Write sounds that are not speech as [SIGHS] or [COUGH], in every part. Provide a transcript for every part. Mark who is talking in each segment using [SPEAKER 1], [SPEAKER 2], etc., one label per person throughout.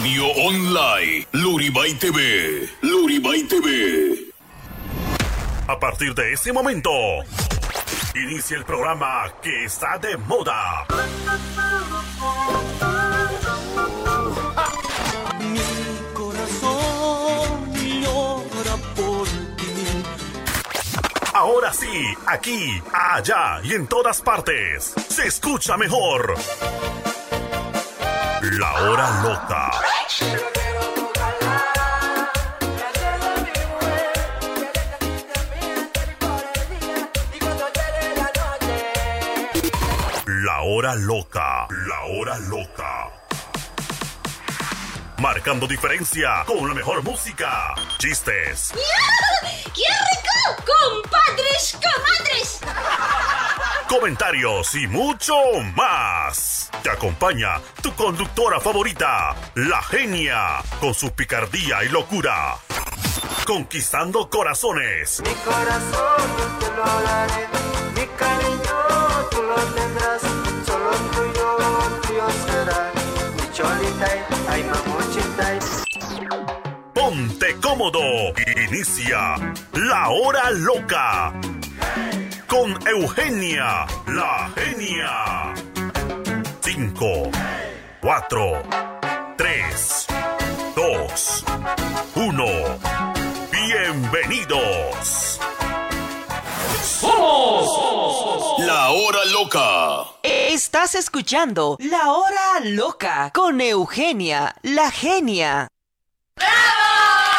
[SPEAKER 1] Radio Online, Luribay TV, Luribay TV.
[SPEAKER 2] A partir de ese momento, inicia el programa que está de moda.
[SPEAKER 3] Mi corazón llora por ti.
[SPEAKER 2] Ahora sí, aquí, allá y en todas partes, se escucha mejor. La hora loca. La hora loca. La hora loca. Marcando diferencia con la mejor música, chistes,
[SPEAKER 4] ¡Qué rico! ¡Compadres, comadres!
[SPEAKER 2] Comentarios y mucho más. Te acompaña tu conductora favorita, la genia, con su picardía y locura. Conquistando corazones.
[SPEAKER 5] Mi corazón yo te lo daré, mi cariño tú lo tendrás, solo tuyo, tuyo será. Mi cholita, ay mamuchita.
[SPEAKER 2] Ponte cómodo. Inicia la hora loca. Con Eugenia, la genia. 5, 4, 3, 2, 1. Bienvenidos.
[SPEAKER 1] La hora loca.
[SPEAKER 6] Estás escuchando La Hora Loca con Eugenia, la genia.
[SPEAKER 7] En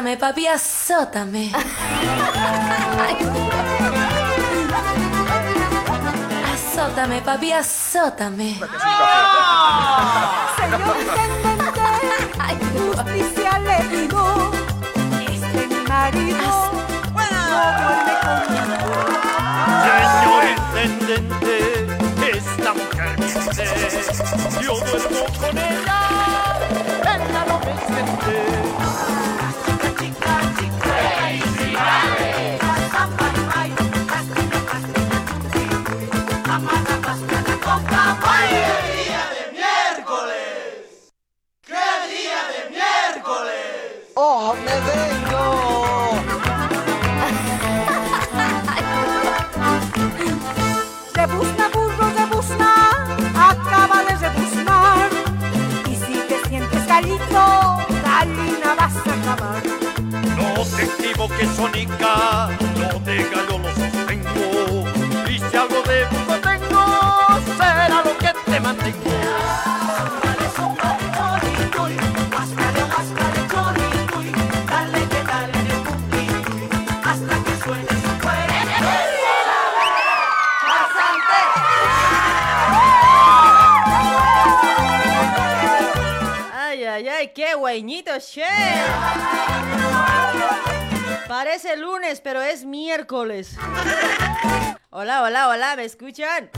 [SPEAKER 8] Azótame, papi, azótame. Azótame, papi, azótame.
[SPEAKER 7] Señor intendente, Te
[SPEAKER 3] equivoques, Sonica, no te gallo lo
[SPEAKER 9] guañito, che. Parece lunes, pero es miércoles. Hola, hola, hola, ¿me escuchan?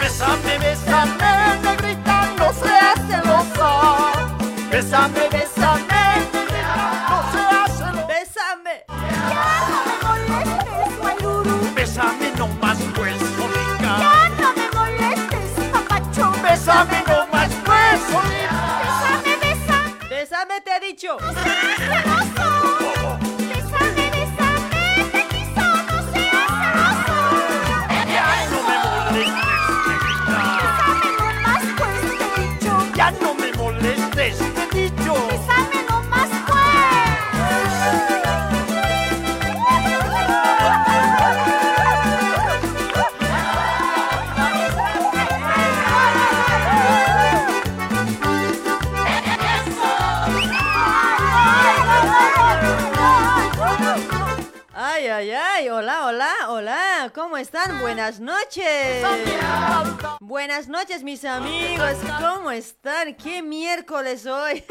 [SPEAKER 3] Bésame, bésame, negrita, no seas celosa. Bésame, negrita, no seas celosa.
[SPEAKER 9] ¡Bésame!
[SPEAKER 7] show.
[SPEAKER 9] ¿Cómo están? Buenas noches. Buenas noches, mis amigos. ¿Cómo están? ¿Qué miércoles hoy?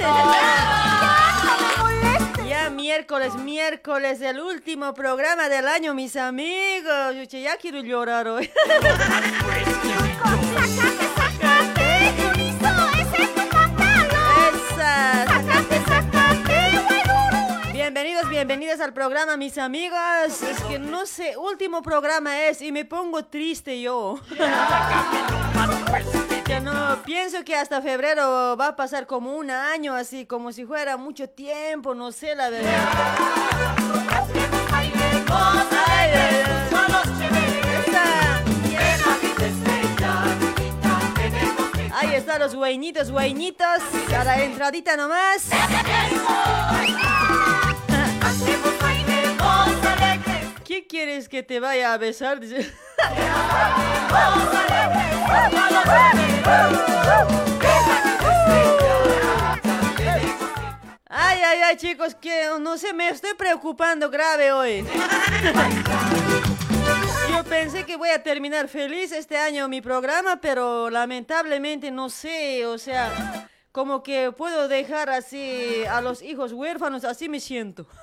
[SPEAKER 9] Ya miércoles, miércoles, el último programa del año, mis amigos. Yo ya quiero llorar hoy. Bienvenidos, bienvenidas al programa, mis amigos. Es que no sé, último programa es y me pongo triste yo. Ya no, pienso que hasta febrero va a pasar como un año, así como si fuera mucho tiempo, no sé la verdad. Ahí están los güeynitos, güeynitos. A la entradita nomás. ¿Qué quieres que te vaya a besar? Ay, ay, ay, chicos, que no sé, me estoy preocupando grave hoy. Yo pensé que voy a terminar feliz este año mi programa, pero lamentablemente no sé, o sea, como que puedo dejar así a los hijos huérfanos, así me siento. [LAUGHS]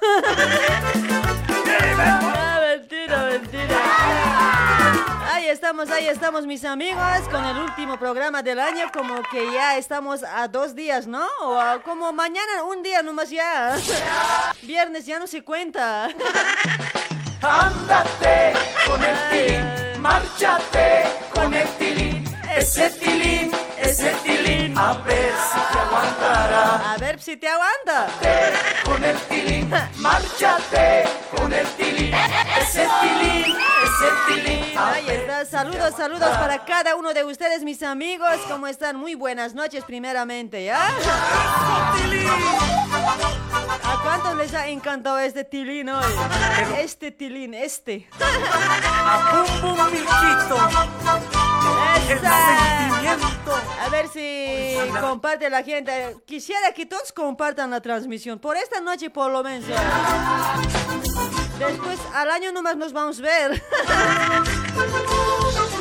[SPEAKER 9] Ah, mentira, mentira. Ahí estamos, ahí estamos mis amigos con el último programa del año, como que ya estamos a dos días, ¿no? O a- como mañana, un día nomás ya. [LAUGHS] Viernes ya no se cuenta. [LAUGHS]
[SPEAKER 5] Ándate con el tilín, márchate con el tilín, ese tilín, ese tilín, a ver si te aguantará.
[SPEAKER 9] A ver si te aguanta.
[SPEAKER 5] Con el tilín, [LAUGHS] márchate con el tilín, ese tilín, ese tilín, a
[SPEAKER 9] Ahí está, saludos, saludos para cada uno de ustedes, mis amigos. ¿Cómo están? Muy buenas noches, primeramente, ¿ya? ¿A cuántos les ha encantado este tilín hoy? Este tilín, este.
[SPEAKER 5] Bum bum milquito.
[SPEAKER 9] A ver si comparte la gente. Quisiera que todos compartan la transmisión. Por esta noche, por lo menos. Después, al año nomás nos vamos a ver. [LAUGHS]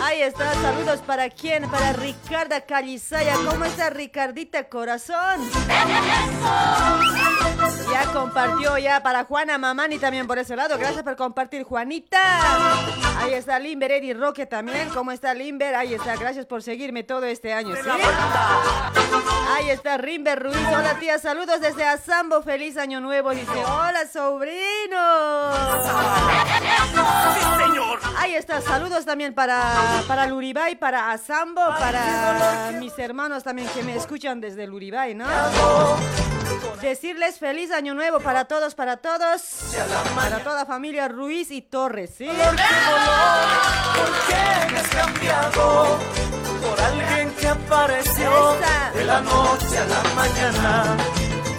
[SPEAKER 9] Ahí está, saludos para quién, para Ricarda Calizaya. ¿Cómo está Ricardita Corazón? Ya compartió ya para Juana Mamani también por ese lado. Gracias por compartir, Juanita. Ahí está Limber Eddie Roque también. ¿Cómo está Limber? Ahí está. Gracias por seguirme todo este año. ¿sí? Ahí está Rimber Ruiz. Hola tía, saludos desde Azambo. Feliz año nuevo. Dice, hola sobrino. Ahí está, saludos también para, para Luribay, para Azambo, para mis hermanos también que me escuchan desde Luribay, ¿no? Decirles feliz año nuevo para todos, para todos, para toda familia Ruiz y Torres, ¿sí?
[SPEAKER 5] ¿por qué me has cambiado por alguien que apareció de la noche a la mañana?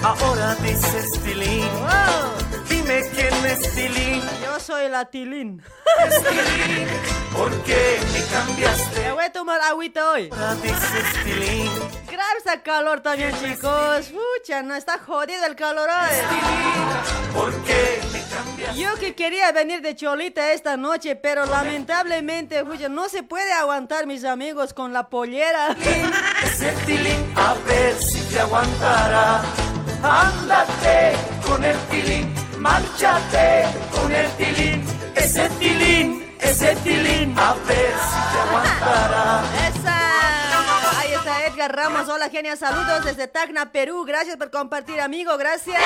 [SPEAKER 5] Ahora dices tilín,
[SPEAKER 9] Wow,
[SPEAKER 5] dime quién es tilín.
[SPEAKER 9] yo soy la Tilín.
[SPEAKER 5] Es tilín, ¿por qué me cambiaste?
[SPEAKER 9] Me voy a tomar agüita hoy.
[SPEAKER 5] Dices tilín,
[SPEAKER 9] Claro, está calor también, chicos. Pucha, no está jodido el calor hoy.
[SPEAKER 5] ¿por qué me cambiaste?
[SPEAKER 9] Yo que quería venir de Cholita esta noche, pero lamentablemente, pucha, no se puede aguantar, mis amigos, con la pollera.
[SPEAKER 5] Ese tilín, a ver si te aguantará. Ándate con el tilín, márchate con el tilín. Ese tilín, ese tilín, a ver si te aguantará.
[SPEAKER 9] ¡Esa! Ahí está Edgar Ramos. Hola, genia. Saludos desde Tacna, Perú. Gracias por compartir, amigo. Gracias.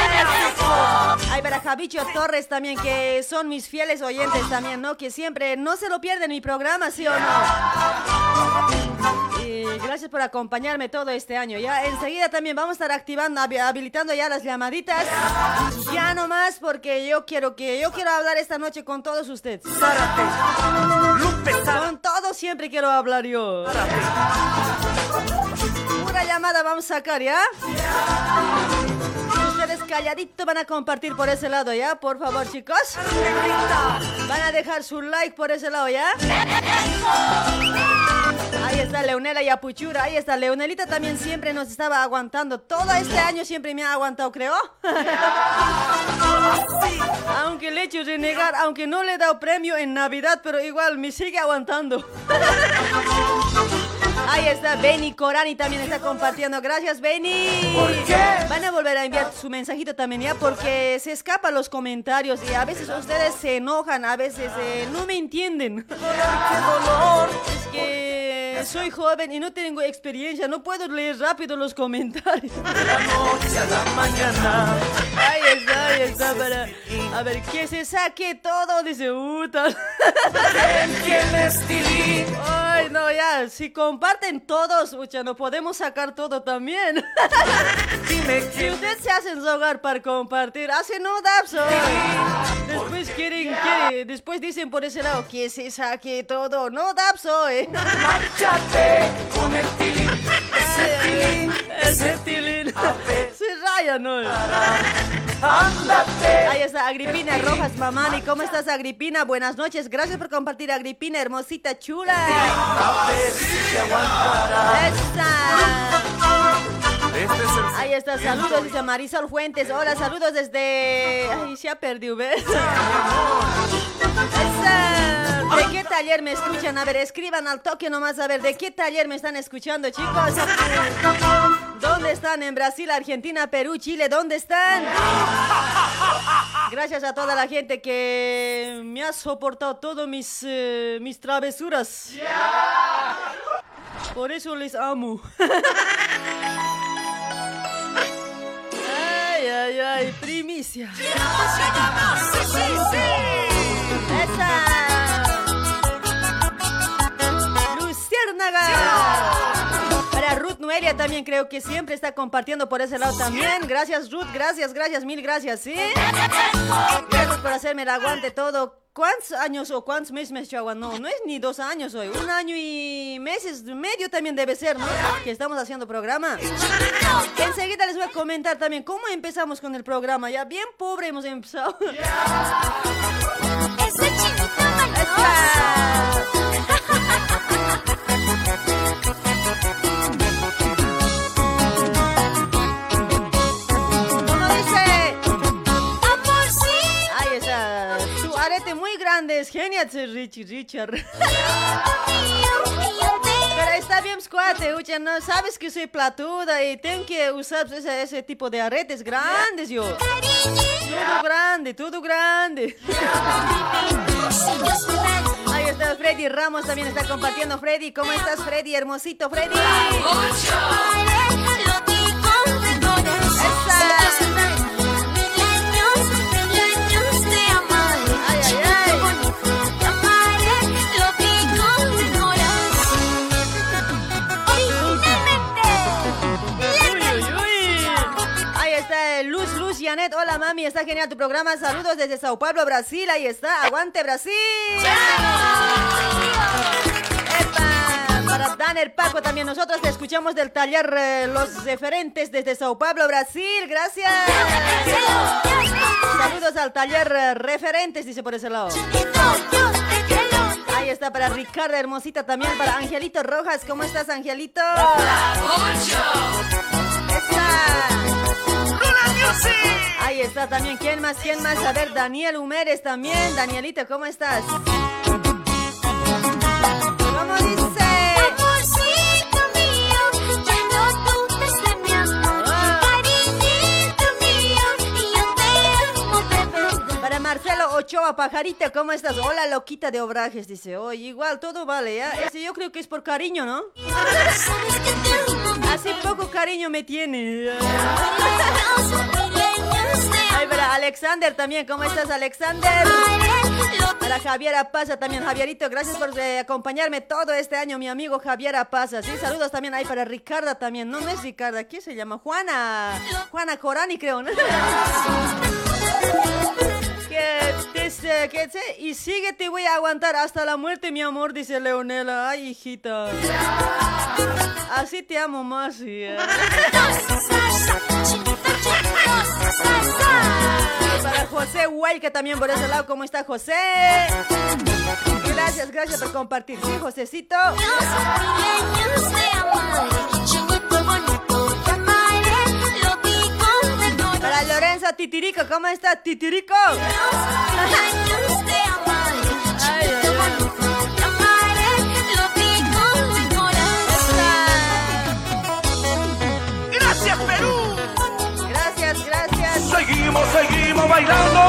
[SPEAKER 9] Ahí para Javicho Torres también, que son mis fieles oyentes también, ¿no? Que siempre no se lo pierden mi programa, ¿sí o no? Gracias por acompañarme todo este año. Ya enseguida también vamos a estar activando, habi- habilitando ya las llamaditas. Ya nomás porque yo quiero que yo quiero hablar esta noche con todos ustedes. Con todos siempre quiero hablar yo. Una llamada vamos a sacar, ¿ya? Calladito van a compartir por ese lado, ¿ya? Por favor, chicos. Van a dejar su like por ese lado, ¿ya? Ahí está Leonela y Apuchura. Ahí está Leonelita también siempre nos estaba aguantando. Todo este año siempre me ha aguantado, creo. [LAUGHS] Aunque le he hecho renegar, aunque no le he dado premio en Navidad, pero igual me sigue aguantando. [LAUGHS] Ahí está Benny Corani también está compartiendo. Gracias, Benny. Van a volver a enviar su mensajito también ya porque se escapan los comentarios y a veces ustedes se enojan, a veces eh, no me entienden. Es que soy joven y no tengo experiencia, no puedo leer rápido los comentarios. Ahí está, ahí está para a ver que se saque todo dice Uta. Ay, no, ya, si todos, ucha, no podemos sacar todo también. [LAUGHS] si ustedes se hacen hogar para compartir, hacen no Dapso. Después quieren, quieren, después dicen por ese lado que se saque todo. No Dapso, eh.
[SPEAKER 5] Con el tilín, ese tilín,
[SPEAKER 9] Ese tilín. Se raya, ¿no?
[SPEAKER 5] Ándate.
[SPEAKER 9] Ahí está Agripina Rojas Mamani. ¿Cómo estás, Agripina? Buenas noches. Gracias por compartir, Agripina, hermosita, chula.
[SPEAKER 5] A ver si te aguantará.
[SPEAKER 9] Esa.
[SPEAKER 5] Es el
[SPEAKER 9] Ahí está, saludos, dice Marisol Fuentes. Hola, saludos desde. Ay, se ha perdido, ¿ves? ¿De qué taller me escuchan? A ver, escriban al toque nomás, a ver, ¿de qué taller me están escuchando, chicos? ¿Dónde están? ¿En Brasil, Argentina, Perú, Chile? ¿Dónde están? Gracias a toda la gente que me ha soportado todas mis, eh, mis travesuras. Por eso les amo. Ay, ay, ay, primicia. Esa. Para Ruth Noelia también creo que siempre está compartiendo por ese lado también. Gracias Ruth, gracias, gracias, mil gracias, ¿sí? Gracias por hacerme el aguante todo. ¿Cuántos años o cuántos meses me agua? No, no es ni dos años hoy. Un año y meses, medio también debe ser, ¿no? Que estamos haciendo programa. Enseguida les voy a comentar también cómo empezamos con el programa. Ya bien pobre hemos empezado. ¿Cómo genial, Richie Richard. [LAUGHS] Pero está bien, squate, ucha, no sabes que soy platuda y tengo que usar ese, ese tipo de aretes grandes yo. Todo grande, todo grande. Ahí está Freddy Ramos, también está compartiendo. Freddy, ¿cómo estás, Freddy? Hermosito, Freddy. Janet. Hola, mami. Está genial tu programa. Saludos desde Sao Paulo, Brasil. Ahí está. Aguante, Brasil. Epa, Para Daner Paco también. Nosotros te escuchamos del taller eh, Los Referentes desde Sao Paulo, Brasil. Gracias. Saludos al taller eh, Referentes, dice por ese lado. Ahí está para Ricardo Hermosita también, para Angelito Rojas. ¿Cómo estás, Angelito? Ahí está también. ¿Quién más? ¿Quién más? A ver, Daniel Humeres también. Danielito, ¿cómo estás? ¿Cómo dice? Ochoa, pajarita, ¿cómo estás? Hola, loquita de obrajes, dice. Oye, igual, todo vale, ¿ya? Ese yo creo que es por cariño, ¿no? Así poco cariño me tiene. Ay, para Alexander también, ¿cómo estás, Alexander? Para Javiera Pasa también, Javierito, gracias por eh, acompañarme todo este año, mi amigo Javiera Pasa. Sí, saludos también ahí para Ricarda también. No, no es Ricarda, ¿quién se llama? Juana. Juana Corani, creo, ¿no? [LAUGHS] Que, dice, que y sigue te voy a aguantar hasta la muerte, mi amor, dice Leonela. Ay, hijita. Así te amo más. eh. Para José Guay, que también por ese lado, ¿cómo está José? Gracias, gracias por compartir. Sí, Josecito. Lorenzo Titirico, ¿cómo está Titirico?
[SPEAKER 3] Gracias, Perú.
[SPEAKER 9] Gracias, gracias.
[SPEAKER 3] Seguimos, seguimos bailando.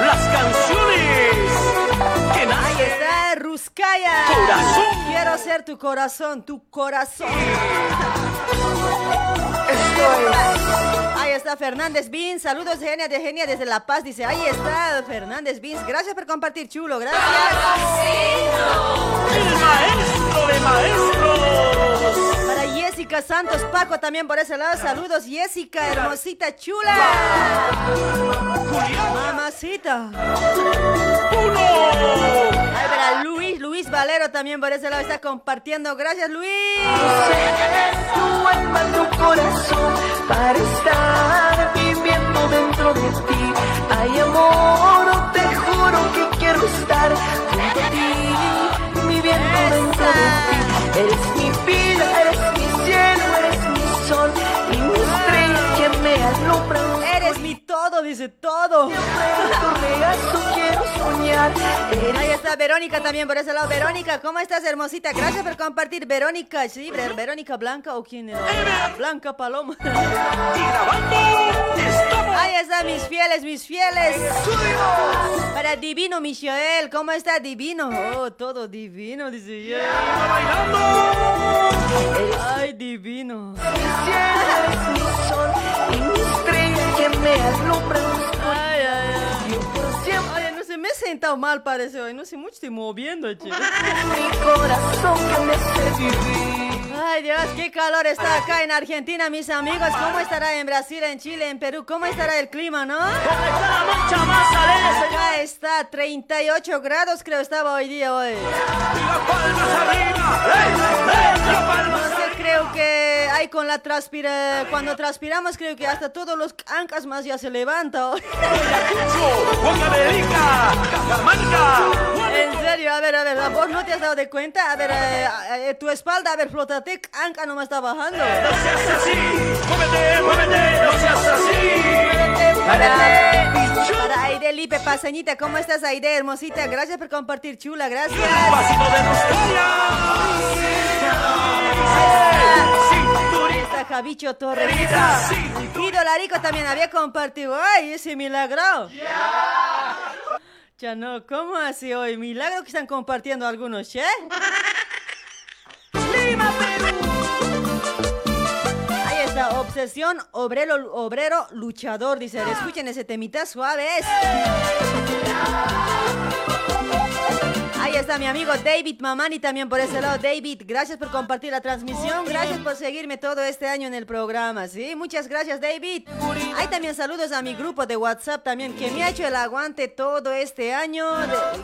[SPEAKER 3] Las canciones que
[SPEAKER 9] Ahí
[SPEAKER 3] nacen.
[SPEAKER 9] está Ruskaya.
[SPEAKER 3] Corazón.
[SPEAKER 9] Quiero ser tu corazón, tu corazón. [LAUGHS] Ahí está Fernández Beans. Saludos Genia de Genia desde La Paz. Dice, ahí está Fernández Beans. Gracias por compartir, chulo. Gracias.
[SPEAKER 3] El maestro de maestros.
[SPEAKER 9] Jessica Santos Paco también por ese lado. Saludos, Jessica, hermosita, chula. Mamacita.
[SPEAKER 3] Uno.
[SPEAKER 9] Para Luis, Luis Valero también por ese lado está compartiendo. Gracias, Luis.
[SPEAKER 5] tu alma, tu corazón, para estar viviendo dentro de ti. Ay, amor, te juro que quiero estar junto a ti, viviendo dentro de ti. Alumbra.
[SPEAKER 9] Eres mi todo, dice todo.
[SPEAKER 5] Quiero soñar.
[SPEAKER 9] Ahí está Verónica también por ese lado. Verónica, ¿cómo estás, hermosita? Gracias por compartir. Verónica, sí, Ver- Verónica Blanca o quién era? Blanca Paloma. Ahí están mis fieles, mis fieles. Para Divino Michael, ¿cómo está Divino? Oh, todo divino, dice yo. Ay, divino.
[SPEAKER 5] Que me alumbra.
[SPEAKER 9] Ay, ay, ay. Oye, no sé, me he sentado mal parece hoy. No sé mucho estoy moviendo, che.
[SPEAKER 5] mi corazón que me hace vivir.
[SPEAKER 9] Ay, Dios, qué calor está acá en Argentina, mis amigos. ¿Cómo estará en Brasil, en Chile, en Perú? ¿Cómo estará el clima, no?
[SPEAKER 3] ¿Dónde está la mancha más alegre, señor?
[SPEAKER 9] Acá está 38 grados, creo estaba hoy día hoy. No sé, creo que hay con la transpira... Cuando transpiramos, creo que hasta todos los ancas más ya se levanta. [LAUGHS] En serio, a ver, a ver, ¿vos no te has dado de cuenta? A ver, eh, eh, tu espalda, a ver, flótate, anca no me está bajando.
[SPEAKER 3] No seas así. Muévete, muévete. No seas así.
[SPEAKER 9] Para, para Aide Lipe Paseñita, ¿cómo estás Aide, hermosita? Gracias por compartir, chula, gracias.
[SPEAKER 3] Pasito de nostalgia.
[SPEAKER 9] Está Javicho Torres. Y Dolarico también había compartido. ¡Ay, ese milagro! Ya no, ¿cómo así hoy? Milagro que están compartiendo algunos, ¿eh? ¡Lima, Perú! Está, obsesión, obrero, obrero, luchador, dice. Escuchen ese temita suaves. Ahí está mi amigo David Mamani también por ese lado. David, gracias por compartir la transmisión. Gracias por seguirme todo este año en el programa. Sí, muchas gracias, David. Hay también saludos a mi grupo de WhatsApp también, que me ha hecho el aguante todo este año,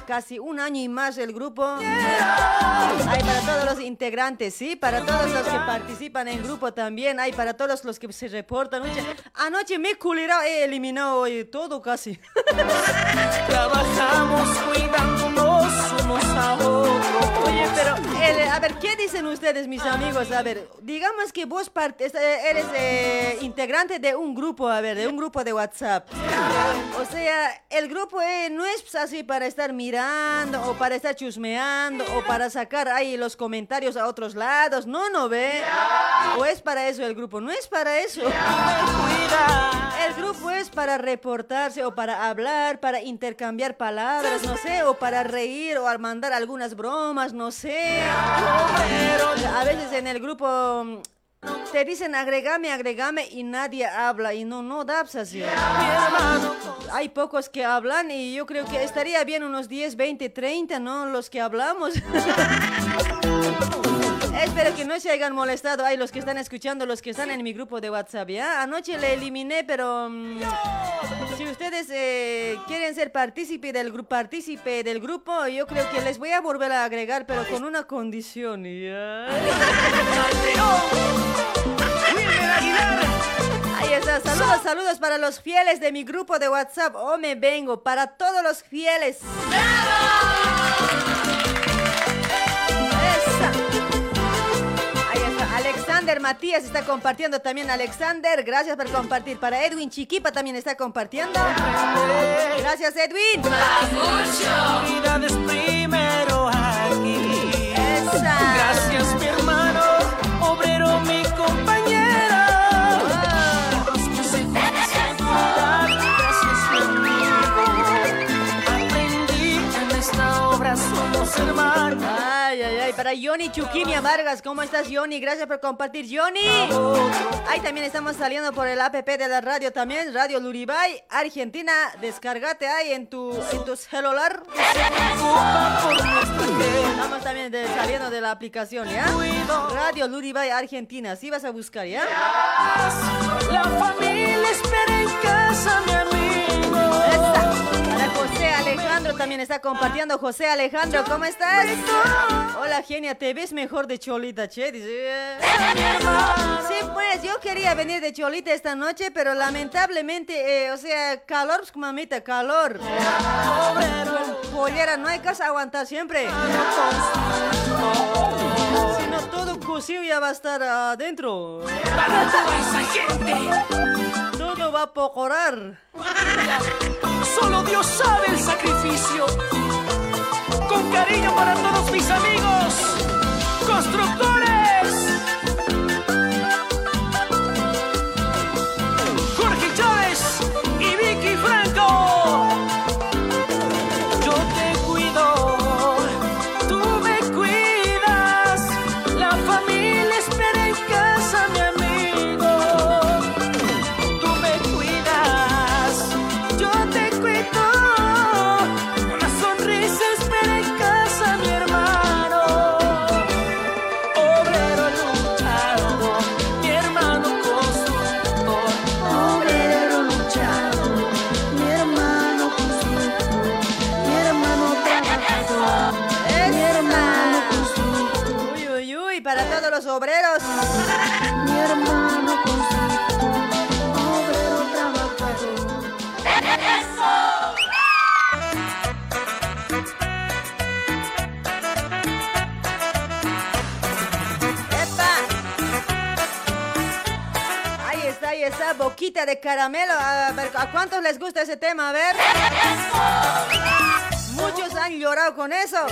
[SPEAKER 9] casi un año y más el grupo. Hay para todos los integrantes, sí, para todos los que participan en grupo también. Hay para todos los que se reportan. Anoche me culera, he eliminado todo casi.
[SPEAKER 5] Trabajamos cuidándonos unos a otros.
[SPEAKER 9] Oye, pero, el- a ver, ¿qué dicen ustedes, mis amigos? A ver, digamos que vos eh, eres eh, integrante de un grupo, a ver, de un grupo de WhatsApp. O sea, el grupo eh, no es así para estar mirando o para estar chusmeando o para sacar ahí los comentarios a otros lados. No, no ve. O es para eso el grupo, no es para eso. El grupo es para reportarse o para hablar, para intercambiar palabras, no sé, o para reír o al mandar algunas bromas, no sé. A veces en el grupo mm, te dicen agregame, agregame y nadie habla y no, no da pues, así. Hay pocos que hablan y yo creo que estaría bien unos 10, 20, 30, ¿no? Los que hablamos. [LAUGHS] Espero que no se hayan molestado. Ay, los que están escuchando, los que están en mi grupo de WhatsApp, ¿ya? Anoche le eliminé, pero mm, si ustedes eh, quieren ser partícipe del grupo, yo creo que les voy a volver a agregar, pero con una condición, ¿ya? Ahí está, saludos, saludos para los fieles de mi grupo de WhatsApp. Oh, me vengo, para todos los fieles. Esa. Alexander Matías está compartiendo también. Alexander, gracias por compartir. Para Edwin Chiquipa también está compartiendo. Gracias, Edwin.
[SPEAKER 5] Primero aquí. Gracias, mi hermano, obrero, mi compañero. Gracias, mi amigo. Aprendí en esta obra somos hermanos.
[SPEAKER 9] Para Johnny Chuquini Vargas, ¿cómo estás, Johnny? Gracias por compartir, Johnny. Ahí también estamos saliendo por el app de la radio también, Radio Luribay, Argentina. Descárgate ahí en tu, en tu celular. Estamos también saliendo de la aplicación, ¿ya? Radio Luribay, Argentina, sí vas a buscar, ¿ya?
[SPEAKER 5] La familia espera en casa, mi amigo.
[SPEAKER 9] También está compartiendo. José Alejandro, ¿cómo estás? Hola, genia, ¿te ves mejor de cholita, che? Dice. Sí, pues yo quería venir de cholita esta noche, pero lamentablemente, eh, o sea, calor, mamita, calor. Con no hay casa aguantar siempre. Si no, todo cocido ya va a estar adentro. Todo va a pocorar.
[SPEAKER 5] Solo Dios sabe el sacrificio. Con cariño para todos mis amigos, constructores.
[SPEAKER 9] Obreros.
[SPEAKER 5] Mi hermano obrero trabajador.
[SPEAKER 9] ¡Epa! Ahí está, ahí está, boquita de caramelo. A ver, ¿a cuántos les gusta ese tema? A ver. Muchos han llorado con eso.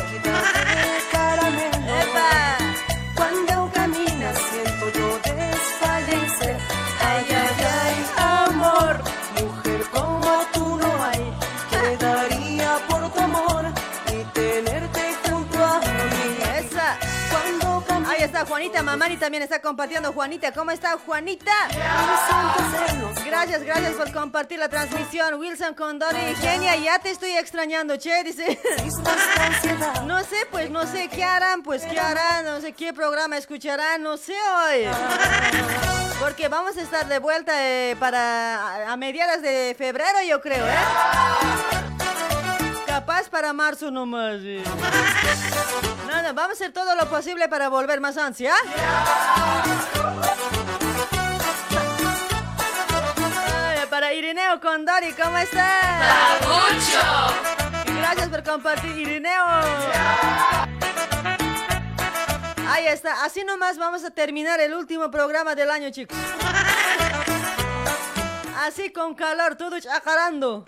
[SPEAKER 9] ¡Epa!
[SPEAKER 5] Desfallecer. Ay, ay, ay, amor. Mujer como tú no hay. Quedaría por tu amor y tenerte junto a mí.
[SPEAKER 9] Esa.
[SPEAKER 5] Cuando caminas
[SPEAKER 9] Ahí está Juanita Mamani también está compartiendo. Juanita, ¿cómo está Juanita? Gracias, gracias por compartir la transmisión. Wilson Condori, genia, ya te estoy extrañando, che, dice. No sé, pues no sé qué harán, pues qué harán, no sé qué programa escucharán, no sé hoy. Porque vamos a estar de vuelta eh, para a, mediados de febrero, yo creo, ¿eh? Capaz para marzo nomás. eh. Nada, vamos a hacer todo lo posible para volver más ansia. Ay, Para Irineo Condori, ¿cómo estás? Gracias por compartir, Irineo. Ahí está, así nomás vamos a terminar el último programa del año, chicos. Así con calor, todo chacarando.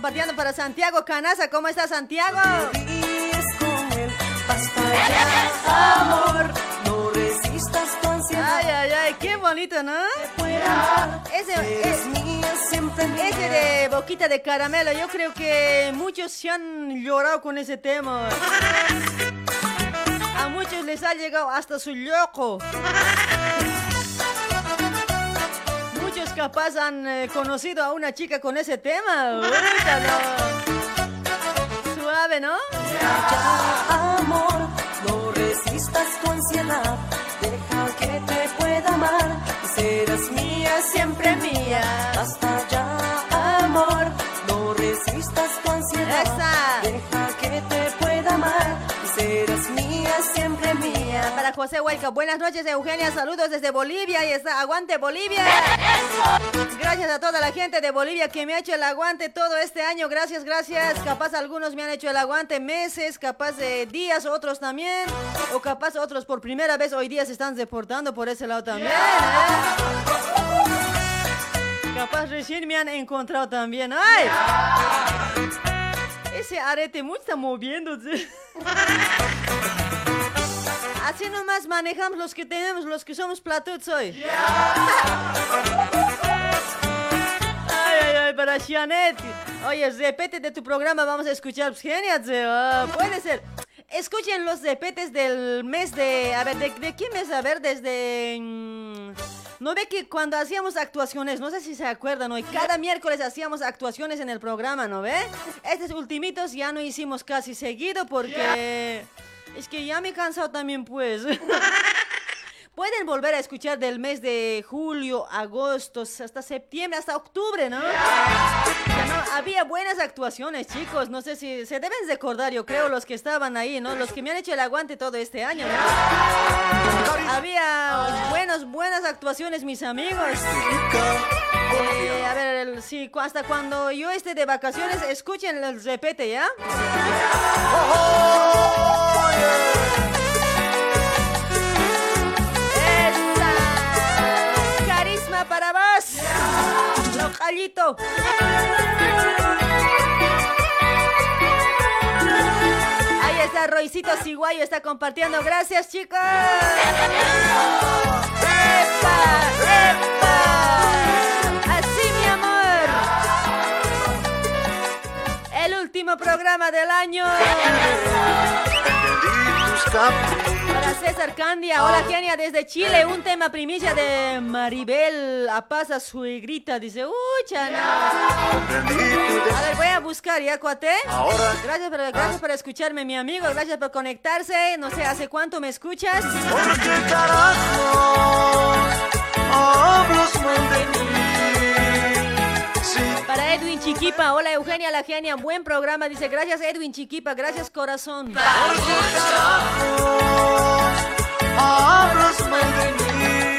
[SPEAKER 9] Compartiendo para Santiago Canaza? ¿Cómo está Santiago?
[SPEAKER 5] amor, no resistas tu ansiedad.
[SPEAKER 9] Ay, ay, ay, Ay, qué bonito, ¿no? Ese, ese, ese de boquita de caramelo, yo creo que muchos se han llorado con ese tema. A muchos les ha llegado hasta su loco. Muchos capaz han eh, conocido a una chica con ese tema. No. Suave, ¿no?
[SPEAKER 5] Ya, amor, no resistas tu ansiedad. Deja que te pueda amar serás mía, siempre mía. Hasta ya, amor, no resistas tu ansiedad.
[SPEAKER 9] Esa.
[SPEAKER 5] Deja
[SPEAKER 9] Para José Huelca, buenas noches Eugenia, saludos desde Bolivia y está, aguante Bolivia. Gracias a toda la gente de Bolivia que me ha hecho el aguante todo este año, gracias, gracias. Capaz algunos me han hecho el aguante meses, capaz de días, otros también. O capaz otros por primera vez hoy día se están deportando por ese lado también. ¿eh? Capaz recién me han encontrado también. ¡Ay! Ese arete mucho está moviéndose. Así nomás manejamos los que tenemos, los que somos platuts hoy. Ay, ay, ay, para Janet. Oye, repete de tu programa, vamos a escuchar. Genial, ah, puede ser. Escuchen los repetes del mes de... A ver, ¿de, de qué mes? A ver, desde... mm, ¿No ve que cuando hacíamos actuaciones, no sé si se acuerdan hoy, cada miércoles hacíamos actuaciones en el programa, ¿no ve? Estos ultimitos ya no hicimos casi seguido porque... Es que ya me he cansado también, pues. [LAUGHS] Pueden volver a escuchar del mes de julio, agosto, hasta septiembre, hasta octubre, ¿no? No, había buenas actuaciones, chicos. No sé si se deben recordar, yo creo, los que estaban ahí, ¿no? Los que me han hecho el aguante todo este año, ¿no? Había buenos, buenas actuaciones, mis amigos. Eh, a ver, hasta cuando yo esté de vacaciones, escuchen el repete, ¿ya? ¡Esa! Para vos! ¡Localito! Ahí está Roycito Ciguayo, está compartiendo. Gracias, chicos. ¡Epa! ¡Epa! Así, mi amor. El último programa del año. César Candia, hola Kenia desde Chile, un tema primicia de Maribel Apaza Suegrita, dice, uy, chana. A ver, voy a buscar, ¿ya, cuate?
[SPEAKER 10] Ahora.
[SPEAKER 9] Gracias por, gracias por escucharme, mi amigo, gracias por conectarse, no sé, ¿hace cuánto me escuchas?
[SPEAKER 10] Hablas mal de mí.
[SPEAKER 9] Para Edwin Chiquipa, hola Eugenia la genia, buen programa, dice, gracias Edwin Chiquipa, gracias corazón.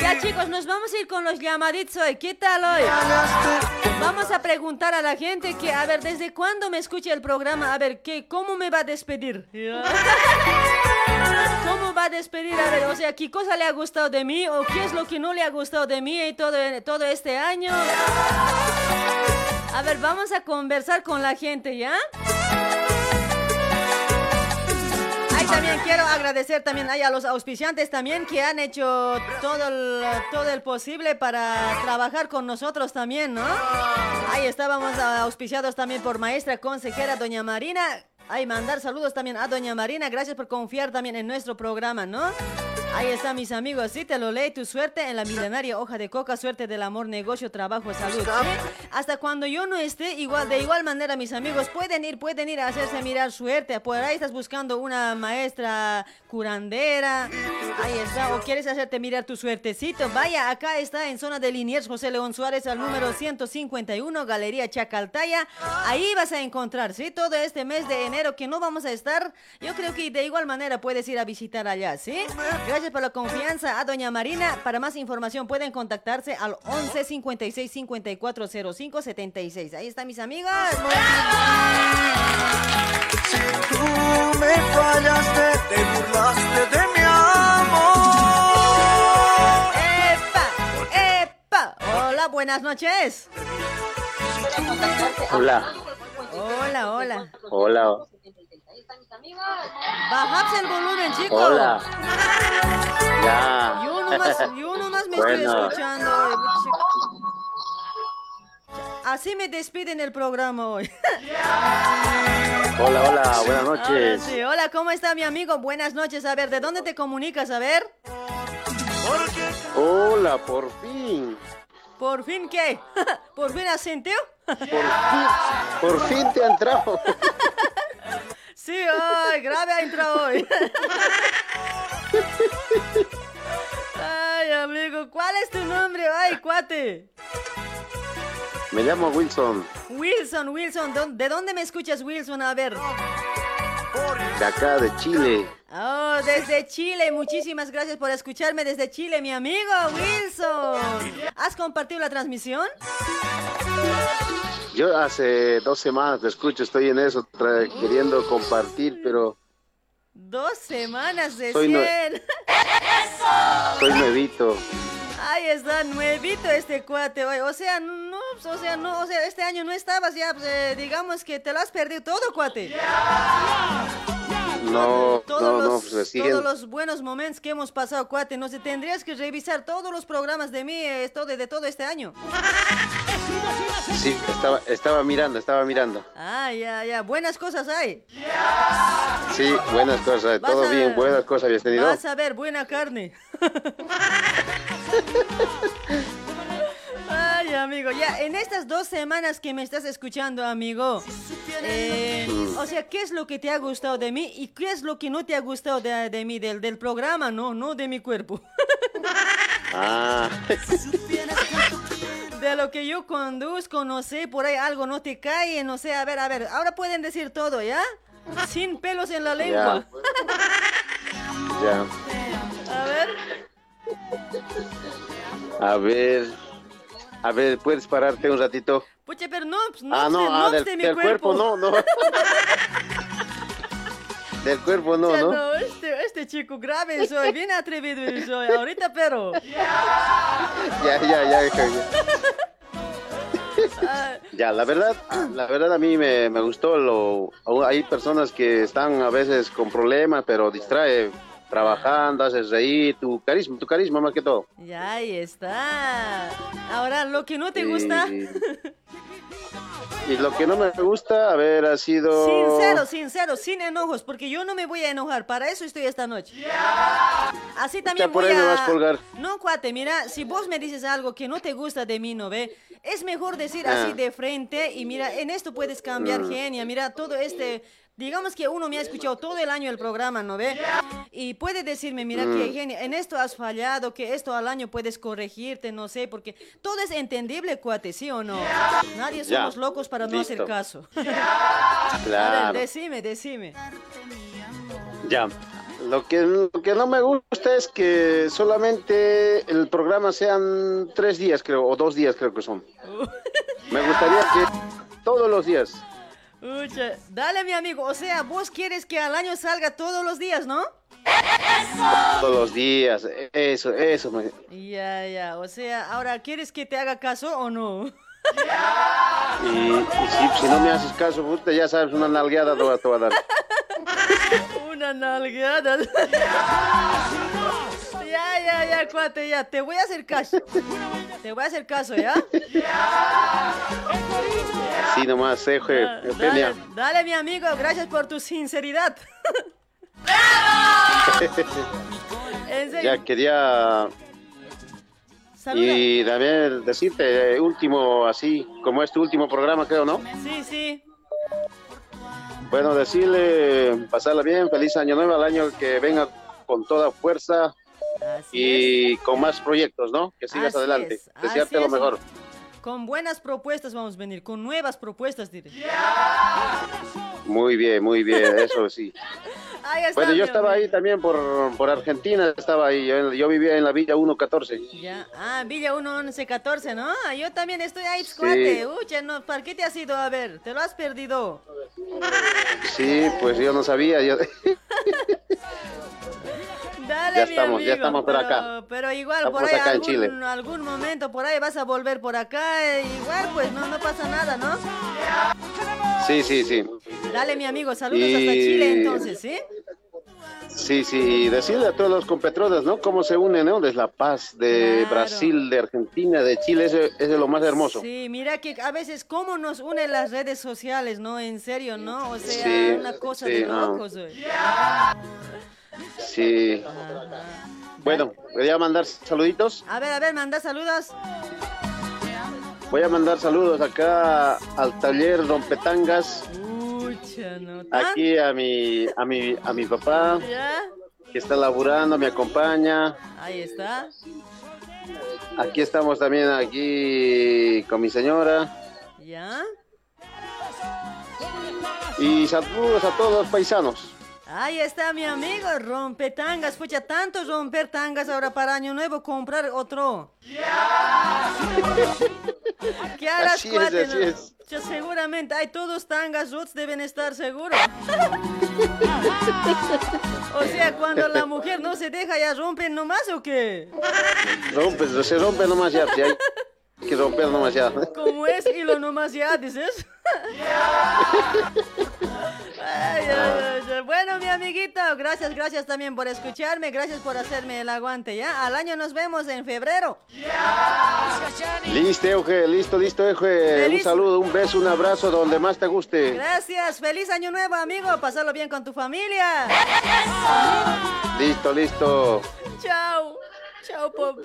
[SPEAKER 9] Ya chicos, nos vamos a ir con los llamaditos hoy. ¿Qué hoy? Vamos a preguntar a la gente que, a ver, ¿desde cuándo me escucha el programa? A ver, ¿qué, ¿cómo me va a despedir? [LAUGHS] ¿Cómo va a despedir? A ver, o sea, ¿qué cosa le ha gustado de mí? ¿O qué es lo que no le ha gustado de mí todo, todo este año? A ver, vamos a conversar con la gente, ¿ya? Ay, también quiero agradecer también a los auspiciantes también que han hecho todo el, todo el posible para trabajar con nosotros también, ¿no? Ahí estábamos auspiciados también por maestra consejera doña Marina. Ay, mandar saludos también a doña Marina. Gracias por confiar también en nuestro programa, ¿no? Ahí está, mis amigos. Sí, te lo leí. Tu suerte en la milenaria hoja de coca. Suerte del amor, negocio, trabajo, salud. ¿sí? Hasta cuando yo no esté, igual de igual manera, mis amigos, pueden ir, pueden ir a hacerse mirar suerte. Por ahí estás buscando una maestra curandera. Ahí está. O quieres hacerte mirar tu suertecito. Vaya, acá está en zona de Liniers, José León Suárez, al número 151, Galería Chacaltaya. Ahí vas a encontrar, ¿sí? Todo este mes de enero que no vamos a estar. Yo creo que de igual manera puedes ir a visitar allá, ¿sí? Gracias por la confianza a Doña Marina. Para más información pueden contactarse al 11 56 54 05 76. Ahí está, mis amigos.
[SPEAKER 10] Tú me fallaste, te burlaste de mi amor.
[SPEAKER 9] ¡Epa! ¡Epa! Hola, buenas noches.
[SPEAKER 11] Hola,
[SPEAKER 9] Hola, hola.
[SPEAKER 11] hola.
[SPEAKER 9] Bajad el volumen, chicos.
[SPEAKER 11] Hola. Ya.
[SPEAKER 9] Yo nomás, yo nomás me
[SPEAKER 11] Bueno.
[SPEAKER 9] estoy escuchando. Así me despiden el programa hoy.
[SPEAKER 11] Hola, hola, buenas noches.
[SPEAKER 9] sí. Hola, ¿cómo está mi amigo? Buenas noches. A ver, ¿de dónde te comunicas? A ver.
[SPEAKER 11] Hola, por fin.
[SPEAKER 9] ¿Por fin qué? [LAUGHS] ¿Por fin asenteo?
[SPEAKER 11] Por fin te ha entrado. [LAUGHS]
[SPEAKER 9] Sí, ay, grave ha entrado hoy. Ay, amigo, ¿cuál es tu nombre? Ay, cuate.
[SPEAKER 11] Me llamo Wilson,
[SPEAKER 9] Wilson, Wilson, ¿dó- ¿de dónde me escuchas, Wilson? A ver.
[SPEAKER 11] De acá de Chile.
[SPEAKER 9] Oh, desde Chile. Muchísimas gracias por escucharme desde Chile, mi amigo Wilson. ¿Has compartido la transmisión?
[SPEAKER 11] Yo hace dos semanas te escucho, estoy en eso, queriendo compartir, pero
[SPEAKER 9] Dos semanas de
[SPEAKER 11] Soy
[SPEAKER 9] 100.
[SPEAKER 11] soy nuevito.
[SPEAKER 9] Ahí está, nuevito este cuate, oye. O sea, no, o sea, no, o sea, este año no estabas ya, pues, eh, digamos que te lo has perdido todo, cuate.
[SPEAKER 11] No,
[SPEAKER 9] Todos,
[SPEAKER 11] no, no,
[SPEAKER 9] los,
[SPEAKER 11] pues
[SPEAKER 9] todos los buenos momentos que hemos pasado, cuate. No sé, tendrías que revisar todos los programas de mí, eh, todo, de todo este año. [LAUGHS]
[SPEAKER 11] Sí, estaba, estaba mirando, estaba mirando.
[SPEAKER 9] Ah, ya, ya, buenas cosas hay.
[SPEAKER 11] Sí, buenas cosas,
[SPEAKER 9] Vas
[SPEAKER 11] todo
[SPEAKER 9] a-
[SPEAKER 11] bien, buenas cosas habías tenido.
[SPEAKER 9] Vas a ver, buena carne. [LAUGHS] Ay, amigo, ya en estas dos semanas que me estás escuchando, amigo, eh,
[SPEAKER 11] Mm.
[SPEAKER 9] o sea, ¿qué es lo que te ha gustado de mí y qué es lo que no te ha gustado de, de mí, del, del programa, no, no de mi cuerpo?
[SPEAKER 11] Ah, [LAUGHS]
[SPEAKER 9] De lo que yo conduzco, no sé, por ahí algo no te cae, no sé, a ver, a ver, ahora pueden decir todo, ¿ya? Sin pelos en la lengua.
[SPEAKER 11] ya.
[SPEAKER 9] A ver.
[SPEAKER 11] A ver, a ver, ¿puedes pararte un ratito?
[SPEAKER 9] Pucha, pero no, pues, no,
[SPEAKER 11] ah,
[SPEAKER 9] pues,
[SPEAKER 11] no,
[SPEAKER 9] de-
[SPEAKER 11] ah,
[SPEAKER 9] no,
[SPEAKER 11] del,
[SPEAKER 9] pues, de mi
[SPEAKER 11] del cuerpo. no, no. [LAUGHS] del cuerpo no, ¿no?
[SPEAKER 9] no, este, este chico grave soy, bien atrevido soy, ahorita pero...
[SPEAKER 11] Ya, ya, ya, ya. [LAUGHS] Ya, la verdad, la verdad a mí me, me gustó lo... Hay personas que están a veces con problemas, pero distrae trabajando, haces reír, tu carisma, tu carisma más que todo.
[SPEAKER 9] ya ahí está. Ahora, lo que no te gusta,
[SPEAKER 11] Y lo que no me gusta, a ver, ha sido...
[SPEAKER 9] sincero, sincero, sin enojos, porque yo no me voy a enojar, para eso estoy esta noche. Así también
[SPEAKER 11] por
[SPEAKER 9] voy
[SPEAKER 11] ahí me
[SPEAKER 9] a...
[SPEAKER 11] vas a colgar.
[SPEAKER 9] No, cuate, mira, si vos me dices algo que no te gusta de mí, ¿no ve? Es mejor decir
[SPEAKER 11] Ah.
[SPEAKER 9] así de frente y mira, en esto puedes cambiar
[SPEAKER 11] Mm.
[SPEAKER 9] genia, mira, todo este... Digamos que uno me ha escuchado todo el año el programa, ¿no ve? Y puede decirme, mira, que
[SPEAKER 11] Mm.
[SPEAKER 9] genia, en esto has fallado, que esto al año puedes corregirte, no sé, porque todo es entendible, cuate, ¿sí o no? Nadie somos locos para no hacer caso.
[SPEAKER 11] Claro.
[SPEAKER 9] A ver, decime, decime.
[SPEAKER 11] Ya. Lo que, lo que no me gusta es que solamente el programa sean tres días, creo, o dos días creo que son. [LAUGHS] Me gustaría que todos los días.
[SPEAKER 9] Ucha, dale, mi amigo. O sea, vos quieres que al año salga todos los días, ¿no?
[SPEAKER 11] Todos los días. Eso, eso. me-
[SPEAKER 9] Ya, ya. O sea, ahora, ¿quieres que te haga caso o no?
[SPEAKER 11] Y, y si, si no me haces caso, puta, ya sabes, una nalgueada te voy a- dar. [LAUGHS]
[SPEAKER 9] Una nalgada. ya, ya, ya, cuate, ya. Te voy a hacer caso. Te voy a hacer caso, ¿ya?
[SPEAKER 11] Así nomás, eh,
[SPEAKER 9] Ah. Dale, dale, mi amigo. Gracias por tu sinceridad. [LAUGHS] en serio.
[SPEAKER 11] Ya quería
[SPEAKER 9] Saluda.
[SPEAKER 11] y también decirte, eh, último, así, como es tu último programa, creo, ¿no?
[SPEAKER 9] Sí, sí.
[SPEAKER 11] Bueno, decirle, pasarla bien, feliz año nuevo, al año que venga con toda fuerza y con más proyectos, ¿no? Que sigas
[SPEAKER 9] Así
[SPEAKER 11] adelante.
[SPEAKER 9] es,
[SPEAKER 11] Desearte
[SPEAKER 9] así
[SPEAKER 11] lo
[SPEAKER 9] es.
[SPEAKER 11] mejor.
[SPEAKER 9] Con buenas propuestas vamos a venir, con nuevas propuestas, diré.
[SPEAKER 11] Muy bien, muy bien, eso sí. [LAUGHS]
[SPEAKER 9] Ahí está,
[SPEAKER 11] Bueno, yo estaba ahí también por, por Argentina, estaba ahí, yo, yo vivía en la Villa 114.
[SPEAKER 9] Ya. Ah, Villa 1114, ¿no? Ah, Yo también estoy ahí, cuate. Uy, no, ¿para qué te has ido a ver? Te lo has perdido.
[SPEAKER 11] Sí, pues yo no sabía, yo... [LAUGHS]
[SPEAKER 9] Dale,
[SPEAKER 11] Ya estamos, ya
[SPEAKER 9] amigo,
[SPEAKER 11] estamos por
[SPEAKER 9] pero-
[SPEAKER 11] acá.
[SPEAKER 9] Pero igual,
[SPEAKER 11] Estamos
[SPEAKER 9] por ahí
[SPEAKER 11] acá en Chile.
[SPEAKER 9] algún, algún momento, por ahí vas a volver por acá. eh, Igual, pues no, no pasa nada, ¿no?
[SPEAKER 11] Sí, sí, sí.
[SPEAKER 9] Dale, mi amigo, saludos hasta
[SPEAKER 11] Y-
[SPEAKER 9] Chile entonces, ¿sí?
[SPEAKER 11] Sí, sí, y decirle a todos los compatriotas, ¿no? Cómo se unen, ¿no? Desde La Paz, de
[SPEAKER 9] Claro.
[SPEAKER 11] Brasil, de Argentina, de Chile, eso, eso es lo más hermoso.
[SPEAKER 9] Sí, mira que a veces cómo nos unen las redes sociales, ¿no? En serio, ¿no? O sea,
[SPEAKER 11] Sí,
[SPEAKER 9] una cosa
[SPEAKER 11] sí,
[SPEAKER 9] de
[SPEAKER 11] ah.
[SPEAKER 9] locos, güey.
[SPEAKER 11] Sí. Bueno, voy a mandar saluditos.
[SPEAKER 9] A ver, a ver, manda saludos.
[SPEAKER 11] Voy a mandar saludos acá al taller
[SPEAKER 9] no. ¿Tan?
[SPEAKER 11] aquí a mi, a mi, a mi papá,
[SPEAKER 9] ¿Ya?
[SPEAKER 11] que está laburando, me acompaña.
[SPEAKER 9] Ahí está.
[SPEAKER 11] Aquí estamos también aquí con mi señora.
[SPEAKER 9] ¿Ya?
[SPEAKER 11] Y saludos a todos los paisanos.
[SPEAKER 9] Ahí está mi amigo, rompetangas. Pucha, tanto romper tangas ahora para Año Nuevo, comprar otro. [LAUGHS] ¿Qué harás,
[SPEAKER 11] Así es,
[SPEAKER 9] cuate,
[SPEAKER 11] así
[SPEAKER 9] no?
[SPEAKER 11] es.
[SPEAKER 9] Seguramente hay todos tangas roots deben estar seguros. [LAUGHS] o sea, cuando la mujer no se deja, ya rompen nomás o qué?
[SPEAKER 11] Rompe, se rompe nomás ya, hay [LAUGHS] que romper nomás ya.
[SPEAKER 9] Como es hilo nomás ya, dices. Ay, ay, ay, ay. Bueno, mi amiguito, gracias, gracias también por escucharme, gracias por hacerme el aguante, ¿ya? Al año nos vemos en febrero.
[SPEAKER 11] Listo, Euge, listo, listo, Euge. Un saludo, un beso, un abrazo donde más te guste.
[SPEAKER 9] Gracias, feliz año nuevo, amigo, pasarlo bien con tu familia.
[SPEAKER 11] Listo, listo.
[SPEAKER 9] Chao, chao, pop.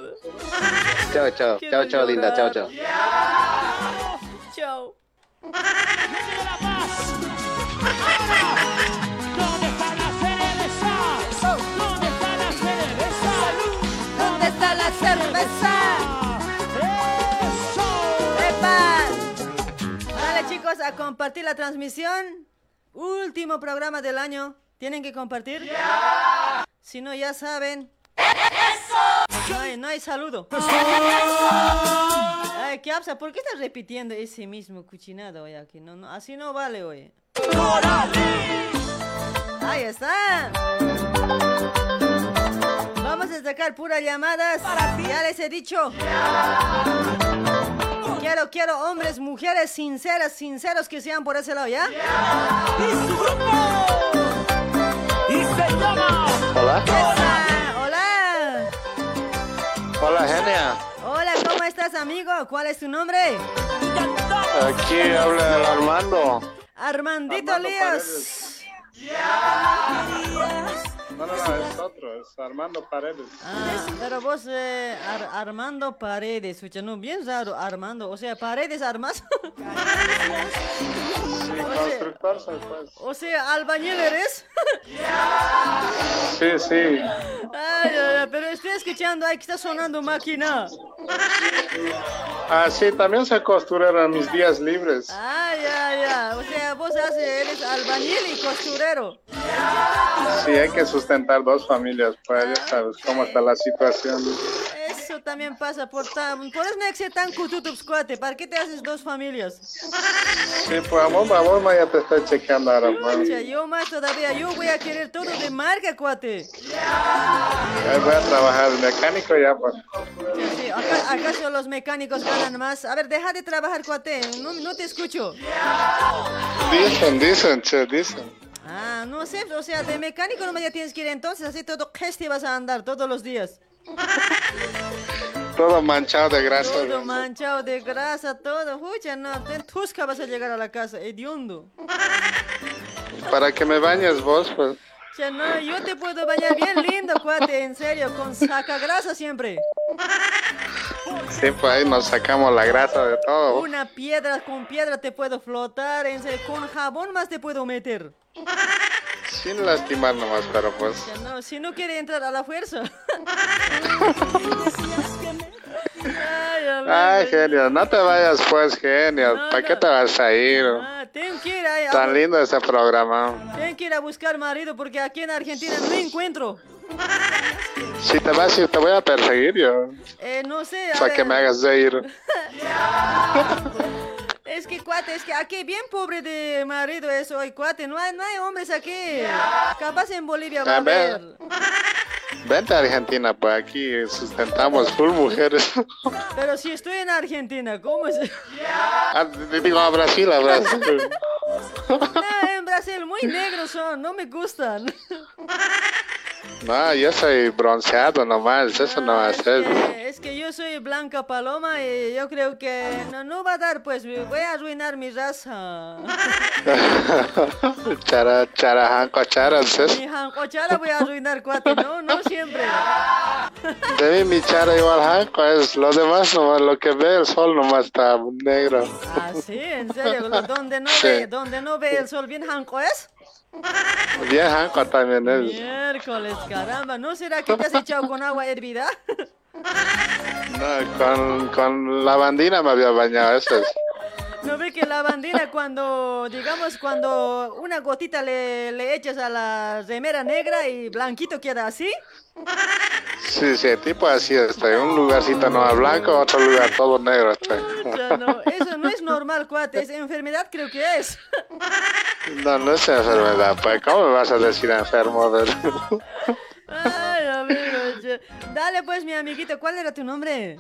[SPEAKER 11] Chao, chao,
[SPEAKER 9] Quiero
[SPEAKER 11] chao, chao, linda, chao, chao.
[SPEAKER 9] Chao. ¿Dónde está la cerveza? ¡Epa! Dale chicos, a compartir la transmisión. Último programa del año. ¿Tienen que compartir? Si no, ya saben. No hay, no hay saludo. Ay, ¿qué pasa? ¿Por qué estás repitiendo ese mismo cuchinado hoy aquí? No, no, así no vale, oye. Ahí está. Vamos a sacar puras llamadas. Ya les he dicho. Quiero, quiero hombres, mujeres sinceras, sinceros que sean por ese lado, ¿ya?
[SPEAKER 12] Hola.
[SPEAKER 9] Esa, Hola.
[SPEAKER 12] Hola, Genia.
[SPEAKER 9] Hola, ¿cómo estás, amigo? ¿Cuál es tu nombre?
[SPEAKER 12] Aquí habla el Armando.
[SPEAKER 9] Armandito
[SPEAKER 12] Armando
[SPEAKER 9] Líos.
[SPEAKER 12] No, no, no, es otro, es Armando Paredes.
[SPEAKER 9] Ah, pero vos, eh, Ar- Armando Paredes, escucha, no, bien raro, Armando, o sea, Paredes armas. [LAUGHS]
[SPEAKER 12] Sí, constructor soy, pues.
[SPEAKER 9] o sea, albañil eres.
[SPEAKER 12] Sí, sí.
[SPEAKER 9] Ay, escuchando, ahí que está sonando máquina.
[SPEAKER 12] Ah, sí, también soy costurero en mis días libres.
[SPEAKER 9] Ay, ay, ay, o sea, vos haces, eres albañil y costurero.
[SPEAKER 12] Sí, hay que sustentar dos familias, pues ya sabes cómo está la situación.
[SPEAKER 9] También pasa por tan, por eso no tan cututups, cuate, ¿para qué te haces dos familias?
[SPEAKER 12] Sí, pues amor, amor, ya te estoy chequeando ahora.
[SPEAKER 9] Pucha, yo más todavía, yo voy a querer todo de marca, cuate.
[SPEAKER 12] Ahí voy a trabajar de mecánico ya, pues.
[SPEAKER 9] Sí, acá, ¿Acaso los mecánicos ganan más? A ver, deja de trabajar, cuate. No, no te escucho.
[SPEAKER 12] Dicen, dicen, che, dicen.
[SPEAKER 9] Ah, no sé, o sea, de mecánico no me ya tienes que ir entonces, así todo gesti vas a andar todos los días. [LAUGHS]
[SPEAKER 12] Todo manchado de grasa.
[SPEAKER 9] Todo manchado de grasa, todo. Pucha, no, en tusca vas a llegar a la casa, hediondo.
[SPEAKER 12] Para que me bañes vos, pues.
[SPEAKER 9] Ya no, yo te puedo bañar bien lindo, cuate, en serio, con saca grasa siempre.
[SPEAKER 12] Sí, pues ahí nos sacamos la grasa de todo.
[SPEAKER 9] Una piedra con piedra te puedo flotar, en serio, con jabón más te puedo meter.
[SPEAKER 12] Sin lastimar nomás, pero pues.
[SPEAKER 9] No, si no quiere entrar a la fuerza. Ay, [LAUGHS] amigo.
[SPEAKER 12] Ay, genio, no te vayas pues, genio.
[SPEAKER 9] No,
[SPEAKER 12] ¿Para qué
[SPEAKER 9] no.
[SPEAKER 12] te vas a ir?
[SPEAKER 9] Ah, tengo que ir a,
[SPEAKER 12] Tan lindo ese programa.
[SPEAKER 9] tengo que ir a buscar marido porque aquí en Argentina no encuentro.
[SPEAKER 12] Si te vas te voy a perseguir yo.
[SPEAKER 9] Eh, no sé,
[SPEAKER 12] Para que me hagas de ir. [LAUGHS]
[SPEAKER 9] Es que cuate, es que aquí bien pobre de marido es hoy, cuate. No hay, no hay hombres aquí. Capaz en Bolivia a
[SPEAKER 12] ver. Vente a Argentina, pues aquí sustentamos full mujeres.
[SPEAKER 9] Pero si estoy en Argentina, ¿cómo es?
[SPEAKER 12] Ah, digo a Brasil, a Brasil. [LAUGHS]
[SPEAKER 9] No, en Brasil muy negros son, no me gustan.
[SPEAKER 12] No, yo soy bronceado nomás, eso no va a ser.
[SPEAKER 9] Es que yo soy Blanca Paloma y yo creo que no, no va a dar, pues voy a arruinar mi raza. [LAUGHS]
[SPEAKER 12] Chara, chara, janco, chara, ¿sí?
[SPEAKER 9] Mi jancochara voy a arruinar, cuate, no, no siempre. [LAUGHS]
[SPEAKER 12] De mí mi chara igual janco es, lo demás nomás, lo que ve el sol nomás está negro.
[SPEAKER 9] Ah, sí, en serio, donde no, [LAUGHS]
[SPEAKER 12] Sí.
[SPEAKER 9] ve, donde no ve el sol bien janco es.
[SPEAKER 12] Bien janco también es.
[SPEAKER 9] Miércoles, caramba, ¿no será que te has echado con agua hervida? [LAUGHS]
[SPEAKER 12] No, con, con lavandina me había bañado, eso es.
[SPEAKER 9] ¿No ve que la bandina cuando, digamos, cuando una gotita le, le echas a la remera negra y blanquito queda así?
[SPEAKER 12] Sí, sí, tipo así estoy. Un lugarcito no blanco, otro lugar todo negro estoy.
[SPEAKER 9] Ya no, eso no es normal, cuate, es enfermedad creo que es.
[SPEAKER 12] No, no es enfermedad, pues. ¿Cómo me vas a decir enfermo? de-
[SPEAKER 9] Ay, amigo, dale pues mi amiguito, ¿cuál era tu nombre?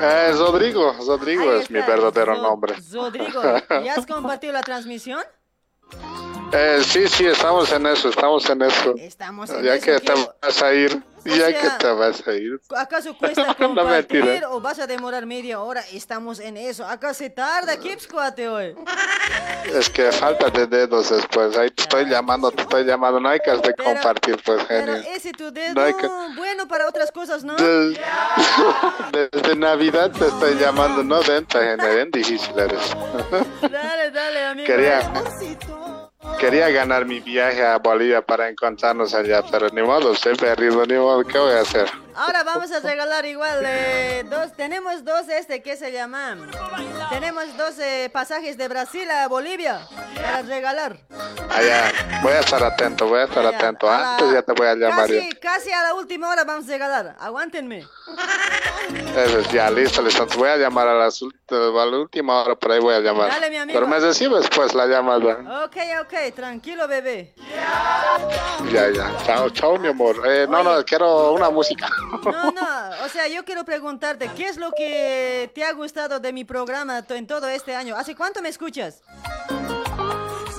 [SPEAKER 12] Eh, Rodrigo, Rodrigo es mi
[SPEAKER 9] está,
[SPEAKER 12] verdadero
[SPEAKER 9] Ro-
[SPEAKER 12] nombre.
[SPEAKER 9] Rodrigo, ¿ya has compartido la transmisión?
[SPEAKER 12] Eh, sí, sí, estamos en eso, estamos en eso.
[SPEAKER 9] Estamos en
[SPEAKER 12] ya
[SPEAKER 9] eso,
[SPEAKER 12] que te vas a ir, ya
[SPEAKER 9] sea,
[SPEAKER 12] que te vas a ir.
[SPEAKER 9] ¿Acaso cuesta [LAUGHS]
[SPEAKER 12] No,
[SPEAKER 9] compartir
[SPEAKER 12] mentira.
[SPEAKER 9] o vas a demorar media hora? Estamos en eso. Acá se tarda, Kips, cuate, hoy.
[SPEAKER 12] Es que falta de dedos después. Ahí te estoy llamando, te estoy llamando. No hay que de compartir, pues,
[SPEAKER 9] Pero
[SPEAKER 12] genio.
[SPEAKER 9] ese tu dedo,
[SPEAKER 12] No hay que-
[SPEAKER 9] bueno para otras cosas, ¿no?
[SPEAKER 12] Des- [LAUGHS] Desde Navidad te estoy llamando, no dentro, genio. Bien difícil eres. [LAUGHS]
[SPEAKER 9] Dale, dale, amigo.
[SPEAKER 12] Quería, quería ganar mi viaje a Bolivia para encontrarnos allá, pero ni modo, estoy perdido, ni modo, ¿qué voy a hacer?
[SPEAKER 9] Ahora vamos a regalar igual eh, dos, tenemos dos este que se llaman. Tenemos dos eh, pasajes de Brasil a Bolivia para regalar.
[SPEAKER 12] Allá, voy a estar atento, voy a estar atento.
[SPEAKER 9] a la-
[SPEAKER 12] Antes ya te voy a llamar.
[SPEAKER 9] Casi, casi a la última hora vamos a regalar. Aguántenme.
[SPEAKER 12] Eso es, ya, listo, listo. Voy a llamar a, las a la última hora, por ahí voy a llamar.
[SPEAKER 9] Dale, mi amigo.
[SPEAKER 12] Pero me recibes pues la llamada.
[SPEAKER 9] Ok, ok, tranquilo, bebé.
[SPEAKER 12] Ya, ya. Chao, chao, mi amor. Eh, no, no, quiero una música.
[SPEAKER 9] No, no, o sea, yo quiero preguntarte, ¿qué es lo que te ha gustado de mi programa en todo este año? ¿Hace cuánto me escuchas?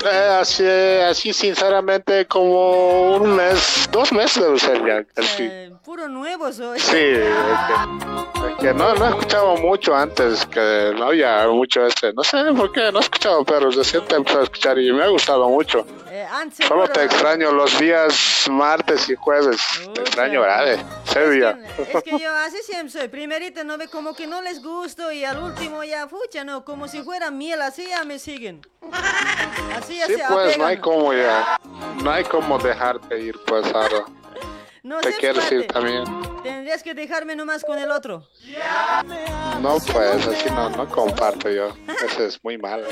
[SPEAKER 12] Eh, así, así, sinceramente, como un mes, dos meses debe ser ya. casi.
[SPEAKER 9] Eh, puro nuevo soy.
[SPEAKER 12] Sí, es que, es que no, no he escuchado mucho antes, que no había mucho este. No sé por qué, no he escuchado, pero recién empecé a escuchar y me ha gustado mucho.
[SPEAKER 9] Eh,
[SPEAKER 12] Solo te extraño los días martes y jueves. Te extraño, ¿verdad? Serio.
[SPEAKER 9] Es que yo así siempre soy. Primerito no ve como que no les gusto y al último ya, fucha, no, como si fuera miel, así ya me siguen. Así ya
[SPEAKER 12] Sí,
[SPEAKER 9] se
[SPEAKER 12] pues no hay
[SPEAKER 9] apegan.
[SPEAKER 12] como ya. No hay como dejarte ir, pues ahora.
[SPEAKER 9] No
[SPEAKER 12] Te
[SPEAKER 9] sé,
[SPEAKER 12] quieres ir también.
[SPEAKER 9] Tendrías que dejarme nomás con el otro.
[SPEAKER 12] No, pues así no, no comparto yo. Eso es muy malo.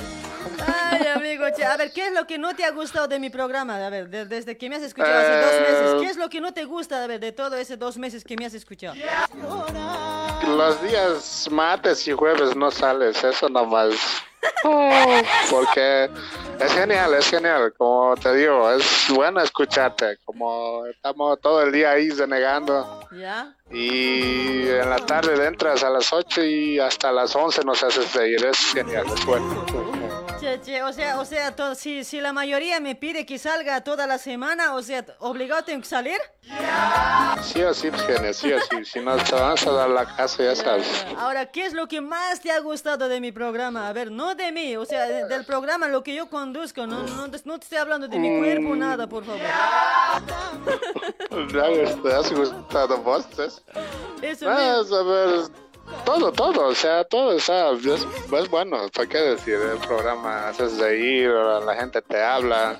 [SPEAKER 9] Ay, amigo, che, a ver, ¿qué es lo que no te ha gustado de mi programa? A ver, de- desde que me has escuchado hace dos meses,
[SPEAKER 12] Eh,
[SPEAKER 9] ¿qué es lo que no te gusta, a ver, de todo ese dos meses que me has escuchado?
[SPEAKER 12] Los días martes y jueves no sales, eso nomás. [LAUGHS] Porque es genial, es genial, como te digo, es bueno escucharte, como estamos todo el día ahí renegando
[SPEAKER 9] ¿Ya?
[SPEAKER 12] y en la tarde entras a las 8 y hasta las 11 nos haces reír, es genial, es bueno.
[SPEAKER 9] Che, che, o sea, o sea, to- si, si la mayoría me pide que salga toda la semana, o sea, ¿obligado tengo que salir?
[SPEAKER 12] Sí o sí, genial, sí o sí, si no te vas a dar la casa, ya sabes.
[SPEAKER 9] Ahora, ¿qué es lo que más te ha gustado de mi programa? A ver, no de mí, o sea, de- del programa, lo que yo conduzco, no, no, te- no te estoy hablando de mi cuerpo, nada, por favor. [LAUGHS]
[SPEAKER 12] Ya, ¿Te has gustado vos?
[SPEAKER 9] Eso mismo.
[SPEAKER 12] a ver, todo, todo, o sea, todo está, es, es bueno, ¿para qué decir? El programa haces reír, la gente te habla,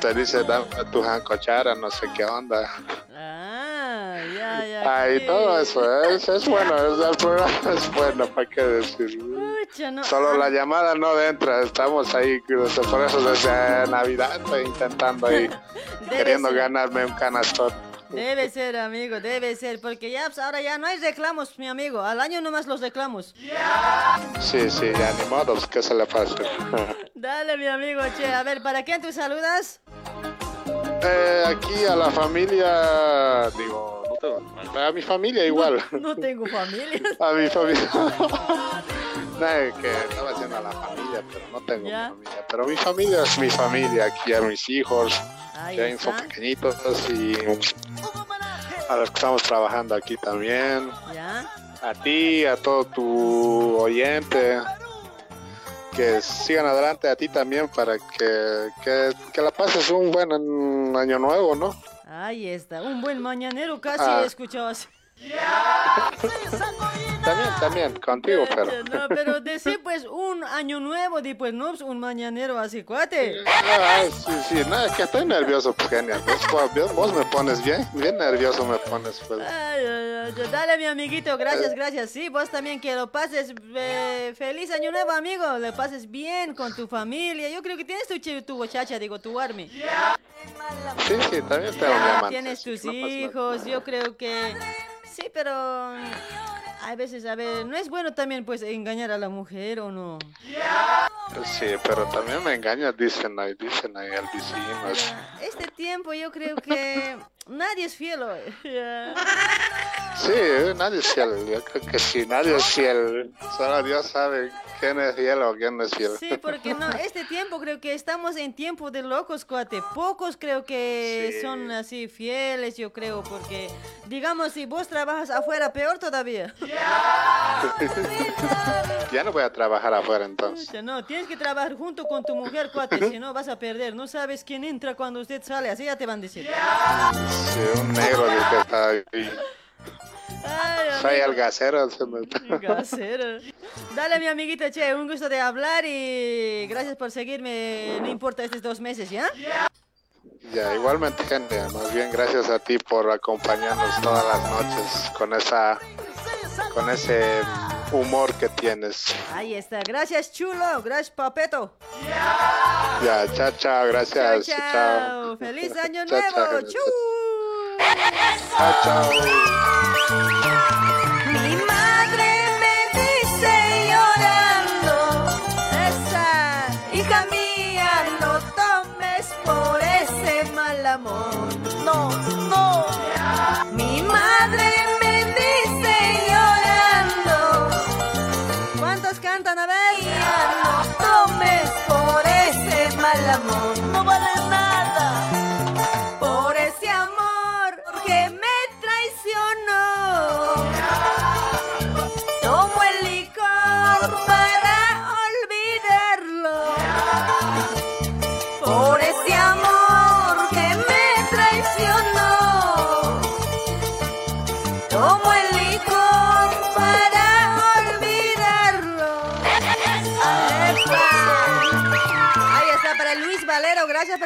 [SPEAKER 12] te dice, dame tu jancochara, no sé qué onda.
[SPEAKER 9] Ah, ya, ya.
[SPEAKER 12] Ay,
[SPEAKER 9] qué-
[SPEAKER 12] todo eso, es, es bueno, es- el programa es bueno, ¿para qué decir?
[SPEAKER 9] Pucha, no.
[SPEAKER 12] Solo
[SPEAKER 9] ah,
[SPEAKER 12] la llamada no entra, estamos ahí, por eso desde Navidad estoy intentando ahí, [LAUGHS] queriendo ganarme un canastón.
[SPEAKER 9] Debe ser, amigo, debe ser, porque ya, pues, ahora ya no hay reclamos, mi amigo, al año nomás los reclamos.
[SPEAKER 12] Sí, sí, ya ni modo, ¿qué se le pasa? [LAUGHS]
[SPEAKER 9] Dale, mi amigo, che, a ver, ¿para quién tú saludas?
[SPEAKER 12] Eh, aquí a la familia, digo, no tú. A mi familia igual.
[SPEAKER 9] No tengo familia. [LAUGHS]
[SPEAKER 12] A mi familia. [LAUGHS] no, que estaba haciendo a la familia, pero no tengo
[SPEAKER 9] ¿Ya?
[SPEAKER 12] familia. Pero mi familia es mi familia. Aquí a mis hijos,
[SPEAKER 9] Ahí
[SPEAKER 12] que son pequeñitos y a los que estamos trabajando aquí también.
[SPEAKER 9] ¿Ya?
[SPEAKER 12] A ti, a todo tu oyente. Que sigan adelante a ti también para que, que, que la pases un buen año nuevo, ¿no?
[SPEAKER 9] Ahí está. Un buen mañanero casi
[SPEAKER 12] Ah.
[SPEAKER 9] así. [LAUGHS]
[SPEAKER 12] También, también, contigo, pero...
[SPEAKER 9] No, pero [LAUGHS] decir pues un año nuevo, di pues no, pues, un mañanero así, cuate.
[SPEAKER 12] Ah, sí, sí, no, es que estoy nervioso, pues genial. Vos, me pones bien, bien nervioso me pones, pues.
[SPEAKER 9] Ay, ay, ay, Dale, mi amiguito, gracias, gracias. Sí, vos también que lo pases eh, feliz año nuevo, amigo. Le pases bien con tu familia. Yo creo que tienes tu, tu muchacha, digo, tu army.
[SPEAKER 12] Sí, sí, también tengo mi amante.
[SPEAKER 9] tienes tus
[SPEAKER 12] no
[SPEAKER 9] hijos, yo creo que sí, pero hay veces, a ver, no es bueno también pues engañar a la mujer o no.
[SPEAKER 12] Sí, pero también me engañas, dicen ahí, dicen ahí al vecino. es-
[SPEAKER 9] Este tiempo yo creo que [LAUGHS] nadie es fiel hoy.
[SPEAKER 12] Sí, nadie es fiel, yo creo que sí, nadie es fiel. Solo Dios sabe quién es fiel o quién no es fiel.
[SPEAKER 9] Sí, porque no, este tiempo creo que estamos en tiempo de locos, cuate. Pocos creo que
[SPEAKER 12] Sí.
[SPEAKER 9] son así fieles, yo creo, porque digamos si vos trabajas afuera, peor todavía. [LAUGHS]
[SPEAKER 12] ya no voy a trabajar afuera entonces.
[SPEAKER 9] No, tienes que trabajar junto con tu mujer, cuate, si no vas a perder. No sabes quién entra cuando usted sale, así ya te van a decir.
[SPEAKER 12] Sí, un negro que está ahí.
[SPEAKER 9] Ay,
[SPEAKER 12] Soy el gasero. se me-
[SPEAKER 9] Gasero. Dale, mi amiguita, che, un gusto de hablar y gracias por seguirme, no importa estos dos meses, ¿ya?
[SPEAKER 12] Ya, igualmente, gente, más bien gracias a ti por acompañarnos todas las noches con esa, con ese humor que tienes.
[SPEAKER 9] Ahí está, gracias, chulo, gracias, papeto.
[SPEAKER 12] Ya, chao, chao, gracias,
[SPEAKER 9] chao,
[SPEAKER 12] chao.
[SPEAKER 9] chao. Feliz año
[SPEAKER 12] Chao, chao,
[SPEAKER 9] nuevo. Chu.
[SPEAKER 12] Chao, chao.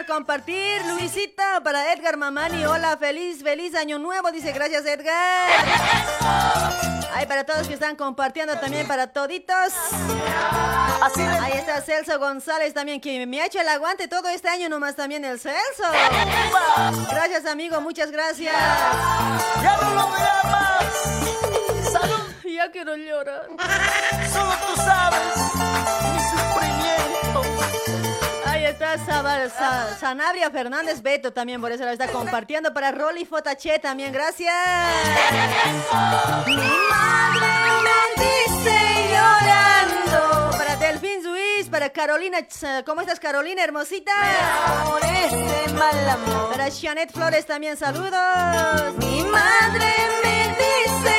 [SPEAKER 9] Compartir. Luisita, para Edgar Mamani, hola, feliz, feliz año nuevo, dice gracias Edgar. Ahí para todos que están compartiendo también para toditos. Ahí está Celso González también, que me ha hecho el aguante todo este año nomás también el Celso. Gracias amigo, muchas gracias.
[SPEAKER 13] Ya no lo más. Salud.
[SPEAKER 9] Ya quiero llorar.
[SPEAKER 13] Solo tú sabes.
[SPEAKER 9] Sa- Sanabria Fernández Beto también, por eso lo está compartiendo. Para Rolly Fotache también, gracias.
[SPEAKER 14] Mi madre me dice llorando.
[SPEAKER 9] Para Delfín Luis, para Carolina, Ch- ¿cómo estás Carolina, hermosita?
[SPEAKER 14] Mal amor.
[SPEAKER 9] Para Janet Flores también, saludos.
[SPEAKER 14] Mi madre me dice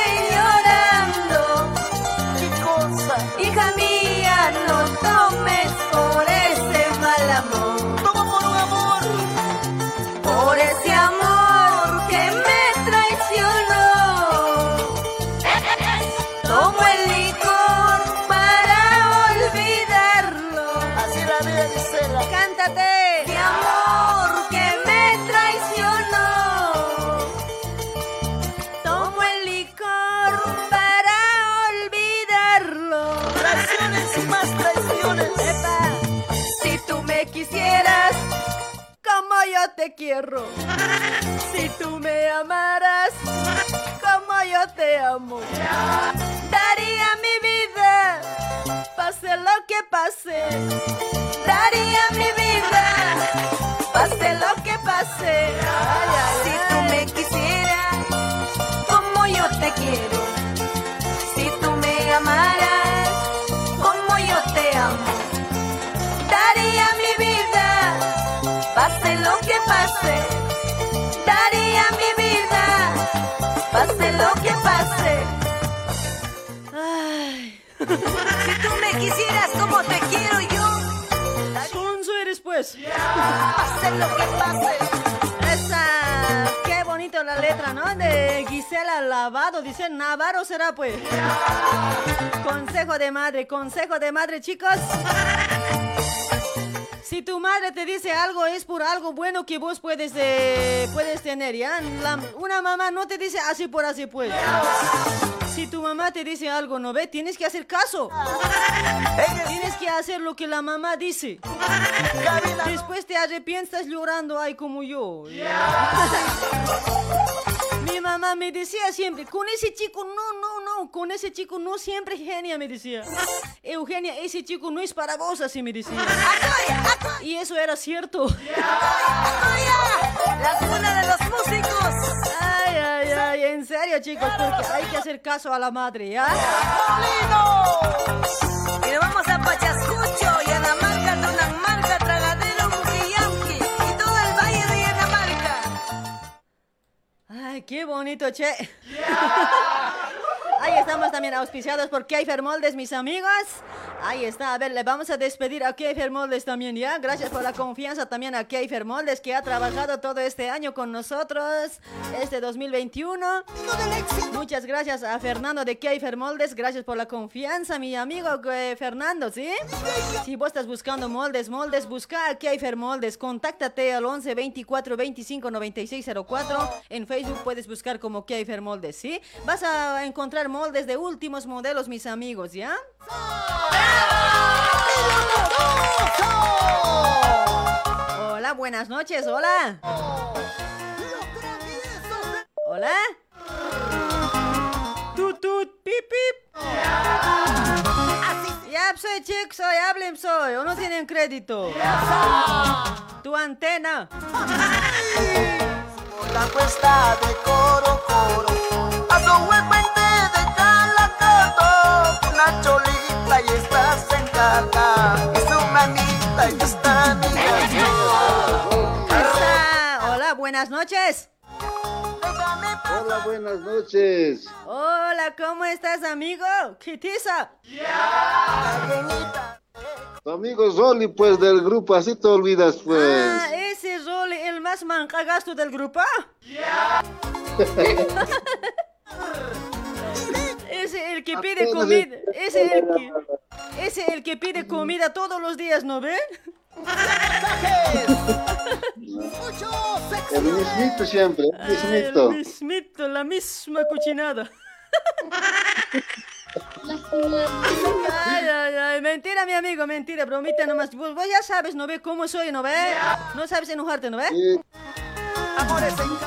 [SPEAKER 9] te quiero. Si tú me amaras, como yo te amo. Daría mi vida, pase lo que pase.
[SPEAKER 14] daría mi vida.
[SPEAKER 9] Pase lo que pase. Ay, ay,
[SPEAKER 14] Si tú me quisieras, Si
[SPEAKER 9] Pues.
[SPEAKER 14] Pase lo que pase.
[SPEAKER 9] Esa, qué bonito la letra, ¿no? De Gisela Lavado, dice Navarro será pues. Consejo de madre, consejo de madre, chicos. Si tu madre te dice algo es por algo bueno que vos puedes, eh, puedes tener, ¿ya? La- una mamá no te dice así por así pues. Si tu mamá te dice algo, ¿no ve? Tienes que hacer caso. Tienes que hacer lo que la mamá dice. Después te arrepientas llorando, ay, como yo. Mi mamá me decía siempre, con ese chico, no, no, no, con ese chico no siempre genia, me decía. [LAUGHS] Eugenia, ese chico no es para vos, así me decía. Y eso era cierto.
[SPEAKER 14] La cuna de los músicos.
[SPEAKER 9] Ay, ay, ay, en serio, chicos, porque hay que hacer caso a la madre, ¿ya?
[SPEAKER 14] Y nos vamos a Pachascucho
[SPEAKER 9] Ay, qué bonito, che. [LAUGHS] Ahí estamos también auspiciados por Keifer Moldes, mis amigos. Ahí está, a ver, le vamos a despedir a Keifer Moldes también, ¿ya? Gracias por la confianza también a Keifer Moldes, que ha trabajado todo este año con nosotros, este 2021. Muchas gracias a Fernando de Keifer Moldes, gracias por la confianza, mi amigo eh, Fernando, ¿sí? Si vos estás buscando moldes, moldes, busca a Keifer Moldes, contáctate al 11 24 25 96 04. En Facebook puedes buscar como Keifer Moldes, ¿sí? Vas a encontrar moldes de últimos modelos, mis amigos, ¿ya? Hola, buenas noches, hola. Hola. Tut, tut, pip, pip. Ya soy chico, soy, hablen soy, o no tienen crédito. Tu antena. [LAUGHS]
[SPEAKER 10] La cuesta de coro coro Una cholita y estás en casa Es su manita y está
[SPEAKER 9] Está- Hola, buenas noches.
[SPEAKER 11] Hola, buenas noches.
[SPEAKER 9] Hola, ¿cómo estás, amigo? Kitiza.
[SPEAKER 11] Tu amigo Zoli, pues, del grupo, así te olvidas, pues.
[SPEAKER 9] Ah, ese Roli, el más mancagasto del grupo. [LAUGHS] [LAUGHS] el que pide comida. Ese el que, ese el que pide comida todos los días, ¿no ven?
[SPEAKER 11] El mismito siempre, el
[SPEAKER 9] Ay,
[SPEAKER 11] mismito.
[SPEAKER 9] el mismito, la misma cochinada. Ay, ay, ay, mentira, mi amigo, mentira, bromita nomás. Vos, vos ya sabes, ¿no ve cómo soy, no ve? No sabes enojarte, ¿no ve?
[SPEAKER 11] Sí.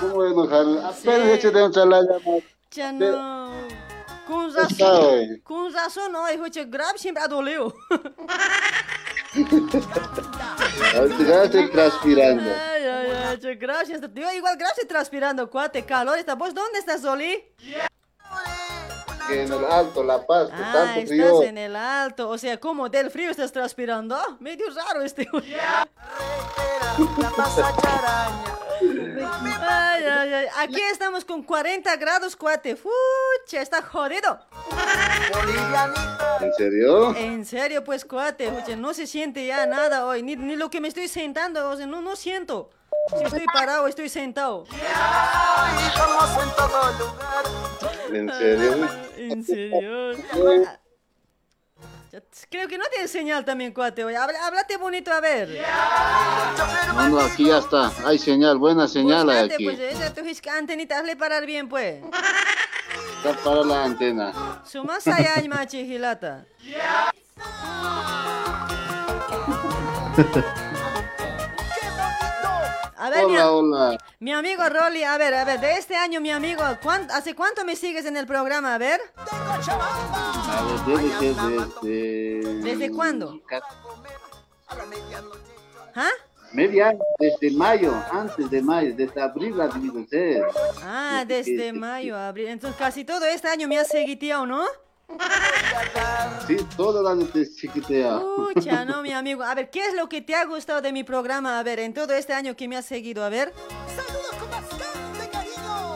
[SPEAKER 11] ¿Cómo enojar? Apenas hecho de un salario.
[SPEAKER 9] Ya no. Con
[SPEAKER 11] Está,
[SPEAKER 9] razón,
[SPEAKER 11] güey.
[SPEAKER 9] con razón, no, hijo, che, grave siempre adoleu. [LAUGHS]
[SPEAKER 11] Ahorita ya estoy transpirando.
[SPEAKER 9] Ay, ay, ay, che, gracias. Yo igual, gracias transpirando, cuate, calor. está. ¿Vos dónde estás, Zoli?
[SPEAKER 11] Que en el alto, La Paz, que
[SPEAKER 9] Ah,
[SPEAKER 11] tanto
[SPEAKER 9] estás
[SPEAKER 11] frío.
[SPEAKER 9] en el alto. O sea, ¿cómo del frío estás transpirando? Medio raro este. Ay, ay, ay. Aquí estamos con 40 grados, cuate. Fucha, está jodido.
[SPEAKER 11] ¿En serio?
[SPEAKER 9] En serio, pues, cuate. Fucha, no se siente ya nada hoy. Ni, ni lo que me estoy sentando. O sea, no, no siento. Si estoy parado, estoy sentado.
[SPEAKER 11] ¿En serio? [LAUGHS]
[SPEAKER 9] En serio. Ah, Creo que no tiene señal también, cuate. Háblate bonito, a ver.
[SPEAKER 11] No, no, aquí ya está. Hay señal, buena señal hay
[SPEAKER 9] Búscate,
[SPEAKER 11] aquí.
[SPEAKER 9] pues, esa tu antenita, hazle parar bien, pues.
[SPEAKER 11] Está para la antena.
[SPEAKER 9] Suma saya machi hilata. [LAUGHS] A ver, mi,
[SPEAKER 11] Hola, hola.
[SPEAKER 9] mi amigo Rolly, a ver, a ver, de este año, mi amigo, ¿cuán- ¿hace cuánto me sigues en el programa? A ver,
[SPEAKER 11] A ver, ser desde...
[SPEAKER 9] ¿desde cuándo? ¿Ah?
[SPEAKER 11] Media desde mayo, antes de mayo, desde abril ser.
[SPEAKER 9] Ah, desde mayo, abril. Entonces casi todo este año me has seguido, ¿no?
[SPEAKER 11] Sí, todo el año te chiquitea.
[SPEAKER 9] Pucha, no, mi [LAUGHS] amigo. A ver, ¿qué es lo que te ha gustado de mi programa? A ver, en todo este año que me has seguido, a ver.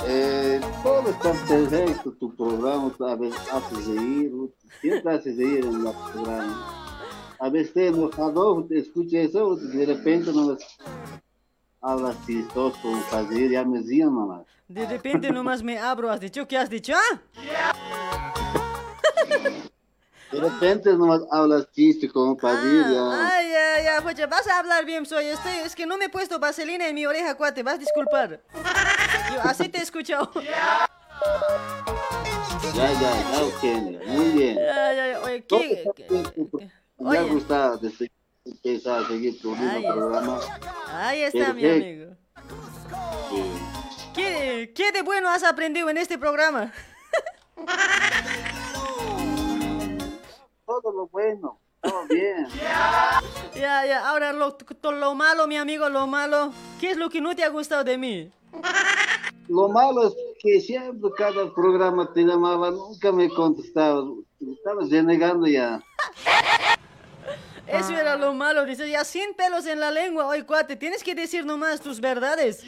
[SPEAKER 15] Eh, todo está perfecto, tu programa a veces hace reír, siempre hace reír en el programa. A veces te enojado, te escucha eso, de repente no hablas chistoso, para reír, ya me río nomás.
[SPEAKER 9] De repente nomás me abro, ¿has dicho? ¿Qué has dicho? ah?
[SPEAKER 15] De repente nomás hablas chiste como para reír, ya.
[SPEAKER 9] Ay, ya, ya, pues vas a hablar bien, soy. Estoy, es que no me he puesto vaselina en mi oreja, cuate, vas a disculpar. Yo así te he escuchado.
[SPEAKER 15] Ya, ya, ya, Eugenia, muy bien.
[SPEAKER 9] Ya, ya, ya, oye, ¿qué?
[SPEAKER 15] Me ha gustado desde que empezar a seguir tu mismo programa.
[SPEAKER 9] Ahí está, mi amigo. ¿Qué, ¿Qué de bueno has aprendido en este programa? [LAUGHS]
[SPEAKER 15] Todo lo bueno, todo bien.
[SPEAKER 9] Ya, ya, ahora lo, lo malo, mi amigo, lo malo. ¿Qué es lo que no te ha gustado de mí?
[SPEAKER 15] Lo malo es que siempre cada programa te llamaba, nunca me contestabas. Estabas renegando ya.
[SPEAKER 9] Eso era lo malo, dice, ya sin pelos en la lengua. Oye, cuate, tienes que decir nomás tus verdades.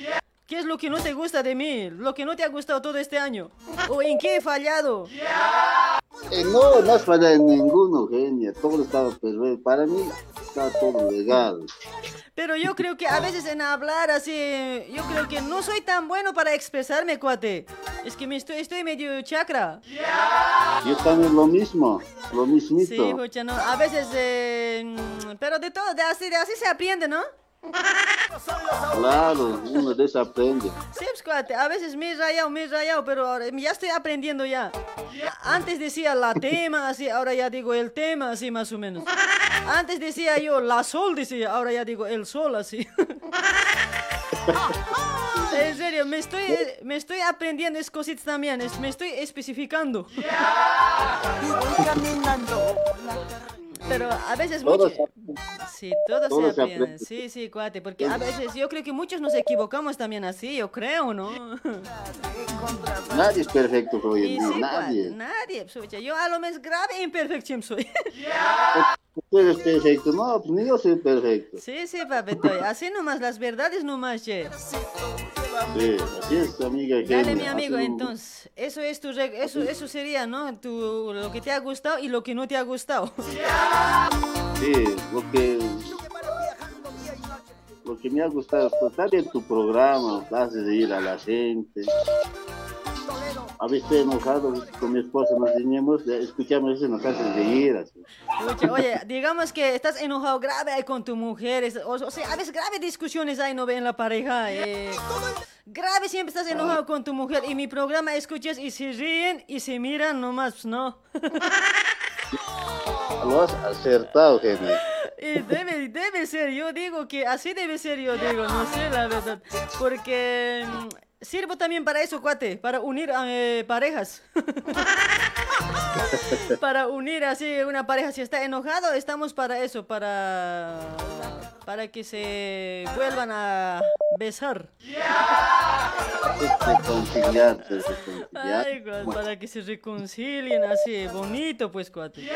[SPEAKER 9] ¿Qué es lo que no te gusta de mí? Lo que no te ha gustado todo este año. ¿O en qué he fallado?
[SPEAKER 15] Eh, no, no fallado en ninguno, genia. Todo estaba perfecto. Para mí está todo legal.
[SPEAKER 9] Pero yo creo que a veces en hablar así, yo creo que no soy tan bueno para expresarme, cuate. Es que me estoy, estoy medio chakra.
[SPEAKER 15] Yo también lo mismo, lo mismito.
[SPEAKER 9] Sí, no. A veces, eh, pero de todo, de así, de así se aprende, ¿no?
[SPEAKER 15] Claro, uno desaprende.
[SPEAKER 9] Sí, pues, cuate, a veces me he rayado, me he rayado, pero ahora ya estoy aprendiendo ya. Antes decía la tema, así, ahora ya digo el tema, así más o menos. Antes decía yo la sol, decía, ahora ya digo el sol, así. [LAUGHS] En serio, me estoy, me estoy aprendiendo es cositas también, es- me estoy especificando. Pero a veces
[SPEAKER 15] Todo
[SPEAKER 9] mucho...
[SPEAKER 15] se
[SPEAKER 9] Sí, todo,
[SPEAKER 15] todo
[SPEAKER 9] se
[SPEAKER 15] se
[SPEAKER 9] aprende.
[SPEAKER 15] aprende.
[SPEAKER 9] Sí, sí, cuate, porque a veces yo creo que muchos nos equivocamos también así, yo creo, ¿no?
[SPEAKER 15] Nadie es perfecto hoy en día, nadie.
[SPEAKER 9] nadie, pucha, yo a lo menos grave imperfección soy. [LAUGHS]
[SPEAKER 15] Tú eres perfecto, no, pues ni yo soy perfecto.
[SPEAKER 9] Sí, sí, papito, así nomás, las verdades nomás, che.
[SPEAKER 15] Sí, así es, amiga.
[SPEAKER 9] Dale, mi amigo,
[SPEAKER 15] así-
[SPEAKER 9] entonces, eso es tu eso, eso sería, ¿no? Tu, lo que te ha gustado y lo que no te ha gustado. [LAUGHS]
[SPEAKER 15] Sí, lo que, lo que me ha gustado, pues está bien tu programa, haces reír a la gente. A veces enojado con mi esposa, nos teníamos, escuchamos eso, nos hace reír. Así.
[SPEAKER 9] Pucha, Oye, digamos que estás enojado grave con tu mujer, es- o, o sea, a veces graves discusiones hay, ¿no ve en la pareja? eh, grave siempre estás enojado con tu mujer y mi programa escuchas y se ríen y se miran nomás, ¿no? [LAUGHS]
[SPEAKER 15] Lo has acertado, genia.
[SPEAKER 9] Y debe, debe ser, yo digo que así debe ser, yo digo, no sé la verdad. Porque sirvo también para eso, cuate, para unir eh, parejas. [LAUGHS] para unir así una pareja. Si está enojado, estamos para eso, para, para que se vuelvan a besar.
[SPEAKER 15] Reconciliar.
[SPEAKER 9] Ay, cuate, para que se reconcilien así, bonito pues, cuate.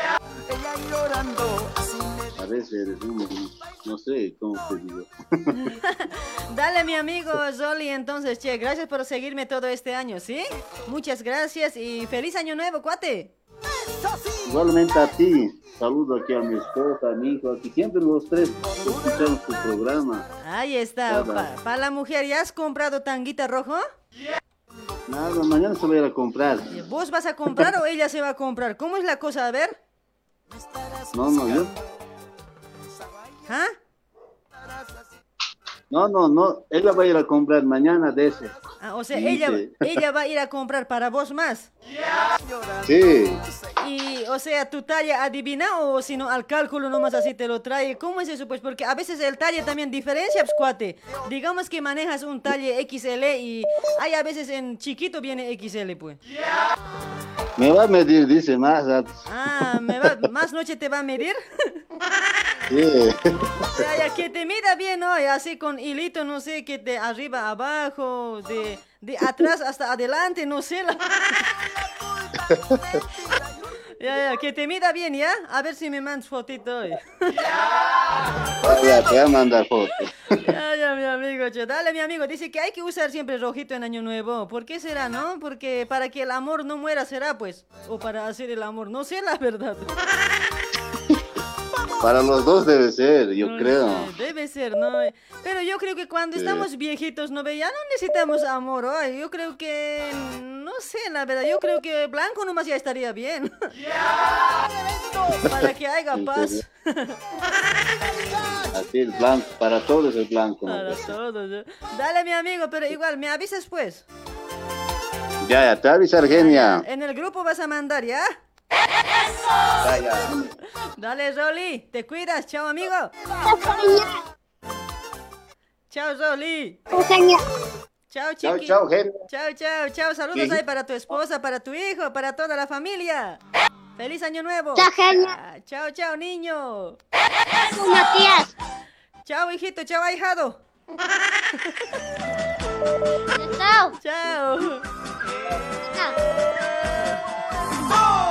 [SPEAKER 15] A veces eres uno, no sé cómo te digo. [LAUGHS]
[SPEAKER 9] Dale, mi amigo Zoli, entonces, che, gracias por seguirme todo este año, ¿sí? Muchas gracias y feliz año nuevo, cuate.
[SPEAKER 15] Igualmente a ti, saludo aquí a mi esposa, a mi hijo, aquí siempre los tres escuchamos tu programa.
[SPEAKER 9] Ahí está, para la mujer, ¿ya has comprado tanguita rojo?
[SPEAKER 15] Nada, mañana se voy a ir a comprar.
[SPEAKER 9] ¿Vos vas a comprar o [LAUGHS] ella se va a comprar? ¿Cómo es la cosa? A ver.
[SPEAKER 15] No, no, yo.
[SPEAKER 9] ¿Ah?
[SPEAKER 15] No, no, no, ella va a ir a comprar mañana de ese.
[SPEAKER 9] Ah, o sea,
[SPEAKER 15] Sí,
[SPEAKER 9] ella,
[SPEAKER 15] sí. [LAUGHS]
[SPEAKER 9] ella va a ir a comprar para vos más.
[SPEAKER 15] Sí,
[SPEAKER 9] Y, o sea, tu talla adivina o si no, al cálculo nomás así te lo trae. ¿Cómo es eso? Pues porque a veces el talle también diferencia, pues, cuate. Digamos que manejas un talle XL y hay a veces en chiquito viene XL, pues.
[SPEAKER 15] Me va a medir, dice más. ah,
[SPEAKER 9] Ah, ¿me va- ¿más noche te va a medir? [LAUGHS]
[SPEAKER 15] Sí.
[SPEAKER 9] Ya, ya, que te mida bien, ¿no? Y así con hilito, no sé, que de arriba abajo, de, de atrás hasta adelante, no sé. [LAUGHS] la- [LAUGHS] Ya, ya, que te mida bien, ¿ya? A ver si me mandas fotito hoy.
[SPEAKER 15] Ya, te voy a mandar foto.
[SPEAKER 9] Ya, ya, mi amigo, che. Dale, mi amigo. Dice que hay que usar siempre rojito en Año Nuevo. ¿Por qué será, no? Porque para que el amor no muera será, pues. O para hacer el amor. No sé la verdad.
[SPEAKER 15] Para los dos debe ser, yo
[SPEAKER 9] No
[SPEAKER 15] creo.
[SPEAKER 9] Debe ser, ¿no? Pero yo creo que cuando
[SPEAKER 15] Sí.
[SPEAKER 9] estamos viejitos, ¿no ve? Ya no necesitamos amor, hoy. Yo creo que... No sé, la verdad. Yo creo que blanco nomás ya estaría bien. [LAUGHS] Para que haya
[SPEAKER 15] ¿En
[SPEAKER 9] paz.
[SPEAKER 15] Así el blanco, para todos es blanco. ¿no?
[SPEAKER 9] Para todos. Dale, mi amigo, pero igual, me avisas pues.
[SPEAKER 15] Ya, ya, te avisar, genia.
[SPEAKER 9] En el grupo vas a mandar, ¿ya? Dale, Roli, te cuidas, chao, amigo. Chao, Roli. Chao,
[SPEAKER 15] Chao,
[SPEAKER 9] chiqui.
[SPEAKER 15] chao, genia.
[SPEAKER 9] Chao, chao, chao. Saludos ahí para tu esposa, para tu hijo, para toda la familia. ¡Feliz año nuevo!
[SPEAKER 4] Chao, genia.
[SPEAKER 9] Ah, Chao, chao, niño.
[SPEAKER 4] Chao, Matías.
[SPEAKER 9] Chao, hijito, chao, ahijado.
[SPEAKER 4] Chao.
[SPEAKER 9] Chao. Ay,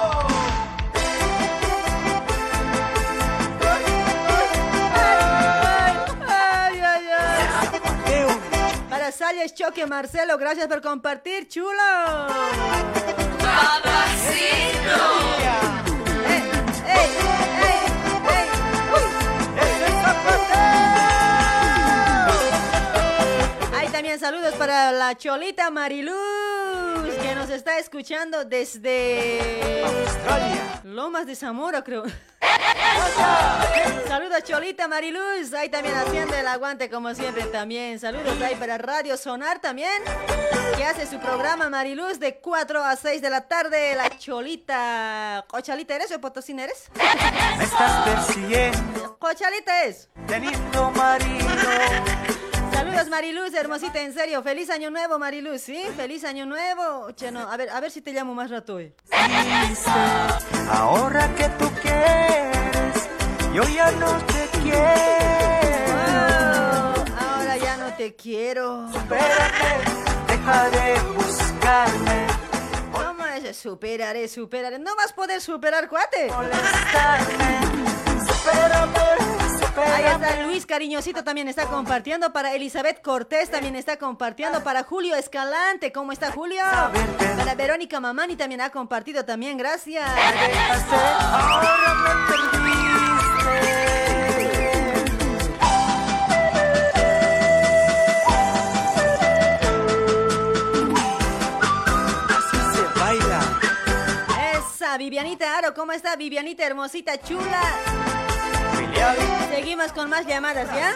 [SPEAKER 9] Salles Choque Marcelo, gracias por compartir, chulo. Hay también saludos para la Cholita Mariluz, que nos está escuchando desde Lomas de Zamora, creo. Saludos Cholita Mariluz, ahí también haciendo el aguante como siempre también. Saludos ahí para Radio Sonar también, que hace su programa Mariluz de 4 a 6 de la tarde. La Cholita, ¿Cochalita eres o Potosina eres?
[SPEAKER 5] Me estás persiguiendo,
[SPEAKER 9] Cochalita es.
[SPEAKER 5] teniendo marido.
[SPEAKER 9] Saludos Mariluz, hermosita, en serio. Feliz año nuevo, Mariluz, ¿sí? Feliz año nuevo. Che, no, a ver, a ver si te llamo más rato hoy.
[SPEAKER 5] Ahora que tú quieres, yo ya no te quiero.
[SPEAKER 9] Ahora ya no te quiero.
[SPEAKER 5] Espérate, deja de buscarme.
[SPEAKER 9] ¿Cómo es? Superaré, superaré. No vas a poder superar, cuate. Ahí está Luis Cariñosito también está compartiendo. Para Elizabeth Cortés también está compartiendo. Para Julio Escalante, ¿cómo está Julio? Para Verónica Mamani también ha compartido también, gracias.
[SPEAKER 5] Ahora me perdiste.
[SPEAKER 9] Vivianita Aro, ¿cómo está Vivianita hermosita, chula? Seguimos con más llamadas, ¿ya?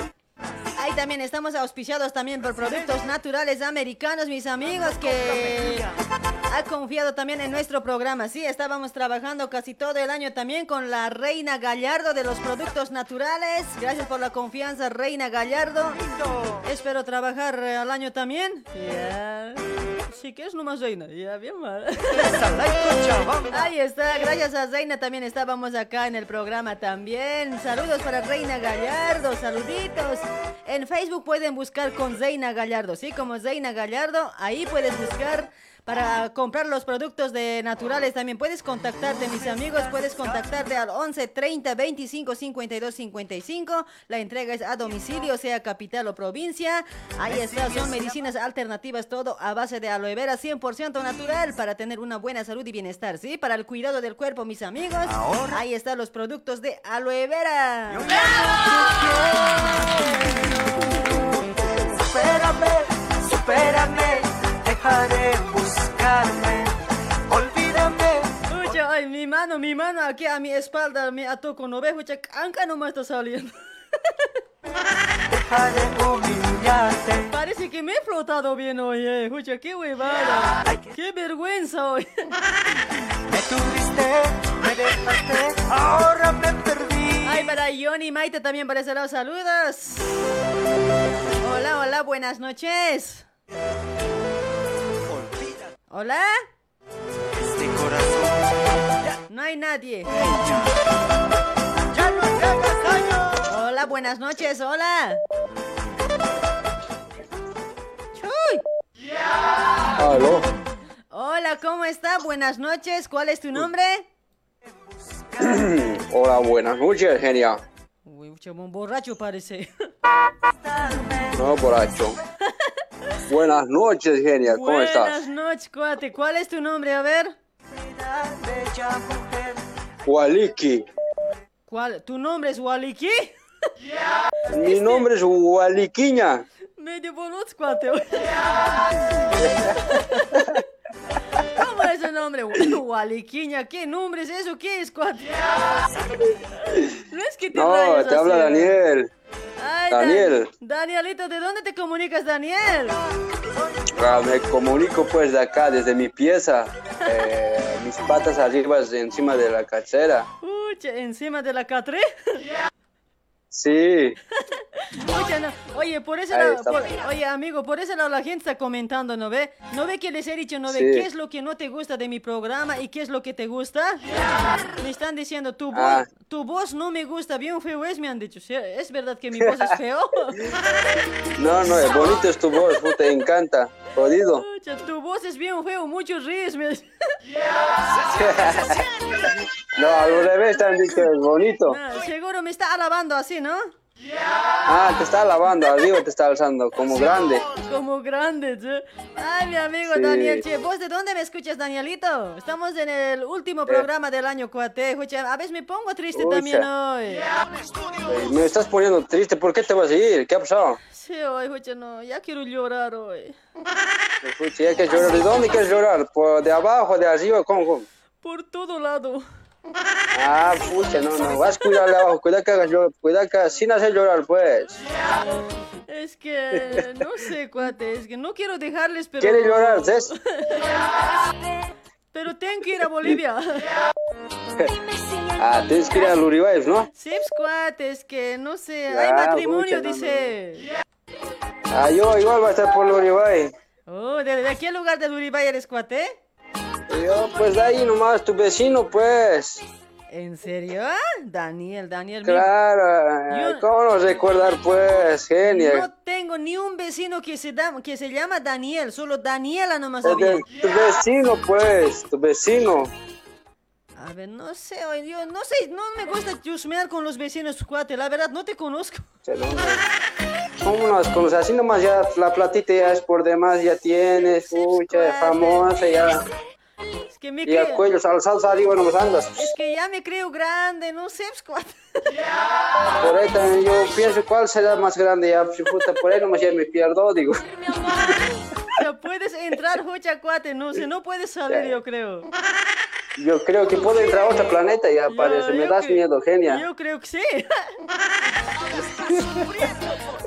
[SPEAKER 9] Ahí también estamos auspiciados también por productos naturales americanos, mis amigos, que ha confiado también en nuestro programa. Sí, estábamos trabajando casi todo el año también con la Reina Gallardo de los productos naturales. Gracias por la confianza, Reina Gallardo. Espero trabajar al año también. Ya. Sí que es nomás Reina, ya bien mal. Ahí está, gracias a Reina también estábamos acá en el programa también. Saludos para Reina Gallardo, saluditos. En Facebook pueden buscar con Reina Gallardo, ¿sí? Como Reina Gallardo, ahí puedes buscar para comprar los productos de naturales. También puedes contactarte, mis amigos, puedes contactarte al 11 30 25 52 55. La entrega es a domicilio, sea capital o provincia. Ahí está, son medicinas alternativas, todo a base de aloe vera 100% natural para tener una buena salud y bienestar, ¿sí? Para el cuidado del cuerpo, mis amigos. Ahí están los productos de aloe vera.
[SPEAKER 5] Supérame, supérame, deja de buscarme. Olvídame.
[SPEAKER 9] Escucha, ay, mi mano, mi mano aquí a mi espalda me ató con oveja, escucha, canca no me está saliendo.
[SPEAKER 5] Deja de humillarte.
[SPEAKER 9] Parece que me he flotado bien hoy, eh. Escucha, qué huevada. Qué vergüenza hoy.
[SPEAKER 5] Me tuviste, me dejaste, ahora me perdí.
[SPEAKER 9] Ay, para Johnny Maite también para ese lado, saludos. Hola, hola, buenas noches. Hola.
[SPEAKER 5] Este corazón.
[SPEAKER 9] No hay nadie.
[SPEAKER 5] Ya no.
[SPEAKER 9] Hola, buenas noches, hola. Chuy.
[SPEAKER 15] Aló.
[SPEAKER 9] Hola, ¿cómo está? Buenas noches. ¿Cuál es tu nombre? [CLEARS THROAT]
[SPEAKER 16] Hola, buenas noches, genia.
[SPEAKER 9] Uy, mucho un borracho parece.
[SPEAKER 16] No, borracho. Buenas noches, genia. ¿Cómo
[SPEAKER 9] Buenas
[SPEAKER 16] estás?
[SPEAKER 9] noches, cuate. ¿Cuál es tu nombre? A ver.
[SPEAKER 16] Waliki.
[SPEAKER 9] ¿Cuál? ¿Tu nombre es Waliki?
[SPEAKER 16] Mi nombre es Waliquiña.
[SPEAKER 9] Medio boludo, cuate. [LAUGHS] ¿Cómo es el nombre? ¿Qué nombre es eso? ¿Qué es, cuate? No es que te
[SPEAKER 16] No, te habla. Daniel.
[SPEAKER 9] Ay, Dan-
[SPEAKER 16] Daniel.
[SPEAKER 9] Danielito, ¿de dónde te comunicas, Daniel?
[SPEAKER 16] Ah, me comunico pues de acá, desde mi pieza. Eh, mis patas arriba encima de la cachera.
[SPEAKER 9] Pucha, encima de la catre.
[SPEAKER 16] Sí.
[SPEAKER 9] No. Oye, por ese lado, por- oye, amigo, por ese lado la gente está comentando, ¿no ve? ¿No ve que les he dicho, no ve?
[SPEAKER 16] Sí.
[SPEAKER 9] ¿Qué es lo que no te gusta de mi programa y qué es lo que te gusta? Me están diciendo, tu voz,
[SPEAKER 16] Ah.
[SPEAKER 9] tu voz no me gusta, bien feo es, me han dicho. ¿Es verdad que mi voz es feo? [LAUGHS]
[SPEAKER 16] No, no, es bonito es tu voz, te [LAUGHS] encanta. Jodido.
[SPEAKER 9] Tu voz es bien feo, muchos ríes. Me... [LAUGHS]
[SPEAKER 16] No, al revés te han dicho, es bonito.
[SPEAKER 9] Ah, seguro me está alabando así, ¿no?
[SPEAKER 16] Ah, te está lavando, arriba te está alzando, como grande.
[SPEAKER 9] Como grande, che. Ay, mi amigo
[SPEAKER 16] Sí.
[SPEAKER 9] Daniel, che. ¿Vos de dónde me escuchas, Danielito? Estamos en el último
[SPEAKER 16] Eh.
[SPEAKER 9] programa del año, cuate. A veces me pongo triste
[SPEAKER 16] Pucha.
[SPEAKER 9] también hoy.
[SPEAKER 16] Eh, Me estás poniendo triste, ¿por qué te vas a ir? ¿Qué ha pasado?
[SPEAKER 9] Sí, hoy, escucha, no, ya quiero llorar hoy.
[SPEAKER 16] Escucha, ya que llorar. ¿De dónde quieres llorar? ¿Por ¿De abajo, de arriba? ¿Cómo, cómo?
[SPEAKER 9] Por todo lado.
[SPEAKER 16] Ah, pucha, no, no, vas a cuidar de abajo, cuida que hagas llorar, cuida que sin hacer llorar, pues.
[SPEAKER 9] Es que, no sé, cuate, es que no quiero dejarles, pero...
[SPEAKER 16] ¿Quieres llorar, Cés? [LAUGHS]
[SPEAKER 9] Pero tengo que ir a Bolivia. [LAUGHS]
[SPEAKER 16] Ah, tienes que ir al Uribáez, ¿no?
[SPEAKER 9] Sí, pues, cuate, es que, no sé, hay matrimonio,
[SPEAKER 16] pucha, no,
[SPEAKER 9] dice.
[SPEAKER 16] Ah, yo igual voy a estar por el Uribáez.
[SPEAKER 9] Oh, ¿de, de qué lugar de Uribay eres, cuate?
[SPEAKER 16] Yo, pues de ahí nomás, tu vecino, pues.
[SPEAKER 9] ¿En serio? Daniel, Daniel.
[SPEAKER 16] Claro,
[SPEAKER 9] Yo-
[SPEAKER 16] ¿cómo no recordar, pues? Genial.
[SPEAKER 9] No tengo ni un vecino que se, da, que se llama Daniel, solo Daniela nomás
[SPEAKER 16] de- tu vecino, pues, tu vecino.
[SPEAKER 9] A ver, no sé, oye, yo no sé, no me gusta chusmear con los vecinos, cuate, la verdad, no te conozco.
[SPEAKER 16] ¿Cómo nos conoces? Así nomás ya la platita ya es por demás, ya tienes, pucha, famosa, ya.
[SPEAKER 9] Es que me
[SPEAKER 16] Y a cuellos alzados arriba nomás andas.
[SPEAKER 9] Es que ya me creo grande, no sé, pues, cuate.
[SPEAKER 16] Por ahí también yo pienso cuál será más grande, ya, pues, puta, por ahí nomás ya me pierdo, digo.
[SPEAKER 9] Ya puedes entrar, jocha, cuate, no sé, no puedes salir, yo creo.
[SPEAKER 16] Yo creo que puedo entrar a otro planeta ya parece, me
[SPEAKER 9] yo
[SPEAKER 16] das miedo, genia.
[SPEAKER 9] Yo creo que sí. [LAUGHS]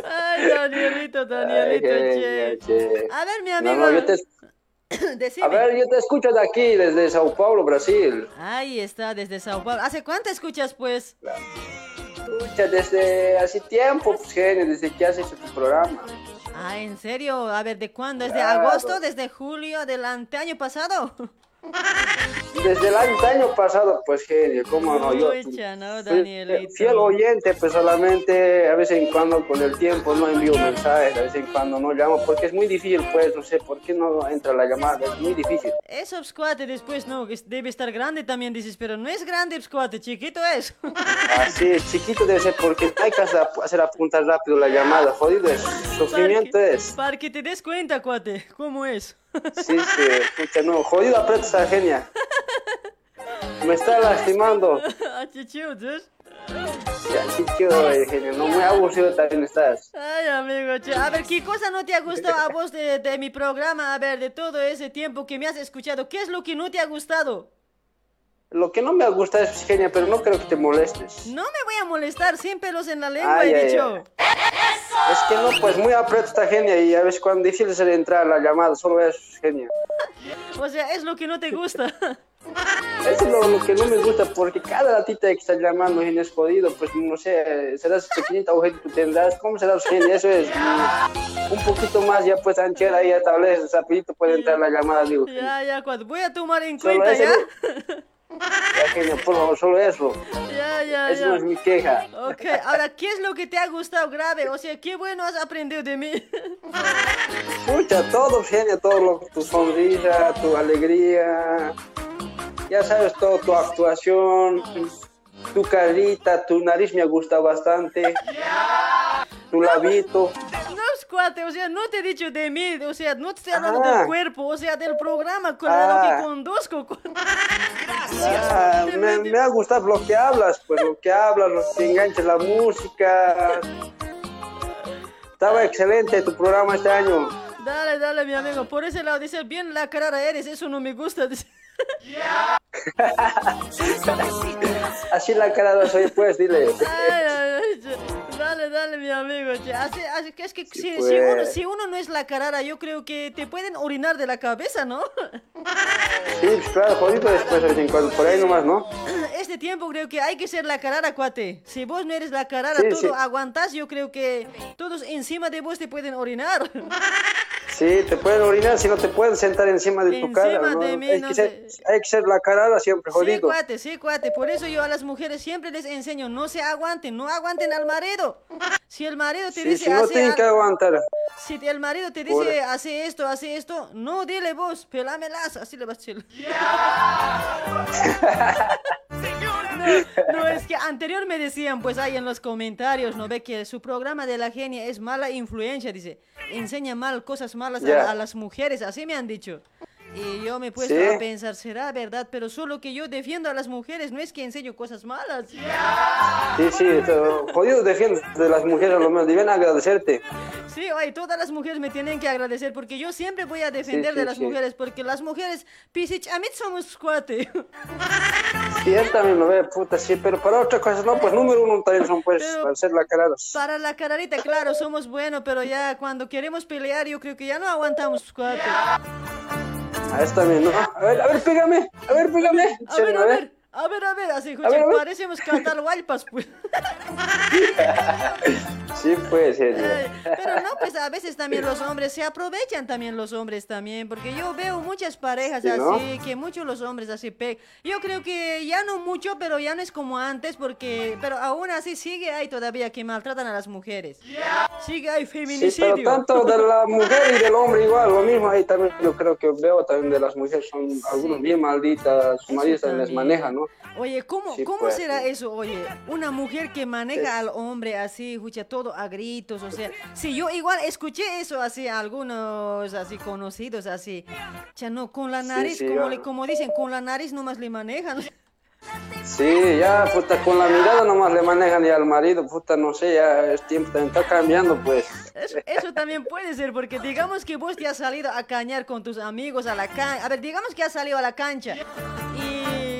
[SPEAKER 9] Ay, Danielito, Danielito, che.
[SPEAKER 16] Ay, che.
[SPEAKER 9] A ver, mi amigo.
[SPEAKER 16] no, yo te, [CLEARS THROAT]
[SPEAKER 9] Decime.
[SPEAKER 16] a ver, yo te escucho de aquí, desde Sao Paulo, Brasil.
[SPEAKER 9] Ahí está, desde Sao Paulo. ¿Hace cuánto escuchas, pues?
[SPEAKER 16] Escucha, desde hace tiempo, pues, genia, desde que has hecho tu programa.
[SPEAKER 9] Ah, ¿en serio? A ver, ¿de cuándo? ¿Es de
[SPEAKER 16] Claro.
[SPEAKER 9] agosto? ¿Desde julio del año pasado? [LAUGHS]
[SPEAKER 16] Desde el año, año pasado, pues, genio, cómo no, yo
[SPEAKER 9] no,
[SPEAKER 16] fui
[SPEAKER 9] Danielito.
[SPEAKER 16] fiel oyente, pues solamente a veces en cuando con el tiempo no envío mensajes, a veces en cuando no llamo, porque es muy difícil, pues, no sé, ¿por qué no entra la llamada? Es muy difícil.
[SPEAKER 9] Eso, pues, cuate, después, no, que debe estar grande también, dices, pero no es grande, pues, cuate, chiquito es. [LAUGHS]
[SPEAKER 16] Así, chiquito debe ser, porque hay que hacer apuntar rápido la llamada, jodido es, sufrimiento es.
[SPEAKER 9] Para que te des cuenta, cuate, ¿cómo es?
[SPEAKER 16] Sí, sí, escucha, no, jodido aprieta esa genia. Me está lastimando.
[SPEAKER 9] Ah, chichu, ¿ves?
[SPEAKER 16] Ya, chicho, eh, genio, no muy aburrido también estás.
[SPEAKER 9] Ay, amigo, che. A ver, ¿qué cosa no te ha gustado a vos de, de mi programa? A ver, de todo ese tiempo que me has escuchado, ¿qué es lo que no te ha gustado?
[SPEAKER 16] Lo que no me gusta es genia, pero no creo que te molestes.
[SPEAKER 9] No me voy a molestar, sin pelos en la lengua,
[SPEAKER 16] Ay,
[SPEAKER 9] he
[SPEAKER 16] ay,
[SPEAKER 9] dicho.
[SPEAKER 16] Es que no, pues muy aprieta esta genia y a veces cuando difícil es entrar a la llamada, solo es genia.
[SPEAKER 9] O sea, es lo que no te gusta.
[SPEAKER 16] Eso es lo, lo que no me gusta, porque cada ratita que estás llamando genia es jodido, pues no sé, serás pequeñita o tú tendrás, ¿cómo serás genia? Eso es mm, un poquito más, ya pues anchera ahí establece, rapidito puede entrar la llamada, digo.
[SPEAKER 9] Ya, ya, cuate, voy a tomar en cuenta, ¿ya? [LAUGHS]
[SPEAKER 16] Ya favor, solo eso.
[SPEAKER 9] Ya, ya,
[SPEAKER 16] Eso
[SPEAKER 9] ya.
[SPEAKER 16] es mi queja.
[SPEAKER 9] Ok, ahora, ¿qué es lo que te ha gustado grave? O sea, qué bueno has aprendido de mí.
[SPEAKER 16] Escucha, todo genia, todo lo, tu sonrisa, tu alegría, ya sabes, todo tu actuación. Tu carita, tu nariz me ha gustado bastante. Tu labito.
[SPEAKER 9] No cuate, o sea, no te he dicho de mí, o sea, no te estoy hablando
[SPEAKER 16] Ah.
[SPEAKER 9] del cuerpo, o sea, del programa con lo
[SPEAKER 16] Ah.
[SPEAKER 9] que conduzco.
[SPEAKER 16] Ah, me, me ha gustado lo que hablas, pues lo que hablas, lo que enganchas la música. Estaba excelente tu programa este año.
[SPEAKER 9] Dale, dale, mi amigo, por ese lado dice, bien la cara eres, eso no me gusta. dice.
[SPEAKER 16] Así la cara soy, pues, dile.
[SPEAKER 9] Dale, dale, mi amigo. Así, así es que si, si
[SPEAKER 16] pues.
[SPEAKER 9] uno, si uno no es la carara, yo creo que te pueden orinar de la cabeza, ¿no?
[SPEAKER 16] Sí, claro, jodido después de vez por ahí nomás, ¿no?
[SPEAKER 9] Este tiempo creo que hay que ser la carara, cuate. Si vos no eres la carara,
[SPEAKER 16] Sí,
[SPEAKER 9] todo
[SPEAKER 16] sí.
[SPEAKER 9] aguantas, yo creo que todos encima de vos te pueden orinar.
[SPEAKER 16] Sí, te pueden orinar si no te pueden sentar encima de tu
[SPEAKER 9] Encima
[SPEAKER 16] cara. ¿no?
[SPEAKER 9] de mí,
[SPEAKER 16] hay,
[SPEAKER 9] no
[SPEAKER 16] que ser, hay que ser la carada siempre,
[SPEAKER 9] Sí,
[SPEAKER 16] jodido.
[SPEAKER 9] cuate, sí, cuate. Por eso yo a las mujeres siempre les enseño, no se aguanten, no aguanten al marido. Si el marido te
[SPEAKER 16] Sí,
[SPEAKER 9] dice,
[SPEAKER 16] si no
[SPEAKER 9] hace
[SPEAKER 16] que aguantar.
[SPEAKER 9] si el marido te dice, hace esto, hace esto, no dile vos, pelámelas, así le vas a decir. [LAUGHS] No, no, es que anterior me decían, pues ahí en los comentarios, ¿no ve que su programa de la genia es mala influencia? Dice, enseña mal, cosas malas a-
[SPEAKER 16] Ya.
[SPEAKER 9] a, las mujeres, así me han dicho. Y yo me he puesto
[SPEAKER 16] Sí.
[SPEAKER 9] a pensar, será verdad, pero solo que yo defiendo a las mujeres, no es que enseño cosas malas.
[SPEAKER 16] Sí, sí, pero jodido defiendes de las mujeres, a lo menos deben agradecerte.
[SPEAKER 9] Sí, oye, todas las mujeres me tienen que agradecer porque yo siempre voy a defender
[SPEAKER 16] sí,
[SPEAKER 9] de las
[SPEAKER 16] sí.
[SPEAKER 9] mujeres porque las mujeres, pisich, a mí somos cuate. [LAUGHS]
[SPEAKER 16] Sí, él también lo ve, puta, sí, pero para otras cosas no, pues número uno también son, pues,
[SPEAKER 9] Pero-
[SPEAKER 16] para ser la carada.
[SPEAKER 9] Para la cararita, claro, somos buenos, pero ya cuando queremos pelear, yo creo que ya no aguantamos cuate.
[SPEAKER 16] A esta también, ¿no? A ver, a ver, pégame, a ver, pégame.
[SPEAKER 9] A ver, a ver, a ver, a ver, así, escucha, parecemos cantar guaypas, pues. [LAUGHS]
[SPEAKER 16] Sí, pues, sí.
[SPEAKER 9] Pero no, pues a veces también los hombres se aprovechan también los hombres también, porque yo veo muchas parejas
[SPEAKER 16] Sí, ¿no?
[SPEAKER 9] así, que muchos los hombres así pe... Yo creo que ya no mucho, pero ya no es como antes, porque, pero aún así sigue ahí todavía que maltratan a las mujeres. Sigue
[SPEAKER 16] Sí,
[SPEAKER 9] feminicidio.
[SPEAKER 16] pero tanto de la mujer y del hombre igual, lo mismo ahí también yo creo que veo también de las mujeres, son algunos bien malditas, su marido también les maneja, ¿no?
[SPEAKER 9] Oye, ¿cómo,
[SPEAKER 16] Sí,
[SPEAKER 9] ¿cómo
[SPEAKER 16] pues,
[SPEAKER 9] será
[SPEAKER 16] sí.
[SPEAKER 9] eso? Oye, una mujer que maneja
[SPEAKER 16] Sí.
[SPEAKER 9] al hombre así, escucha todo a gritos, o sea, si yo igual escuché eso así, algunos así conocidos así, ya no, con la
[SPEAKER 16] Sí,
[SPEAKER 9] nariz,
[SPEAKER 16] sí,
[SPEAKER 9] como,
[SPEAKER 16] yo-
[SPEAKER 9] le, como dicen, con la nariz nomás le manejan.
[SPEAKER 16] Sí, ya, puta, con la mirada nomás le manejan y al marido, puta, no sé, ya es tiempo, también está cambiando, pues.
[SPEAKER 9] Eso, eso también puede ser, porque digamos que vos te has salido a cañar con tus amigos a la cancha, a ver, digamos que has salido a la cancha y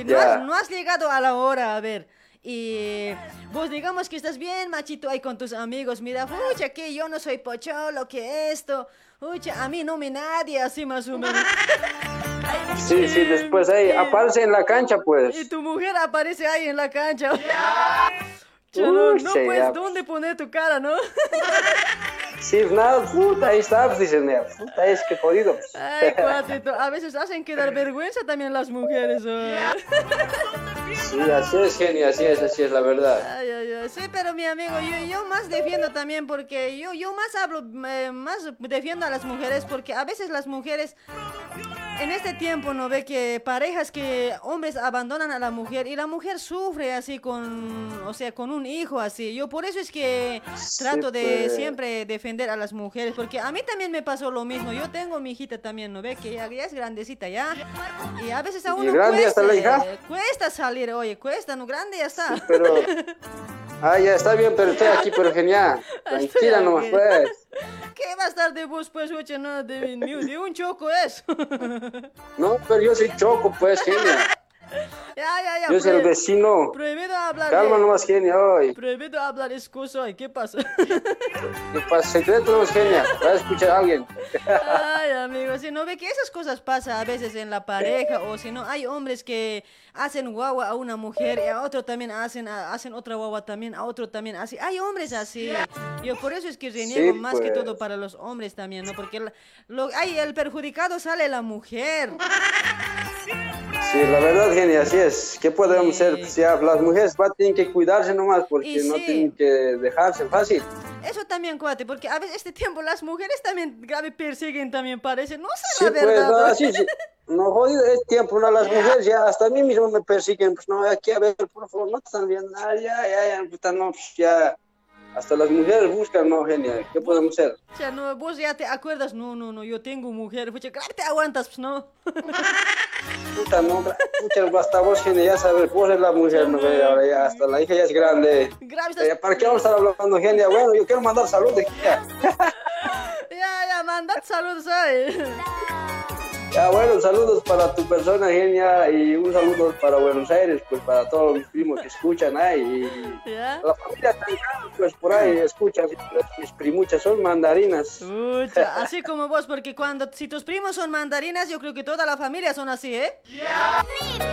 [SPEAKER 9] no, has, no has llegado a la hora, a ver. Y vos digamos que estás bien machito ahí con tus amigos, mira, pucha, que yo no soy pocholo, que esto, pucha, a mí no me nadie, así más o menos.
[SPEAKER 16] Sí, sí, después ahí aparece en la cancha, pues.
[SPEAKER 9] Y tu mujer aparece ahí en la cancha. Cholo,
[SPEAKER 16] Uy,
[SPEAKER 9] no
[SPEAKER 16] sí,
[SPEAKER 9] puedes dónde poner tu cara, ¿no? [LAUGHS]
[SPEAKER 16] Sí, nada, puta, ahí está, pues dicen, puta, es que jodido. pues.
[SPEAKER 9] Ay, cuatito, a veces hacen quedar vergüenza también las mujeres. ¿o?
[SPEAKER 16] Sí, así es, genio, así es, así es la verdad.
[SPEAKER 9] Ay, ay, ay. Sí, pero mi amigo, yo, yo más defiendo también porque yo, yo más hablo, eh, más defiendo a las mujeres porque a veces las mujeres en este tiempo no ve que parejas que hombres abandonan a la mujer y la mujer sufre así con, o sea, con un hijo así. Yo por eso es que trato de
[SPEAKER 16] pues.
[SPEAKER 9] siempre defender a las mujeres porque a mí también me pasó lo mismo. Yo tengo mi hijita también, ¿no ve? Que ya, ya es grandecita ya. Y a veces a
[SPEAKER 16] ¿Y
[SPEAKER 9] uno
[SPEAKER 16] grande
[SPEAKER 9] cuesta,
[SPEAKER 16] está la hija?
[SPEAKER 9] eh, cuesta salir, oye, cuesta, ¿no? Grande ya está.
[SPEAKER 16] Pero, [LAUGHS] ah, ya está bien, pero estoy aquí, pero genial. [LAUGHS] Tranquila nomás, pues.
[SPEAKER 9] ¿Qué va a estar de vos, pues, oye, no, de, de un choco es.
[SPEAKER 16] No, pero yo soy choco, pues, genia. [LAUGHS]
[SPEAKER 9] ya, ya, ya.
[SPEAKER 16] Yo soy el vecino.
[SPEAKER 9] Prohibido hablar.
[SPEAKER 16] Calma
[SPEAKER 9] de-
[SPEAKER 16] nomás, genia, hoy.
[SPEAKER 9] Prohibido hablar excusa hoy, ¿qué pasa? [LAUGHS]
[SPEAKER 16] ¿Qué pasa? Secreto nomás, genia. Va a escuchar a alguien.
[SPEAKER 9] Ay, amigo, si no ve que esas cosas pasan a veces en la pareja, o si no, hay hombres que hacen guagua a una mujer y a otro también hacen, a- hacen otra guagua también, a otro también así. Hay hombres así. Yo por eso es que reniego
[SPEAKER 16] Sí,
[SPEAKER 9] más que
[SPEAKER 16] pues.
[SPEAKER 9] todo para los hombres también, ¿no? Porque la- lo, ay, el perjudicado sale la mujer.
[SPEAKER 16] Sí, la verdad, genia, así es. ¿Qué podemos hacer? Si las mujeres va, tienen que cuidarse nomás porque
[SPEAKER 9] Y
[SPEAKER 16] no
[SPEAKER 9] sí.
[SPEAKER 16] tienen que dejarse fácil.
[SPEAKER 9] Eso también, cuate, porque a veces este tiempo las mujeres también grave persiguen también, parece. No sé
[SPEAKER 16] Sí,
[SPEAKER 9] la
[SPEAKER 16] pues,
[SPEAKER 9] verdad.
[SPEAKER 16] no, sí, sí. No, jodido, es tiempo, no, las mujeres ya hasta a mí mismo me persiguen, pues no, aquí a ver, por favor, no te están viendo, ah, ya, ya, ya, no, pues ya, hasta las mujeres buscan, no, genial, ¿qué podemos hacer?
[SPEAKER 9] O sea, no, vos ya te acuerdas, no, no, no, yo tengo mujer, pucha, claro te aguantas, pues no. [LAUGHS]
[SPEAKER 16] Puta, no, pucha, hasta vos, genial, ya sabes, vos eres la mujer, no, ve, ahora ya, hasta la hija ya es grande. Eh, ¿Para qué vamos a estar hablando, genial? Bueno, yo quiero mandar saludos, [LAUGHS] ya.
[SPEAKER 9] Ya, ya, mandad saludos ahí. [LAUGHS]
[SPEAKER 16] Ya, bueno, saludos para tu persona, genia, y un saludo para Buenos Aires, pues para todos mis primos que escuchan ahí, y
[SPEAKER 9] ¿Ya?
[SPEAKER 16] la familia Tancán, pues por ahí escuchan, mis primuchas son mandarinas.
[SPEAKER 9] Pucha, [LAUGHS] así como vos, porque cuando, si tus primos son mandarinas, yo creo que toda la familia son así, ¿eh?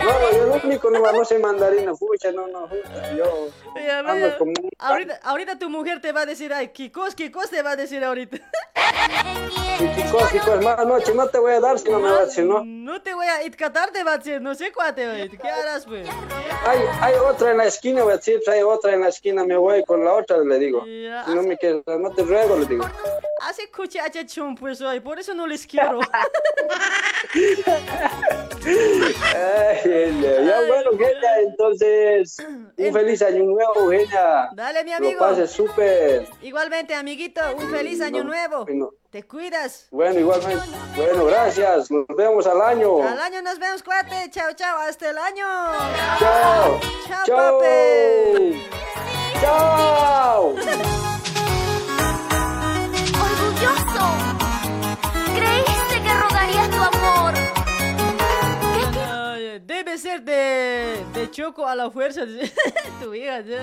[SPEAKER 16] No, yo el único no, no sé mandarina, pucha, no, no, pucha, yo
[SPEAKER 9] Ya,
[SPEAKER 16] ando como...
[SPEAKER 9] ahorita, ahorita tu mujer te va a decir, ay, Kikos, Kikos te va a decir ahorita.
[SPEAKER 16] Chicos, chicos, más noche no te voy a dar si no me vas a decir, ¿no?
[SPEAKER 9] No te voy a itcatar, te va a decir, no sé cuate, oye, ¿qué harás, pues?
[SPEAKER 16] Hay, hay otra en la esquina, voy a decir, hay otra en la esquina, me voy con la otra, le digo.
[SPEAKER 9] Ya,
[SPEAKER 16] Si no me quieres, no te ruego, le digo.
[SPEAKER 9] Hace cuchacha chum, pues, hoy, por eso no les quiero. [LAUGHS]
[SPEAKER 16] Ay, genia. Ya bueno, Genia, entonces, un feliz año nuevo, Genia.
[SPEAKER 9] Dale, mi
[SPEAKER 16] Lo
[SPEAKER 9] amigo.
[SPEAKER 16] pases súper.
[SPEAKER 9] Igualmente, amiguito, un feliz año nuevo.
[SPEAKER 16] Bueno,
[SPEAKER 9] Te cuidas.
[SPEAKER 16] bueno, igualmente. Bueno, gracias. Nos vemos al año.
[SPEAKER 9] Al año nos vemos, cuate. Chao, chao, hasta el año.
[SPEAKER 16] Chao.
[SPEAKER 9] Chao,
[SPEAKER 16] Chao.
[SPEAKER 9] papi.
[SPEAKER 16] Chao.
[SPEAKER 9] Ser de, de Choco a la fuerza, [LAUGHS] tu hija. ¿sí?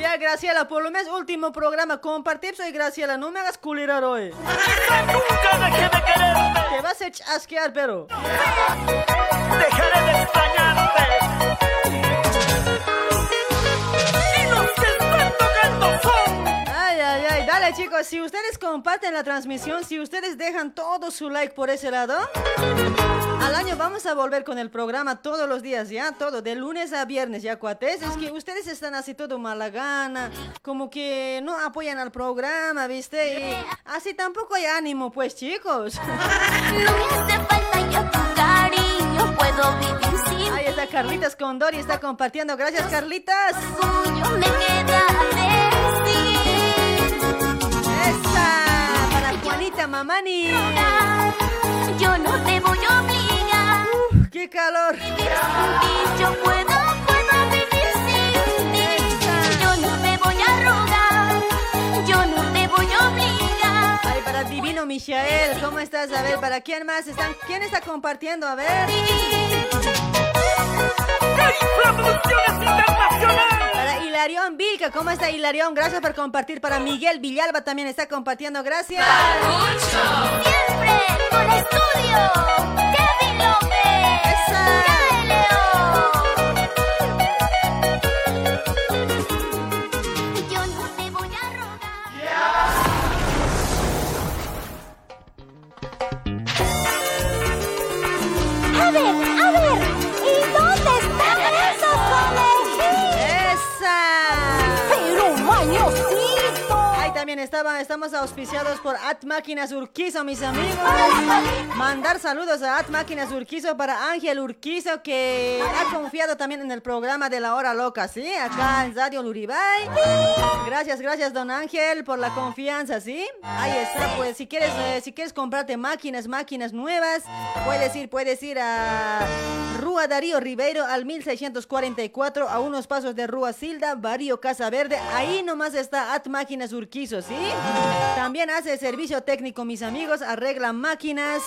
[SPEAKER 9] Ya, Graciela, por lo menos último programa. Compartir, soy Graciela. No me hagas culirar hoy.
[SPEAKER 3] Nunca dejé de quererte.
[SPEAKER 9] Te vas a chasquear, pero.
[SPEAKER 3] Dejaré de extrañarte.
[SPEAKER 9] Ay. Dale, chicos. Si ustedes comparten la transmisión, si ustedes dejan todo su like por ese lado. Al año vamos a volver con el programa todos los días, ya, todo, de lunes a viernes, ya, cuates. Es que ustedes están así todo mala gana, como que no apoyan al programa, ¿viste? Y así tampoco hay ánimo, pues, chicos.
[SPEAKER 17] Cariño, puedo vivir sin
[SPEAKER 9] Ahí está Carlitas Condori, está compartiendo. Gracias, Carlitas.
[SPEAKER 17] me queda
[SPEAKER 9] Esa, para Juanita Mamani.
[SPEAKER 17] Yo no te voy a obligar.
[SPEAKER 9] Qué calor.
[SPEAKER 17] Yo puedo, puedo vivir sin ti. Yo no te voy a rogar. Yo no te voy a obligar.
[SPEAKER 9] Ay, para Divino Michael, ¿cómo estás? A ver, ¿para quién más están? ¿Quién está compartiendo? A ver. Para Hilarión Vilca, ¿cómo está Hilarión? Gracias por compartir. Para Miguel Villalba también está compartiendo, gracias.
[SPEAKER 17] Siempre con estudio. Kevin López.
[SPEAKER 9] También estaba, estamos auspiciados por At Máquinas Urquizo, mis amigos. Mandar saludos a At Máquinas Urquizo para Ángel Urquizo, que ha confiado también en el programa de la hora loca, ¿sí? Acá en Radio Luribay. Gracias, gracias, don Ángel, por la confianza, ¿sí? Ahí está, pues si quieres, eh, si quieres comprarte máquinas, máquinas nuevas, puedes ir, puedes ir a Rúa Darío Ribeiro al 1644, a unos pasos de Rúa Silda, Barrio Casa Verde. Ahí nomás está At Máquinas Urquizo, ¿sí? También hace servicio técnico, mis amigos, arregla máquinas.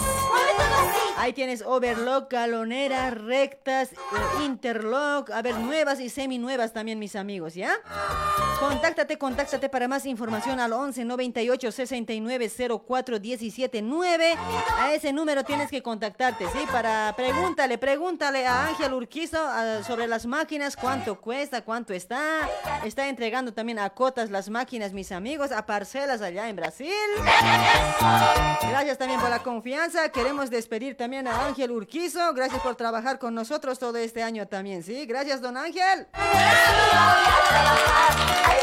[SPEAKER 9] Ahí tienes overlock, galonera, rectas, eh, interlock, a ver, nuevas y semi nuevas también, mis amigos, ¿ya? Contáctate, contáctate para más información al 11 98 69 04 17 9. A ese número tienes que contactarte, ¿sí? Para pregúntale, pregúntale a Ángel Urquizo ah, sobre las máquinas, cuánto cuesta, cuánto está. Está entregando también a cotas las máquinas, mis amigos. Parcelas allá en Brasil. Gracias también por la confianza. Queremos despedir también a Ángel Urquizo. Gracias por trabajar con nosotros todo este año también, ¿sí? Gracias, don Ángel.
[SPEAKER 7] Ay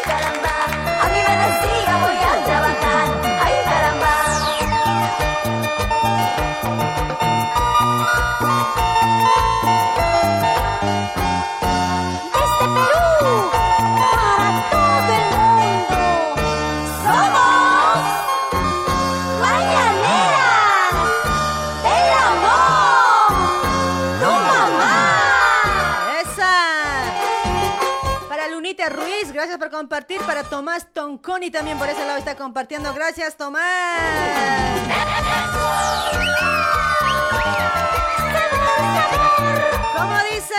[SPEAKER 7] caramba.
[SPEAKER 9] Gracias por compartir. Para Tomás Tonconi también por ese lado está compartiendo. Gracias, Tomás. ¿Cómo dice?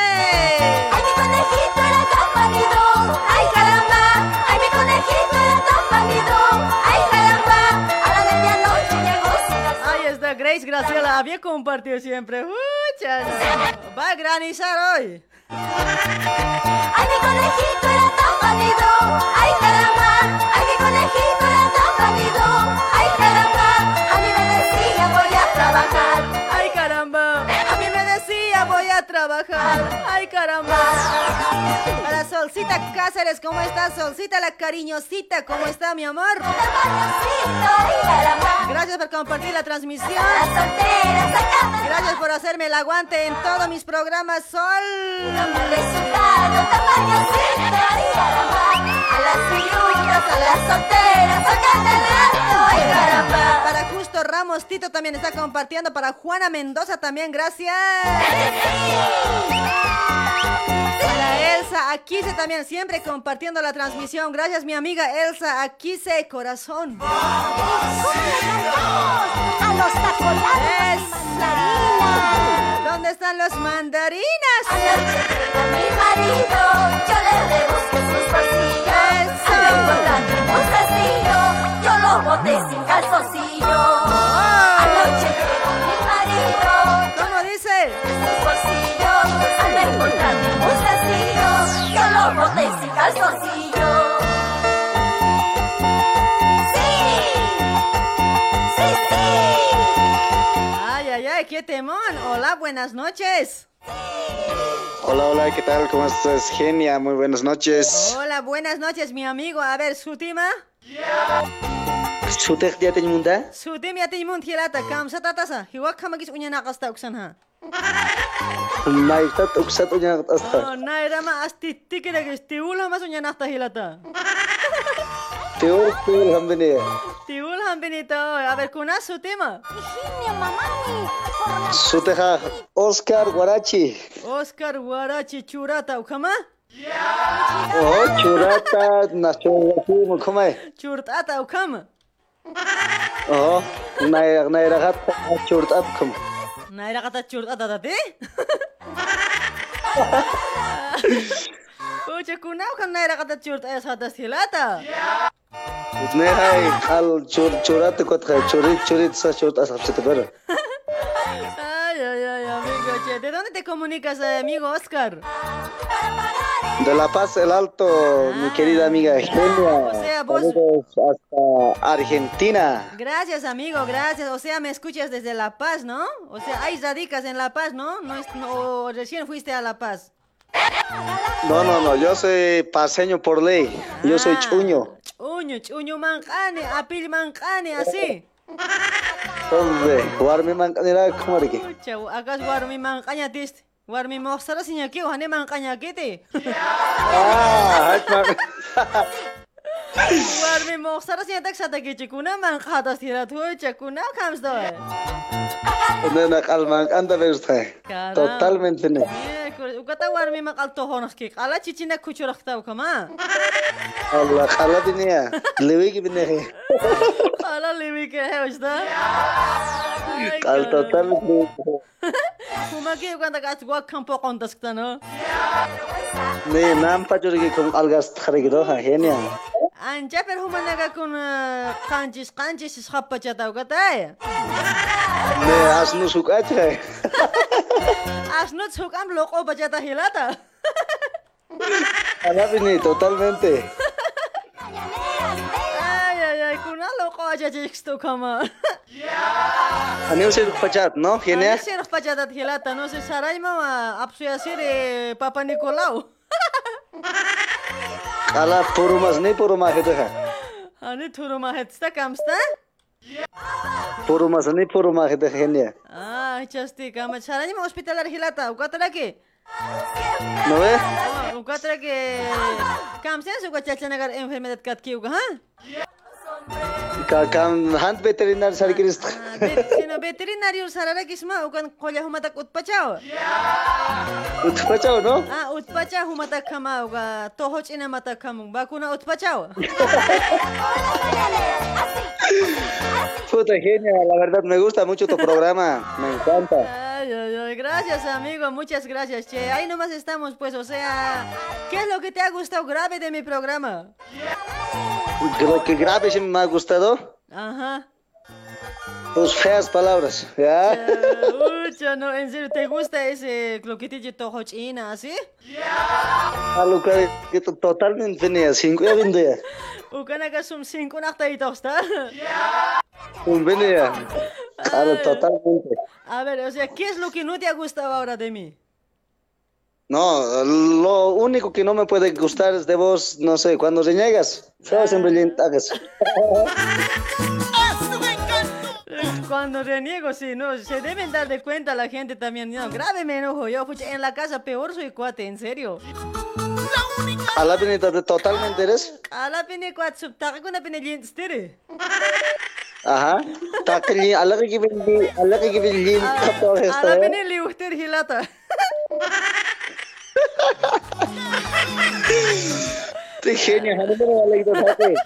[SPEAKER 7] Ay, mi
[SPEAKER 9] Grace Graciela, había compartido siempre. Muchas. Va a granizar hoy.
[SPEAKER 7] Ay, mi conejito era tan manido, ay caramba, ay mi conejito era tan manido, ay caramba, a mí me decía voy a trabajar.
[SPEAKER 9] Ay caramba, a trabajar. Ay caramba. Para Solcita Cáceres, ¿cómo está Solcita la cariñosita? ¿Cómo está mi amor? Gracias por compartir la transmisión. Gracias por hacerme el aguante en todos mis programas Sol.
[SPEAKER 7] A las viudas, a las solteras, el rato, ay caramba.
[SPEAKER 9] Para Justo Ramos, Tito también está compartiendo. Para Juana Mendoza también, gracias. Para Elsa Aquise también, siempre compartiendo la transmisión. Gracias, mi amiga Elsa Aquise, corazón.
[SPEAKER 7] A los tacolados.
[SPEAKER 9] ¿Dónde están los mandarinas?
[SPEAKER 7] mi marido, yo le rebusqué sus bolsillos.
[SPEAKER 9] Eso.
[SPEAKER 7] Al encontrarme en un castillo, yo lo boté sin calzoncillo. Anoche llegó mi marido,
[SPEAKER 9] ¿Cómo dice?
[SPEAKER 7] sus bolsillos. Al encontrarme en un castillo, yo lo boté sin calzoncillo. Sí, sí, sí.
[SPEAKER 9] Ay, ay, ay, qué temón. Hola, buenas noches.
[SPEAKER 18] Hola, hola, ¿qué tal? ¿Cómo estás? Genia, muy buenas noches.
[SPEAKER 9] Hola, buenas noches, mi amigo. A ver, Sutima.
[SPEAKER 18] Sutek dia munda?
[SPEAKER 9] Sutim ya timun hilata kam sa tatasa. Hiwak kamagis unya nakasta uksan ha.
[SPEAKER 18] Naiktat uksat unya asta.
[SPEAKER 9] Oh, naira ma asti tikira gis tiul hamas unya nakta hilata.
[SPEAKER 18] Tiul, tiul ham bine.
[SPEAKER 9] Tiul ham bine A ver, con su
[SPEAKER 18] tema. Su teja, Oscar Guarachi.
[SPEAKER 9] Oscar Guarachi, churata, ¿ucama?
[SPEAKER 18] Oh, churata, nacho, ¿cómo es?
[SPEAKER 9] Churtata, ¿ucama?
[SPEAKER 18] Oh, nairagata, churtata,
[SPEAKER 9] ¿cómo? Nairagata, churtata, ¿te? Pucha, kunau kan nairagata churtata, ¿es hatas
[SPEAKER 18] hilata? Yeah. Kal chur churat kot khai churit churit sa churt asap se ber.
[SPEAKER 9] Ay, ay, ay, amigo. Che, ¿de dónde te comunicas, eh, amigo Oscar?
[SPEAKER 18] De La Paz el Alto, mi querida amiga Genia.
[SPEAKER 9] sea, vos-
[SPEAKER 18] hasta Argentina.
[SPEAKER 9] Gracias, amigo, gracias. O sea, me escuchas desde La Paz, ¿no? O sea, ahí radicas en La Paz, ¿no? No, es- no o recién fuiste a La Paz.
[SPEAKER 18] No, no, no, yo soy paseño por ley. Yo soy chuño.
[SPEAKER 9] Chuño, chuño mancane, apil mancane, así.
[SPEAKER 18] Hombre, warmi mancanera como de que.
[SPEAKER 9] Acá es warmi mancaña tiste. Warmi moxara sinya que hane mancaña kiti.
[SPEAKER 18] Ah, hay man- [LAUGHS]
[SPEAKER 9] Warmi moqsara sen taksata kechikuna man qadasira to'ychakuna
[SPEAKER 18] kamsdoy. Nena qalman anda
[SPEAKER 9] verstay.
[SPEAKER 18] Totalmente ne.
[SPEAKER 9] Ukata warmi man qalto honaqki qala chichina kuchuraqta ukama.
[SPEAKER 18] Allah qala dinia. Lewi gibi ne.
[SPEAKER 9] Qala lewi ke hoşda.
[SPEAKER 18] Qal total.
[SPEAKER 9] Kuma ki ukanda gas gua kampo qondaskta no.
[SPEAKER 18] Ne nam pajurgi kum algas txarigiro ha henia.
[SPEAKER 9] anchapir humanakakuna qanchis äh, qanchis hapachatawkataya
[SPEAKER 18] ne asnu
[SPEAKER 9] suk'achay [LAUGHS] asnut suk'an loq'o
[SPEAKER 18] pachatajilata alapini totalmente.
[SPEAKER 9] Ay ay
[SPEAKER 18] ay kuna loq'o achachixtukama Ανέωσερ
[SPEAKER 9] πατσάτ, νο, γενέα. hilata, πατσάτ ατχελάτα, νο, papa nikolau. [LAUGHS] eh, Papa Nicolau.
[SPEAKER 18] Ala purumas ni puruma hedeha.
[SPEAKER 9] Ani turuma hetsta kamsta?
[SPEAKER 18] Purumas ni puruma hedeha genial.
[SPEAKER 9] Ah, chasti kama. Saray ma hospitalar hilata, ukatara ki?
[SPEAKER 18] ¿No ve?
[SPEAKER 9] Ah, Ukatara que kamsen su chachanagar enfermedad katkiuga, ha?
[SPEAKER 18] Ka kam hand veterinar sarkiris.
[SPEAKER 9] Sino veterinario sarara kisma ukan kolya humatak utpachao.
[SPEAKER 18] Utpachao, ¿no?
[SPEAKER 9] Ah, utpacha humatak kama uga tohoch ina matak kamu bakuna utpachao. [LAUGHS]
[SPEAKER 18] Puta genial, la verdad me gusta mucho tu programa, me encanta.
[SPEAKER 9] Ay, ay, ay, gracias amigo, muchas gracias, che. Ahí nomás estamos, pues, o sea, ¿qué es lo que te ha gustado grave de mi programa?
[SPEAKER 18] Lo que grave sí me ha gustado,
[SPEAKER 9] Ajá.
[SPEAKER 18] tus feas palabras, ¿ya?
[SPEAKER 9] Ucha, no, en serio, ¿te gusta ese lo que te dice tohoch ina, así?
[SPEAKER 18] A lo que, que to- totalmente tenía cinco ya vendía. [LAUGHS]
[SPEAKER 9] Ukanaga sum cinco nakta itosta.
[SPEAKER 18] Un venía. Claro, [LAUGHS] totalmente.
[SPEAKER 9] A ver, o sea, ¿qué es lo que no te ha gustado ahora de mí?
[SPEAKER 18] No, lo único que no me puede gustar es de vos, no sé, cuando reniegas, feo siempre lentagas. [LAUGHS]
[SPEAKER 9] Cuando reniego, sí, no, se deben dar de cuenta la gente también. No, grave me enojo yo, pucha, en la casa peor soy cuate, en serio.
[SPEAKER 18] A la venida de totalmente eres.
[SPEAKER 9] A la pene cuat sub, taka kuna pene lint stere.
[SPEAKER 18] Ajá. Takli, a la que viene, a la que viene, todo
[SPEAKER 9] A
[SPEAKER 18] esto.
[SPEAKER 9] la
[SPEAKER 18] ¿eh?
[SPEAKER 9] pene li uster hilata.
[SPEAKER 18] Te genio, no me lo leído, ¿sabes?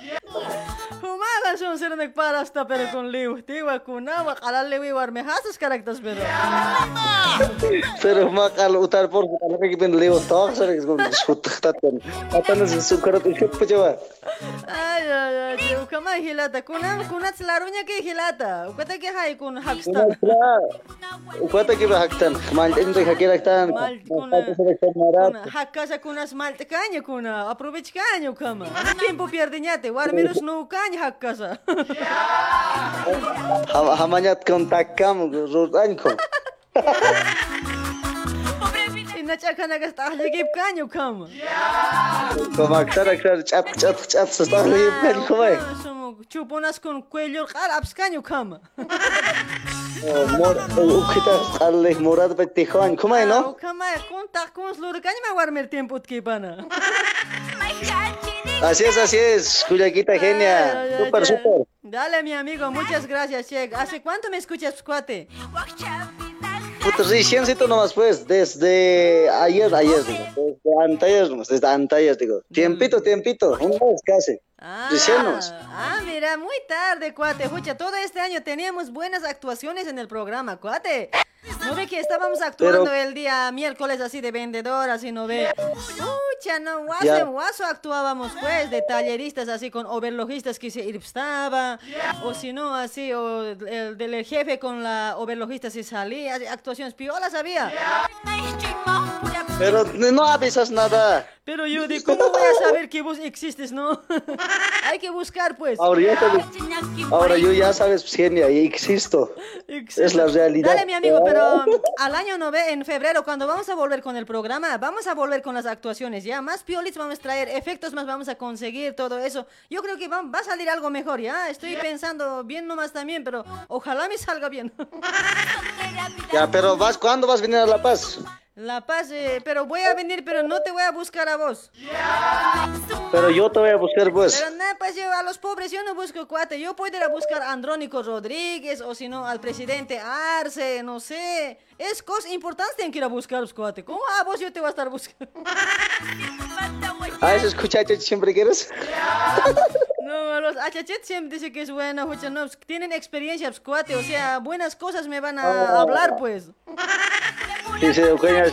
[SPEAKER 9] Humaga son ser nek para hasta pero con li uster wa kuna wa kala lewi war me hasas karaktas pero.
[SPEAKER 18] Pero más al utar por a la que viene leo todo, ¿sabes? Con su tatan. Tatan es su cara tu chup lleva.
[SPEAKER 9] Ay, ay, ay, tío, kama hilata. Kuna, kuna tslarunya ke hilata. Ukata ke hai kun
[SPEAKER 18] Una
[SPEAKER 9] haksta.
[SPEAKER 18] Ukwata que va haktan, mal ente hakira haktan.
[SPEAKER 9] kuna hakasa kunas malte caña kuna. Aprovecha caño kama. Tiempo pierde ñate. War menos no caña hakasa.
[SPEAKER 18] აზა ჰამანიათ კონტაკკამ ზურტანკო ნაჭაკანაგას ტახლიგებ კანიო კამა კომაქსარა კარ
[SPEAKER 9] ჩაპ ჩაპ ჩაპ სტახლიგებ კანი ხოე ჩუპონას კონ
[SPEAKER 18] კველიორ ყარ აფსკანიო კამა მორ უკიტა სტალე მორად
[SPEAKER 9] ბე ტიხან ხომაინო ხომაი კონტაკ კონს ლურკანი მაგარ მერ ტემპოტ გებანა
[SPEAKER 18] Así es, así es, Cuyaquita genia,
[SPEAKER 9] Ay, ay,
[SPEAKER 18] super,
[SPEAKER 9] ay.
[SPEAKER 18] super.
[SPEAKER 9] Dale, mi amigo, muchas gracias, Che. ¿Hace cuánto me escuchas, cuate?
[SPEAKER 18] Puta, reciencito nomás, pues, desde ayer, ayer, digo, desde antayer desde antayer, digo. Tiempito, tiempito, un mes casi. Nomás.
[SPEAKER 9] Ah, mira, muy tarde, cuate. Escucha, todo este año teníamos buenas actuaciones en el programa, cuate. ¿No ve que estábamos actuando
[SPEAKER 18] Pero-
[SPEAKER 9] el día miércoles así de vendedor, así no ve? Pucha, no, guaso, en guaso actuábamos pues de talleristas así con overlojistas que se irpstaba, o si no así, o el del jefe con la overlojista se salía, actuaciones piolas había.
[SPEAKER 18] Pero no avisas nada.
[SPEAKER 9] Pero yo de cómo voy a saber que vos existes, ¿no? [LAUGHS] Hay que buscar pues.
[SPEAKER 18] Ahora, ya sabes, ahora yo ya sabes, genia, y existo. Es la realidad.
[SPEAKER 9] Dale, mi amigo, pero al año no ve, en febrero, cuando vamos a volver con el programa, vamos a volver con las actuaciones, ¿ya? Más piolits vamos a traer, efectos más vamos a conseguir, todo eso. Yo creo que va, va a salir algo mejor, ¿ya? Estoy pensando bien nomás también, pero ojalá me salga bien. [LAUGHS]
[SPEAKER 18] Ya, pero vas, ¿cuándo vas a venir a La Paz?
[SPEAKER 9] La Paz, eh, pero voy a venir, pero no te voy a buscar a vos.
[SPEAKER 18] Pero yo te voy a buscar, pues.
[SPEAKER 9] Pero nada, pues yo a los pobres yo no busco cuate. Yo puedo ir a buscar a Andrónico Rodríguez o si no al presidente Arce, no sé. Es cosa importante tienen que ir a buscar los cuate. ¿Cómo a vos yo te voy a estar buscando? [LAUGHS] [LAUGHS]
[SPEAKER 18] ¿A esos muchachos siempre quieres?
[SPEAKER 9] No, los achachet siempre dicen que es bueno, pucha, no, tienen experiencia, pues, cuate, o sea, buenas cosas me van a
[SPEAKER 18] Ah.
[SPEAKER 9] hablar, pues. [LAUGHS]
[SPEAKER 19] Sí, Eugenia,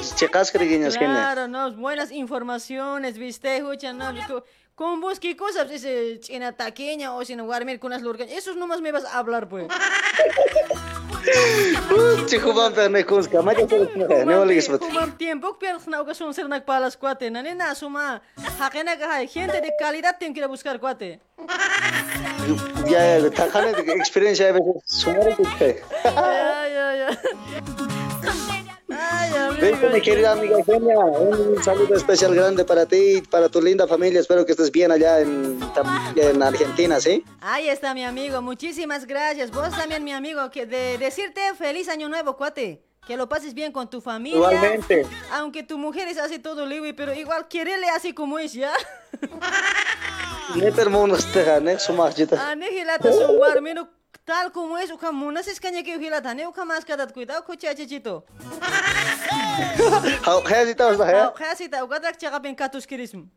[SPEAKER 19] Genia.
[SPEAKER 9] Claro, no, buenas informaciones, viste, escucha, no, co- con vos qué cosas, ese china taqueña o sin guarmir con las lurgas, esos nomás me vas a hablar, pues.
[SPEAKER 19] Chihuahua, pero me consta, maya, pero no le digas,
[SPEAKER 9] Kumam tiempo, pero na ocasión ser nak palas cuate, na nena suma, hakena que hay gente de calidad tienen que ir a buscar cuate.
[SPEAKER 19] Ya, ya, tajane de experiencia sumar que
[SPEAKER 9] Ay, ay, ay.
[SPEAKER 19] Ven, mi querida amiga Eugenia, un saludo especial grande para ti y para tu linda familia. Espero que estés bien allá en, Argentina, ¿sí?
[SPEAKER 9] Ahí está mi amigo, muchísimas gracias. Vos también, mi amigo, que de decirte feliz año nuevo, cuate. Que lo pases bien con tu familia.
[SPEAKER 19] Igualmente.
[SPEAKER 9] Aunque tu mujer es así todo libre, pero igual querele así como es, ¿ya?
[SPEAKER 19] Ne termonos te ne sumar [LAUGHS] jita.
[SPEAKER 9] Ane hilata son guarmino tal como es, uka munas es caña que hilata, ne uka más kadat cuidado, coche achechito. [LAUGHS]
[SPEAKER 19] How has it was the
[SPEAKER 9] Casi ta uka tak chaka ben katus kirism.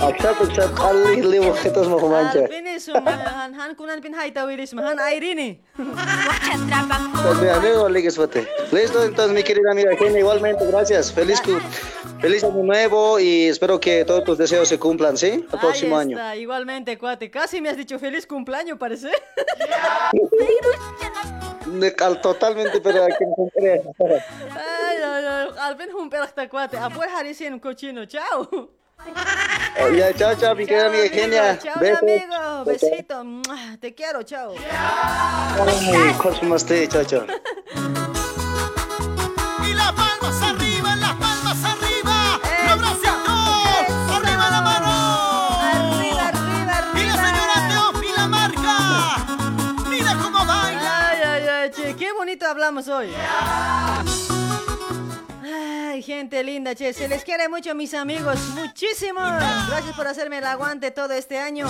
[SPEAKER 19] Accept accept ali livo jetos mo mancha.
[SPEAKER 9] Alpin is han han kunan pin haita wirism, han airini.
[SPEAKER 19] Pues mi amigo Ligues Bote. Listo, entonces mi querida amiga Eugenia, igualmente, gracias. Feliz cu- feliz año nuevo y espero que todos tus deseos se cumplan, ¿sí? El próximo año.
[SPEAKER 9] igualmente, cuate. Casi me has dicho feliz cumpleaños, parece. Ay. Alpin un peracta, cuate. Apuer haricien cochino. Chao.
[SPEAKER 19] Ya, chao, chao, mi querida amiga Eugenia.
[SPEAKER 9] Chao, amigo. Besito. Te quiero, chao.
[SPEAKER 19] Chao, chao.
[SPEAKER 9] Hablamos hoy. Ay, gente linda, che. Se les quiere mucho, mis amigos. Muchísimo. Gracias por hacerme el aguante todo este año.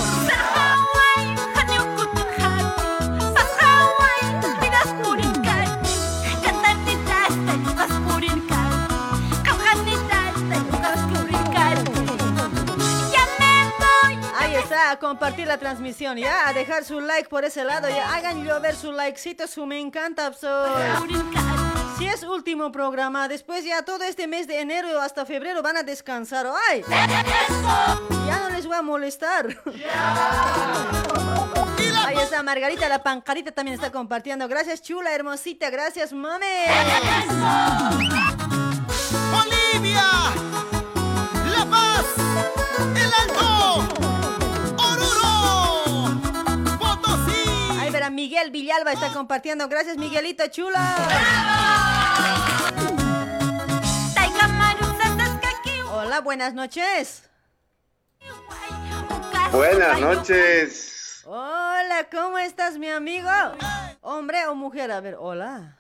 [SPEAKER 9] A compartir la transmisión, ya, a dejar su like por ese lado, ya, hagan llover su likecito, su me encanta. Si es último programa, después ya todo este mes de enero hasta febrero van a descansar, ¡ay! Ya no les voy a molestar. Ahí está Margarita, la pancarita también está compartiendo. Gracias, chula, hermosita, gracias, mami.
[SPEAKER 5] Bolivia, La Paz, El Alto,
[SPEAKER 9] Miguel Villalba está compartiendo. Gracias, Miguelito, chula. Hola, buenas noches.
[SPEAKER 20] Buenas noches.
[SPEAKER 9] Hola, ¿cómo estás, mi amigo? ¿Hombre o mujer? A ver, hola.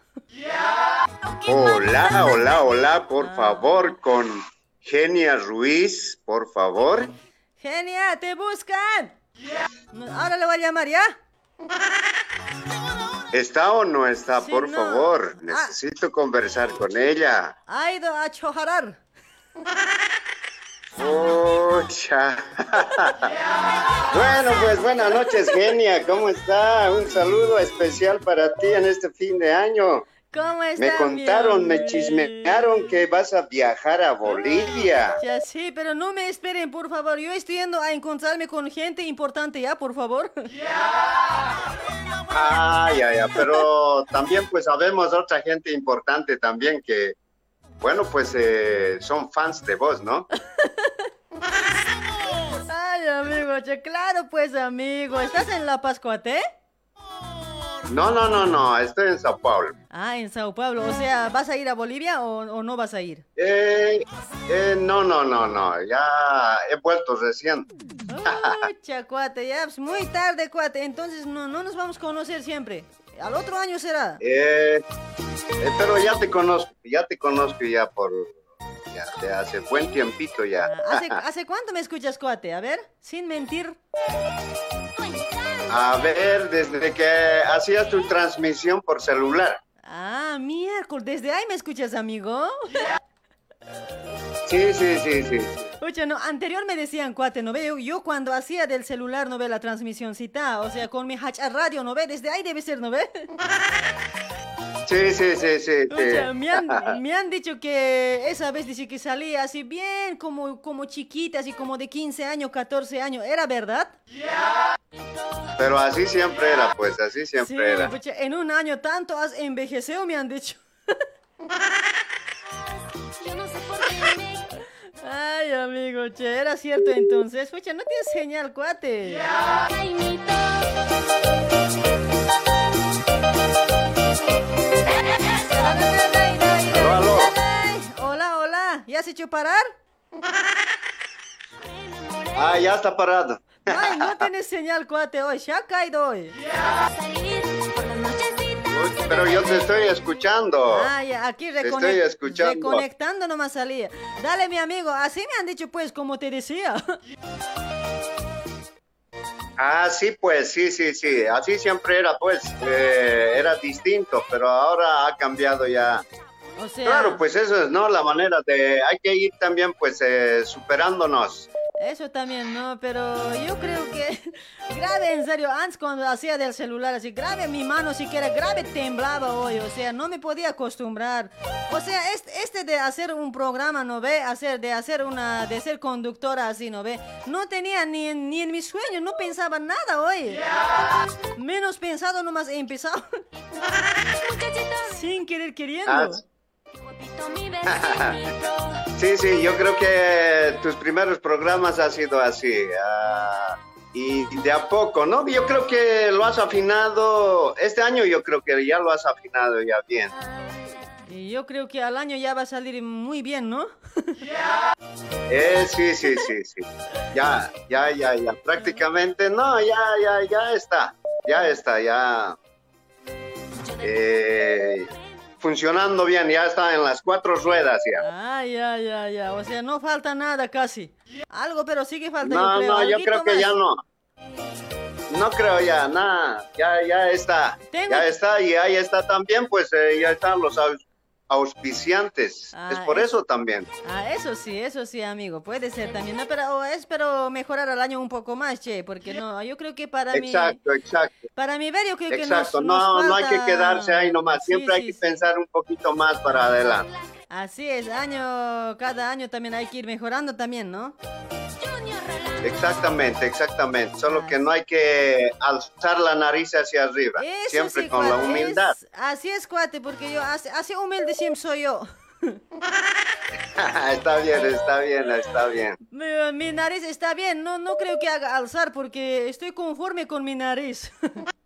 [SPEAKER 20] Hola, hola, hola, por favor, con Genia Ruiz, por favor.
[SPEAKER 9] Genia, te buscan. Ahora le voy a llamar, ¿ya?
[SPEAKER 20] ¿Está o no está?
[SPEAKER 9] Sí,
[SPEAKER 20] por
[SPEAKER 9] no.
[SPEAKER 20] favor,
[SPEAKER 9] Ah.
[SPEAKER 20] necesito conversar con ella.
[SPEAKER 9] Ha ido a chojarar.
[SPEAKER 20] Pucha. bueno, pues buenas noches, Genia. ¿Cómo está? Un saludo especial para ti en este fin de año.
[SPEAKER 9] ¿Cómo estás?
[SPEAKER 20] Me contaron, me chismearon que vas a viajar a Bolivia.
[SPEAKER 9] Ya sí, pero no me esperen, por favor. Yo estoy yendo a encontrarme con gente importante, ¿ya? Por favor.
[SPEAKER 20] Ay, ay, ay, pero también pues sabemos otra gente importante también que, bueno, pues eh, son fans de vos, ¿no? [LAUGHS]
[SPEAKER 9] Ay, amigo, che, claro, pues, amigo. ¿Estás en La Pascuate?
[SPEAKER 20] No, no, no, no, estoy en Sao Paulo.
[SPEAKER 9] Ah, en Sao Paulo. O sea, ¿vas a ir a Bolivia o, o no vas a ir?
[SPEAKER 20] Eh, eh, no, no, no, no, ya he vuelto recién. [LAUGHS]
[SPEAKER 9] Pucha, cuate, ya, pues, muy tarde, cuate. Entonces, no, no nos vamos a conocer siempre. Al otro año será.
[SPEAKER 20] Eh, eh, pero ya te conozco, ya te conozco ya por, ya de hace buen tiempito ya.
[SPEAKER 9] ¿Hace, [LAUGHS] ¿Hace cuánto me escuchas, cuate? A ver, sin mentir.
[SPEAKER 20] A ver, desde que hacías tu transmisión por celular.
[SPEAKER 9] Ah, miércoles, desde ahí me escuchas, amigo. [LAUGHS]
[SPEAKER 20] Sí, sí, sí, sí.
[SPEAKER 9] Oye, no, anterior me decían, cuate, ¿no ve? Yo, yo cuando hacía del celular, ¿no ve? La transmisión cita, o sea, con mi hacha radio, ¿no ve? Desde ahí debe ser, ¿no ve? [LAUGHS]
[SPEAKER 20] Sí, sí, sí, sí. sí.
[SPEAKER 9] Me, han, [LAUGHS] me han dicho que esa vez dice que salía así bien como, como chiquita, así como de 15 años, 14 años. ¿Era verdad?
[SPEAKER 20] Pero así siempre era, pues, así
[SPEAKER 9] Sí,
[SPEAKER 20] siempre era.
[SPEAKER 9] pucha, en un año tanto has envejecido, me han dicho. [LAUGHS] Ay, amigo, che, era cierto entonces. Pucha, no tienes señal, cuate. Ay, has hecho parar?
[SPEAKER 20] Ah, ya está parado.
[SPEAKER 9] Ay, no tienes señal, cuate, hoy. Se ha caído hoy.
[SPEAKER 20] Uy, Pero yo te estoy escuchando.
[SPEAKER 9] Ya, aquí
[SPEAKER 20] Te
[SPEAKER 9] recone-
[SPEAKER 20] estoy escuchando.
[SPEAKER 9] reconectando nomás salía. Dale, mi amigo, así me han dicho, pues, como te decía.
[SPEAKER 20] Ah, sí, pues, sí, sí, sí. Así siempre era, pues. eh, era distinto, pero ahora ha cambiado ya.
[SPEAKER 9] O sea,
[SPEAKER 20] Claro, pues eso es, ¿no? La manera de... Hay que ir también, pues, eh, superándonos.
[SPEAKER 9] eso también, ¿no? Pero yo creo que [LAUGHS] grave, en serio, antes cuando hacía del celular así, grave mi mano siquiera, grave temblaba hoy, o sea, no me podía acostumbrar. O sea, este, este de hacer un programa, ¿no ve? Hacer, de hacer una, de ser conductora así, ¿no ve? No tenía ni en, ni en mis sueños, no pensaba nada hoy. Menos pensado nomás he empezado. [LAUGHS] Sin querer queriendo. [LAUGHS]
[SPEAKER 20] Sí, sí, yo creo que tus primeros programas ha sido así. ah, y de a poco, ¿no? Yo creo que lo has afinado. Este año yo creo que ya lo has afinado ya bien.
[SPEAKER 9] Y yo creo que al año ya va a salir muy bien, ¿no? [LAUGHS]
[SPEAKER 20] Eh, sí, sí, sí, sí. Ya, ya, ya, ya. Prácticamente, no, ya, ya, ya está. Ya está, ya. Eh, funcionando bien, ya está en las cuatro ruedas ya.
[SPEAKER 9] Ay, ya, ya, ya. O sea, no falta nada casi. Algo, pero sí que falta.
[SPEAKER 20] No,
[SPEAKER 9] yo creo.
[SPEAKER 20] no, yo creo que
[SPEAKER 9] más.
[SPEAKER 20] ya no. No creo ya, nada, ya, ya está,
[SPEAKER 9] Tengo-
[SPEAKER 20] ya está y ahí está también, pues eh, ya están los auspiciantes,
[SPEAKER 9] Ah,
[SPEAKER 20] es por
[SPEAKER 9] eso.
[SPEAKER 20] eso también.
[SPEAKER 9] Ah, eso sí, eso sí, amigo. Puede ser también. No, pero oh, espero mejorar al año un poco más, che, porque no, yo creo que para mí.
[SPEAKER 20] Exacto, exacto,
[SPEAKER 9] Para mi ver, yo creo que
[SPEAKER 20] exacto,
[SPEAKER 9] nos,
[SPEAKER 20] no,
[SPEAKER 9] nos
[SPEAKER 20] no hay que quedarse ahí nomás,
[SPEAKER 9] Sí,
[SPEAKER 20] siempre hay
[SPEAKER 9] sí,
[SPEAKER 20] que
[SPEAKER 9] sí.
[SPEAKER 20] pensar un poquito más para adelante.
[SPEAKER 9] Así es, año, cada año también hay que ir mejorando también, ¿no?
[SPEAKER 20] Exactamente, exactamente, solo que no hay que alzar la nariz hacia arriba,
[SPEAKER 9] Eso
[SPEAKER 20] siempre
[SPEAKER 9] sí,
[SPEAKER 20] con la
[SPEAKER 9] cuate,
[SPEAKER 20] humildad.
[SPEAKER 9] es- así es, cuate, porque yo así, así humilde siempre soy yo. [LAUGHS]
[SPEAKER 20] está bien, está bien, está bien.
[SPEAKER 9] Mi, mi nariz está bien, no, no creo que haga alzar porque estoy conforme con mi nariz. [LAUGHS]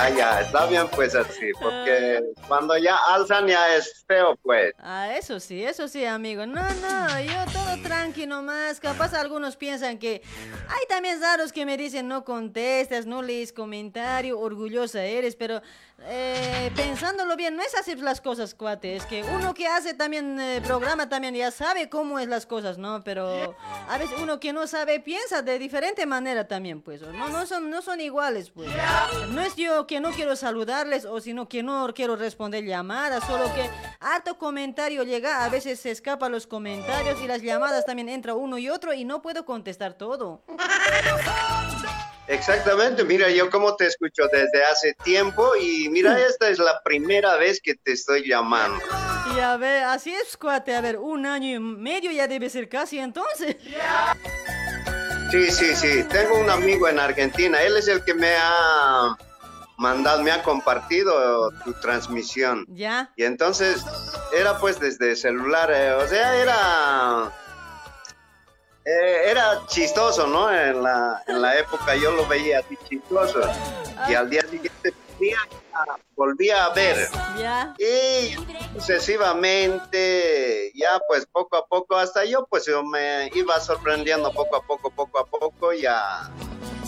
[SPEAKER 20] Ah, ya, está bien pues así, porque cuando ya alzan ya es feo pues.
[SPEAKER 9] Ah, eso sí, eso sí, amigo. No, no, yo todo tranqui nomás. Capaz algunos piensan que hay también raros que me dicen no contestas, no lees comentario, orgullosa eres, pero eh, pensándolo bien, no es así las cosas, cuate. Es que uno que hace también eh, programa también ya sabe cómo es las cosas, ¿no? Pero a veces uno que no sabe piensa de diferente manera también, pues. No, no son, no son iguales, pues. No es yo que no quiero saludarles o sino que no quiero responder llamadas, solo que harto comentario llega, a veces se escapan los comentarios y las llamadas también entra uno y otro y no puedo contestar todo.
[SPEAKER 20] Exactamente, mira, yo como te escucho desde hace tiempo y mira, esta es la primera vez que te estoy llamando.
[SPEAKER 9] Y a ver, así es, cuate, a ver, un año y medio ya debe ser casi entonces.
[SPEAKER 20] Sí, sí, sí, tengo un amigo en Argentina, él es el que me ha mandado, me ha compartido tu transmisión.
[SPEAKER 9] Ya.
[SPEAKER 20] Y entonces era pues desde celular, eh, o sea, era... eh, era chistoso, ¿no? En la, en la época yo lo veía así chistoso. Y al día siguiente volvía, volvía a ver. Y sucesivamente, ya pues poco a poco, hasta yo pues yo me iba sorprendiendo poco a poco, poco a poco, ya...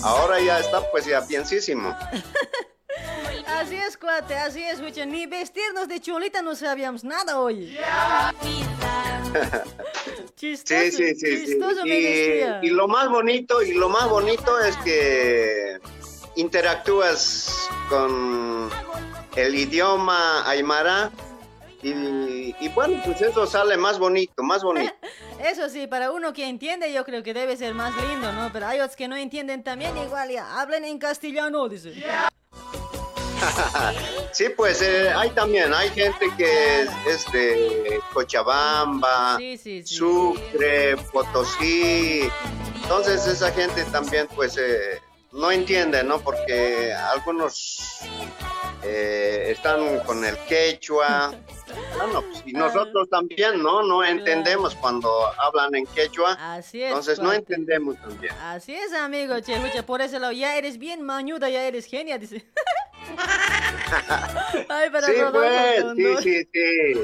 [SPEAKER 20] Ahora ya está pues ya bienísimo. [LAUGHS]
[SPEAKER 9] Así es, cuate, así es, escucha, ni vestirnos de chulita no sabíamos nada hoy. [LAUGHS] Chistoso,
[SPEAKER 20] Sí, sí, sí, sí.
[SPEAKER 9] chistoso me
[SPEAKER 20] Y, lo más bonito, y lo más bonito es que interactúas con el idioma aymara y, y bueno, pues eso sale más bonito, más bonito. [LAUGHS]
[SPEAKER 9] Eso sí, para uno que entiende yo creo que debe ser más lindo, ¿no? Pero hay otros que no entienden también igual, ya hablen en castellano, dice. [LAUGHS]
[SPEAKER 20] Sí, pues eh, hay también, hay gente que es, es de Cochabamba,
[SPEAKER 9] Sí, sí, sí.
[SPEAKER 20] Sucre, Potosí. Entonces esa gente también pues eh, no entiende, ¿no? Porque algunos eh, están con el quechua. Bueno, pues, y nosotros también, ¿no? No entendemos cuando hablan en quechua.
[SPEAKER 9] Así es.
[SPEAKER 20] Entonces no
[SPEAKER 9] cuate.
[SPEAKER 20] entendemos también.
[SPEAKER 9] Así es, amigo, che, escucha, por ese lado, ya eres bien mañuda, ya eres genia, dice. [LAUGHS] Ay, para
[SPEAKER 20] Sí, pues, sí, sí, sí.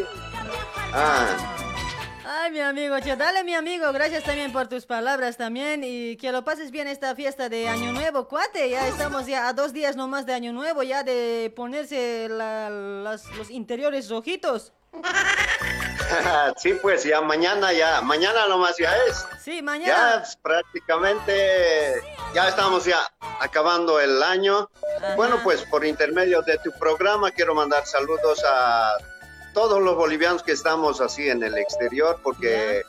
[SPEAKER 20] Ah.
[SPEAKER 9] Ay, mi amigo, che, dale, mi amigo, gracias también por tus palabras también y que lo pases bien esta fiesta de Año Nuevo, cuate, ya estamos ya a dos días nomás de Año Nuevo, ya de ponerse la- las- los interiores rojitos. [LAUGHS]
[SPEAKER 20] sí, pues ya mañana, ya, mañana nomás ya es.
[SPEAKER 9] Sí,
[SPEAKER 20] Ya
[SPEAKER 9] mañana.
[SPEAKER 20] es prácticamente, ya estamos ya acabando el año. Bueno, pues por intermedio de tu programa quiero mandar saludos a todos los bolivianos que estamos así en el exterior, porque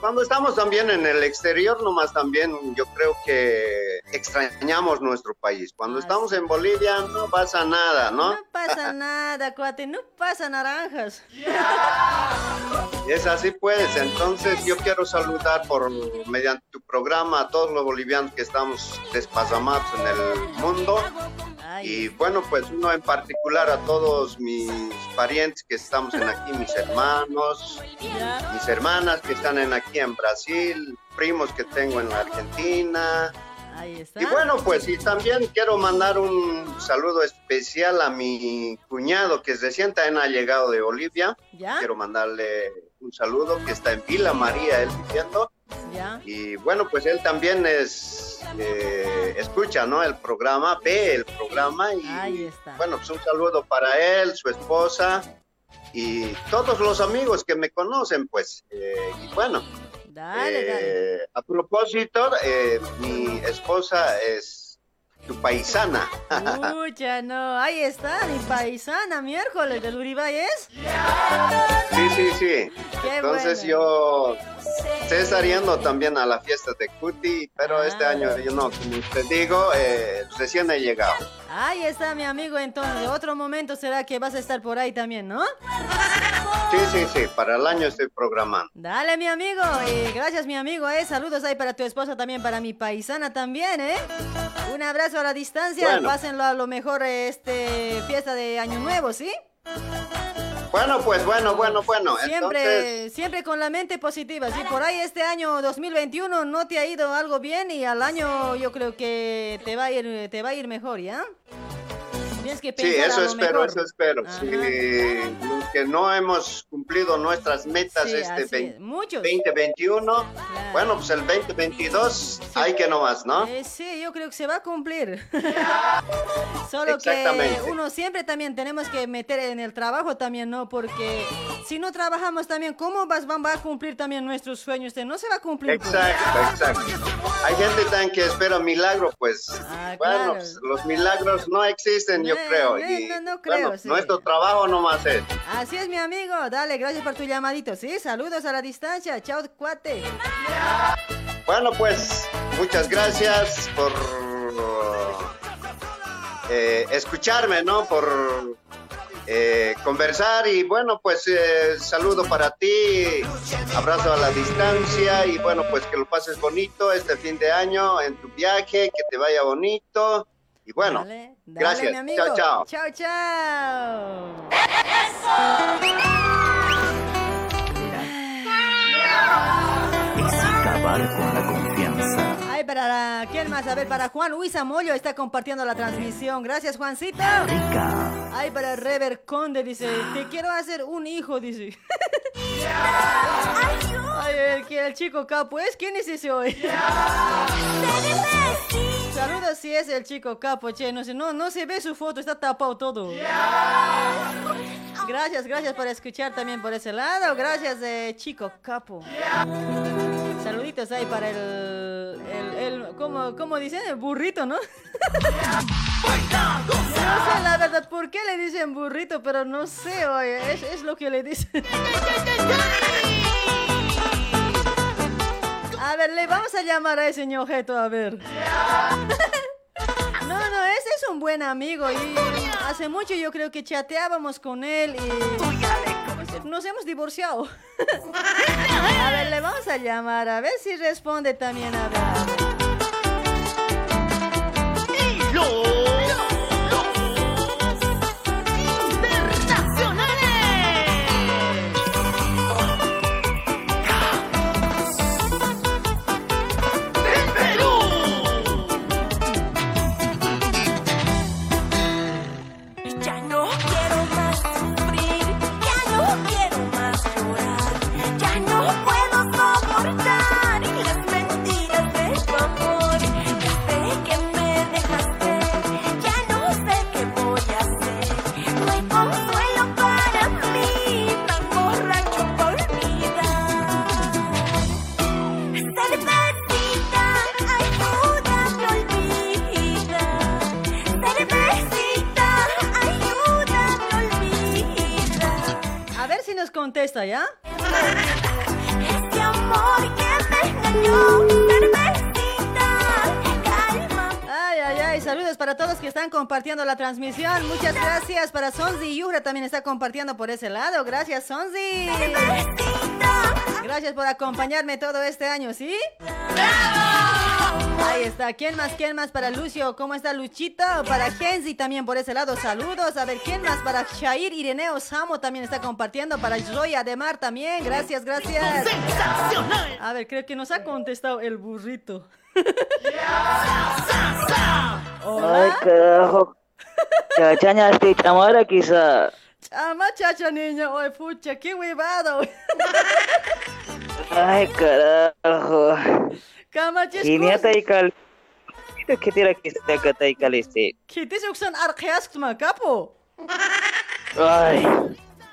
[SPEAKER 20] cuando estamos también en el exterior, nomás también yo creo que extrañamos nuestro país. Cuando estamos en Bolivia no pasa nada, ¿no?
[SPEAKER 9] No pasa nada, cuate, no pasa naranjas.
[SPEAKER 20] Es así pues, entonces yo quiero saludar por mediante tu programa a todos los bolivianos que estamos despasamados en el mundo y bueno pues uno en particular a todos mis parientes que estamos en aquí, mis hermanos, mis hermanas que están en aquí en Brasil, primos que tengo en la Argentina.
[SPEAKER 9] Ahí está.
[SPEAKER 20] Y bueno, pues y también quiero mandar un saludo especial a mi cuñado que recién también ha llegado de Bolivia.
[SPEAKER 9] ¿Ya?
[SPEAKER 20] Quiero mandarle un saludo que está en Vila María, él viviendo.
[SPEAKER 9] Ya.
[SPEAKER 20] Y bueno, pues él también es eh, escucha, ¿no? El programa, ve el programa y
[SPEAKER 9] Ahí está.
[SPEAKER 20] bueno, pues un saludo para él, su esposa y todos los amigos que me conocen, pues. Eh, y bueno,
[SPEAKER 9] Dale,
[SPEAKER 20] eh,
[SPEAKER 9] dale.
[SPEAKER 20] a propósito, eh, mi esposa es tu paisana. [LAUGHS]
[SPEAKER 9] Escucha, no, ahí está, mi paisana, miércoles del Uribay es.
[SPEAKER 20] Sí, sí, sí.
[SPEAKER 9] Qué
[SPEAKER 20] Entonces
[SPEAKER 9] bueno.
[SPEAKER 20] yo estoy saliendo también a la fiesta de Cuti, pero este
[SPEAKER 9] Ah.
[SPEAKER 20] año yo no, como te digo, eh, recién he llegado.
[SPEAKER 9] Ahí está mi amigo, entonces, otro momento será que vas a estar por ahí también, ¿no?
[SPEAKER 20] Sí, sí, sí, para el año estoy programando.
[SPEAKER 9] Dale, mi amigo, y gracias, mi amigo, ¿eh? Saludos ahí para tu esposa también, para mi paisana también, ¿eh? Un abrazo a la distancia,
[SPEAKER 20] Bueno.
[SPEAKER 9] pásenlo a lo mejor, este, fiesta de Año Nuevo, ¿sí?
[SPEAKER 20] Bueno, pues bueno, bueno, bueno.
[SPEAKER 9] Siempre,
[SPEAKER 20] Entonces,
[SPEAKER 9] siempre con la mente positiva, ¿sí? Por ahí este año 2021 no te ha ido algo bien y al año yo creo que te va a ir, te va a ir mejor, ¿ya? Tienes que
[SPEAKER 20] sí,
[SPEAKER 9] pensar a
[SPEAKER 20] eso
[SPEAKER 9] lo
[SPEAKER 20] espero,
[SPEAKER 9] mejor.
[SPEAKER 20] eso espero. Sí, que no hemos cumplido nuestras metas
[SPEAKER 9] Sí,
[SPEAKER 20] este
[SPEAKER 9] así es,
[SPEAKER 20] 20
[SPEAKER 9] muchos.
[SPEAKER 20] 2021, bueno, pues el 2022 hay que nomás, ¿no?
[SPEAKER 9] Eh, sí, yo creo que se va a cumplir. [LAUGHS] Solo que uno siempre también tenemos que meter en el trabajo también, ¿no? Porque si no trabajamos también, ¿cómo vas, van, va a cumplir también nuestros sueños? No se va a cumplir.
[SPEAKER 20] Exacto, exacto. Hay gente tan que espera milagro, pues bueno,
[SPEAKER 9] claro.
[SPEAKER 20] pues, los milagros no existen, yo creo.
[SPEAKER 9] no,
[SPEAKER 20] y,
[SPEAKER 9] no, no creo,
[SPEAKER 20] bueno,
[SPEAKER 9] sí.
[SPEAKER 20] nuestro trabajo nomás es.
[SPEAKER 9] Así es, mi amigo. Dale, gracias por tu llamadito. Sí, saludos a la distancia. Chao, cuate.
[SPEAKER 20] Bueno, pues muchas gracias por eh, escucharme, ¿no? Por eh, conversar y bueno, pues eh, saludo para ti, abrazo a la distancia y bueno, pues que lo pases bonito este fin de año en tu viaje, que te vaya bonito y bueno,
[SPEAKER 9] Dale,
[SPEAKER 20] gracias.
[SPEAKER 9] mi amigo.
[SPEAKER 20] Chao, chao.
[SPEAKER 9] Chao, chao.
[SPEAKER 21] Es acabar con la confianza.
[SPEAKER 9] Ay, para quién más, a ver, para Juan Luis Amollo está compartiendo la transmisión. Gracias, Juancito.
[SPEAKER 21] Rica.
[SPEAKER 9] Ay, para Rever Conde dice, te quiero hacer un hijo, dice. Ay, el, que el chico capo es, ¿quién es ese hoy? Saludos si es el chico capo, che, no no, no se ve su foto, está tapado todo. Gracias, gracias por escuchar también por ese lado. Gracias, eh, chico capo. Saluditos ahí para el, el, el ¿cómo, cómo dicen? El burrito, ¿no? No sé la verdad por qué le dicen burrito, pero no sé, oye, es, es lo que le dicen. A ver, le vamos a llamar a ese ñojeto, a ver. [LAUGHS] No, no, ese es un buen amigo y hace mucho yo creo que chateábamos con él y nos hemos divorciado. [LAUGHS] A ver, le vamos a llamar, a ver si responde también, a ver. Contesta, ¿ya?
[SPEAKER 17] Este amor que me engañó, cervecita, calma.
[SPEAKER 9] Ay, ay, ay, saludos para todos que están compartiendo la transmisión. Muchas gracias para Sonzi Yura también está compartiendo por ese lado. Gracias, Sonzi. Gracias por acompañarme todo este año, ¿sí? Ahí está. ¿Quién más? ¿Quién más para Lucio? ¿Cómo está Luchito? Para Genzi también por ese lado. Saludos. A ver, ¿quién más? Para Shair Ireneo Samo también está compartiendo. Para Joy Ademar también. Gracias, gracias. A ver, creo que nos ha contestado el burrito.
[SPEAKER 22] Ay, carajo. Chachaña, este chamara quizá.
[SPEAKER 9] Chama chacha niño, oye pucha, qué huevado.
[SPEAKER 22] Ay, carajo.
[SPEAKER 9] Kamachis
[SPEAKER 22] Kiniata ikal. Ito kitira kista kata ikal este.
[SPEAKER 9] Kitis uksan arkeas ma kapo.
[SPEAKER 22] Ay.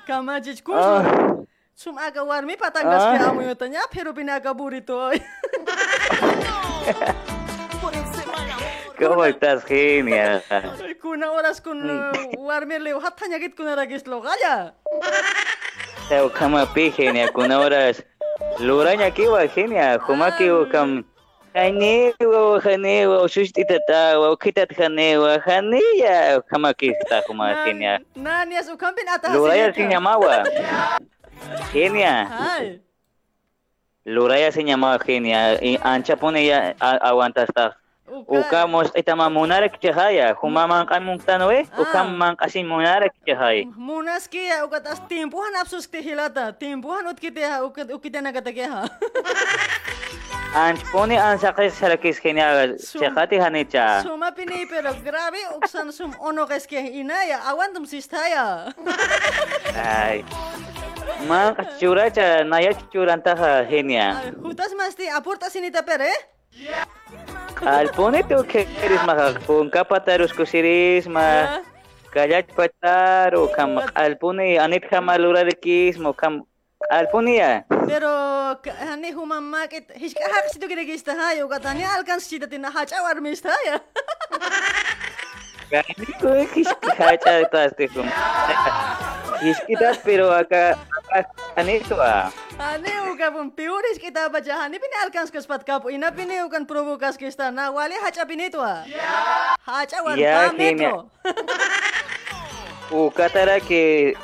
[SPEAKER 9] Kamachis kus.
[SPEAKER 22] Ah.
[SPEAKER 9] Sum aga warmi patangas
[SPEAKER 22] Ah.
[SPEAKER 9] ke amo yo tanya pero pinaga burrito. oy.
[SPEAKER 22] ¿Cómo estás, genia?
[SPEAKER 9] Kuna oras kun uh, warmi leo hatanya git kuna ragis lo gaya.
[SPEAKER 22] Tau kama pi genia, kuna horas. Luranya aquí, Virginia. Juma aquí, Ucam. Janewa, Janewa, Ushushti Tatawa, Ukitat Janewa, Janilla. Juma aquí está,
[SPEAKER 9] Juma Virginia. Nania, su camping atas.
[SPEAKER 22] Luraya sin llamagua. Genia. Luraya sin llamagua, Genia. Y ancha pone ya, aguanta ya, esta. Uka mos ita ma munarek cahaya, huma hmm. mangkai muntano e, ah. uka mangkasi munarek cahaya.
[SPEAKER 9] Munas kia, uka tas timpuhan apsus ke hilata, timpuhan ut kite ha, uka ut kite naga tege ha. [LAUGHS]
[SPEAKER 22] Anch poni an sakis sarakis kini aga, cekati hanicha.
[SPEAKER 9] Suma pini pero grabe, uksan sum ono kes ke ina ya, awan tum sistaya.
[SPEAKER 22] Hai, [LAUGHS] mak cura cha, naya cura antaha henia.
[SPEAKER 9] Hutas masti aportas ini tapere?
[SPEAKER 22] Eh? Pone tu que eres maha. Kung kapatarus kusiris ma. Kayat patar o kam al pone anit kamalura de kismo kam al pone ya.
[SPEAKER 9] Pero ka- hani humamma kit hiska hak situ kire gista ha yo katani alkans sita tina hacha war mistaya.
[SPEAKER 22] Kani [LAUGHS] kiskihaicha eta astizun. Kiskita pero acá
[SPEAKER 9] anisua. Aneu kapun piures kita baca hani pini alkans kas pat kapu ina pini ukan provokas kista na wale hacha pini tua. Hacha wan
[SPEAKER 22] kametro. Ukatara que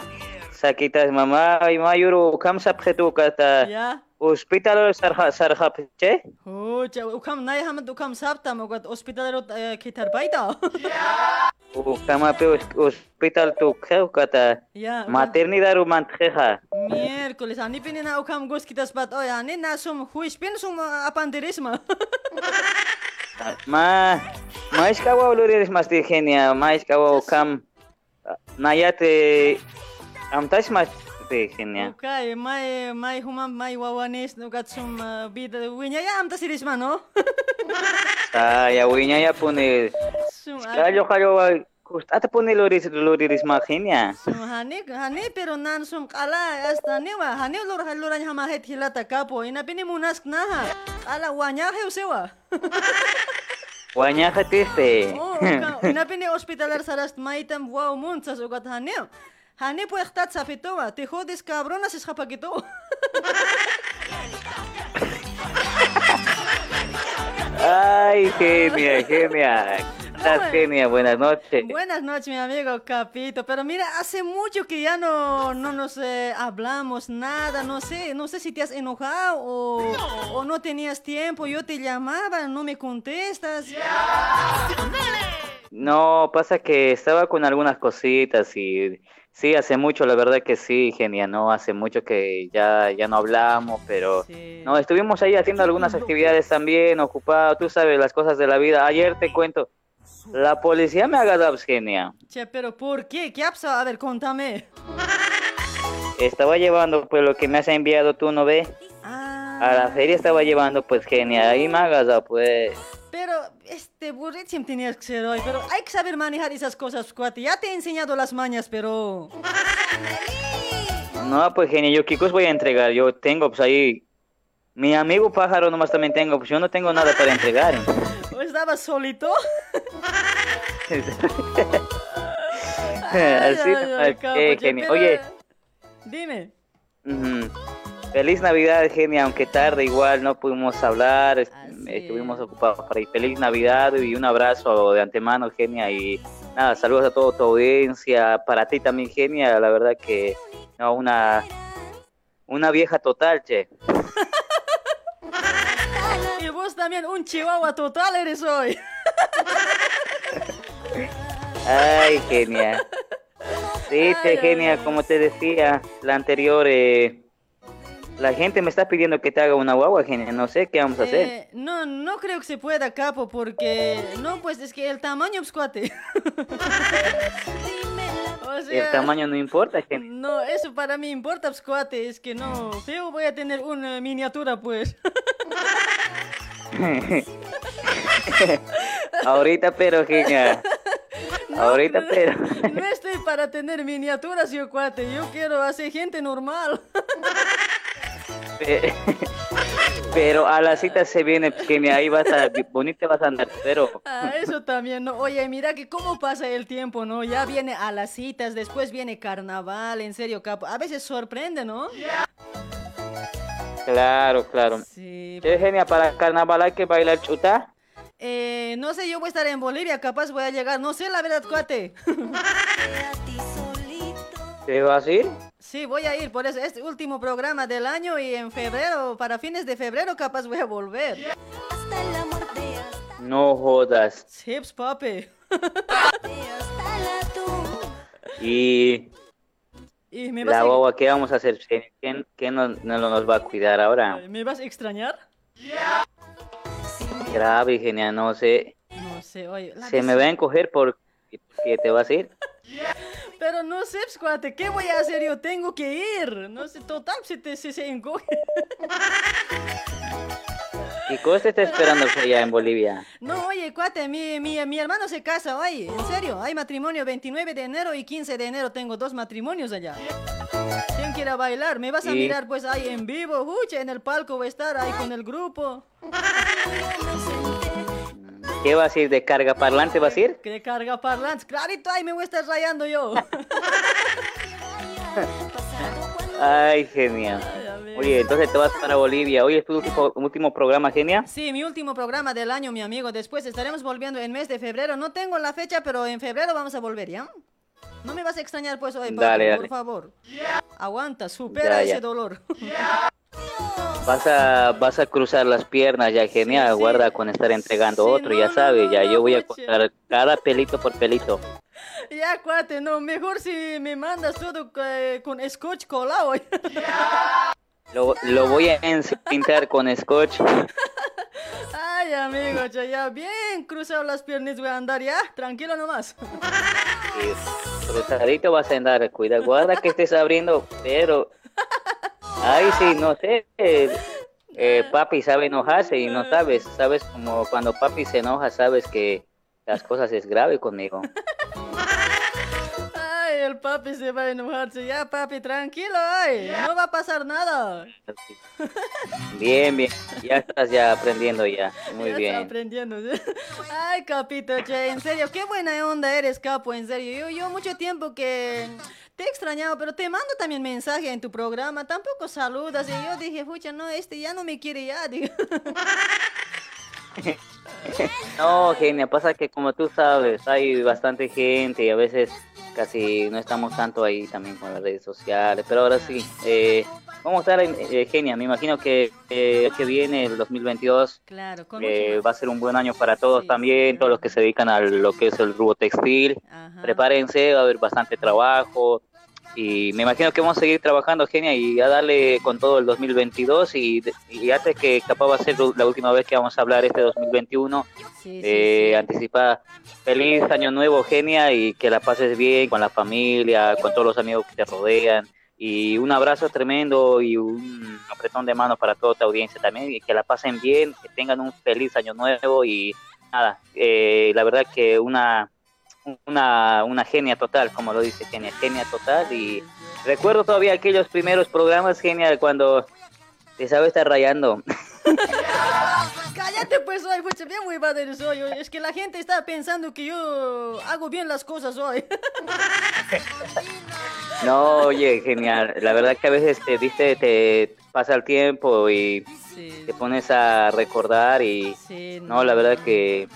[SPEAKER 22] sakitas mamá y mayuro kam sapjetu kata.
[SPEAKER 9] Ya. ოსპიტალურ სარხაფჩე?
[SPEAKER 22] ოჭა, უკამ ნაიჰამად უკამ საბტა მოგად ოსპიტალურ
[SPEAKER 9] ქითარ
[SPEAKER 22] ბაიდა. უკამაპე ოსპიტალ
[SPEAKER 9] თუქე უკატა. მატერნი დარუ მანთხეხა. მიერკულის ანიპინინა უკამ გოს ქიტას ბატ ой ანი насум хуиш пинсум
[SPEAKER 22] апандерисма. ма მაის კავა ლურიერის მასტი ხენია მაის კავა უკამ ნაიათე ამტაშ მას Oke, mai
[SPEAKER 9] Okay, my human my wawanis no got some uh, bit wiñaya amta sirisma, no?
[SPEAKER 22] Ah, ya wiñaya
[SPEAKER 9] puni.
[SPEAKER 22] Kallo ah. kallo Kust ata po ni Loris
[SPEAKER 9] Loris Mahinya. Hani hani pero nan sum Asta hasta niwa hani lor haluran hamahet hilata kapo ina pini munask naha. Ala wanya usewa. [LAUGHS]
[SPEAKER 22] Wanya hatiste.
[SPEAKER 9] Oh, [LAUGHS] ina pini hospitalar sarast maitam wow muntsas ugat hanio. Hani po ektat sapitowa, te jodis cabronas es japakito.
[SPEAKER 22] Ay, genia, [LAUGHS] genia. estás, Genia? Buenas noches.
[SPEAKER 9] Buenas noches, mi amigo Capito. Pero mira, hace mucho que ya no, no nos eh, hablamos nada. No sé, no sé si te has enojado o no. o no tenías tiempo. Yo te llamaba, no me contestas.
[SPEAKER 22] No, pasa que estaba con algunas cositas y sí, hace mucho, la verdad que sí, Genia, no, hace mucho que ya, ya no hablamos, pero no, estuvimos ahí haciendo algunas actividades también, ocupados, tú sabes, las cosas de la vida. Ayer te cuento, la policía me ha agarrado, Genia.
[SPEAKER 9] Che, pero ¿por qué? ¿Qué ha pasado? A ver, contame.
[SPEAKER 22] Estaba llevando, pues, lo que me has enviado tú, ¿no ves? A la feria estaba llevando, pues, Genia, ahí me ha agarrado, pues.
[SPEAKER 9] Pero, este, burrísimo tenías que ser hoy. Pero hay que saber manejar esas cosas, cuate. Ya te he enseñado las mañas, pero...
[SPEAKER 22] No, pues Genia, yo qué cosa voy a entregar. Yo tengo, pues ahí. Mi amigo pájaro nomás también tengo, pues yo no tengo nada para entregar.
[SPEAKER 9] ¿O estabas solito? [LAUGHS]
[SPEAKER 22] Así
[SPEAKER 9] ay, ay, che,
[SPEAKER 22] genia.
[SPEAKER 9] pero-
[SPEAKER 22] Oye,
[SPEAKER 9] Dime.
[SPEAKER 22] ujú, feliz Navidad, Genia, aunque tarde igual no pudimos hablar, est- estuvimos ocupados por ahí. Feliz Navidad y un abrazo de antemano, Genia, y nada, saludos a toda tu audiencia, para ti también, Genia, la verdad que no, una, una vieja total, che. [LAUGHS]
[SPEAKER 9] Y vos también, un chihuahua total eres hoy.
[SPEAKER 22] Ay, genia. [LAUGHS] Sí, che, genia, como te decía, la anterior, eh, la gente me está pidiendo que te haga una guagua, genia. No sé qué vamos a hacer.
[SPEAKER 9] Eh, no, no creo que se pueda, capo, porque... No, pues es que el tamaño, pues, cuate. [LAUGHS] o
[SPEAKER 22] El
[SPEAKER 9] sea...
[SPEAKER 22] tamaño no importa, genia.
[SPEAKER 9] No, eso para mí importa, pues, cuate. Es que no, feo voy a tener una miniatura, pues. [LAUGHS]
[SPEAKER 22] Ahorita, pero, genia. [LAUGHS] Ahorita, pero.
[SPEAKER 9] No estoy para tener miniaturas, yo, cuate. Yo quiero hacer gente normal.
[SPEAKER 22] Pe- [LAUGHS] Pero a la cita se viene, genia. Ahí vas a, bonita vas a andar, pero.
[SPEAKER 9] Ah, eso también, ¿no? Oye, mira que cómo pasa el tiempo, ¿no? Ya viene a las citas, después viene carnaval, en serio, capo. A veces sorprende, ¿no?
[SPEAKER 22] Claro, claro.
[SPEAKER 9] Sí.
[SPEAKER 22] Che, genia, para carnaval hay que bailar chuta.
[SPEAKER 9] Eh, no sé, yo voy a estar en Bolivia, capaz voy a llegar. No sé, la verdad, cuate.
[SPEAKER 22] ¿Te vas a ir?
[SPEAKER 9] Sí, voy a ir por eso. Este último programa del año y en febrero, para fines de febrero, capaz voy a volver.
[SPEAKER 22] No jodas.
[SPEAKER 9] Chips, papi. [LAUGHS]
[SPEAKER 22] Y
[SPEAKER 9] ¿Y me vas,
[SPEAKER 22] la
[SPEAKER 9] a,
[SPEAKER 22] guagua, ¿qué vamos a hacer? ¿Quién, quién nos, no nos va a cuidar ahora?
[SPEAKER 9] ¿me vas a extrañar?
[SPEAKER 22] Grave, genial, no sé.
[SPEAKER 9] No sé, oye.
[SPEAKER 22] Se me va a encoger por que te vas a ir. [LAUGHS]
[SPEAKER 9] Pero no sé, pues, cuate, ¿qué voy a hacer? Yo tengo que ir. No sé, total, se, te, se, se encoge.
[SPEAKER 22] ¿Qué cosa te está esperando allá en Bolivia?
[SPEAKER 9] No, oye, cuate, mi, mi, mi hermano se casa hoy. En serio, hay matrimonio 29 de enero y 15 de enero. Tengo dos matrimonios allá. ¿Quién quiera bailar? ¿Me vas a
[SPEAKER 22] Y-
[SPEAKER 9] mirar pues ahí en vivo? Uche, en el palco voy a estar ahí con el grupo. [LAUGHS]
[SPEAKER 22] ¿Qué vas a ir? ¿De carga parlante vas a ir?
[SPEAKER 9] ¿Qué carga parlantes? Clarito, ahí me voy a estar rayando yo. [LAUGHS]
[SPEAKER 22] Ay, genial. Oye, entonces te vas para Bolivia. Hoy es tu último, último programa, genial.
[SPEAKER 9] Sí, mi último programa del año, mi amigo. Después estaremos volviendo en mes de febrero. No tengo la fecha, pero en febrero vamos a volver, ¿ya? No me vas a extrañar pues hoy,
[SPEAKER 22] Dale,
[SPEAKER 9] por
[SPEAKER 22] dale.
[SPEAKER 9] favor. Aguanta, supera
[SPEAKER 22] Ya,
[SPEAKER 9] ese
[SPEAKER 22] ya.
[SPEAKER 9] dolor. [LAUGHS]
[SPEAKER 22] Vas a, vas a cruzar las piernas ya, genial. Guarda con estar entregando otro, ya sabes. ya yo voy a cortar cada pelito por pelito. [LAUGHS]
[SPEAKER 9] Ya, cuate, no, mejor si me mandas todo eh, con scotch colado. [LAUGHS]
[SPEAKER 22] Lo, lo voy a encintar con scotch. [LAUGHS]
[SPEAKER 9] Ay, amigo, ya, ya, bien cruzado las piernas voy a andar ya, tranquilo nomás.
[SPEAKER 22] Cruzadito vas a andar. Cuida, guarda que estés abriendo, pero... Ay, sí, no sé. eh, eh, papi sabe enojarse y no sabes. Sabes como cuando papi se enoja, sabes que las cosas es grave conmigo. [LAUGHS]
[SPEAKER 9] El papi se va a enojarse. Ya, papi, tranquilo, ay, no va a pasar nada. [LAUGHS]
[SPEAKER 22] Bien, bien. Ya estás ya aprendiendo ya. Muy
[SPEAKER 9] Ya
[SPEAKER 22] bien.
[SPEAKER 9] aprendiendo. Ay, capito, che, en serio, qué buena onda eres, capo, en serio. Yo, yo mucho tiempo que te he extrañado, pero te mando también mensaje en tu programa, tampoco saludas. Y yo dije, pucha, no, este ya no me quiere ya. [LAUGHS] digo. [LAUGHS]
[SPEAKER 22] No, genia, pasa que como tú sabes, hay bastante gente y a veces casi no estamos tanto ahí también con las redes sociales, pero ahora sí, eh, vamos a estar en eh, genia, me imagino que eh, que viene, el 2022,
[SPEAKER 9] Claro,
[SPEAKER 22] eh, va a ser un buen año para todos también, todos los que se dedican a lo que es el rubro textil, prepárense, va a haber bastante trabajo y me imagino que vamos a seguir trabajando, genia, y a darle con todo el 2022 y, y antes que capaz va a ser la última vez que vamos a hablar este 2021, eh, anticipa feliz año nuevo, genia, y que la pases bien con la familia, con todos los amigos que te rodean. Y un abrazo tremendo y un apretón de manos para toda tu audiencia también. Y que la pasen bien, que tengan un feliz año nuevo. Y nada, eh, la verdad que una, una, una genia total, como lo dice Genia, genia total. Y recuerdo todavía aquellos primeros programas, Genia, cuando te sabe estar rayando. [LAUGHS]
[SPEAKER 9] Cállate pues hoy, pues bien muy padre soy. Es que la gente está pensando que yo hago bien las cosas hoy. [LAUGHS]
[SPEAKER 22] No, oye, genial. La verdad que a veces te viste, te pasa el tiempo y te pones a recordar y no, la verdad que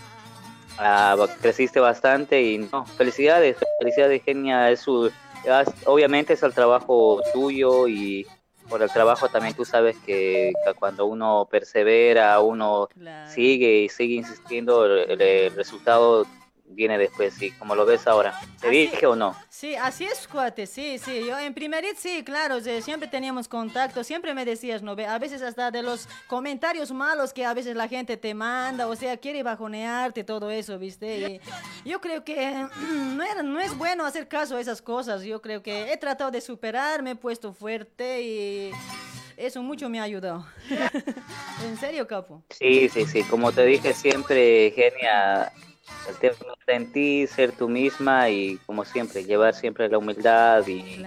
[SPEAKER 22] ah, creciste bastante y no, felicidades, felicidades, genia. Es su, obviamente es el trabajo tuyo y por el trabajo también tú sabes que, que cuando uno persevera, uno sigue y sigue insistiendo, el, el resultado viene después, y como lo ves ahora. ¿Te dije o no?
[SPEAKER 9] Sí, así es, cuate, sí, sí. Yo en primerit, sí, claro, siempre teníamos contacto, siempre me decías, ¿no? ve? A veces hasta de los comentarios malos que a veces la gente te manda, o sea, quiere bajonearte, todo eso, ¿viste? Y yo creo que [CLEARS THROAT] no, era- no es bueno hacer caso a esas cosas. Yo creo que he tratado de superar, me he puesto fuerte y eso mucho me ha ayudado. [LAUGHS] en serio, capo.
[SPEAKER 22] Sí, sí, sí. Como te dije siempre, Genia, el tema está en ti, ser tú misma y como siempre, llevar siempre la humildad y,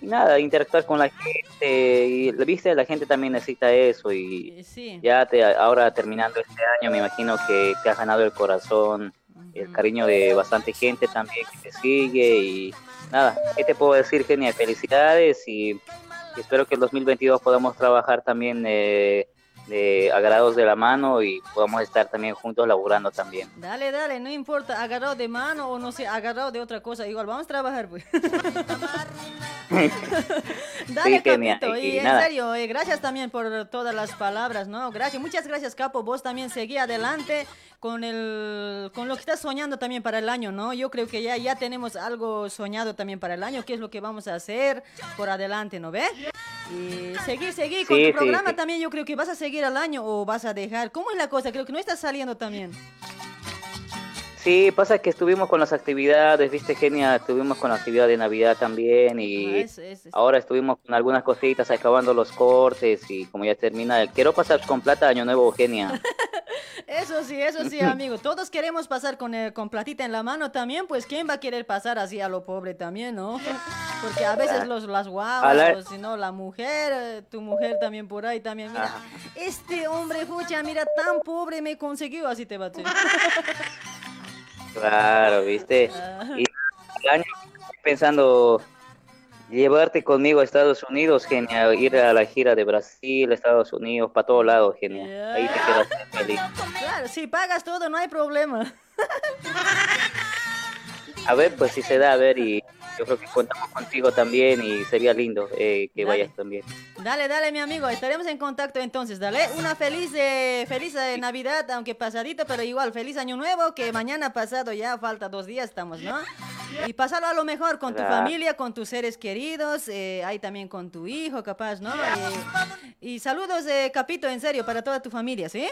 [SPEAKER 22] y nada, interactuar con la gente. Y viste, la gente también necesita eso y
[SPEAKER 9] Sí.
[SPEAKER 22] ya te, ahora terminando este año, me imagino que te has ganado el corazón, el cariño de bastante gente también que te sigue y nada, ¿qué te puedo decir, Genia? Felicidades y, y espero que el 2022 podamos trabajar también eh, de agarrados de la mano y podamos estar también juntos laburando también.
[SPEAKER 9] Dale, dale, no importa, agarrado de mano o no sé, agarrado de otra cosa, igual vamos a trabajar, pues. [LAUGHS] Dale,
[SPEAKER 22] Sí,
[SPEAKER 9] Capito,
[SPEAKER 22] y
[SPEAKER 9] y en
[SPEAKER 22] nada.
[SPEAKER 9] serio, eh, gracias también por todas las palabras, ¿no? Gracias, muchas gracias, Capo, vos también seguí adelante con el con lo que estás soñando también para el año, ¿no? Yo creo que ya ya tenemos algo soñado también para el año, qué es lo que vamos a hacer por adelante, ¿no ve? Y seguir, seguir con tu
[SPEAKER 22] sí,
[SPEAKER 9] programa
[SPEAKER 22] sí.
[SPEAKER 9] también, yo creo que vas a seguir al año o vas a dejar. ¿Cómo es la cosa? Creo que no estás saliendo también.
[SPEAKER 22] Sí, pasa que estuvimos con las actividades, viste, Genia, estuvimos con la actividad de Navidad también y
[SPEAKER 9] Ah, es- es- es-
[SPEAKER 22] ahora estuvimos con algunas cositas, acabando los cortes y como ya termina, quiero pasar con plata Año Nuevo, Genia. [LAUGHS]
[SPEAKER 9] Eso sí, eso sí, amigo. Todos queremos pasar con, el- con platita en la mano también, pues ¿quién va a querer pasar así a lo pobre también, no? Porque a veces los, las guaguas,
[SPEAKER 22] la-
[SPEAKER 9] o si no, la mujer, eh, tu mujer también por ahí también, mira, este hombre, pucha, mira, tan pobre me consiguió, así te va a. [LAUGHS]
[SPEAKER 22] Claro, viste. Y el año estoy pensando llevarte conmigo a Estados Unidos, Genia, ir a la gira de Brasil, Estados Unidos, para todos lados, Genia. Ahí te quedas feliz.
[SPEAKER 9] Claro, si pagas todo, no hay problema.
[SPEAKER 22] A ver, pues si se da, a ver, y yo creo que contamos contigo también y sería lindo eh, que
[SPEAKER 9] Dale.
[SPEAKER 22] vayas también.
[SPEAKER 9] Dale, dale, mi amigo, estaremos en contacto entonces, dale. Una feliz, eh, feliz eh, Navidad, aunque pasadito, pero igual, feliz Año Nuevo, que mañana pasado ya falta dos días estamos, ¿no? Y pasarlo a lo mejor con tu familia, con tus seres queridos, eh, ahí también con tu hijo, capaz, ¿no? Eh, y saludos, eh, Capito, en serio, para toda tu familia, ¿sí?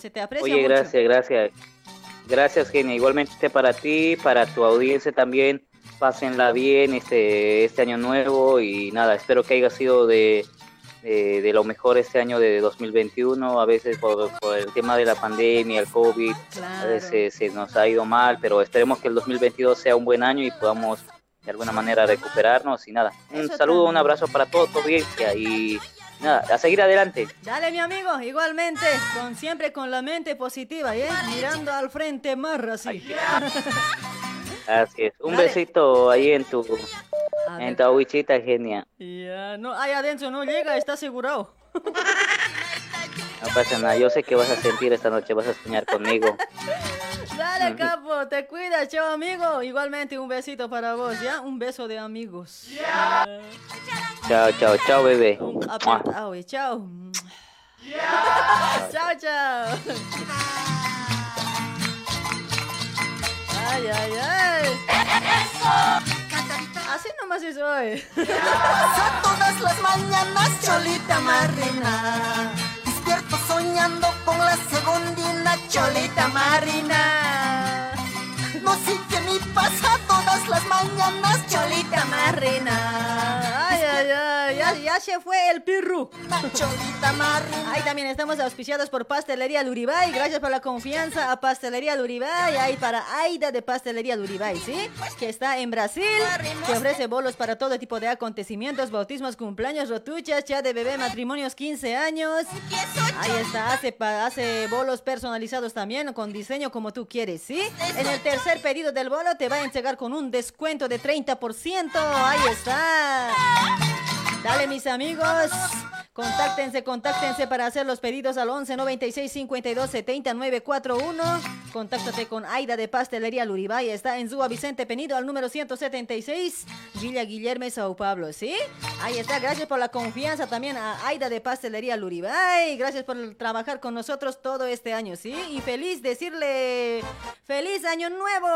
[SPEAKER 9] Se te aprecia
[SPEAKER 22] Oye,
[SPEAKER 9] mucho.
[SPEAKER 22] gracias, gracias. Gracias, Genia. Igualmente para ti, para tu audiencia también. Pásenla bien este, este año nuevo y nada, espero que haya sido de, de, de lo mejor este año de 2021. A veces por, por el tema de la pandemia, el COVID, a veces se nos ha ido mal, pero esperemos que el 2022 sea un buen año y podamos de alguna manera recuperarnos y nada. Un
[SPEAKER 9] Eso
[SPEAKER 22] saludo, un
[SPEAKER 9] también.
[SPEAKER 22] abrazo para toda tu audiencia y nada, a seguir adelante.
[SPEAKER 9] Dale, mi amigo, igualmente, con siempre con la mente positiva, ¿eh? Mirando al frente, marra así. [LAUGHS]
[SPEAKER 22] Así es. Un
[SPEAKER 9] Dale.
[SPEAKER 22] besito ahí en tu, en tu agüichita, genia.
[SPEAKER 9] Ya, no, ahí adentro no llega, está asegurado.
[SPEAKER 22] No pasa nada, yo sé que vas a sentir esta noche, vas a soñar conmigo.
[SPEAKER 9] Dale, capo, te cuidas, chao, amigo. Igualmente, un besito para vos, ¿ya? Un beso de amigos.
[SPEAKER 22] Chao, chao, chao, bebé.
[SPEAKER 9] Apretado, chao. chao, chao. Ay, ay, ay. Así nomás es hoy.
[SPEAKER 10] todas las mañanas, Cholita Marina. Despierto soñando con la segundina, Cholita Marina. No qué me pasa todas las mañanas, Cholita Marina.
[SPEAKER 9] Ay, ay, ya, ya se fue el pirru. Ahí también estamos auspiciados por Pastelería Luribay. Gracias por la confianza a Pastelería Luribay. Ahí para Aida de Pastelería Luribay, ¿sí? Que está en Brasil. Que ofrece bolos para todo tipo de acontecimientos, bautismos, cumpleaños, rotuchas, ya de bebé, matrimonios, 15 años. Ahí está, hace, hace bolos personalizados también, con diseño como tú quieres, ¿sí? En el tercer pedido del bolo te va a entregar con un descuento de 30%. Ahí está. Dale, mis amigos. Contáctense, contáctense para hacer los pedidos al 11 96 52 79 41. Contáctate con Aida de Pastelería Luribay. Está en Zúa Vicente Penido al número 176, Villa Guillermo, Sao Paulo, ¿sí? Ahí está. Gracias por la confianza también a Aida de Pastelería Luribay. Gracias por trabajar con nosotros todo este año, ¿sí? Y feliz decirle feliz año nuevo.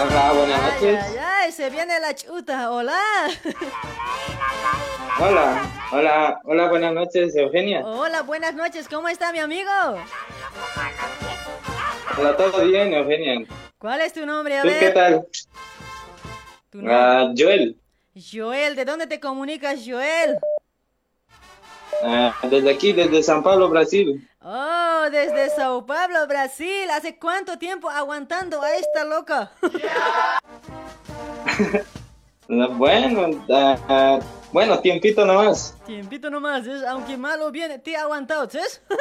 [SPEAKER 23] Hola, buenas noches.
[SPEAKER 9] Ay, ay, se viene la chuta. Hola.
[SPEAKER 23] Hola, hola, hola, buenas noches, Eugenia.
[SPEAKER 9] Hola, buenas noches. ¿Cómo está mi amigo?
[SPEAKER 23] Hola, todo bien, Eugenia.
[SPEAKER 9] ¿Cuál es tu nombre? A
[SPEAKER 23] ¿Tú
[SPEAKER 9] ver.
[SPEAKER 23] qué tal?
[SPEAKER 9] Tu nombre.
[SPEAKER 23] Ah, Joel,
[SPEAKER 9] Joel, ¿de dónde te comunicas, Joel?
[SPEAKER 23] ah, desde aquí, desde San Pablo, Brasil.
[SPEAKER 9] Oh, desde Sao Paulo, Brasil. ¿Hace cuánto tiempo aguantando a esta loca? [LAUGHS]
[SPEAKER 23] Bueno, ah, ah, bueno, tiempito nomás.
[SPEAKER 9] Tiempito nomás, ¿es? aunque malo viene, te he aguantado, ¿sabes? [LAUGHS]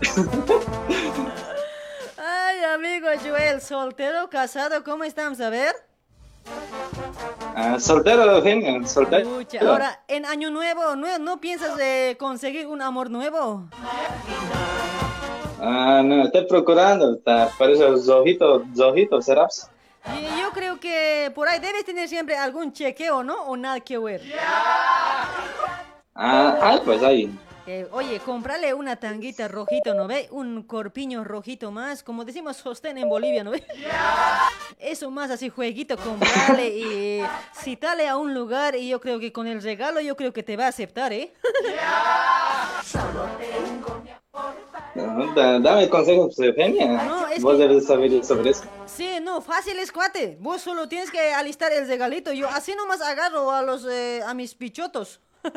[SPEAKER 9] [LAUGHS] Ay, amigo Joel, soltero, casado, ¿cómo estamos? A ver.
[SPEAKER 23] Ah, soltero, Eugenia, soltero.
[SPEAKER 9] Pucha, ahora, en Año Nuevo, ¿no, no piensas de conseguir un amor nuevo?
[SPEAKER 23] Ah, no, estoy procurando, está, por eso los ojitos, los ojitos, ¿serás?
[SPEAKER 9] Yo creo que por ahí debes tener siempre algún chequeo, ¿no? O nada que ver.
[SPEAKER 23] Ah, ah, pues ahí.
[SPEAKER 9] Eh, oye, comprale una tanguita rojito, ¿no ve? Un corpiño rojito más, como decimos sostén en Bolivia, ¿no ve? Eso más así, jueguito, comprale y citale a un lugar y yo creo que con el regalo yo creo que te va a aceptar, ¿eh?
[SPEAKER 23] Ah, da- Dame consejos, Eugenia.
[SPEAKER 9] No, es
[SPEAKER 23] Vos
[SPEAKER 9] que-
[SPEAKER 23] debes saber sobre eso.
[SPEAKER 9] Sí, no, fácil es cuate. Vos solo tienes que alistar el regalito. Yo así nomás agarro a los eh, a mis pichotos. [LAUGHS]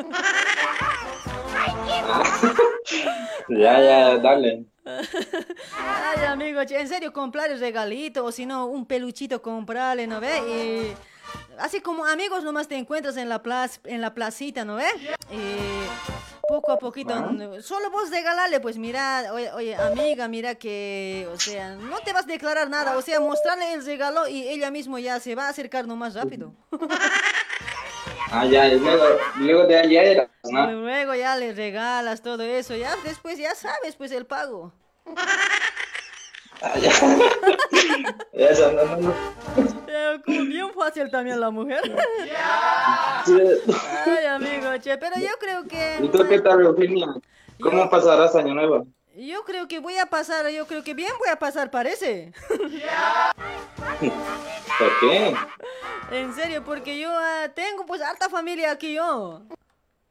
[SPEAKER 23] Ya, ya, dale.
[SPEAKER 9] Ay, amigo, che, en serio, comprar el regalito o si no, un peluchito comprarle, ¿no ve? Y así como amigos nomás te encuentras en la plaza, en la placita, ¿no ve? Y poco a poquito, n- solo vos regalarle, pues mira, oye, oye, amiga, mira que, o sea, no te vas a declarar nada, o sea, mostrarle el regalo y ella mismo ya se va a acercar nomás rápido. [LAUGHS]
[SPEAKER 23] Ah, ya, y luego, luego ayer, ¿no?
[SPEAKER 9] Luego ya le regalas todo eso, ya después ya sabes, pues el pago.
[SPEAKER 23] Ah, ya. [LAUGHS] Eso, no, no, no.
[SPEAKER 9] Eh, como bien fácil también la mujer. Ay, amigo, che, pero yo creo que...
[SPEAKER 23] ¿Y tú qué tal, Eugenia? ¿Cómo pasarás Año Nuevo?
[SPEAKER 9] Yo creo que voy a pasar, yo creo que bien voy a pasar, parece. [LAUGHS]
[SPEAKER 23] ¿Por qué?
[SPEAKER 9] En serio, porque yo ah, tengo pues harta familia aquí yo.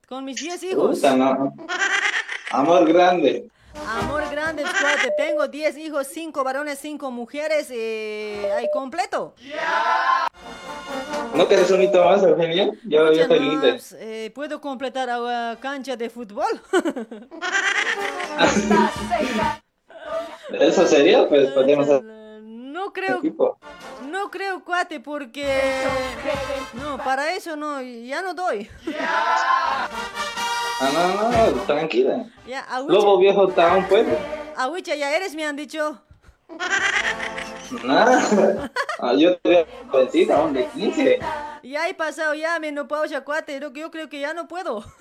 [SPEAKER 9] Con mis 10 hijos.
[SPEAKER 23] Puta, no. Amor grande.
[SPEAKER 9] Amor grande, cuate. Tengo 10 hijos, 5 varones, 5 mujeres. Eh, ahí completo.
[SPEAKER 23] ¿No quieres un hito más, Eugenia? Yo, yo estoy
[SPEAKER 9] no,
[SPEAKER 23] libre.
[SPEAKER 9] eh, ¿Puedo completar a cancha de fútbol?
[SPEAKER 23] ¿Eso sería? Pues [LAUGHS] podemos hacer
[SPEAKER 9] No creo,
[SPEAKER 23] equipo.
[SPEAKER 9] no creo, cuate, porque... No, para eso no, ya no doy.
[SPEAKER 23] Ah, no, no, tranquila.
[SPEAKER 9] Ya,
[SPEAKER 23] Lobo viejo está un pueblo.
[SPEAKER 9] Awicha, ya eres, me han dicho.
[SPEAKER 23] Nada. Ah, yo te voy a decir, aún de 15.
[SPEAKER 9] Y ahí pasado ya menopausia, cuate. Yo, yo creo que ya no puedo. [LAUGHS]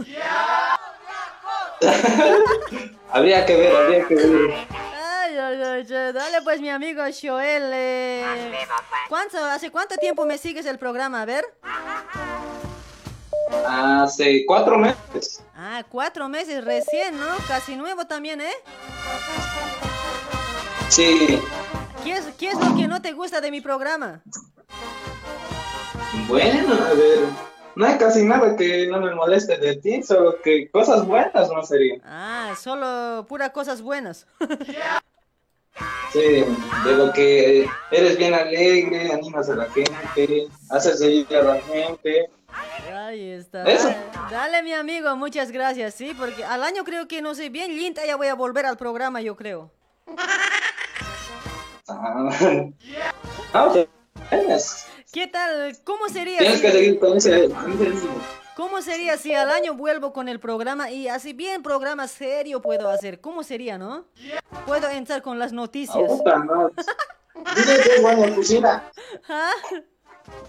[SPEAKER 23] Habría que ver, habría que ver.
[SPEAKER 9] Ay, ay, ay, ay. Dale pues mi amigo Joel. eh, ¿cuánto, ¿Hace cuánto tiempo me sigues el programa? A ver.
[SPEAKER 23] Hace cuatro meses.
[SPEAKER 9] Ah, cuatro meses recién, ¿no? Casi nuevo también, ¿eh?
[SPEAKER 23] Sí.
[SPEAKER 9] ¿Qué es, ¿Qué es lo que no te gusta de mi programa?
[SPEAKER 23] Bueno, a ver. No hay casi nada que no me moleste de ti, solo que cosas buenas no serían.
[SPEAKER 9] Ah, solo pura cosas buenas.
[SPEAKER 23] Sí, de lo que eres bien alegre, animas a la gente, haces reír a la gente.
[SPEAKER 9] Ahí está.
[SPEAKER 23] Eso.
[SPEAKER 9] Dale, mi amigo, muchas gracias, sí, porque al año creo que no sé, bien linda ya voy a volver al programa, yo creo.
[SPEAKER 23] Ah, Ah,
[SPEAKER 9] ¿Qué tal? ¿Cómo sería?
[SPEAKER 23] tienes que seguir con ese.
[SPEAKER 9] ¿Cómo sería si al año vuelvo con el programa y así bien programa serio puedo hacer? ¿Cómo sería, no? Puedo entrar con las noticias. ¿Ah?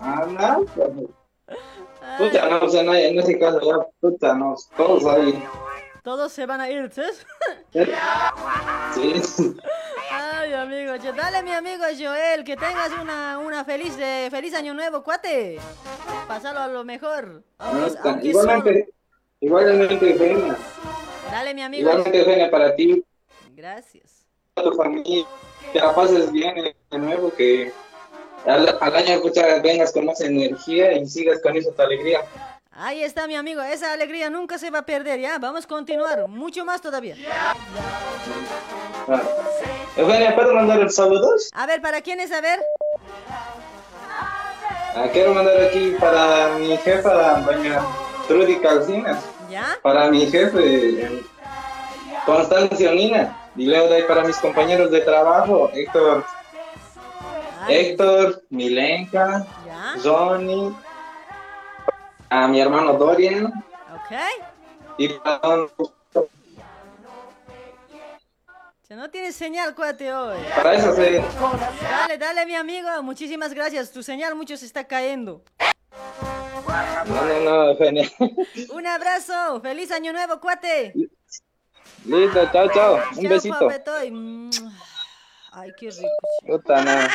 [SPEAKER 9] [LAUGHS]
[SPEAKER 23] No. Puta, no, o sea, no, en ese caso ya, puta, no, todos ahí.
[SPEAKER 9] Todos se van a ir, ¿sabes?
[SPEAKER 23] Sí.
[SPEAKER 9] Ay, amigo, dale mi amigo Joel, que tengas una, una feliz, eh, feliz año nuevo, cuate. Pásalo a lo mejor. Aunque, aunque
[SPEAKER 23] Igualmente, igualmente, Eugenia.
[SPEAKER 9] solo- Dale mi amigo.
[SPEAKER 23] Igualmente, Eugenia, para ti,
[SPEAKER 9] Gracias.
[SPEAKER 23] para tu familia, que la pases bien de nuevo, que al, al año escucha, vengas con más energía y sigas con esa tu alegría.
[SPEAKER 9] Ahí está mi amigo, esa alegría nunca se va a perder, ¿ya? Vamos a continuar, mucho más todavía.
[SPEAKER 23] Ah. Eugenia, ¿puedo mandar saludos?
[SPEAKER 9] A ver, ¿para quién es? A ver.
[SPEAKER 23] Ah, quiero mandar aquí para mi jefa, doña Trudy Calcinas.
[SPEAKER 9] ¿Ya?
[SPEAKER 23] Para mi jefe, Constancio Nina. Y luego de ahí para mis compañeros de trabajo, Héctor, Héctor, Milenka,
[SPEAKER 9] ¿Ya?
[SPEAKER 23] Johnny, a mi hermano Dorian
[SPEAKER 9] Ok.
[SPEAKER 23] y para,
[SPEAKER 9] no tienes señal, cuate, hoy.
[SPEAKER 23] para eso se...
[SPEAKER 9] Dale, dale, mi amigo. Muchísimas gracias. Tu señal mucho se está cayendo.
[SPEAKER 23] No, no, no, Eugenia.
[SPEAKER 9] Un abrazo. Feliz año nuevo, cuate.
[SPEAKER 23] Listo, chao, chao. Un
[SPEAKER 9] Chao,
[SPEAKER 23] besito.
[SPEAKER 9] papetoy. Mm. Ay, qué rico.
[SPEAKER 23] Puta, no.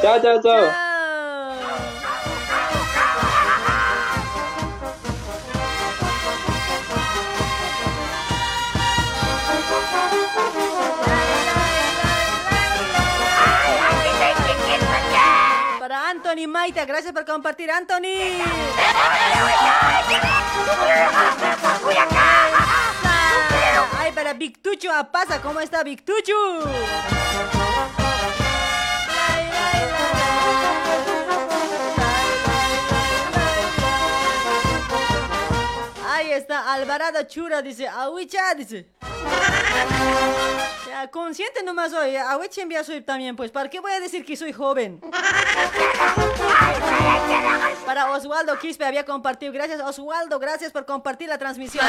[SPEAKER 23] Chao, chao, chao.
[SPEAKER 9] Para Anthony Maita, gracias por compartir, Anthony. Para Victucho Apaza, ¿cómo está Victucho? Alvarado Chura, dice, Awicha, dice. Ya, consciente nomás soy, Awicha envía soy también, pues, ¿para qué voy a decir que soy joven? Para Oswaldo Quispe había compartido, gracias Oswaldo, gracias por compartir la transmisión.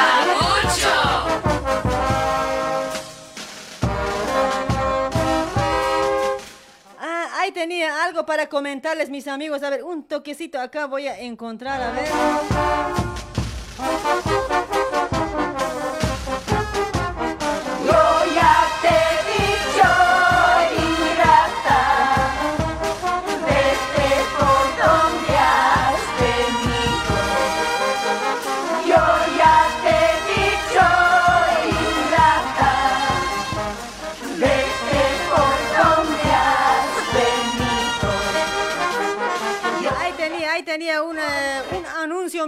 [SPEAKER 9] Ah, ahí tenía algo para comentarles, mis amigos. A ver, un toquecito acá voy a encontrar, a ver.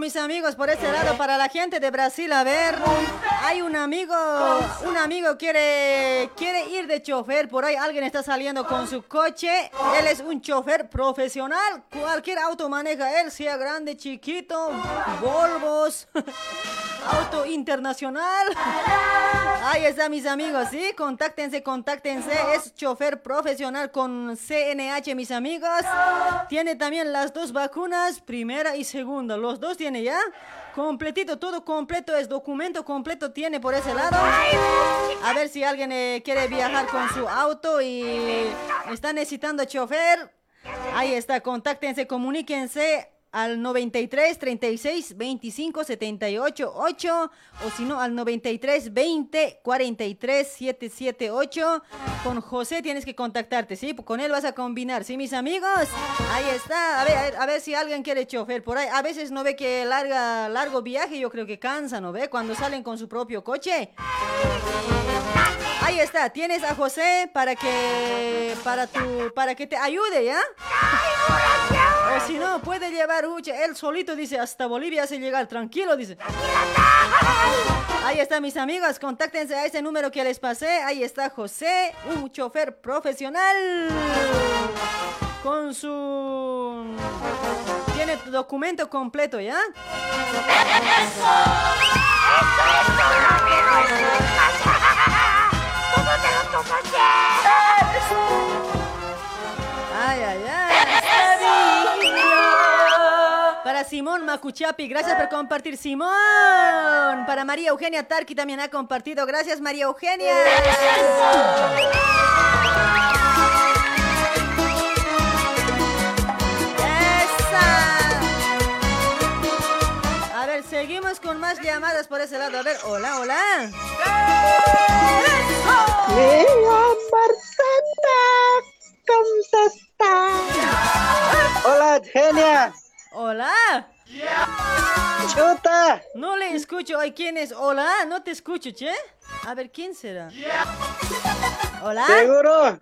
[SPEAKER 9] Mis amigos, por este lado para la gente de Brasil. A ver, hay un amigo, un amigo quiere, quiere ir de chofer. Por ahí alguien está saliendo con su coche. Él es un chofer profesional. Cualquier auto maneja él, sea grande, chiquito, Volvos, [LAUGHS] auto internacional. Ahí está, mis amigos, ¿sí? Contáctense, contáctense. Es chofer profesional con CNH, mis amigos. Tiene también las dos vacunas, primera y segunda. Los dos tiene ya. Completito, todo completo, es documento completo tiene por ese lado. A ver si alguien eh, quiere viajar con su auto y está necesitando chofer. Ahí está, contáctense, comuníquense al 93 36 25 78 8 o si no al 93 20 43 778 con José tienes que contactarte, ¿sí? Con él vas a combinar, ¿sí, mis amigos? Ahí está, a ver, a ver, si alguien quiere chofer por ahí. A veces no ve que larga, largo viaje, yo creo que cansa, ¿no ve? Cuando salen con su propio coche. Ahí está, tienes a José para que para tu para que te ayude, ¿ya? O si no, puede llevar Uche, él solito dice, hasta Bolivia hace llegar, tranquilo, dice. Ahí está, mis amigos, contáctense a ese número que les pasé. Ahí está José, un chofer profesional. Con su... Tiene documento completo, ¿ya? Ay, ay, ay. Para Simón Macuchapi, gracias por compartir, Simón. Para María Eugenia Tarqui también ha compartido. Gracias, María Eugenia. Esa. A ver, seguimos con más llamadas por ese lado. A ver, hola, hola.
[SPEAKER 10] ¿cómo estás?
[SPEAKER 19] Hola, genia.
[SPEAKER 9] Hola.
[SPEAKER 19] Chuta.
[SPEAKER 9] No le escucho. Ay, ¿quién es? Hola, no te escucho, che. A ver, ¿quién será? Hola.
[SPEAKER 19] ¿Seguro?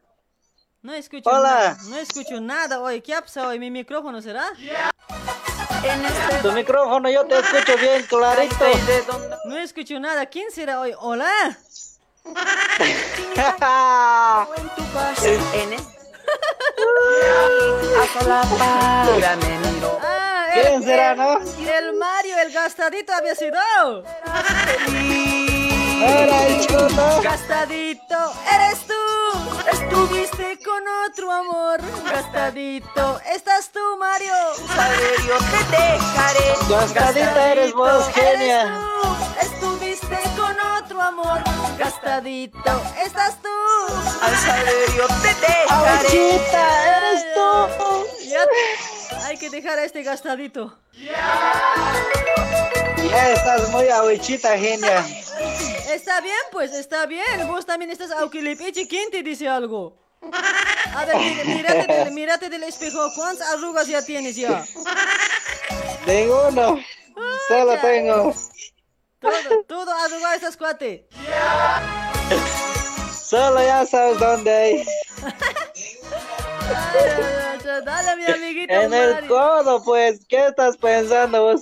[SPEAKER 9] No escucho
[SPEAKER 19] Hola.
[SPEAKER 9] nada. No escucho nada. Oye, ¿qué ha pasado hoy? ¿Mi micrófono será?
[SPEAKER 19] Tu micrófono yo te escucho bien clarito.
[SPEAKER 9] No escucho nada. ¿Quién será hoy? Hola. [LAUGHS] Ah,
[SPEAKER 19] ¿Quién
[SPEAKER 9] el-
[SPEAKER 19] será, no?
[SPEAKER 9] El Mario, el gastadito había sido.
[SPEAKER 19] Hola, el.
[SPEAKER 9] Gastadito, eres tú. Estuviste con otro amor. Gastadito, estás tú, Mario.
[SPEAKER 10] Saberio te dejaré.
[SPEAKER 19] Gastadita eres vos, genia.
[SPEAKER 9] Eres tú. Amor. Gastadito, estás tú.
[SPEAKER 10] Al Saberio te dejaré.
[SPEAKER 19] Auchita, eres tú.
[SPEAKER 9] Ya- hay que dejar a este gastadito.
[SPEAKER 19] Ya estás muy ahuichita, genia. [LAUGHS]
[SPEAKER 9] Está bien, pues, está bien. Vos también estás auquilipichi. ¿Quién te dice algo? A ver, mí- mírate del, [LAUGHS] mírate del espejo. ¿Cuántas arrugas ya tienes ya?
[SPEAKER 19] Ninguno. Solo tengo.
[SPEAKER 9] Todo, todo arrugado estás, cuate. [LAUGHS]
[SPEAKER 19] Solo ya sabes dónde.
[SPEAKER 9] Ay, [LAUGHS] ay, Dale, mi amiguito
[SPEAKER 19] En el codo, pues. ¿Qué estás pensando vos?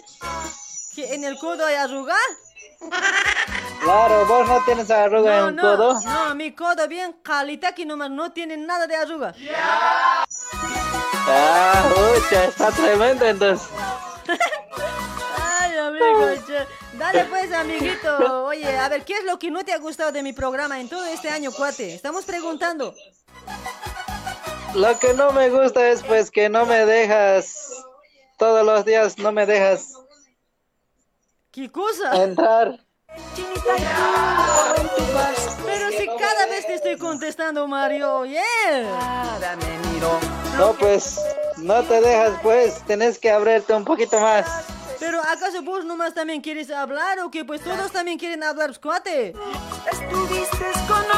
[SPEAKER 9] ¿Que ¿En el codo hay arruga?
[SPEAKER 19] Claro, vos no tienes arruga en el
[SPEAKER 9] no,
[SPEAKER 19] codo.
[SPEAKER 9] no, mi codo bien calita que nomás no tiene nada de arruga.
[SPEAKER 19] Ah, pucha, está tremendo entonces. [LAUGHS] [LAUGHS]
[SPEAKER 9] Dale pues, amiguito. [LAUGHS] Oye, a ver, ¿qué es lo que no te ha gustado de mi programa en todo este año, cuate? Estamos preguntando.
[SPEAKER 19] Lo que no me gusta es pues que no me dejas todos los días, no me dejas
[SPEAKER 9] ¿Qué cosa?
[SPEAKER 19] entrar.
[SPEAKER 9] Pero si cada vez te estoy contestando, Mario, yeah.
[SPEAKER 19] No, pues no te dejas, pues tenés que abrirte un poquito más.
[SPEAKER 9] Pero ¿acaso vos nomás también quieres hablar o que pues todos también quieren hablar, cuate?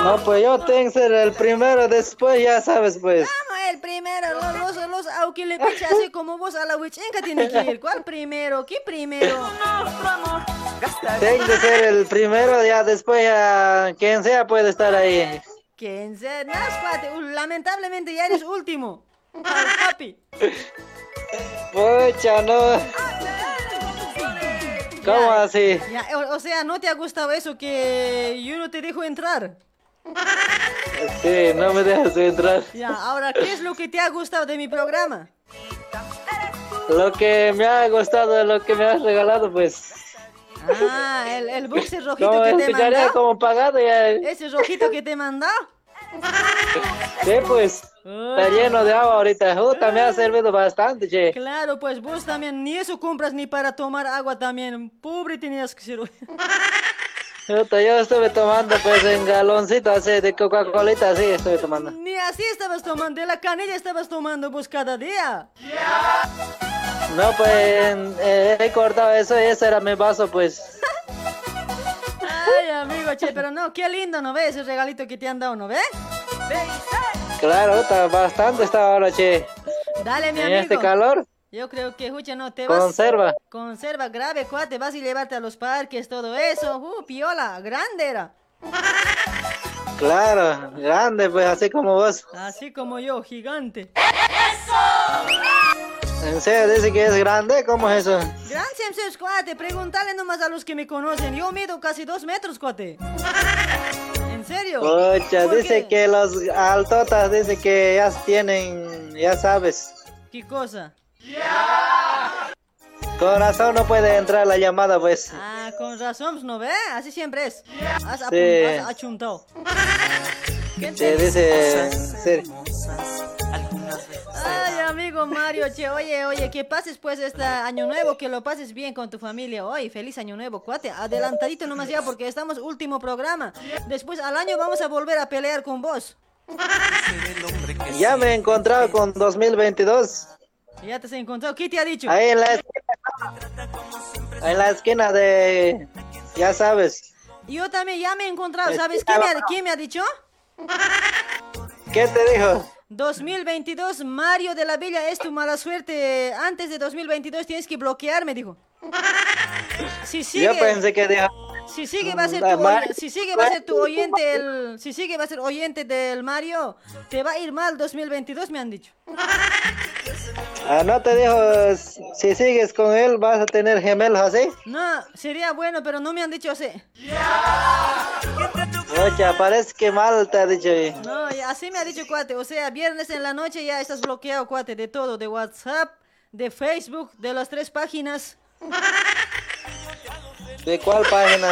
[SPEAKER 19] No, pues yo tengo que ser el primero, después ya sabes, pues.
[SPEAKER 9] Vamos, el primero, los, los, los auquilepiche, así como vos a la huichenca tiene que ir. ¿Cuál primero? ¿Qué primero?
[SPEAKER 19] Tengo que ser el primero, ya después ya quien sea puede estar ahí.
[SPEAKER 9] ¿Quién se no, cuate? Uh, Lamentablemente ya eres último. Al papi.
[SPEAKER 19] Pucha, no. ¿Cómo así?
[SPEAKER 9] Ya, o, o sea, ¿no te ha gustado eso que yo no te dejo entrar?
[SPEAKER 19] Sí, no me dejas entrar.
[SPEAKER 9] Ya, ahora, ¿qué es lo que te ha gustado de mi programa?
[SPEAKER 19] Lo que me ha gustado lo que me has regalado, pues.
[SPEAKER 9] Ah, el, el boxer [LAUGHS] rojito que te mandó.
[SPEAKER 19] como pagado ya.
[SPEAKER 9] Ese rojito que te mandó.
[SPEAKER 19] Sí, pues. Está lleno de agua ahorita. Justa, me ha servido bastante, che.
[SPEAKER 9] Claro, pues vos también ni eso compras ni para tomar agua también. Pobre tenías que ser.
[SPEAKER 19] Chuta, yo estuve tomando pues en galoncito así de Coca-Cola, así estuve tomando.
[SPEAKER 9] Ni así estabas tomando, de la canilla estabas tomando pues cada día.
[SPEAKER 19] No, pues eh, he cortado eso y ese era mi vaso, pues. [LAUGHS]
[SPEAKER 9] Ay, amigo, che, pero no, qué lindo, ¿no ves? Ese regalito que te han dado, ¿no ves?
[SPEAKER 19] Claro, está bastante está ahora, che.
[SPEAKER 9] Dale, mi
[SPEAKER 19] En
[SPEAKER 9] amigo.
[SPEAKER 19] este calor,
[SPEAKER 9] Yo creo que, escucha, no te vas.
[SPEAKER 19] conserva.
[SPEAKER 9] Conserva grave, cuate, vas y llevarte a los parques, todo eso. Uh, piola, grande era.
[SPEAKER 19] Claro, grande, pues así como vos.
[SPEAKER 9] Así como yo, gigante.
[SPEAKER 19] En serio, dice que es grande, ¿cómo es eso?
[SPEAKER 9] Gran Semses, cuate, pregúntale nomás a los que me conocen. Yo mido casi dos metros, cuate. ¿En serio?
[SPEAKER 19] Ocha,
[SPEAKER 9] ¿Por
[SPEAKER 19] dice
[SPEAKER 9] qué?
[SPEAKER 19] que los altotas, dice que ya tienen, ya sabes.
[SPEAKER 9] ¿Qué cosa?
[SPEAKER 19] Corazón no puede entrar la llamada, pues.
[SPEAKER 9] Ah, con razón, ¿no ve? Así siempre es. Has,
[SPEAKER 19] Sí.
[SPEAKER 9] has achuntado. ¿Qué
[SPEAKER 19] Sí, dice, sí.
[SPEAKER 9] Ay, amigo Mario, che, oye, oye, que pases pues este año nuevo, que lo pases bien con tu familia hoy. Feliz año nuevo, cuate. Adelantadito nomás ya porque estamos último programa. Después al año vamos a volver a pelear con vos.
[SPEAKER 19] Ya me he encontrado con 2022.
[SPEAKER 9] Ya te has encontrado. ¿Qué te ha dicho?
[SPEAKER 19] Ahí en la esquina, en la esquina de, ya sabes.
[SPEAKER 9] Yo también ya me he encontrado. ¿Sabes qué me ha, qué me ha dicho?
[SPEAKER 19] ¿Qué te dijo?
[SPEAKER 9] 2022, Mario de la Villa, es tu mala suerte. Antes de 2022 tienes que bloquearme, dijo. Si sigue,
[SPEAKER 19] Yo pensé que dijo.
[SPEAKER 9] si sigue va a ser tu, si sigue va a ser tu oyente, el, si sigue va a ser oyente del Mario, te va a ir mal 2022, me han dicho.
[SPEAKER 19] Ah, no te dijo, si sigues con él vas a tener gemelos así.
[SPEAKER 9] No, sería bueno, pero no me han dicho así.
[SPEAKER 19] Ocha, parece que mal te ha dicho. ahí.
[SPEAKER 9] No, ya así me ha dicho cuate. O sea, viernes en la noche ya estás bloqueado, cuate, de todo, de WhatsApp, de Facebook, de las tres páginas.
[SPEAKER 19] ¿De cuál página?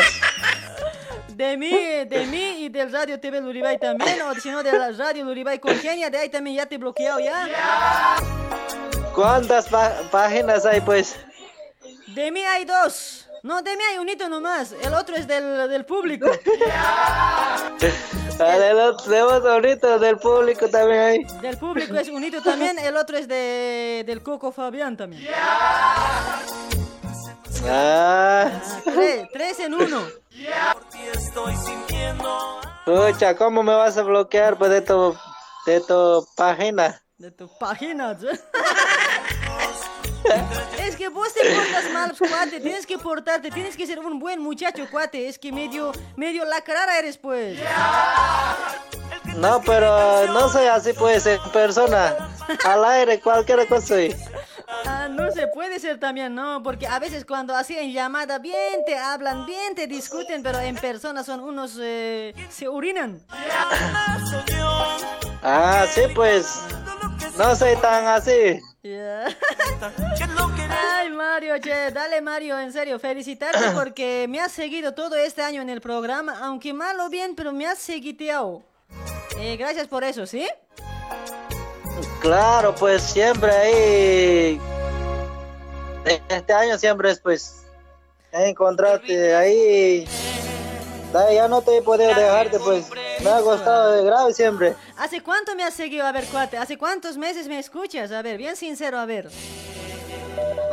[SPEAKER 9] De mí, de mí y del Radio TV Luribay también, o si no de la Radio Luribay con Kenia, de ahí también ya te he bloqueado ya.
[SPEAKER 19] ¿Cuántas páginas hay pues?
[SPEAKER 9] De mí hay dos. No, de mí hay un hito nomás. El otro es del, del público. [LAUGHS]
[SPEAKER 19] Ah, de vos ahorita, del público también hay.
[SPEAKER 9] Del público es un hito también. El otro es de, del Coco Fabián también. [LAUGHS]
[SPEAKER 19] Ah,
[SPEAKER 9] Tres, tres en uno.
[SPEAKER 19] Ocha, ¿cómo me vas a bloquear pues de tu, de tu página?
[SPEAKER 9] De tu página. [LAUGHS] Es que vos te portas mal, cuate. Tienes que portarte, tienes que ser un buen muchacho, cuate. Es que medio, medio la cara eres, pues.
[SPEAKER 19] No, pero no soy así pues en persona. Al aire, cualquier cosa soy.
[SPEAKER 9] Ah, no se puede ser también, ¿no? Porque a veces cuando así en llamada bien te hablan, bien te discuten, pero en persona son unos... eh, se orinan.
[SPEAKER 19] Ah, sí pues. No soy tan así.
[SPEAKER 9] Ay, Mario, che, dale Mario, en serio, felicitarte porque me has seguido todo este año en el programa, aunque mal o bien, pero me has seguiteado. Eh, gracias por eso, ¿sí?
[SPEAKER 19] Claro, pues siempre ahí. Este año siempre es pues. Encontrarte ahí. Ya no te he podido dejarte, pues. Me ha costado de grave siempre.
[SPEAKER 9] ¿Hace cuánto me has seguido? A ver, cuate, ¿hace cuántos meses me escuchas? A ver, bien sincero, a ver.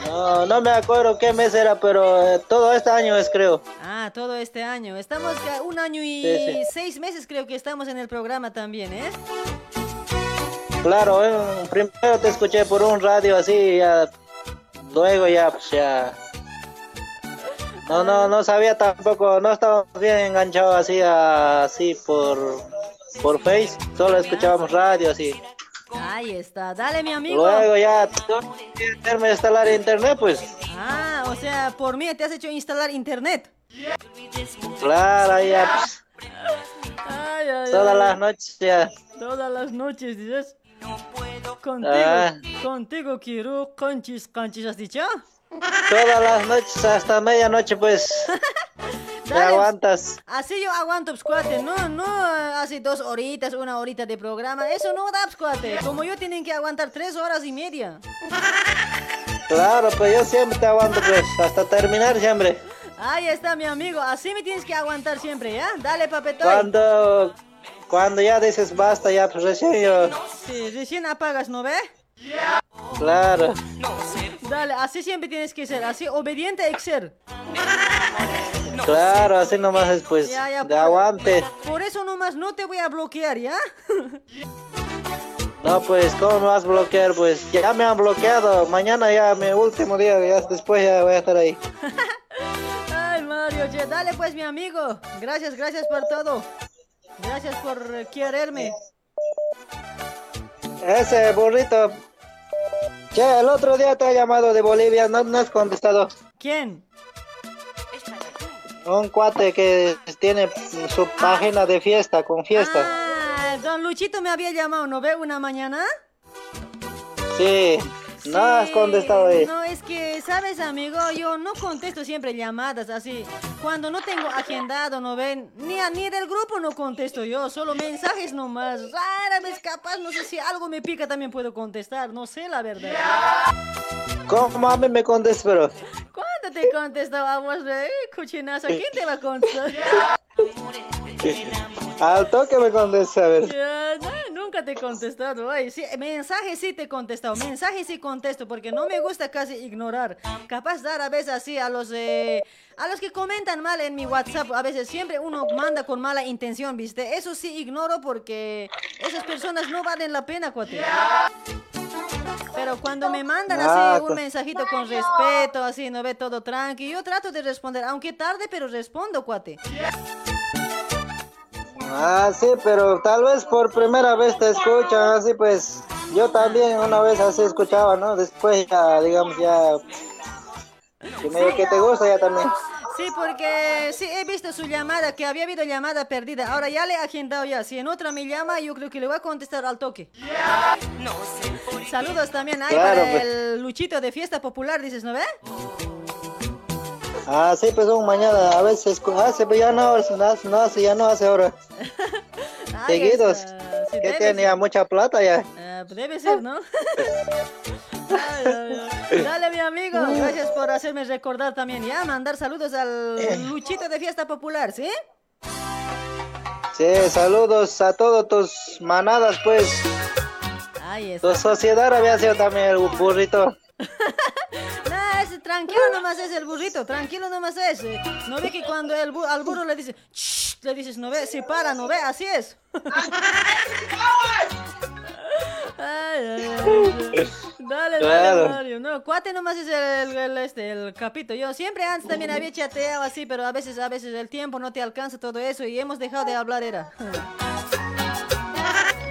[SPEAKER 19] No, no me acuerdo qué mes era, pero eh, todo este año es, creo.
[SPEAKER 9] Ah, todo este año. Estamos ya un año y
[SPEAKER 19] Sí, sí.
[SPEAKER 9] seis meses creo que estamos en el programa también, ¿eh?
[SPEAKER 19] Claro, eh, primero te escuché por un radio así, ya. Luego ya, pues ya. No, no, no sabía tampoco, no estaba bien enganchado así, a- así por, por Face, solo escuchábamos radio así.
[SPEAKER 9] Ahí está, dale mi amigo.
[SPEAKER 19] Luego ya, hacerme instalar internet, pues.
[SPEAKER 9] Ah, o sea, por mí te has hecho instalar internet.
[SPEAKER 19] Claro, ya, pues,
[SPEAKER 9] Ay, ay,
[SPEAKER 19] todas
[SPEAKER 9] ay.
[SPEAKER 19] las noches ya.
[SPEAKER 9] Todas las noches, dices. Contigo,
[SPEAKER 19] Ah.
[SPEAKER 9] contigo quiero canchis, canchis, ¿has dicho?
[SPEAKER 19] Todas las noches hasta medianoche, pues. [LAUGHS] Te aguantas.
[SPEAKER 9] Así yo aguanto, pues, cuate. No, no, hace dos horitas, una horita de programa. Eso no da, pues, cuate. Como yo tienen que aguantar tres horas y media.
[SPEAKER 19] Claro, pues yo siempre te aguanto, pues, hasta terminar siempre.
[SPEAKER 9] Ahí está mi amigo, así me tienes que aguantar siempre, ¿ya? Dale, papetoy.
[SPEAKER 19] Cuando, cuando ya dices basta, ya pues recién yo,
[SPEAKER 9] Sí, recién apagas, ¿no ve?
[SPEAKER 19] claro.
[SPEAKER 9] Dale, así siempre tienes que ser, así obediente hay que ser.
[SPEAKER 19] Claro, así nomás es pues,
[SPEAKER 9] Ya, ya,
[SPEAKER 19] de
[SPEAKER 9] por-
[SPEAKER 19] aguante.
[SPEAKER 9] Por eso nomás no te voy a bloquear, ¿ya?
[SPEAKER 19] No, pues, ¿cómo me vas a bloquear? Pues ya me han bloqueado. Mañana ya mi último día, ya después ya voy a estar ahí. [LAUGHS]
[SPEAKER 9] Ay, Mario, che, dale pues, mi amigo. Gracias, gracias por todo. Gracias por quererme.
[SPEAKER 19] Ese burrito. Che, el otro día te ha llamado de Bolivia, no, no has contestado.
[SPEAKER 9] ¿Quién?
[SPEAKER 19] Un cuate que tiene su página de fiesta, con fiesta.
[SPEAKER 9] Ah, don Luchito me había llamado, ¿no ve? Una mañana.
[SPEAKER 19] Sí, no has contestado ahí.
[SPEAKER 9] No, es que, ¿sabes, amigo? Yo no contesto siempre llamadas así. Cuando no tengo agendado, ¿no ven? Ni, a- ni del grupo no contesto yo, solo mensajes nomás. Rara vez capaz, no sé si algo me pica también puedo contestar, no sé la verdad.
[SPEAKER 19] ¿Cómo a mí me contestas, pero?
[SPEAKER 9] ¿Cuándo te contestaba vos, eh, cochinazo? ¿Quién te va a contestar? [LAUGHS]
[SPEAKER 19] Al toque me contestas, a ver.
[SPEAKER 9] No, nunca te he contestado. Ay, sí, mensaje sí te he contestado. Mensaje sí contesto porque no me gusta casi ignorar. Capaz dar a veces así a los eh, a los que comentan mal en mi WhatsApp. A veces siempre uno manda con mala intención, ¿viste? Eso sí ignoro porque esas personas no valen la pena, cuate. Pero cuando me mandan
[SPEAKER 19] Ah,
[SPEAKER 9] así un
[SPEAKER 19] pues.
[SPEAKER 9] mensajito con respeto, así, no ve todo tranqui, yo trato de responder, aunque tarde, pero respondo, cuate.
[SPEAKER 19] Ah, sí, pero tal vez por primera vez te escuchan, así pues. Yo también una vez así escuchaba, ¿no? Después ya, digamos, ya. Que medio que te gusta ya también.
[SPEAKER 9] Sí, porque sí he visto su llamada, que había habido llamada perdida. Ahora ya le he agendado ya. Si en otra me llama, yo creo que le voy a contestar al toque. Saludos también hay
[SPEAKER 19] Claro,
[SPEAKER 9] para
[SPEAKER 19] pues.
[SPEAKER 9] el Luchito de Fiesta Popular, dices, ¿no ve?
[SPEAKER 19] Ah, sí, pues un mañana, a veces hace, pero ya no, no, hace, ya no hace ahora. [LAUGHS] Seguidos.
[SPEAKER 9] Sí,
[SPEAKER 19] Que tiene ya mucha plata ya.
[SPEAKER 9] Ah, pues debe ser, ¿no? [LAUGHS] Dale, mi amigo. Gracias por hacerme recordar también. Ya, mandar saludos al Luchito de Fiesta Popular, ¿sí?
[SPEAKER 19] Sí, saludos a todos tus manadas, pues.
[SPEAKER 9] Ahí está.
[SPEAKER 19] Tu sociedad había sido también el burrito. [LAUGHS]
[SPEAKER 9] Es tranquilo nomás es el burrito, tranquilo nomás es. eh. No ve que cuando el bu- al burro le dice, le dices, no ve, se para, no ve, así es. Ay, ay, ay. Dale, dale,
[SPEAKER 19] Claro.
[SPEAKER 9] Mario. No, cuate nomás es el, el, este, el capito. Yo siempre antes también había chateado así, pero a veces, a veces el tiempo no te alcanza todo eso y hemos dejado de hablar, era.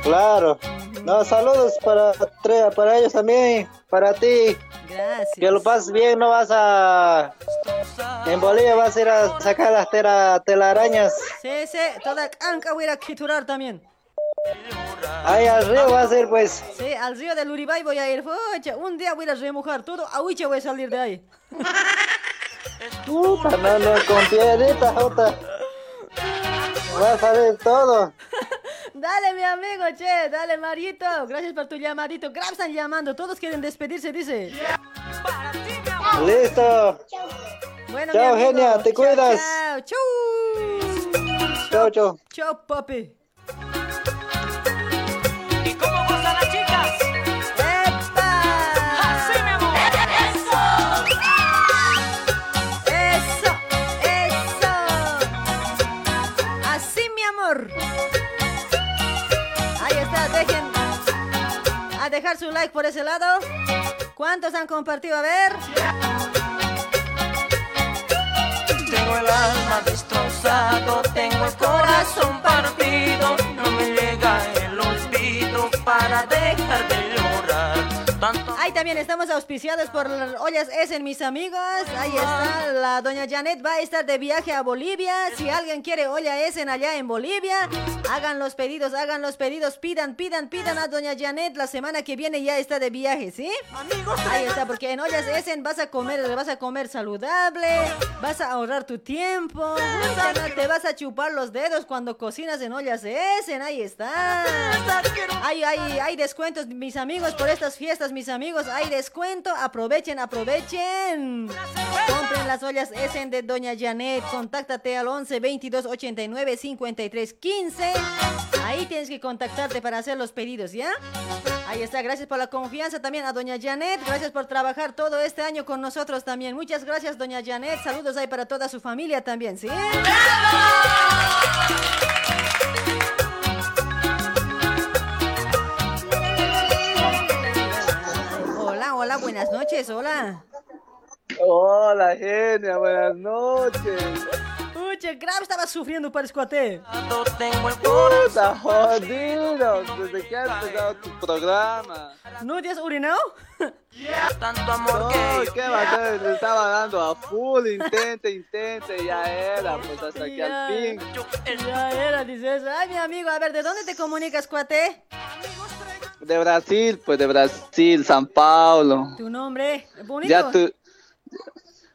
[SPEAKER 19] Claro. No, saludos para, para ellos también, para ti.
[SPEAKER 9] Gracias.
[SPEAKER 19] Que lo pases bien, no vas a... En Bolivia vas a ir a sacar las tela- telarañas.
[SPEAKER 9] Sí, sí, toda canca voy a ir a quiturar también.
[SPEAKER 19] Ahí al río vas a ir, pues.
[SPEAKER 9] Sí, al río del Uribay voy a ir. Un día voy a remojar todo. Ahuiche voy a salir de ahí.
[SPEAKER 19] Puta, no, no, con piedrita, jota. Va a salir todo. [LAUGHS]
[SPEAKER 9] Dale, mi amigo, che. Dale, Marito. Gracias por tu llamadito. Grab están llamando. Todos quieren despedirse, dice.
[SPEAKER 19] Listo.
[SPEAKER 9] Bueno,
[SPEAKER 19] Chao,
[SPEAKER 9] mi amigo.
[SPEAKER 19] genia, te
[SPEAKER 9] Chao,
[SPEAKER 19] cuidas.
[SPEAKER 9] Chao, chau.
[SPEAKER 19] Chao, chao.
[SPEAKER 9] Chao, papi. Dejar su like por ese lado. ¿Cuántos han compartido? A ver.
[SPEAKER 5] Tengo el alma destrozado, tengo el corazón partido, no me llega el olvido para dejar de. Tanto
[SPEAKER 9] Ahí también estamos auspiciados por las Ollas Essen, mis amigos. Ahí está, la doña Janet va a estar de viaje a Bolivia. Si alguien quiere olla Essen allá en Bolivia, hagan los pedidos, hagan los pedidos, pidan, pidan, pidan a doña Janet. La semana que viene ya está de viaje, ¿sí? Ahí está, porque en Ollas Essen vas a comer, vas a comer saludable, vas a ahorrar tu tiempo, te vas a chupar los dedos cuando cocinas en Ollas Essen. Ahí está. Hay, hay, hay descuentos, mis amigos, por estas fiestas, mis amigos. hay descuento. Aprovechen, aprovechen. Compren las ollas Essen de Doña Janet. Contáctate al 11 22 89 53 15. Ahí tienes que contactarte para hacer los pedidos, ¿ya? Ahí está, gracias por la confianza también a Doña Janet. Gracias por trabajar todo este año con nosotros también. Muchas gracias, Doña Janet. Saludos ahí para toda su familia también, ¿sí? Hola, buenas noches, hola.
[SPEAKER 24] Hola, genia, buenas noches.
[SPEAKER 9] Pucha, grave estaba sufriendo para escuate.
[SPEAKER 24] Puta, jodido, desde que has empezado tu programa.
[SPEAKER 9] ¿No te has urinado? [LAUGHS]
[SPEAKER 24] Tanto amor no, ¿qué va a hacer? Le estaba dando a full, intente, intente, ya era, pues hasta que al fin.
[SPEAKER 9] Ya era, dices. Ay, mi amigo, a ver, ¿de dónde te comunicas, cuate?
[SPEAKER 24] De Brasil, pues de Brasil, San Paulo.
[SPEAKER 9] ¿Tu nombre? ¿Bonito?
[SPEAKER 24] Ya tú,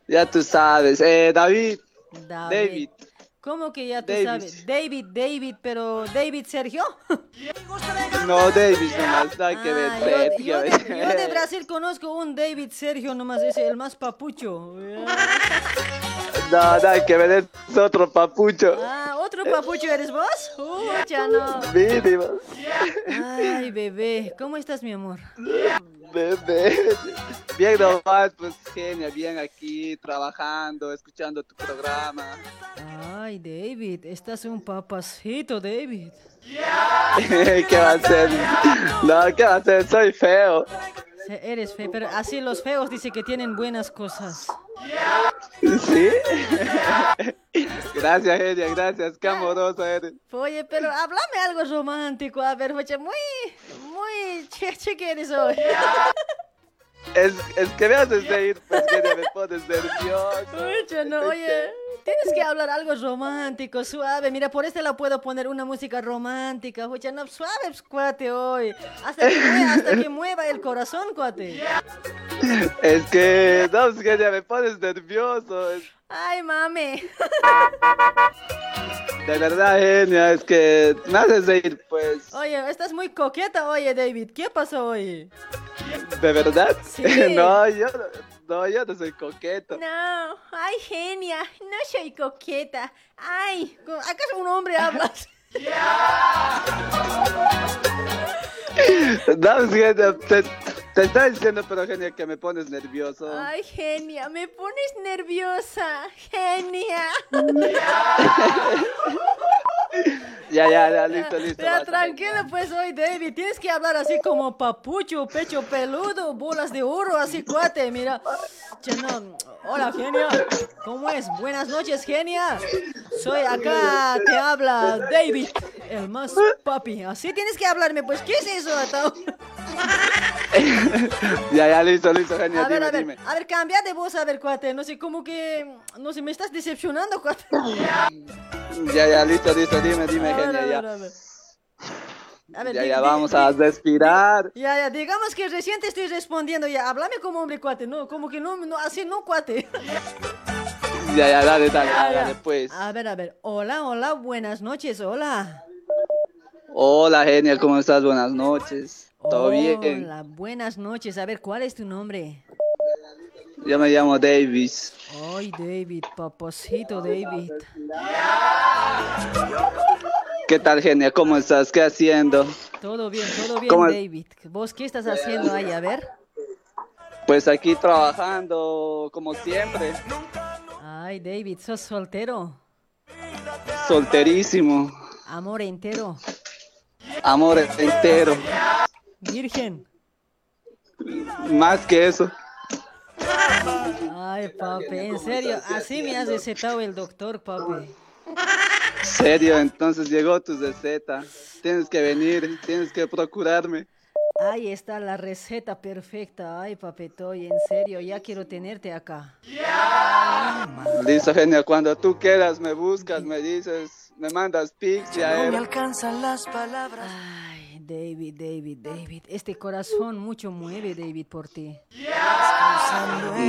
[SPEAKER 24] ya tú sabes. Eh, David, David.
[SPEAKER 9] ¿Cómo que ya tú sabes? David, David, pero David Sergio. [LAUGHS]
[SPEAKER 24] No, David, nomás, nada que ver.
[SPEAKER 9] Ah, yo, yo de, yo de Brasil conozco un David Sergio nomás, es el más papucho. [LAUGHS]
[SPEAKER 24] No, nada que ver, es otro papucho.
[SPEAKER 9] Ah, ¿otro papucho eres vos? Pucha, no.
[SPEAKER 24] Mínimo.
[SPEAKER 9] Ay, bebé, ¿cómo estás, mi amor?
[SPEAKER 24] Bebé. Bien nomás, pues genia, bien aquí, trabajando, escuchando tu programa.
[SPEAKER 9] Ay, David, estás un papacito, David. [LAUGHS]
[SPEAKER 24] ¿Qué va a hacer? No, ¿qué va a hacer? Soy feo.
[SPEAKER 9] Eres feo, pero así los feos dicen que tienen buenas cosas.
[SPEAKER 24] ¿Sí? [LAUGHS] Gracias, genia, gracias. Qué amoroso eres.
[SPEAKER 9] Oye, pero háblame algo romántico, a ver, oye, muy, muy che, che que eres hoy. [LAUGHS]
[SPEAKER 24] Es, es que me haces reír, pues genia, me pones nervioso.
[SPEAKER 9] No, oye, tienes que hablar algo romántico, suave. Mira, por este lado puedo poner una música romántica. Oye, no, suave, pues, cuate, hoy. Hasta que, mueva, hasta que mueva el corazón, cuate.
[SPEAKER 24] Es que, no, pues, genia, me pones nervioso. Es-
[SPEAKER 9] Ay, mami.
[SPEAKER 24] de verdad, genia, es que me haces reír, pues.
[SPEAKER 9] Oye, estás muy coqueta, oye, David. ¿Qué pasó hoy?
[SPEAKER 24] ¿De verdad?
[SPEAKER 9] Sí. [LAUGHS]
[SPEAKER 24] No, yo no, no, yo no soy coqueto.
[SPEAKER 9] No, ay, genia, no soy coqueta. Ay, ¿acaso un hombre hablas? [LAUGHS]
[SPEAKER 24] No, pues, genia, te, te estoy diciendo, pero genia, que me pones nervioso.
[SPEAKER 9] Ay, genia, me pones nerviosa. Genia. [LAUGHS]
[SPEAKER 24] Ya, ya, ya, listo, listo.
[SPEAKER 9] Ya, tranquilo, pues hoy, David. Tienes que hablar así como papucho, pecho peludo, bolas de oro, así cuate. Mira. Che, no. Hola, genia. ¿Cómo es? Buenas noches, genia. Soy acá, te habla David, el más papi. Así tienes que hablarme, pues, ¿qué es eso, Atao? [LAUGHS]
[SPEAKER 24] Ya, ya, listo, listo, genia,
[SPEAKER 9] A ver,
[SPEAKER 24] dime,
[SPEAKER 9] a ver,
[SPEAKER 24] dime.
[SPEAKER 9] a ver, cambia de voz, a ver, cuate. No sé, como que. No sé, me estás decepcionando, cuate.
[SPEAKER 24] Ya, ya, listo, listo, dime, dime,
[SPEAKER 9] A ver,
[SPEAKER 24] genia,
[SPEAKER 9] a ver,
[SPEAKER 24] ya.
[SPEAKER 9] a ver. A ver,
[SPEAKER 24] Ya, ya, vamos a respirar.
[SPEAKER 9] Ya, ya, digamos que recién te estoy respondiendo ya. Háblame como hombre, cuate, no, como que no, no así no, cuate. [LAUGHS]
[SPEAKER 24] Ya, ya, dale, dale,
[SPEAKER 9] Ya,
[SPEAKER 24] dale,
[SPEAKER 9] ya.
[SPEAKER 24] pues.
[SPEAKER 9] A ver, a ver. Hola, hola, buenas noches, hola.
[SPEAKER 24] Hola, genia, ¿cómo estás? Buenas noches. ¿Todo bien?
[SPEAKER 9] Hola, buenas noches. A ver, ¿cuál es tu nombre?
[SPEAKER 24] Yo me llamo Davis.
[SPEAKER 9] Ay, David, papacito David.
[SPEAKER 24] ¿Qué tal, genia? ¿Cómo estás? ¿Qué haciendo?
[SPEAKER 9] Todo bien, todo bien,
[SPEAKER 24] ¿Cómo-
[SPEAKER 9] David. ¿Vos qué estás haciendo ahí? A ver.
[SPEAKER 24] Pues aquí trabajando como siempre.
[SPEAKER 9] Ay, David, ¿sos soltero?
[SPEAKER 24] Solterísimo.
[SPEAKER 9] Amor entero.
[SPEAKER 24] Amor entero.
[SPEAKER 9] Virgen.
[SPEAKER 24] Más que eso.
[SPEAKER 9] Ay, papi, en serio, así me has recetado el doctor, papi.
[SPEAKER 24] Serio, entonces llegó tu receta. Tienes que venir, tienes que procurarme.
[SPEAKER 9] Ahí está la receta perfecta. Ay, papetoy, en serio, ya quiero tenerte acá.
[SPEAKER 24] Listo, genia. Cuando tú quieras, me buscas, me dices, me mandas pics, ya
[SPEAKER 5] No me alcanzan las palabras.
[SPEAKER 9] Ay, David, David, David. Este corazón mucho mueve, David, por ti.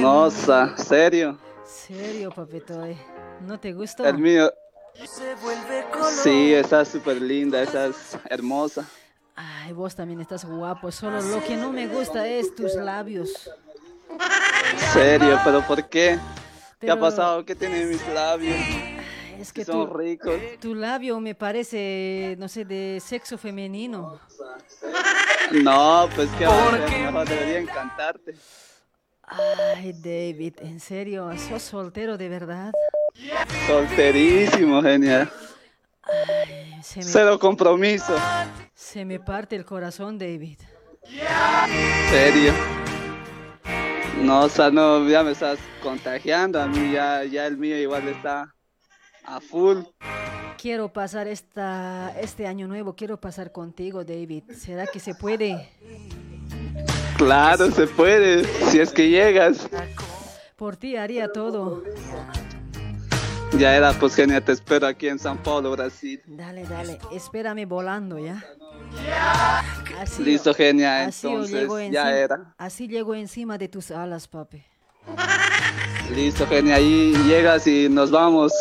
[SPEAKER 24] No, serio.
[SPEAKER 9] Serio, papetoy. ¿No te gustó?
[SPEAKER 24] El mío.
[SPEAKER 5] Se vuelve color.
[SPEAKER 24] Sí, estás súper linda, estás hermosa.
[SPEAKER 9] Ay, vos también estás guapo, solo lo que no me gusta es tus labios.
[SPEAKER 24] Serio, pero ¿por qué? ¿Qué ha pasado? ¿Qué tienen mis labios?
[SPEAKER 9] Es que
[SPEAKER 24] son
[SPEAKER 9] tu,
[SPEAKER 24] ricos.
[SPEAKER 9] tu labio me parece, no sé, de sexo femenino.
[SPEAKER 24] No, pues ser, mejor debería encantarte.
[SPEAKER 9] Ay, David, ¿en serio? ¿Sos soltero de verdad?
[SPEAKER 24] Solterísimo, genial.
[SPEAKER 9] Se me,
[SPEAKER 24] Cero compromiso.
[SPEAKER 9] se me parte el corazón, David.
[SPEAKER 24] Serio. No, o sea, no, ya me estás contagiando. A mí ya, ya el mío igual está a full.
[SPEAKER 9] Quiero pasar esta, este año nuevo, quiero pasar contigo, David. ¿Será que se puede?
[SPEAKER 24] Claro, se puede, si es que llegas.
[SPEAKER 9] Por ti haría todo.
[SPEAKER 24] Ya era, pues genial, te espero aquí en San Paulo, Brasil.
[SPEAKER 9] Dale, dale, espérame volando, ¿ya? Así,
[SPEAKER 24] Listo, genial,
[SPEAKER 9] así
[SPEAKER 24] entonces
[SPEAKER 9] llego
[SPEAKER 24] ya
[SPEAKER 9] encima-
[SPEAKER 24] era.
[SPEAKER 9] Así llego encima de tus alas, papi.
[SPEAKER 24] Listo, genial, ahí llegas y nos vamos.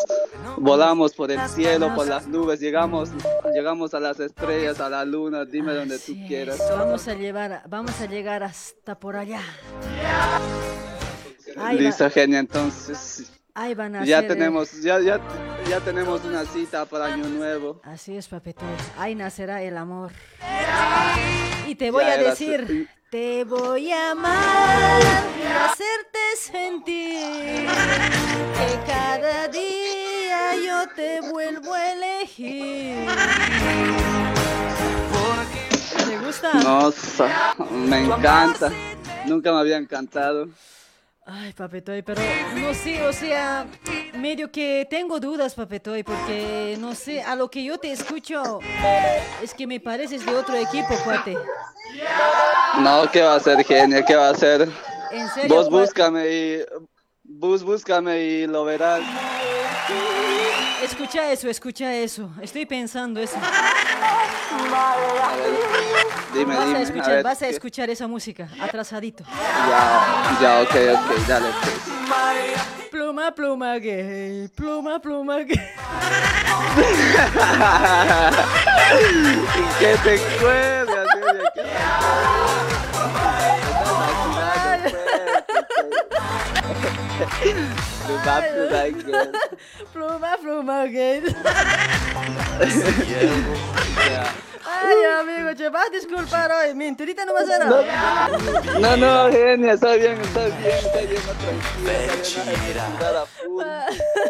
[SPEAKER 24] Volamos por el cielo, por las nubes, llegamos, llegamos a las estrellas, a la luna, dime donde tú quieras.
[SPEAKER 9] Vamos a llevar, vamos a llegar hasta por allá.
[SPEAKER 24] Listo, genial, entonces
[SPEAKER 9] Ahí van a
[SPEAKER 24] ya
[SPEAKER 9] eh,
[SPEAKER 24] tenemos, ya, ya, ya tenemos una cita para Año Nuevo.
[SPEAKER 9] Así es, papito. Ahí nacerá el amor. Y te voy
[SPEAKER 24] Ya
[SPEAKER 9] a decir, te voy a amar y hacerte sentir que cada día yo te vuelvo a elegir. ¿Te gusta?
[SPEAKER 24] No, sa- me encanta. Nunca me había encantado.
[SPEAKER 9] Ay, papetoy, pero no sé, o sea, medio que tengo dudas, papetoy, porque no sé, a lo que yo te escucho es que me pareces de otro equipo, cuate.
[SPEAKER 24] No, ¿qué va a hacer, genia? ¿Qué va a hacer?
[SPEAKER 9] En serio,
[SPEAKER 24] Vos búscame y bus, búscame y lo verás.
[SPEAKER 9] Escucha eso, escucha eso. Estoy pensando eso.
[SPEAKER 24] Dime,
[SPEAKER 9] vas,
[SPEAKER 24] dime.
[SPEAKER 9] a
[SPEAKER 24] a
[SPEAKER 9] escuchar,
[SPEAKER 24] ver,
[SPEAKER 9] vas a
[SPEAKER 24] ¿qué?
[SPEAKER 9] escuchar esa música, atrasadito.
[SPEAKER 24] Ya, ya, ok, ok, dale. pues.
[SPEAKER 9] Pluma, pluma gay, pluma, pluma gay. [LAUGHS]
[SPEAKER 24] que te cuelgas, que [LAUGHS] Pluma, pluma gay.
[SPEAKER 9] Pluma, pluma.
[SPEAKER 24] Ya.
[SPEAKER 9] Ay, amigo, te vas a disculpar hoy. Mentirita no va a ser.
[SPEAKER 24] No, no, genia, está bien, está bien, está bien, no, tranquila.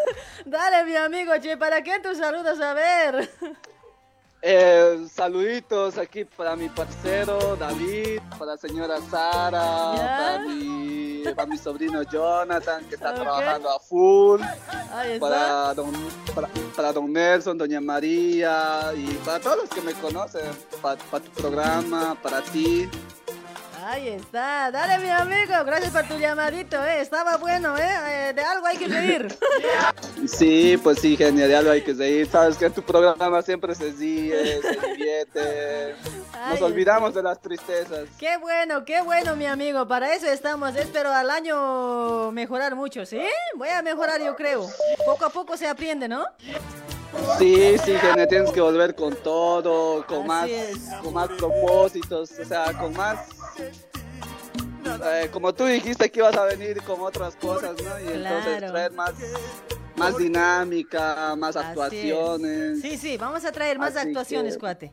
[SPEAKER 24] [LAUGHS]
[SPEAKER 9] Dale, mi amigo, che, ¿para qué tus saludos? A ver.
[SPEAKER 24] Eh, saluditos aquí para mi parcero David, para la señora Sara, para mi, para mi sobrino Jonathan que está trabajando a full, para don, para, para don Nelson, doña María y para todos los que me conocen, para, para tu programa, para ti.
[SPEAKER 9] Ahí está. Dale, mi amigo. Gracias por tu llamadito, eh. Estaba bueno, eh. Eh, De algo hay que reír.
[SPEAKER 24] Sí, pues sí, genial, de algo hay que seguir. Sabes que en tu programa siempre se ríe, se divierte. Nos olvidamos de las tristezas.
[SPEAKER 9] Qué bueno, qué bueno, mi amigo. Para eso estamos. Espero al año mejorar mucho, ¿sí? Voy a mejorar, yo creo. Poco a poco se aprende, ¿no?
[SPEAKER 24] Sí, sí, genial, tienes que volver con todo, con
[SPEAKER 9] Así
[SPEAKER 24] más,
[SPEAKER 9] es.
[SPEAKER 24] con más propósitos, o sea, con más... eh, como tú dijiste que ibas a venir con otras cosas, ¿no? Y entonces traer más, más dinámica, más
[SPEAKER 9] Así es.
[SPEAKER 24] actuaciones.
[SPEAKER 9] Sí, sí, vamos a traer más
[SPEAKER 24] Así
[SPEAKER 9] actuaciones,
[SPEAKER 24] que-
[SPEAKER 9] cuate.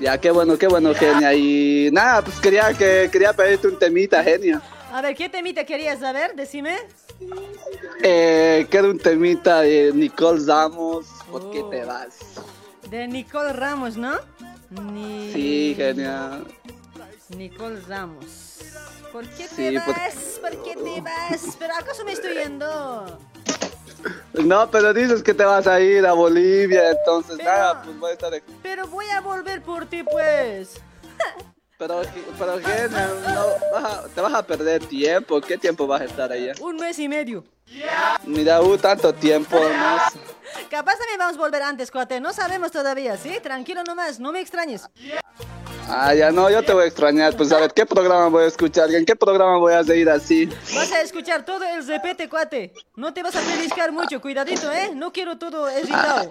[SPEAKER 24] Ya, qué bueno, qué bueno, genia. Y nada, pues quería, que, quería pedirte un temita, genia.
[SPEAKER 9] A ver, ¿qué temita querías saber? Decime.
[SPEAKER 24] Eh, quiero un temita de Nicole Ramos, ¿por qué te vas?
[SPEAKER 9] De Nicole Ramos, ¿no? Ni...
[SPEAKER 24] Sí, genia.
[SPEAKER 9] Nicole Ramos. ¿Por qué te
[SPEAKER 24] Sí, por-
[SPEAKER 9] vas? ¿Por qué te vas? ¿Pero acaso me estoy yendo?
[SPEAKER 24] No, pero dices que te vas a ir a Bolivia, entonces nada, pues voy a estar aquí.
[SPEAKER 9] Pero voy a volver por ti, pues.
[SPEAKER 24] Pero, pero genia, no, vas a- te vas a perder tiempo. ¿Qué tiempo vas a estar allá?
[SPEAKER 9] Un mes y medio.
[SPEAKER 24] Mira, uh, tanto tiempo, no sé.
[SPEAKER 9] Capaz también vamos a volver antes, cuate. No sabemos todavía, ¿sí? Tranquilo nomás, no me extrañes.
[SPEAKER 24] Ah, ya no, yo te voy a extrañar. Pues a ver, ¿qué programa voy a escuchar? ¿En qué programa voy a seguir así?
[SPEAKER 9] Vas a escuchar todo el repete, cuate. No te vas a pellizcar mucho, cuidadito, ¿eh? No quiero todo editado.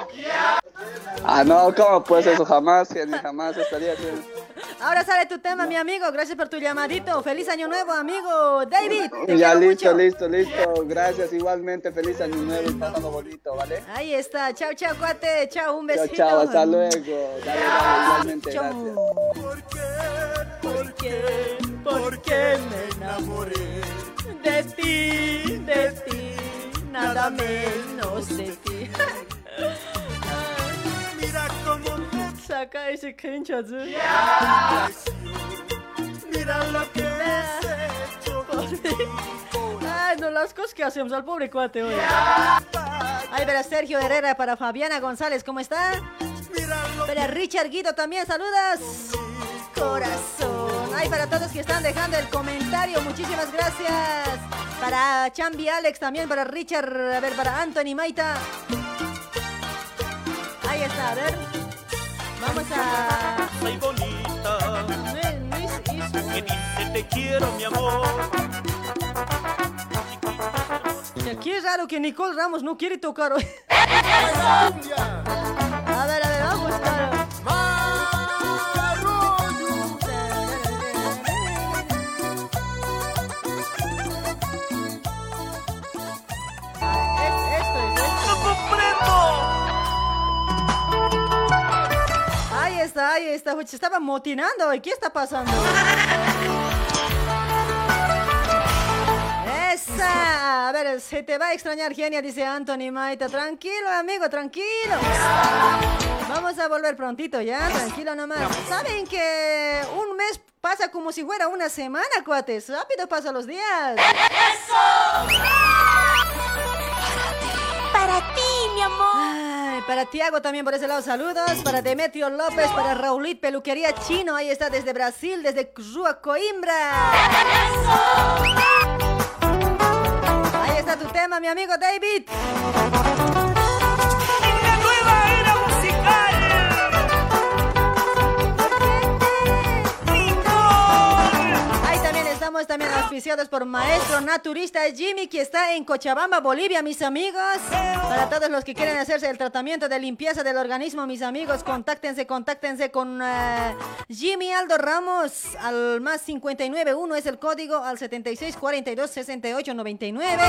[SPEAKER 24] Ah, no, ¿cómo pues eso? Jamás, Genia, jamás estaría haciendo.
[SPEAKER 9] Ahora sale tu tema, mi amigo. Gracias por tu llamadito. Feliz año nuevo, amigo David. Te
[SPEAKER 24] Ya listo,
[SPEAKER 9] mucho.
[SPEAKER 24] listo, listo. Gracias, igualmente. Feliz año nuevo y pasado bonito, ¿vale?
[SPEAKER 9] Ahí está. Chao, chao, cuate. Chao, un
[SPEAKER 24] Chao,
[SPEAKER 9] besito.
[SPEAKER 24] chao, hasta luego. Dale, dale, igualmente,
[SPEAKER 9] Chao.
[SPEAKER 24] gracias.
[SPEAKER 9] ¿Por qué? ¿Por qué me enamoré de ti, de ti? Nada menos de ti. [LAUGHS]
[SPEAKER 3] Mira cómo
[SPEAKER 9] Saca ese kencha azul.
[SPEAKER 3] Mira lo que has hecho
[SPEAKER 9] Ay, no, las cosas que hacemos al pobre cuate hoy. Ahí verá Sergio Herrera para Fabiana González, ¿cómo está? Para Richard Guido también, saludas. Corazón. Ay, para todos que están dejando el comentario, muchísimas gracias. Para Chambi Alex también, para Richard, a ver, para Anthony Maita. Ahí está, a ver. Vamos a...
[SPEAKER 3] Soy bonita. Que dice te quiero, mi amor.
[SPEAKER 9] Y Aquí es raro que Nicole Ramos no quiere tocar hoy. A ver, a ver, vamos, claro. Está, ahí está. Se estaba motinando. ¿y ¿Qué está pasando? Esa. A ver, se te va a extrañar, genia, dice Anthony Maita. Tranquilo, amigo, tranquilo. Vamos a volver prontito, ya, tranquilo nomás. ¿Saben que un mes pasa como si fuera una semana, cuates? Rápido pasan los días.
[SPEAKER 17] Para ti, mi amor.
[SPEAKER 9] Ay, para Tiago también por ese lado, saludos. Para Demetrio López, para Raulit Peluquería Chino. Ahí está desde Brasil, desde Rua Coimbra. Ahí está tu tema, mi amigo David. Estamos también auspiciados por Maestro Naturista Jimmy, que está en Cochabamba, Bolivia, mis amigos. Para todos los que quieren hacerse el tratamiento de limpieza del organismo, mis amigos, contáctense, contáctense con eh, Jimmy Aldo Ramos al más 591 es el código al 76 42 68 99.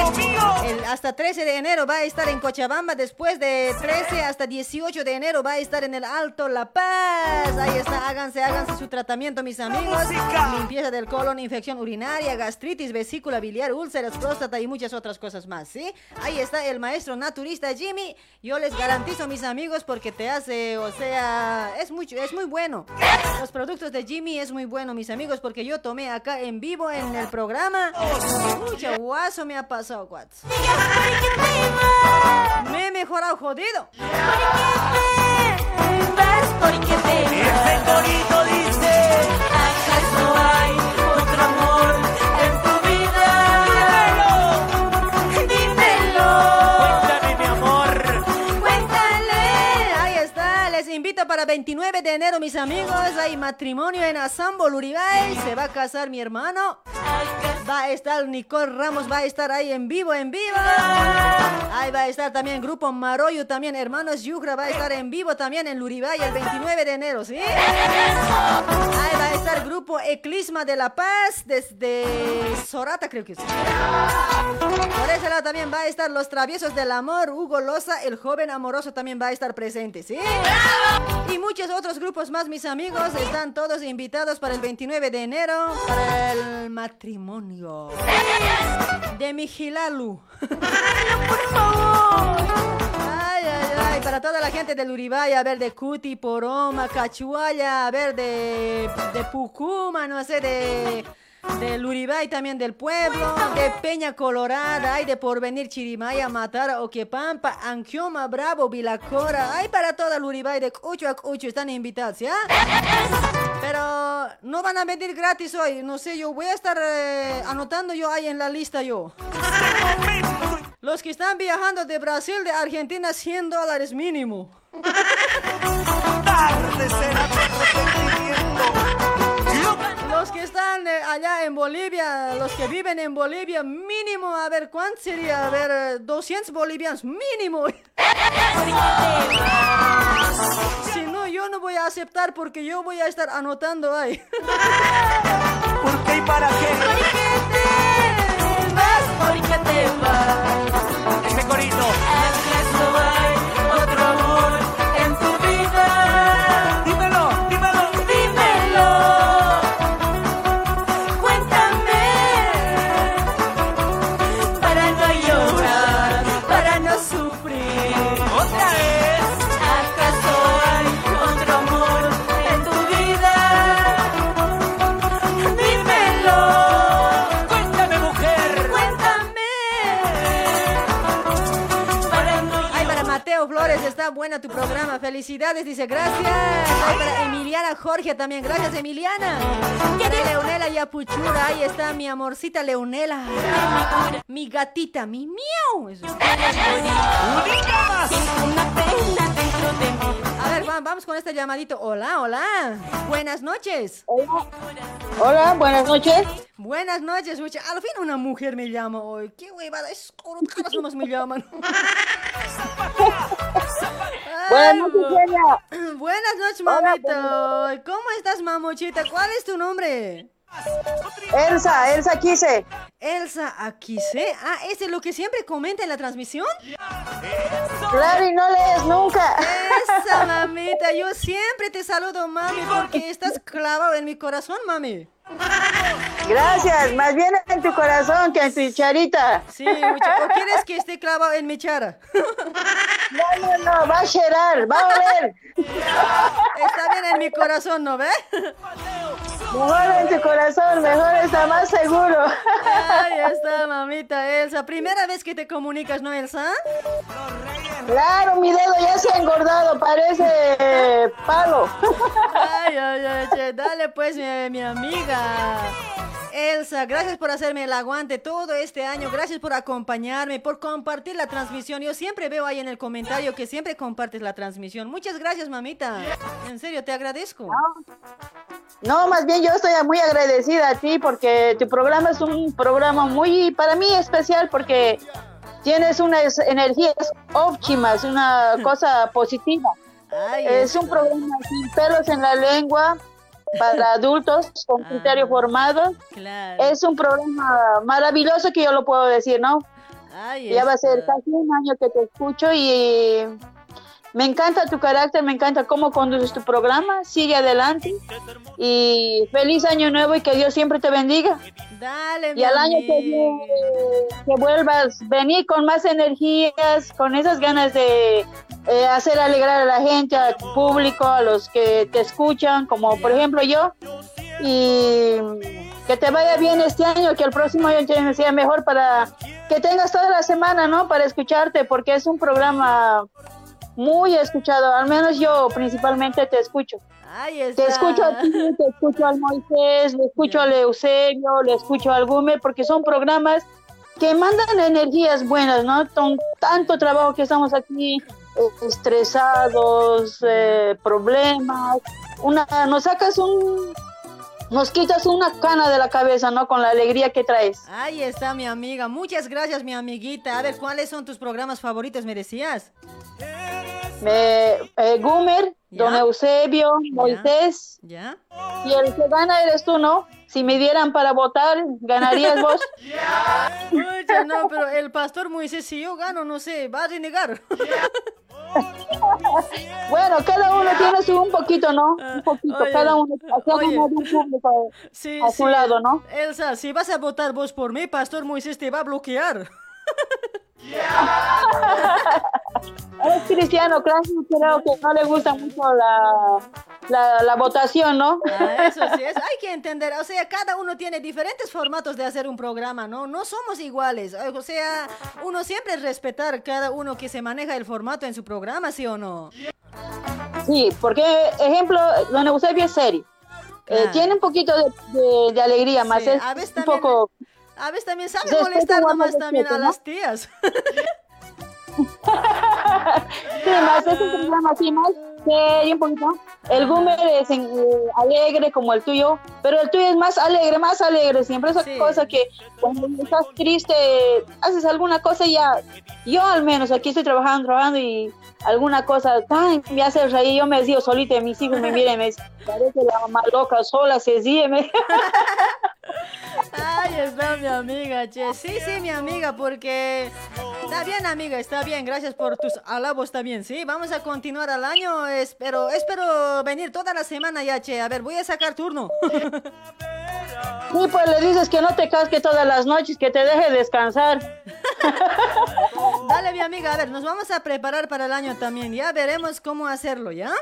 [SPEAKER 9] El- hasta 13 de enero va a estar en Cochabamba, después de 13 hasta 18 de enero va a estar en el Alto La Paz. Ahí está, háganse, háganse su tratamiento, mis amigos. Limpieza del colon, infección urinaria, gastritis, vesícula biliar, úlceras, próstata y muchas otras cosas más, ¿sí? Ahí está el maestro naturista Jimmy. Yo les garantizo, mis amigos, porque te hace, o sea, es mucho, es muy bueno. Los productos de Jimmy es muy bueno, mis amigos, porque yo tomé acá en vivo en el programa. Mucho guaso me ha pasado, cuates. Me he mejorado jodido.
[SPEAKER 3] Ese corito dice: ¿Acaso hay amor
[SPEAKER 9] invito para 29 de enero, mis amigos. Hay matrimonio en Asambo, Uribay. Se va a casar mi hermano. Va a estar Nicole Ramos, va a estar ahí en vivo, en vivo. Ahí va a estar también Grupo Maroyo, también Hermanos Yucra va a estar en vivo también en Luribay el 29 de enero, ¿sí? Ahí va a estar Grupo Eclisma de La Paz desde Sorata, creo que sí. Por ese lado también va a estar Los Traviesos del Amor, Hugo Loza, el joven amoroso también va a estar presente, ¿sí? Y muchos otros grupos más, mis amigos, están todos invitados para el 29 de enero para el matrimonio de mi Gilalu. Ay, ay, ay, para toda la gente del Uribay, a ver, de Cuti, Poroma, Cachuaya, a ver, de, de Pucuma, no sé, de, del Uribay también del pueblo, de Peña Colorada, ay, de Porvenir, Chirimaya, Matara, Oquepampa, Anquioma, Bravo, Vilacora, ay, para toda el Uribay, de Cucho a Cucho, están invitados, ¿ya? Pero no van a venir gratis hoy, no sé, yo voy a estar eh, anotando yo ahí en la lista yo. Los que están viajando de Brasil, de Argentina, 100 dólares mínimo. Los que están eh, allá en Bolivia, los que viven en Bolivia, mínimo, a ver, ¿cuánto sería? A ver, eh, 200 bolivianos, mínimo. [LAUGHS] Si no, yo no voy a aceptar porque yo voy a estar anotando ahí. [LAUGHS]
[SPEAKER 5] ¿Por qué y para qué?
[SPEAKER 9] ¿Por qué te vas? ¿Por qué te vas?
[SPEAKER 5] Ese corito.
[SPEAKER 9] Buena tu programa. Felicidades, dice gracias. Ay, para Emiliana Jorge también, gracias Emiliana. Para Leonela Yapuchura, ahí está mi amorcita Leonela. Mi gatita, mi miau. Eso. A ver, va- vamos con este llamadito. Hola, hola. Buenas noches.
[SPEAKER 25] Hola, buenas noches.
[SPEAKER 9] Buenas noches, Uche. Al fin una mujer me llama hoy. Qué huevada, es corocaras nomás me llaman. [LAUGHS]
[SPEAKER 25] Buenas [CLEARS THROAT] noches.
[SPEAKER 9] Buenas noches,
[SPEAKER 25] Hola,
[SPEAKER 9] mamita. ¿Cómo estás, mamuchita? ¿Cuál es tu nombre?
[SPEAKER 25] Elsa, Elsa Quise.
[SPEAKER 9] Elsa Aquise. Ah, ¿ese es lo que siempre comenta en la transmisión?
[SPEAKER 25] Claro, y no lees nunca.
[SPEAKER 9] Esa [LAUGHS] mamita, yo siempre te saludo, mami, porque estás clavado en mi corazón, mami.
[SPEAKER 25] Gracias, más bien en tu corazón que en tu charita.
[SPEAKER 9] Sí, ¿o quieres que esté clavado en mi chara?
[SPEAKER 25] No, no, no, va a cherar, va a oler.
[SPEAKER 9] Está bien en mi corazón, ¿no ve?
[SPEAKER 25] Mejor en tu corazón, mejor está más seguro.
[SPEAKER 9] Ahí está, mamita Elsa. Primera vez que te comunicas, ¿no, Elsa?
[SPEAKER 25] Claro, mi dedo ya se ha engordado, parece palo.
[SPEAKER 9] Ay, ay, ay, che, dale pues, mi, mi amiga. Elsa, gracias por hacerme el aguante todo este año, gracias por acompañarme, por compartir la transmisión. Yo siempre veo ahí en el comentario que siempre compartes la transmisión. Muchas gracias, mamita. En serio, te agradezco.
[SPEAKER 25] No, más bien yo estoy muy agradecida a ti porque tu programa es un programa muy, para mí especial porque tienes unas energías óptimas, una [LAUGHS] cosa positiva. es un programa sin pelos en la lengua para [LAUGHS] adultos con criterio formado.
[SPEAKER 9] Claro.
[SPEAKER 25] Es un programa maravilloso que yo lo puedo decir, ¿no?
[SPEAKER 9] Ay,
[SPEAKER 25] ya va a ser
[SPEAKER 9] está.
[SPEAKER 25] casi un año que te escucho y me encanta tu carácter, me encanta cómo conduces tu programa. Sigue adelante y feliz año nuevo y que Dios siempre te bendiga.
[SPEAKER 9] Dale,
[SPEAKER 25] Y al año que que vuelvas, venir con más energías, con esas ganas de eh, hacer alegrar a la gente, al público, a los que te escuchan, como por ejemplo yo. Y que te vaya bien este año, que el próximo año sea mejor para que tengas toda la semana, ¿no? Para escucharte, porque es un programa muy escuchado, al menos yo principalmente te escucho.
[SPEAKER 9] Ahí
[SPEAKER 25] Te escucho a ti, te escucho al Moisés, le escucho al Eusebio, le escucho al Gumer, porque son programas que mandan energías buenas, ¿no? Con tanto trabajo que estamos aquí, eh, estresados, eh, problemas, una, nos sacas un, nos quitas una cana de la cabeza, ¿no? Con la alegría que traes.
[SPEAKER 9] Ahí está mi amiga. Muchas gracias, mi amiguita. A ver, ¿cuáles son tus programas favoritos, me decías?
[SPEAKER 25] Me, eh, Gumer, Don. Eusebio, Moisés,
[SPEAKER 9] ¿Ya?
[SPEAKER 25] y el que gana eres tú, ¿no? Si me dieran para votar, ganarías vos. [LAUGHS]
[SPEAKER 9] Oye, no, pero el pastor Moisés, si yo gano, no sé, va a renegar. [LAUGHS]
[SPEAKER 25] Bueno, cada uno tiene su un poquito, ¿no? Un poquito,
[SPEAKER 9] oye,
[SPEAKER 25] cada uno
[SPEAKER 9] oye.
[SPEAKER 25] un
[SPEAKER 9] Sí,
[SPEAKER 25] a su
[SPEAKER 9] sí.
[SPEAKER 25] lado, ¿no?
[SPEAKER 9] Elsa, si vas a votar vos por mí, pastor Moisés te va a bloquear. [LAUGHS]
[SPEAKER 25] Es cristiano, claro, creo que no le gusta mucho la, la, la votación, ¿no?
[SPEAKER 9] Ah, eso sí, es, hay que entender, o sea, cada uno tiene diferentes formatos de hacer un programa, ¿no? No somos iguales, o sea, uno siempre es respetar cada uno que se maneja el formato en su programa, ¿sí o no?
[SPEAKER 25] Sí, porque, ejemplo, don Eusebio es serio. Eh, tiene un poquito de, de- de alegría, más
[SPEAKER 9] Sí,
[SPEAKER 25] es
[SPEAKER 9] a veces
[SPEAKER 25] un
[SPEAKER 9] también-
[SPEAKER 25] poco...
[SPEAKER 9] A veces también sabe
[SPEAKER 25] Respeto,
[SPEAKER 9] molestar nomás también a
[SPEAKER 25] respeto, ¿no?
[SPEAKER 9] las tías. [LAUGHS]
[SPEAKER 25] Sí, más es un programa así, más serio un poquito. El Gumer es en- eh, alegre como el tuyo, pero el tuyo es más alegre, más alegre. Siempre esa cosa que cuando estás triste, haces alguna cosa y ya. Yo al menos aquí estoy trabajando, trabajando y alguna cosa ay, me hace reír. Yo me digo solita, y mis hijos me miran y me dicen, parece la mamá loca, sola se ríe. [LAUGHS]
[SPEAKER 9] Ay, está mi amiga, che. Sí, sí, mi amiga, porque está bien, amiga, está bien. Gracias por tus alabos también, sí. Vamos a continuar al año. Espero, espero venir toda la semana ya, che. A ver, voy a sacar turno. [LAUGHS]
[SPEAKER 25] Y pues le dices que no te casque todas las noches, que te deje descansar. [LAUGHS]
[SPEAKER 9] Dale, mi amiga, a ver, nos vamos a preparar para el año también. Ya veremos cómo hacerlo, ¿ya?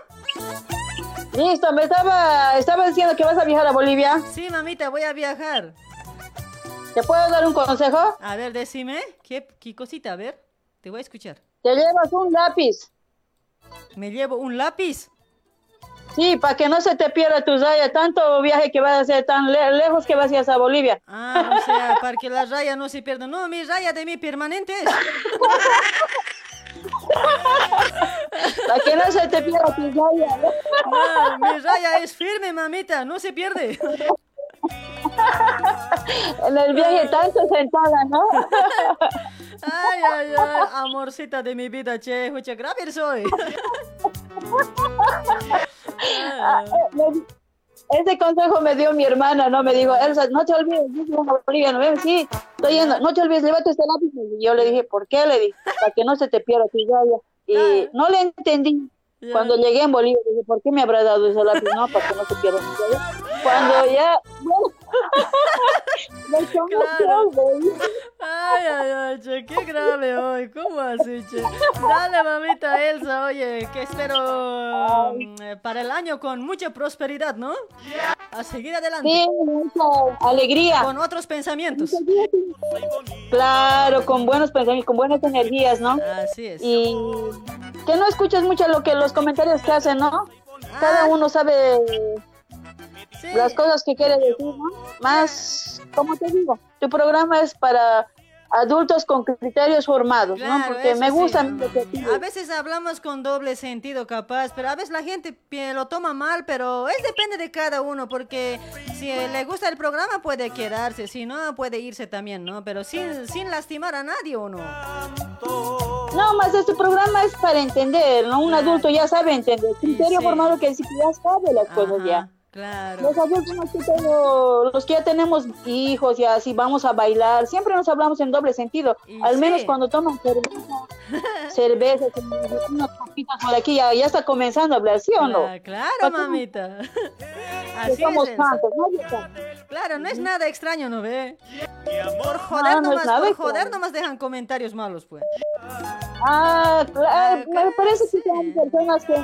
[SPEAKER 25] Listo, me estaba, estaba diciendo que vas a viajar a Bolivia.
[SPEAKER 9] Sí, mamita, voy a viajar.
[SPEAKER 25] ¿Te puedo dar un consejo?
[SPEAKER 9] A ver, decime, ¿qué, qué cosita? A ver, te voy a escuchar.
[SPEAKER 25] Te llevas un lápiz.
[SPEAKER 9] ¿Me llevo un lápiz?
[SPEAKER 25] Sí, para que no se te pierda tu raya, tanto viaje que vas a hacer tan le- lejos que vas a ir a Bolivia.
[SPEAKER 9] Ah, o sea, para que la raya no se pierda. No, mi raya de mi permanente es. [LAUGHS]
[SPEAKER 25] Para que no se te pierda tu raya.
[SPEAKER 9] No, mi raya es firme, mamita, no se pierde.
[SPEAKER 25] En el viaje tanto sentada, ¿no?
[SPEAKER 9] Ay, ay, ay, amorcita de mi vida, che, muchas gracias soy.
[SPEAKER 25] Ah, eh, Ese consejo me dio mi hermana, ¿no? Me dijo, Elsa, no te olvides, yo soy una boliviana, ¿ves? Sí, estoy yendo, no te olvides, llévate este lápiz. Y yo le dije, ¿por qué? Le dije, para que no se te pierda tu raya. Y no le entendí. Cuando llegué en Bolivia, dije, ¿por qué me habrá dado ese lápiz? No, para que no se pierda raya. Cuando ya, bueno,
[SPEAKER 9] Claro.
[SPEAKER 25] güey.
[SPEAKER 9] Ay, ay, ay, che, qué grave hoy, ¿cómo así, che? Dale, mamita Elsa, oye, que espero mm, eh, para el año con mucha prosperidad, ¿no? A seguir adelante.
[SPEAKER 25] Sí, mucha alegría.
[SPEAKER 9] Con otros pensamientos.
[SPEAKER 25] Claro, con buenos pensamientos, con buenas energías, ¿no?
[SPEAKER 9] Así es.
[SPEAKER 25] Y que no escuches mucho lo que los comentarios que hacen, ¿no? Cada uno sabe las cosas que quiere decir, ¿no? Más, como te digo, tu programa es para adultos con criterios formados, ¿no?
[SPEAKER 9] Claro,
[SPEAKER 25] Porque
[SPEAKER 9] eso
[SPEAKER 25] me
[SPEAKER 9] sí.
[SPEAKER 25] gusta que
[SPEAKER 9] A veces hablamos con doble sentido capaz, pero a veces la gente lo toma mal, pero es depende de cada uno, porque si le gusta el programa puede quedarse, si no puede irse también, ¿no? Pero sin, sin lastimar a nadie o no.
[SPEAKER 25] No, más este programa es para entender, ¿no? Un adulto ya sabe entender. Criterio formado que decir que ya sabe las cosas ya.
[SPEAKER 9] Claro.
[SPEAKER 25] Los adultos que todo, los que ya tenemos hijos y así vamos a bailar, siempre nos hablamos en doble sentido. Al menos cuando toman cerveza, [LAUGHS] cerveza, unas copitas por aquí, ya, ya está comenzando a hablar, ¿sí o no?
[SPEAKER 9] Ah, claro,
[SPEAKER 25] Porque
[SPEAKER 9] mamita. Así
[SPEAKER 25] somos
[SPEAKER 9] es. Claro, no es nada extraño, ¿no ve? Por joder
[SPEAKER 25] no
[SPEAKER 9] nomás, por joder nomás dejan comentarios malos, pues.
[SPEAKER 25] Ah, claro, me parece que son personas que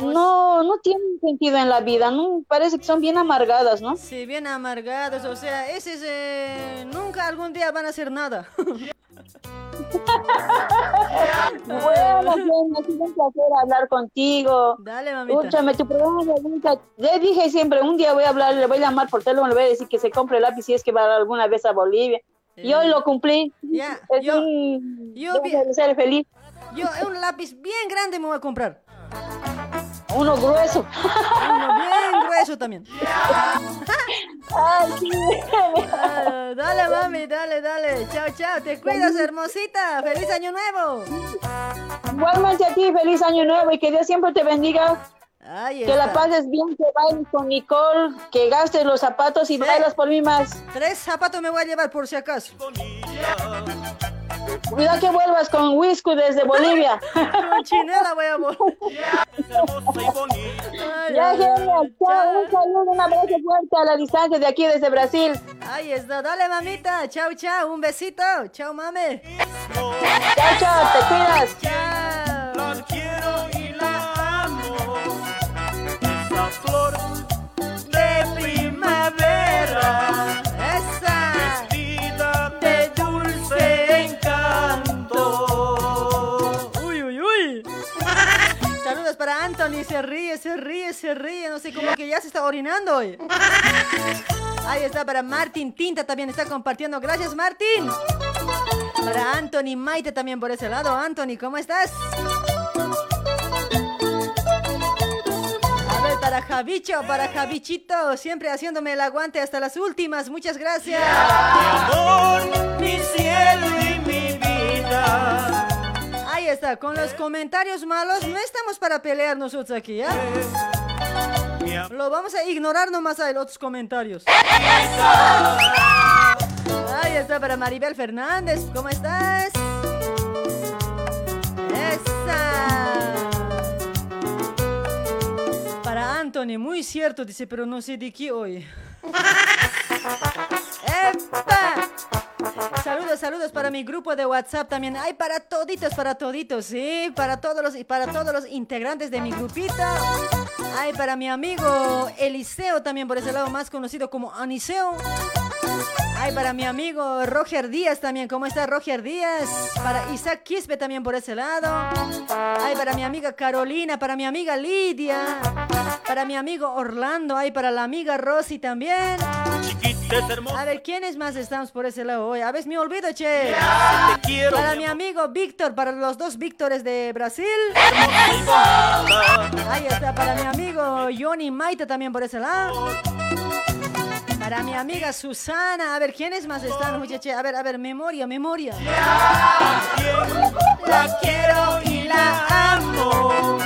[SPEAKER 25] no, no tienen sentido en la vida, no parece que son bien amargadas, ¿no?
[SPEAKER 9] Sí, bien amargados, o sea, ese es, eh, nunca algún día van a hacer nada. [LAUGHS]
[SPEAKER 25] Bueno, bien, ha sido un placer hablar contigo.
[SPEAKER 9] Dale, mamita.
[SPEAKER 25] Escúchame, tu programa. Le dije siempre, un día voy a hablar, le voy a llamar por teléfono, le voy a decir que se compre el lápiz si es que va alguna vez a Bolivia. Y hoy lo cumplí.
[SPEAKER 9] Ya,
[SPEAKER 25] es
[SPEAKER 9] yo-
[SPEAKER 25] un...
[SPEAKER 9] yo
[SPEAKER 25] de ser feliz.
[SPEAKER 9] Yo un lápiz bien grande me voy a comprar.
[SPEAKER 25] Uno grueso.
[SPEAKER 9] Uno bien grueso también.
[SPEAKER 25] Ay, sí.
[SPEAKER 9] Ah, dale, mami, dale, dale. Chao, chao. Te cuidas, hermosita. Feliz año nuevo.
[SPEAKER 25] Igualmente a ti, feliz año nuevo y que Dios siempre te bendiga.
[SPEAKER 9] Ahí
[SPEAKER 25] Que la pases bien, que bailes con Nicole, que gastes los zapatos y bailas por mí más.
[SPEAKER 9] Tres zapatos me voy a llevar por si acaso.
[SPEAKER 25] Cuidado que vuelvas con whisky desde Bolivia.
[SPEAKER 9] Con chinela voy a volver. [LAUGHS]
[SPEAKER 25] Ya, genial. Chao, un saludo, un abrazo fuerte a la distancia de aquí desde Brasil.
[SPEAKER 9] Ahí está. Dale, mamita. Chao, chao. Un besito. Chao, mami.
[SPEAKER 25] Chao, chao, te cuidas.
[SPEAKER 3] La
[SPEAKER 9] Se ríe, se ríe, se ríe. No sé, como que ya se está orinando hoy. Ahí está para Martín Tinta también está compartiendo. Gracias, Martín. Para Anthony Maite también por ese lado. Anthony, ¿cómo estás? Para Javicho, para Javichito, siempre haciéndome el aguante hasta las últimas. Muchas gracias.
[SPEAKER 5] mi cielo y mi vida.
[SPEAKER 9] Ahí está, con los comentarios malos no estamos para pelear nosotros aquí, ¿ya? Lo vamos a ignorar nomás a los otros comentarios. Ahí está para Maribel Fernández, ¿cómo estás? Esa. Para Anthony, muy cierto, dice, pero no sé de qué hoy. [LAUGHS] ¡Epa! Saludos, saludos para mi grupo de WhatsApp también. Hay para toditos, para toditos, sí, para todos los y para todos los integrantes de mi grupito. Hay para mi amigo Eliseo también por ese lado más conocido como Aniseo. Hay para mi amigo Roger Díaz también. ¿Cómo está Roger Díaz? Para Isaac Quispe también por ese lado. Hay para mi amiga Carolina, para mi amiga Lidia, para mi amigo Orlando, hay para la amiga Rosy también. A ver, ¿quiénes más estamos por ese lado hoy? A ver, me olvido, che.
[SPEAKER 5] quiero,
[SPEAKER 9] Para
[SPEAKER 5] mi
[SPEAKER 9] mi amigo Víctor, para los dos Víctores de Brasil. Ahí está, para mi amigo Johnny Maite también por ese lado. Para mi amiga Susana. A ver, ¿quiénes más están, muchachos? A ver, a ver, memoria, memoria.
[SPEAKER 5] La quiero y la amo.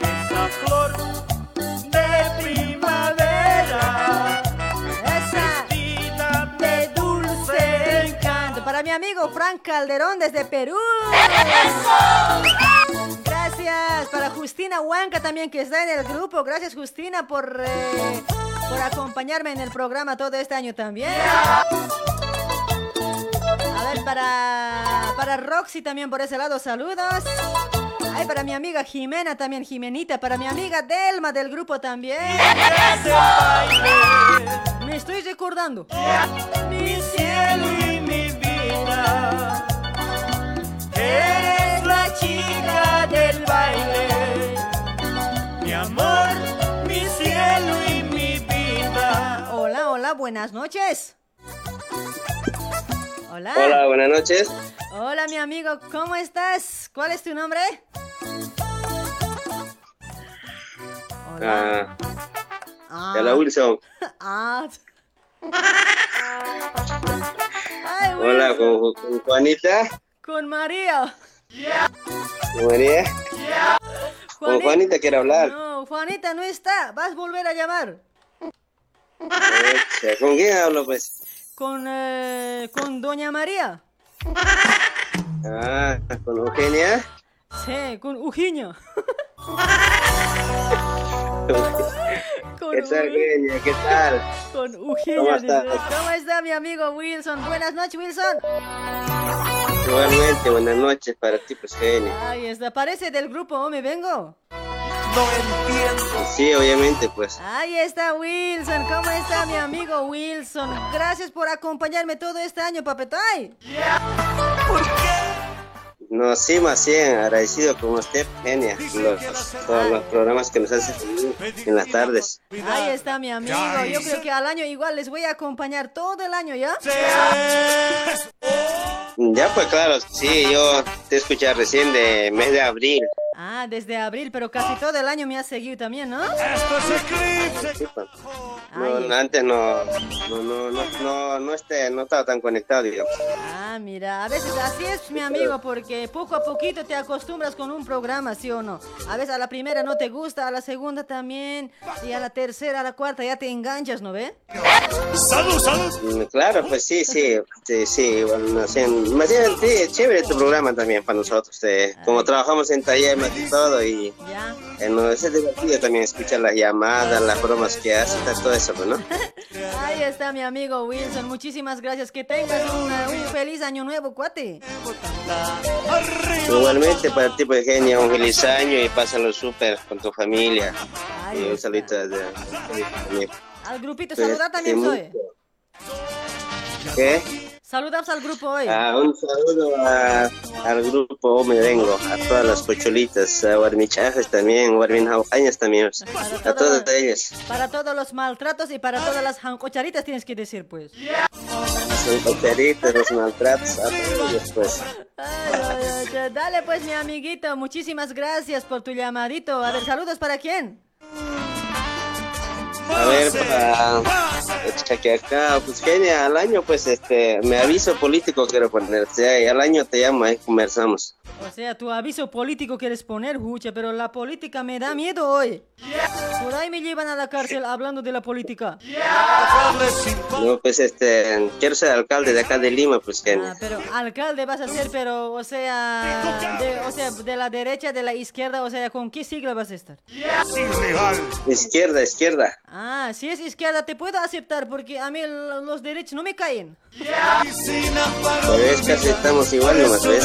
[SPEAKER 5] Esa flor de primavera.
[SPEAKER 9] Esa de dulce encanto. Para mi amigo Frank Calderón desde Perú. Gracias. Para Justina Huanca también que está en el grupo. Gracias Justina por, eh, por acompañarme en el programa todo este año también. A ver, para, para Roxy también por ese lado, saludos. Ay, para mi amiga Jimena también, Jimenita. Para mi amiga Delma del grupo también. Me estoy recordando.
[SPEAKER 5] Mi cielo y mi vida.
[SPEAKER 9] Hola, hola, buenas noches. Hola.
[SPEAKER 26] Hola, buenas noches.
[SPEAKER 9] Hola, mi amigo, ¿cómo estás? ¿Cuál es tu nombre?
[SPEAKER 26] Ah,
[SPEAKER 9] Ah.
[SPEAKER 26] hola Wilson. [LAUGHS]
[SPEAKER 9] Ah. Ay,
[SPEAKER 26] Hola,
[SPEAKER 9] Wilson.
[SPEAKER 26] con, con Juanita.
[SPEAKER 9] Con María.
[SPEAKER 26] María. Con Juanita quiero hablar.
[SPEAKER 9] No, Juanita no está. Vas a volver a llamar.
[SPEAKER 26] ¿Con quién hablo, pues?
[SPEAKER 9] Con, eh, con Doña María.
[SPEAKER 26] Ah, con Eugenia.
[SPEAKER 9] Sí, con Ujiño.
[SPEAKER 26] ¿Qué tal, Eugenia? ¿Qué tal?
[SPEAKER 9] Con Ujiño.
[SPEAKER 26] ¿Cómo estás?
[SPEAKER 9] ¿Cómo está mi amigo Wilson? Buenas noches, Wilson.
[SPEAKER 26] Igualmente, buenas noches para ti, pues, Eugenia.
[SPEAKER 9] Ahí está. Parece del grupo me vengo.
[SPEAKER 26] Sí, obviamente, pues.
[SPEAKER 9] Ahí está Wilson. ¿Cómo está mi amigo Wilson? Gracias por acompañarme todo este año, papetay.
[SPEAKER 26] No, sí, más bien, agradecido con usted, Eugenia. Los, todos los programas que nos hace en las tardes.
[SPEAKER 9] Ahí está mi amigo. Yo creo que al año igual les voy a acompañar todo el año, ¿ya? [LAUGHS]
[SPEAKER 26] Ya, pues claro, sí, yo te escuché recién de mes de abril.
[SPEAKER 9] Ah, desde abril, pero casi todo el año me has seguido también, ¿no?
[SPEAKER 26] Sí, pues. No, antes no, no, no, no, no, no, este, no estaba tan conectado, digamos.
[SPEAKER 9] Ah, mira, a veces así es mi amigo, porque poco a poquito te acostumbras con un programa, ¿sí o no? A veces a la primera no te gusta, a la segunda también, y a la tercera, a la cuarta ya te enganchas, ¿no ve?
[SPEAKER 5] Salud, salud.
[SPEAKER 26] Mm, Claro, pues sí, sí, sí, sí, bueno, bien, más bien, sí, es chévere tu programa también para nosotros, eh, como trabajamos en taller más que todo y eh, es divertido también escuchar las llamadas, las bromas que haces, todo eso, pues, ¿no? [LAUGHS]
[SPEAKER 9] Ahí está mi amigo Wilson, muchísimas gracias, que tengas una- un feliz año nuevo, cuate.
[SPEAKER 26] Igualmente para ti, pues, genia, un feliz año y pásalo súper con tu familia. Y un saludito también.
[SPEAKER 9] Al grupito,
[SPEAKER 26] Pues,
[SPEAKER 9] saludar también soy.
[SPEAKER 26] ¿Qué?
[SPEAKER 9] Saludas al grupo hoy.
[SPEAKER 26] Ah, un saludo a- al grupo O Me Vengo, a todas las pocholitas, a Guarmichajes también, Guarminjaucañas también, a todas ellas.
[SPEAKER 9] Para todos los maltratos y para todas las jancocharitas tienes que decir, pues.
[SPEAKER 26] Son cocheritas, los maltratos, a todos pues.
[SPEAKER 9] Ay, ay, Dale pues mi amiguito, muchísimas gracias por tu llamadito. A ver, saludos para quién.
[SPEAKER 26] A ver, para que acá, pues genia, al año, pues este, me aviso político quiero poner. O sea, y al año te llamo, ahí conversamos.
[SPEAKER 9] O sea, tu aviso político quieres poner, Jucha, pero la política me da miedo hoy. Por ahí me llevan a la cárcel hablando de la política.
[SPEAKER 26] No, pues este, quiero ser alcalde de acá de Lima, pues genia.
[SPEAKER 9] Ah, pero alcalde vas a ser, pero, o sea, de, o sea, de la derecha, de la izquierda, o sea, ¿con qué sigla vas a estar?
[SPEAKER 26] Izquierda, izquierda.
[SPEAKER 9] Ah, si es izquierda te puedo aceptar porque a mí los derechos no me caen.
[SPEAKER 26] Pues casi estamos igual nomás, ¿ves?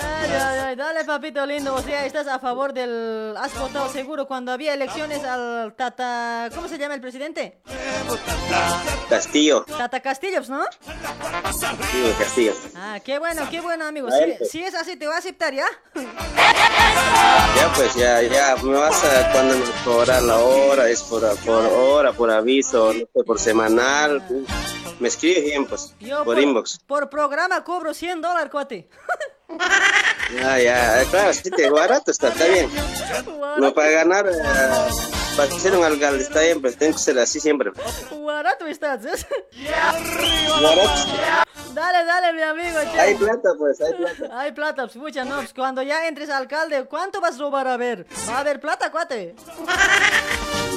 [SPEAKER 9] Ay, ay, ay, dale papito lindo, o sea, estás a favor del... Has votado seguro cuando había elecciones al Tata... ¿Cómo se llama el presidente?
[SPEAKER 26] Castillo,
[SPEAKER 9] Tata Castillos, ¿no?
[SPEAKER 26] Castillo, Castillo.
[SPEAKER 9] Ah, qué bueno, qué bueno amigo. Si,
[SPEAKER 26] pues.
[SPEAKER 9] si es así te voy a aceptar, ¿ya?
[SPEAKER 26] Ya pues, ya, ya, me vas a cuando me cobrar la hora, es por, por hora, por aviso, no sé, por semanal. Me escribes bien, pues,
[SPEAKER 9] Yo
[SPEAKER 26] por inbox.
[SPEAKER 9] Por programa cobro 100 dólares, cuate. [LAUGHS]
[SPEAKER 26] Ya, ya, claro, sí, te barato está, está bien. No para ganar, eh, para ser un alcalde está bien, pero tengo que ser así siempre.
[SPEAKER 9] Barato estás, ¿eh?
[SPEAKER 26] Barato.
[SPEAKER 9] Dale, dale, mi amigo. che.
[SPEAKER 26] Hay plata, pues, hay plata. [LAUGHS]
[SPEAKER 9] Hay plata, pues, no, pues, cuando ya entres alcalde, ¿cuánto vas a robar a ver? ¿Va a haber plata, cuate?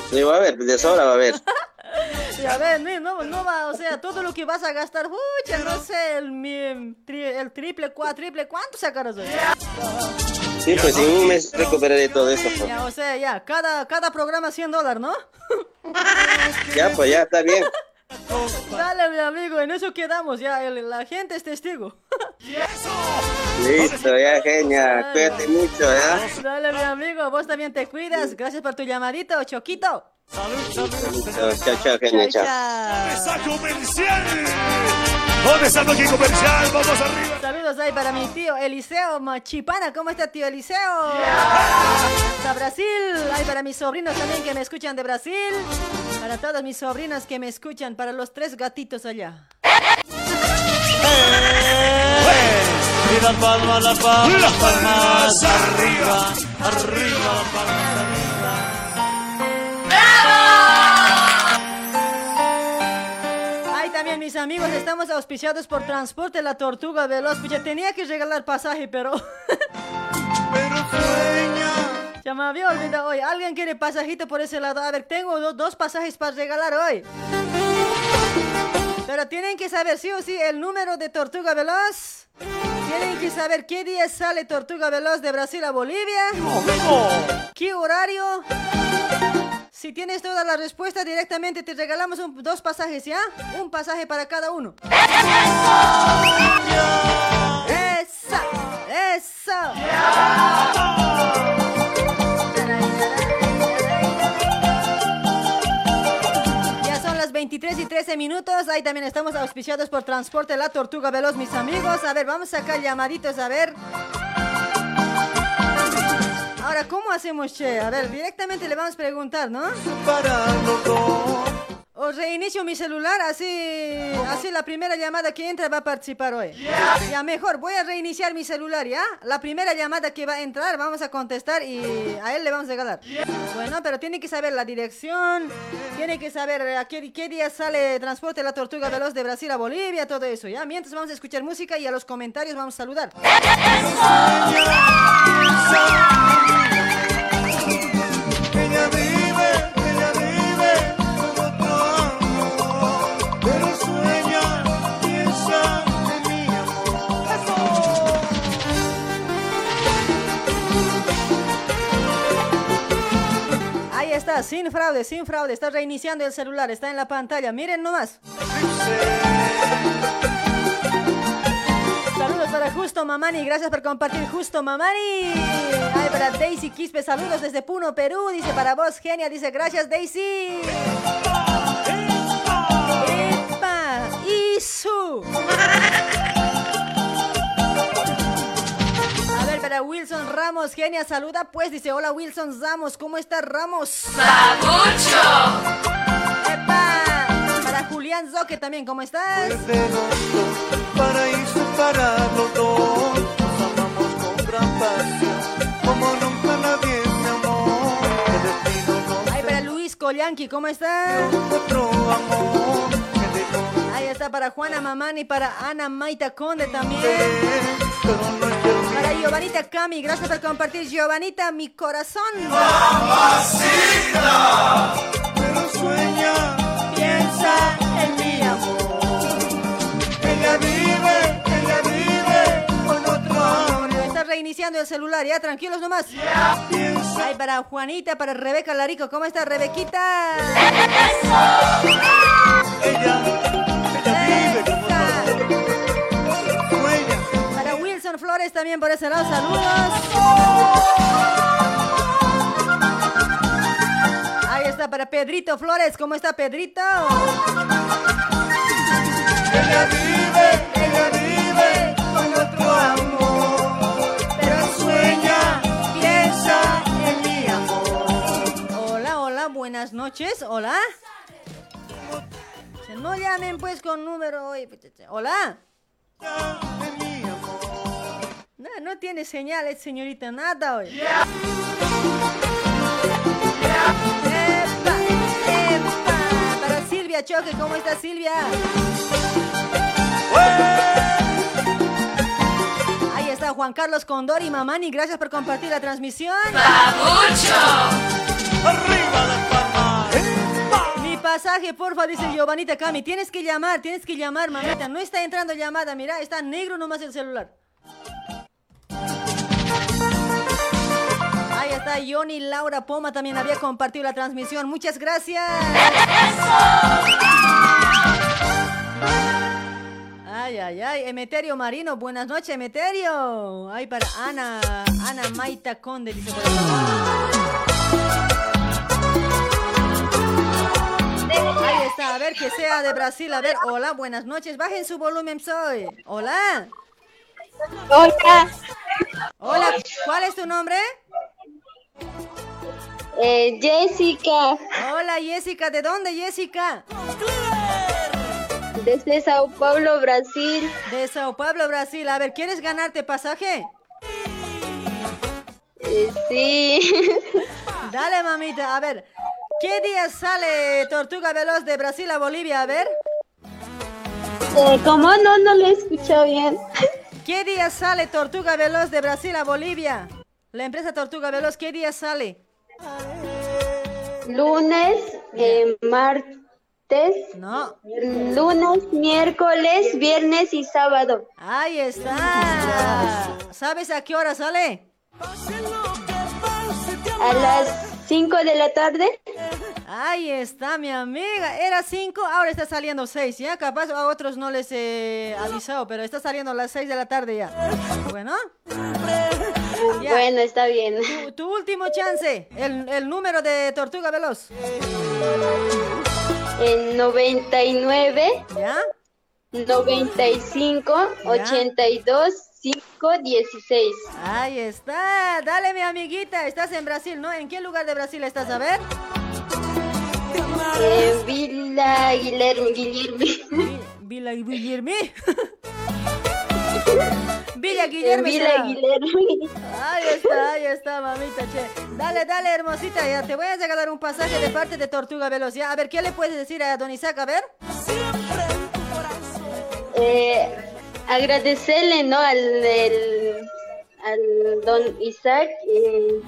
[SPEAKER 26] Sí, va a haber, de sobra va a haber.
[SPEAKER 9] Y a ver, no, no, no va, o sea, todo lo que vas a gastar, pucha, no sé, el, mi- tri- el triple, cuatriple, ¿cuánto sacarás hoy?
[SPEAKER 26] Sí, pues en un mes recuperaré todo eso. pues.
[SPEAKER 9] Ya, o sea, ya, cada, cada programa 100 dólares, ¿no?
[SPEAKER 26] Ya, pues ya, está bien. [LAUGHS]
[SPEAKER 9] Dale, mi amigo, en eso quedamos, ya, el- la gente es testigo.
[SPEAKER 26] Listo, ya, genia. Cuídate mucho, ¿ya?
[SPEAKER 9] Dale, mi amigo, vos también te cuidas, gracias por tu llamadito, Choquito.
[SPEAKER 26] Chao, chao, chao, genia, chao.
[SPEAKER 3] Mensaje comercial. ¿Dónde está bloque comercial? Vamos arriba.
[SPEAKER 9] Saludos ahí para mi tío Eliseo Machipana. ¿Cómo está tío Eliseo? Hasta Brasil. Ahí para mis sobrinos también que me escuchan de Brasil. Para todas mis sobrinas que me escuchan. Para los tres gatitos allá.
[SPEAKER 5] Y la palma, la palma,
[SPEAKER 3] Las
[SPEAKER 5] palmas
[SPEAKER 3] palmas
[SPEAKER 5] arriba,
[SPEAKER 3] arriba,
[SPEAKER 5] las
[SPEAKER 9] mis amigos, estamos auspiciados por Transporte La Tortuga Veloz. Pucha, tenía que regalar pasaje, pero... [LAUGHS] Ya me había olvidado hoy. ¿Alguien quiere pasajito por ese lado? A ver, tengo do- dos pasajes para regalar hoy. Pero tienen que saber sí o sí el número de Tortuga Veloz. Tienen que saber qué día sale Tortuga Veloz de Brasil a Bolivia. ¿Qué horario? Si tienes todas las respuestas directamente te regalamos dos pasajes, ¿ya? Un pasaje para cada uno. ¡Esa! ¡Esa! Ya son las 23 y 13 minutos. Ahí también estamos auspiciados por Transporte La Tortuga Veloz, mis amigos. A ver, vamos a sacar llamaditos, a ver. Ahora, ¿cómo hacemos, Che? A ver, directamente le vamos a preguntar, ¿no? O reinicio mi celular, así, así la primera llamada que entra va a participar hoy. Ya mejor, voy a reiniciar mi celular, ¿ya? La primera llamada que va a entrar vamos a contestar y a él le vamos a regalar. Bueno, pero tiene que saber la dirección, tiene que saber a qué, qué día sale transporte la tortuga veloz de Brasil a Bolivia, todo eso, ¿ya? Mientras vamos a escuchar música y a los comentarios vamos a saludar. Está, sin fraude, sin fraude, está reiniciando el celular, está en la pantalla, miren nomás. Saludos para Justo Mamani, gracias por compartir Justo Mamani. Ay, para Daisy Quispe, saludos desde Puno, Perú, dice para vos, genia, dice gracias Daisy. ¡Epa! ¡Isu! [LAUGHS] para Wilson Ramos, genia, saluda pues, dice hola Wilson Ramos, ¿cómo está Ramos? ¡Sabucho! ¡Epa! Para Julián Zoque también, ¿cómo estás?
[SPEAKER 5] Para ir separar los dos, nos amamos con gran pasión, como nunca nadie me amó. El destino nos
[SPEAKER 9] Ay, para Luis Collado Bianchi, ¿cómo está? Ahí está para Juana Mamani, para Ana Maita Conde también. Para Giovanita Cami, gracias por compartir. Giovanita, mi corazón.
[SPEAKER 5] Pero sueña, piensa en mi amor. Ella vive, ella vive con otro amor.
[SPEAKER 9] Está reiniciando el celular, ya tranquilos nomás. Ay, para Juanita, para Rebeca Larico, ¿cómo está Rebequita? Para Flores también por ese lado, saludos. Ahí está para Pedrito Flores, ¿cómo está Pedrito?
[SPEAKER 5] Ella vive, ella vive con otro amor. Pero sueña, piensa en mi amor.
[SPEAKER 9] Hola, hola, buenas noches, hola. No llamen pues con número hoy. Hola. No, no tiene señales, señorita, nada hoy. Epa, epa. Para Silvia Choque, ¿cómo está Silvia? Ahí está Juan Carlos Condori, Mamani, gracias por compartir la transmisión. Mi pasaje, porfa, dice Giovanita Cami. Tienes que llamar, tienes que llamar, mamita. No está entrando llamada, mira, está negro nomás el celular. Ahí está Johnny Laura Poma, también había compartido la transmisión. Muchas gracias. Ay, ay, ay. Emeterio Marino, buenas noches, Emeterio. Ay, para Ana, Ana Maita Conde, dice por. Ahí está, a ver que sea de Brasil. A ver, hola, buenas noches. Bajen su volumen, soy. Hola.
[SPEAKER 27] Hola.
[SPEAKER 9] Hola, ¿cuál es tu nombre?
[SPEAKER 27] Eh, Jessica,
[SPEAKER 9] Hola, Jessica. ¿De dónde, Jessica?
[SPEAKER 27] desde Sao Paulo, Brasil.
[SPEAKER 9] De Sao Paulo, Brasil. A ver, ¿quieres ganarte pasaje?
[SPEAKER 27] Eh, sí. [LAUGHS]
[SPEAKER 9] Dale, mamita. A ver, ¿qué día sale Tortuga Veloz de Brasil a Bolivia? A ver.
[SPEAKER 27] Eh, ¿Cómo no? No lo he escuchado bien.
[SPEAKER 9] ¿Qué día sale Tortuga Veloz de Brasil a Bolivia? La empresa Tortuga Veloz, ¿qué día sale?
[SPEAKER 27] Lunes, eh, martes.
[SPEAKER 9] No.
[SPEAKER 27] Lunes, miércoles, viernes y sábado.
[SPEAKER 9] Ahí está. ¿Sabes a qué hora sale?
[SPEAKER 27] A las 5 de la tarde.
[SPEAKER 9] Ahí está, mi amiga. Era 5, ahora está saliendo 6, ¿ya? Capaz a otros no les he avisado, pero está saliendo a las 6 de la tarde ya. Bueno. [LAUGHS] Ya.
[SPEAKER 27] Bueno, está bien.
[SPEAKER 9] Tu, tu último chance, el, el número de Tortuga Veloz.
[SPEAKER 27] En 99,
[SPEAKER 9] ¿Ya?
[SPEAKER 27] 95, 82, 5, 16.
[SPEAKER 9] Ahí está. Dale, mi amiguita. Estás en Brasil, ¿no? ¿En qué lugar de Brasil estás? A ver.
[SPEAKER 27] Eh, Villa Guillermo, Guillermo.
[SPEAKER 9] Villa Guillermo. [LAUGHS] Villa Guillermo.
[SPEAKER 27] Villa. Guillermo.
[SPEAKER 9] Ahí está, ahí está, mamita, che. Dale, dale, hermosita, ya te voy a regalar un pasaje de parte de Tortuga Veloz. Ya, a ver, ¿qué le puedes decir a Don Isaac? A ver.
[SPEAKER 27] Eh, agradecerle, ¿no? Al, el- al don Isaac eh,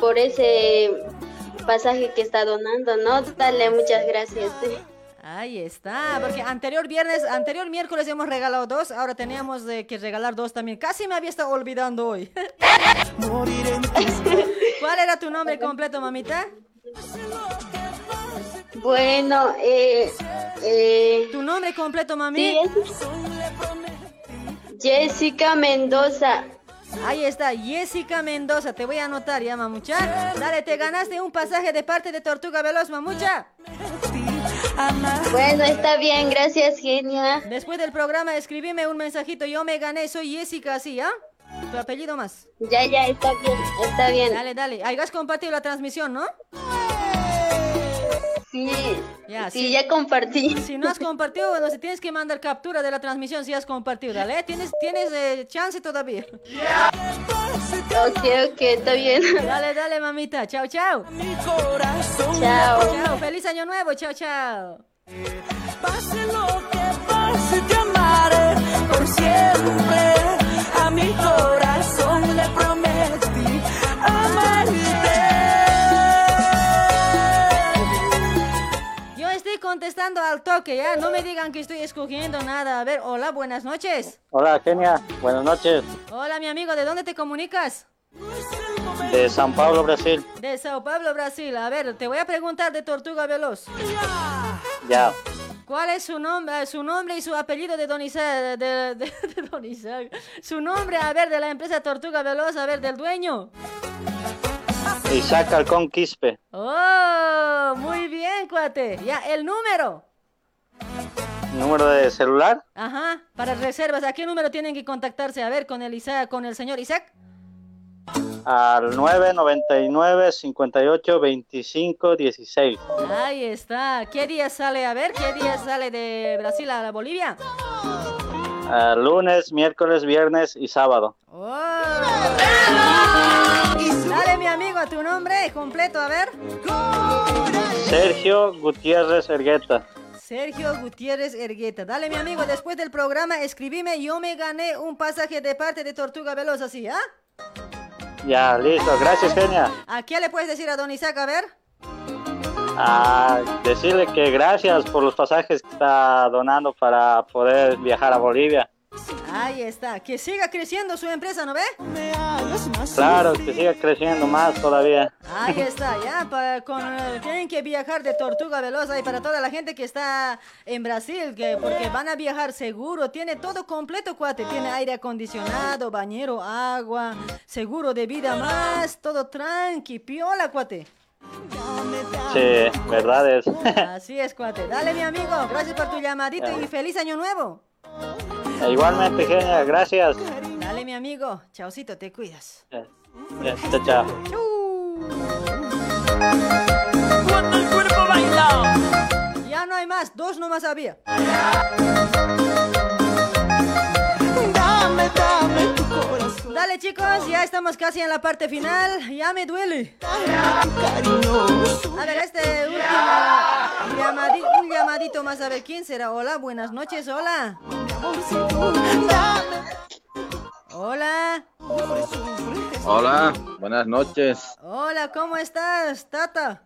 [SPEAKER 27] por ese pasaje que está donando, ¿no? Dale muchas gracias.
[SPEAKER 9] Ahí está, porque anterior viernes, anterior miércoles hemos regalado dos, ahora teníamos eh, que regalar dos también. Casi me había estado olvidando hoy. [LAUGHS] ¿Cuál era tu nombre completo, mamita?
[SPEAKER 27] Bueno, eh, eh,
[SPEAKER 9] ¿Tu nombre completo, mami?
[SPEAKER 27] Jessica Mendoza.
[SPEAKER 9] Ahí está, Jessica Mendoza, te voy a anotar ya, mamucha. Dale, te ganaste un pasaje de parte de Tortuga Veloz, mamucha.
[SPEAKER 27] Bueno, está bien, gracias, genia.
[SPEAKER 9] Después del programa, escribime un mensajito, yo me gané, soy Jessica, así, ¿ya? Tu apellido más.
[SPEAKER 27] Ya, ya, está bien, está bien.
[SPEAKER 9] Dale, dale. Ahí has compartido la transmisión, ¿no?
[SPEAKER 27] Sí,
[SPEAKER 9] Ya,
[SPEAKER 27] sí, ya compartí.
[SPEAKER 9] Si no has compartido, bueno, si tienes que mandar captura de la transmisión si has compartido, dale. Tienes, tienes eh, chance todavía.
[SPEAKER 27] Ok, ok, está bien.
[SPEAKER 9] Dale, dale, mamita. Chao, chao.
[SPEAKER 27] Chao.
[SPEAKER 9] Chao. Feliz año nuevo. Chao, chao.
[SPEAKER 5] Pase lo que pase, te amaré por siempre. A mi corazón le prometí amarte.
[SPEAKER 9] Contestando al toque, ¿ya? No me digan que estoy escogiendo nada. A ver, hola, buenas noches.
[SPEAKER 19] Hola, Kenia. Buenas noches.
[SPEAKER 9] Hola, mi amigo, ¿de dónde te comunicas?
[SPEAKER 19] De San Pablo, Brasil.
[SPEAKER 9] De Sao Paulo, Brasil. A ver, te voy a preguntar de Tortuga Veloz.
[SPEAKER 19] Ya. [LAUGHS]
[SPEAKER 9] ¿Cuál es su nombre, su nombre y su apellido de Don Isaac? De, de- de Don Isaac. Su nombre, a ver, de la empresa Tortuga Veloz, a ver, del dueño.
[SPEAKER 19] Isaac Alcón Quispe.
[SPEAKER 9] Oh, muy bien, cuate. Ya, el número.
[SPEAKER 19] Número de celular.
[SPEAKER 9] Ajá, para reservas. ¿A qué número tienen que contactarse? A ver, con el Isaac, con el señor Isaac.
[SPEAKER 19] Al 999 58 25 16.
[SPEAKER 9] Ahí está. ¿Qué día sale? A ver, ¿qué día sale de Brasil a la Bolivia?
[SPEAKER 19] Ah, lunes, miércoles, viernes y sábado.
[SPEAKER 9] Dale, mi amigo, tu nombre completo, a ver.
[SPEAKER 19] Sergio Gutiérrez Ergueta.
[SPEAKER 9] Sergio Gutiérrez Ergueta. Dale, mi amigo, después del programa, escribime. Yo me gané un pasaje de parte de Tortuga Veloz, así, ¿ah?
[SPEAKER 19] Ya, listo. Gracias, Genia.
[SPEAKER 9] ¿A qué le puedes decir a Don Isaac? A ver.
[SPEAKER 19] Ah, decirle que gracias por los pasajes que está donando para poder viajar a Bolivia.
[SPEAKER 9] Ahí está. Que siga creciendo su empresa, ¿no ve?
[SPEAKER 19] Claro, que siga creciendo más todavía.
[SPEAKER 9] Ahí está, ya. Para, con, eh, tienen que viajar de Tortuga Veloz y para toda la gente que está en Brasil, que porque van a viajar seguro. Tiene todo completo, cuate. Tiene aire acondicionado, bañero, agua, seguro de vida más, todo tranqui, piola, cuate.
[SPEAKER 19] Sí, verdad es.
[SPEAKER 9] Así es, cuate. Dale, mi amigo. Gracias por tu llamadito y feliz año nuevo.
[SPEAKER 19] Igualmente, Genia, gracias.
[SPEAKER 9] Dale, mi amigo. Chaucito, te cuidas.
[SPEAKER 19] Ya, Chao, chao.
[SPEAKER 5] Cuando el cuerpo baila.
[SPEAKER 9] Ya no hay más, dos nomás había.
[SPEAKER 5] Dame, dame tu corazón.
[SPEAKER 9] Dale chicos, ya estamos casi en la parte final. Ya me duele. A ver, este último llamadi- un llamadito más a ver quién será. Hola, buenas noches, hola. Hola.
[SPEAKER 28] Hola, buenas noches.
[SPEAKER 9] Hola, ¿cómo estás, Tata?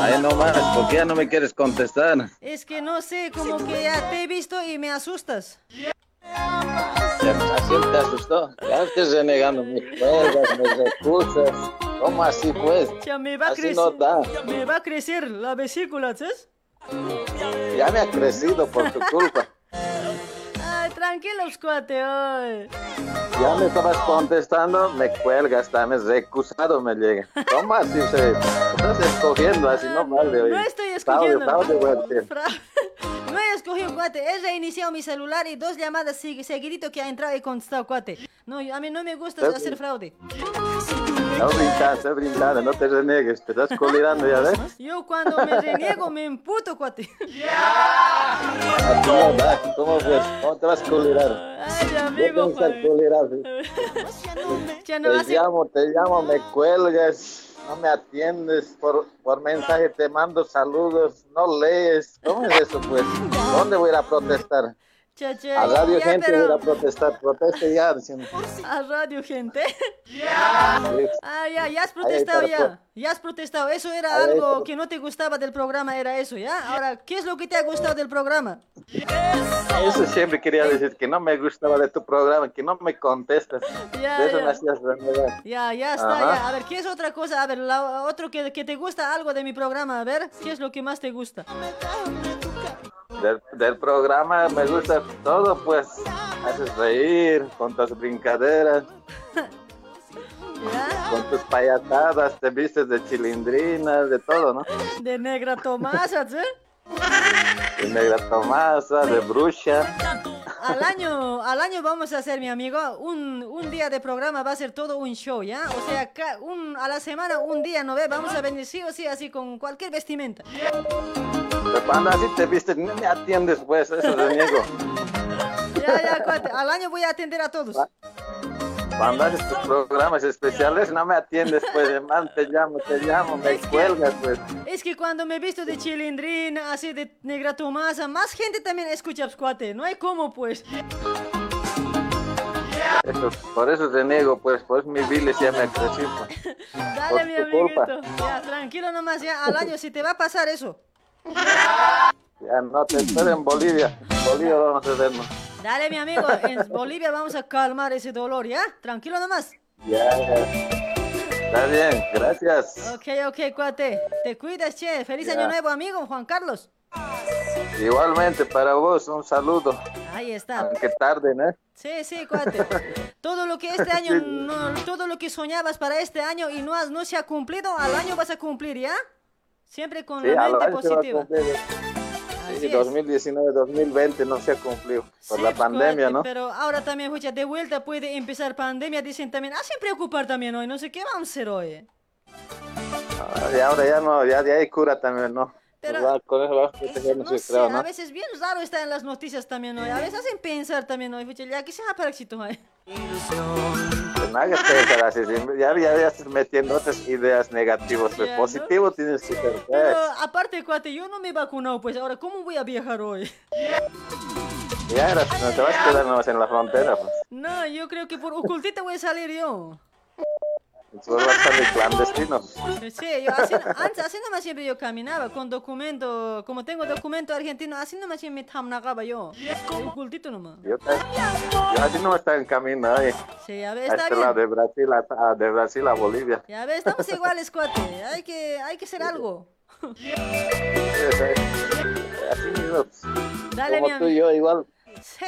[SPEAKER 28] Ahí nomás, ¿por qué ya no me quieres contestar?
[SPEAKER 9] Es que no sé, como que ya te he visto y me asustas.
[SPEAKER 28] Ya, Así te asustó. Ya estás renegando, me cuelgas, me recusas. ¿Cómo así pues?
[SPEAKER 9] Ya me va a
[SPEAKER 28] Así
[SPEAKER 9] crecer.
[SPEAKER 28] no da.
[SPEAKER 9] Me va a crecer la vesícula, ¿sabes?
[SPEAKER 28] Ya me ha crecido por tu culpa.
[SPEAKER 9] Ay, tranquilos, cuate, ay.
[SPEAKER 28] Ya me estabas contestando, me cuelgas, también recusado me llega. ¿Cómo así se estás escogiendo así no vale? oye.
[SPEAKER 9] No estoy escogiendo. [LAUGHS]
[SPEAKER 28] fraude, a.
[SPEAKER 9] No he escogido, cuate. He reiniciado mi celular y dos llamadas segui- seguidito que ha entrado y contestado, cuate. No, yo- a mí no me gusta hacer fraude.
[SPEAKER 28] No brincas, no brincando, no te renegues, te estás colirando, ya ves.
[SPEAKER 9] Yo cuando me reniego me emputo, cuate.
[SPEAKER 28] No da, ¿cómo pues? ¿Cómo te vas a colirar?
[SPEAKER 9] Ay,
[SPEAKER 28] Yo
[SPEAKER 9] amigo,
[SPEAKER 28] pensé
[SPEAKER 9] pues.
[SPEAKER 28] colirar.
[SPEAKER 9] Ya no
[SPEAKER 28] Te llamo, te llamo, me cuelgas, no me atiendes, por, por mensaje te mando saludos, no lees. ¿Cómo es eso, pues? ¿Dónde voy a ir a protestar? A Radio
[SPEAKER 9] ya,
[SPEAKER 28] Gente
[SPEAKER 9] pero-
[SPEAKER 28] a protestar, proteste ya, diciendo. [LAUGHS]
[SPEAKER 9] A radio, gente.
[SPEAKER 28] Sí. [LAUGHS]
[SPEAKER 9] Ah, ya, ya has protestado,
[SPEAKER 28] Ahí,
[SPEAKER 9] ya. Ya has protestado. Eso era
[SPEAKER 28] Ahí,
[SPEAKER 9] algo que no te gustaba del programa, era eso, ¿ya? Ahora, ¿qué es lo que te ha gustado del programa?
[SPEAKER 28] Eso siempre quería decir, que no me gustaba de tu programa, que no me contestas.
[SPEAKER 9] Ya,
[SPEAKER 28] de eso
[SPEAKER 9] ya.
[SPEAKER 28] me hacías.
[SPEAKER 9] Ya, ya está,
[SPEAKER 28] Ajá.
[SPEAKER 9] ya. A ver, ¿qué es otra cosa? A ver, la- otro que, que te gusta algo de mi programa. A ver, ¿qué es lo que más te gusta?
[SPEAKER 28] Del, del programa me gusta todo, pues. Haces reír con tus brincaderas, con tus payasadas, te vistes de chilindrina, de todo, ¿no?
[SPEAKER 9] De Negra Tomasa, ¿sí?
[SPEAKER 28] De negra Tomasa, de bruja.
[SPEAKER 9] Al año, al año vamos a hacer, mi amigo, un, un día de programa va a ser todo un show, ¿ya? O sea, un, a la semana, un día, ¿no ve? Vamos a venir sí o sí, así con cualquier vestimenta.
[SPEAKER 28] Pero cuando así te vistes, no me atiendes, pues, eso reniego.
[SPEAKER 9] Ya, ya, cuate. Al año voy a atender a todos.
[SPEAKER 28] Haces tus programas especiales no me atiendes, pues, man, te llamo, te llamo, me cuelgas, pues.
[SPEAKER 9] Es que cuando me he visto de chilindrín, así de negra Tomasa, más gente también escucha cuate. No hay cómo, pues.
[SPEAKER 28] Eso, por eso te niego, pues, pues mi bilis ya me creció. pues. [LAUGHS]
[SPEAKER 9] Dale,
[SPEAKER 28] Por
[SPEAKER 9] mi amiguito.
[SPEAKER 28] culpa.
[SPEAKER 9] Ya, tranquilo nomás, ya al año si te va a pasar eso.
[SPEAKER 28] Ya no te espero en Bolivia. En Bolivia vamos a vernos.
[SPEAKER 9] Dale, mi amigo, en Bolivia vamos a calmar ese dolor, ¿ya? Tranquilo nomás.
[SPEAKER 28] Ya, ya. Está bien, gracias.
[SPEAKER 9] Ok, ok, cuate. Te cuidas, che. Feliz
[SPEAKER 28] Ya.
[SPEAKER 9] año nuevo, amigo Juan Carlos.
[SPEAKER 28] Igualmente para vos, un saludo.
[SPEAKER 9] Ahí está.
[SPEAKER 28] Aunque tarde, ¿no?
[SPEAKER 9] Sí, sí, cuate. Todo lo que este año, [LAUGHS] no- todo lo que soñabas para este año y no, has, no se ha cumplido, al año vas a cumplir, ¿ya? Siempre con
[SPEAKER 28] Sí,
[SPEAKER 9] la
[SPEAKER 28] a
[SPEAKER 9] mente
[SPEAKER 28] se va a
[SPEAKER 9] positiva.
[SPEAKER 28] Sí,
[SPEAKER 9] es.
[SPEAKER 28] 2019, 2020 no se ha cumplido por la pandemia,
[SPEAKER 9] Cuate,
[SPEAKER 28] ¿no?
[SPEAKER 9] Pero ahora también, escucha, de vuelta puede empezar pandemia, dicen también, ah, sin preocupar también hoy, no sé qué vamos a hacer hoy.
[SPEAKER 28] Ah, Y ahora ya no, ya, ya hay cura también, ¿no?
[SPEAKER 9] Pero-
[SPEAKER 28] Pues va, con eso vamos a protegernos,
[SPEAKER 9] No sé,
[SPEAKER 28] creo,
[SPEAKER 9] a
[SPEAKER 28] ¿no?
[SPEAKER 9] veces bien raro está en las noticias también hoy, a veces hacen pensar también hoy, escucha, ya que sea para éxito hoy.
[SPEAKER 28] Pues así, sí, ya, ya, ya estás metiendo otras ideas negativas, pues
[SPEAKER 9] Ya, ¿no?
[SPEAKER 28] positivo tienes que ser,
[SPEAKER 9] Pero
[SPEAKER 28] pues.
[SPEAKER 9] aparte, cuate, yo no me he vacunado, pues ahora, ¿cómo voy a viajar hoy?
[SPEAKER 28] Ya eras, no te vas a quedar nomás en la frontera, pues.
[SPEAKER 9] No, yo creo que por ocultita voy a salir yo.
[SPEAKER 28] A salir clandestino.
[SPEAKER 9] Sí, yo así, antes así nomás siempre yo caminaba con documento, como tengo documento argentino, así nomás siempre me tamnagaba yo. Ocultito nomás.
[SPEAKER 28] Yo, te- yo así no está en camino, ahí.
[SPEAKER 9] Sí, a ver, está
[SPEAKER 28] este lado
[SPEAKER 9] bien.
[SPEAKER 28] de Brasil, a, a- de Brasil a Bolivia.
[SPEAKER 9] Ya ves, estamos iguales, cuate. Hay que, hay que hacer algo.
[SPEAKER 28] Sí, sí. Así mismo,
[SPEAKER 9] Dale, mi
[SPEAKER 28] como tú y yo, igual.
[SPEAKER 9] Sí.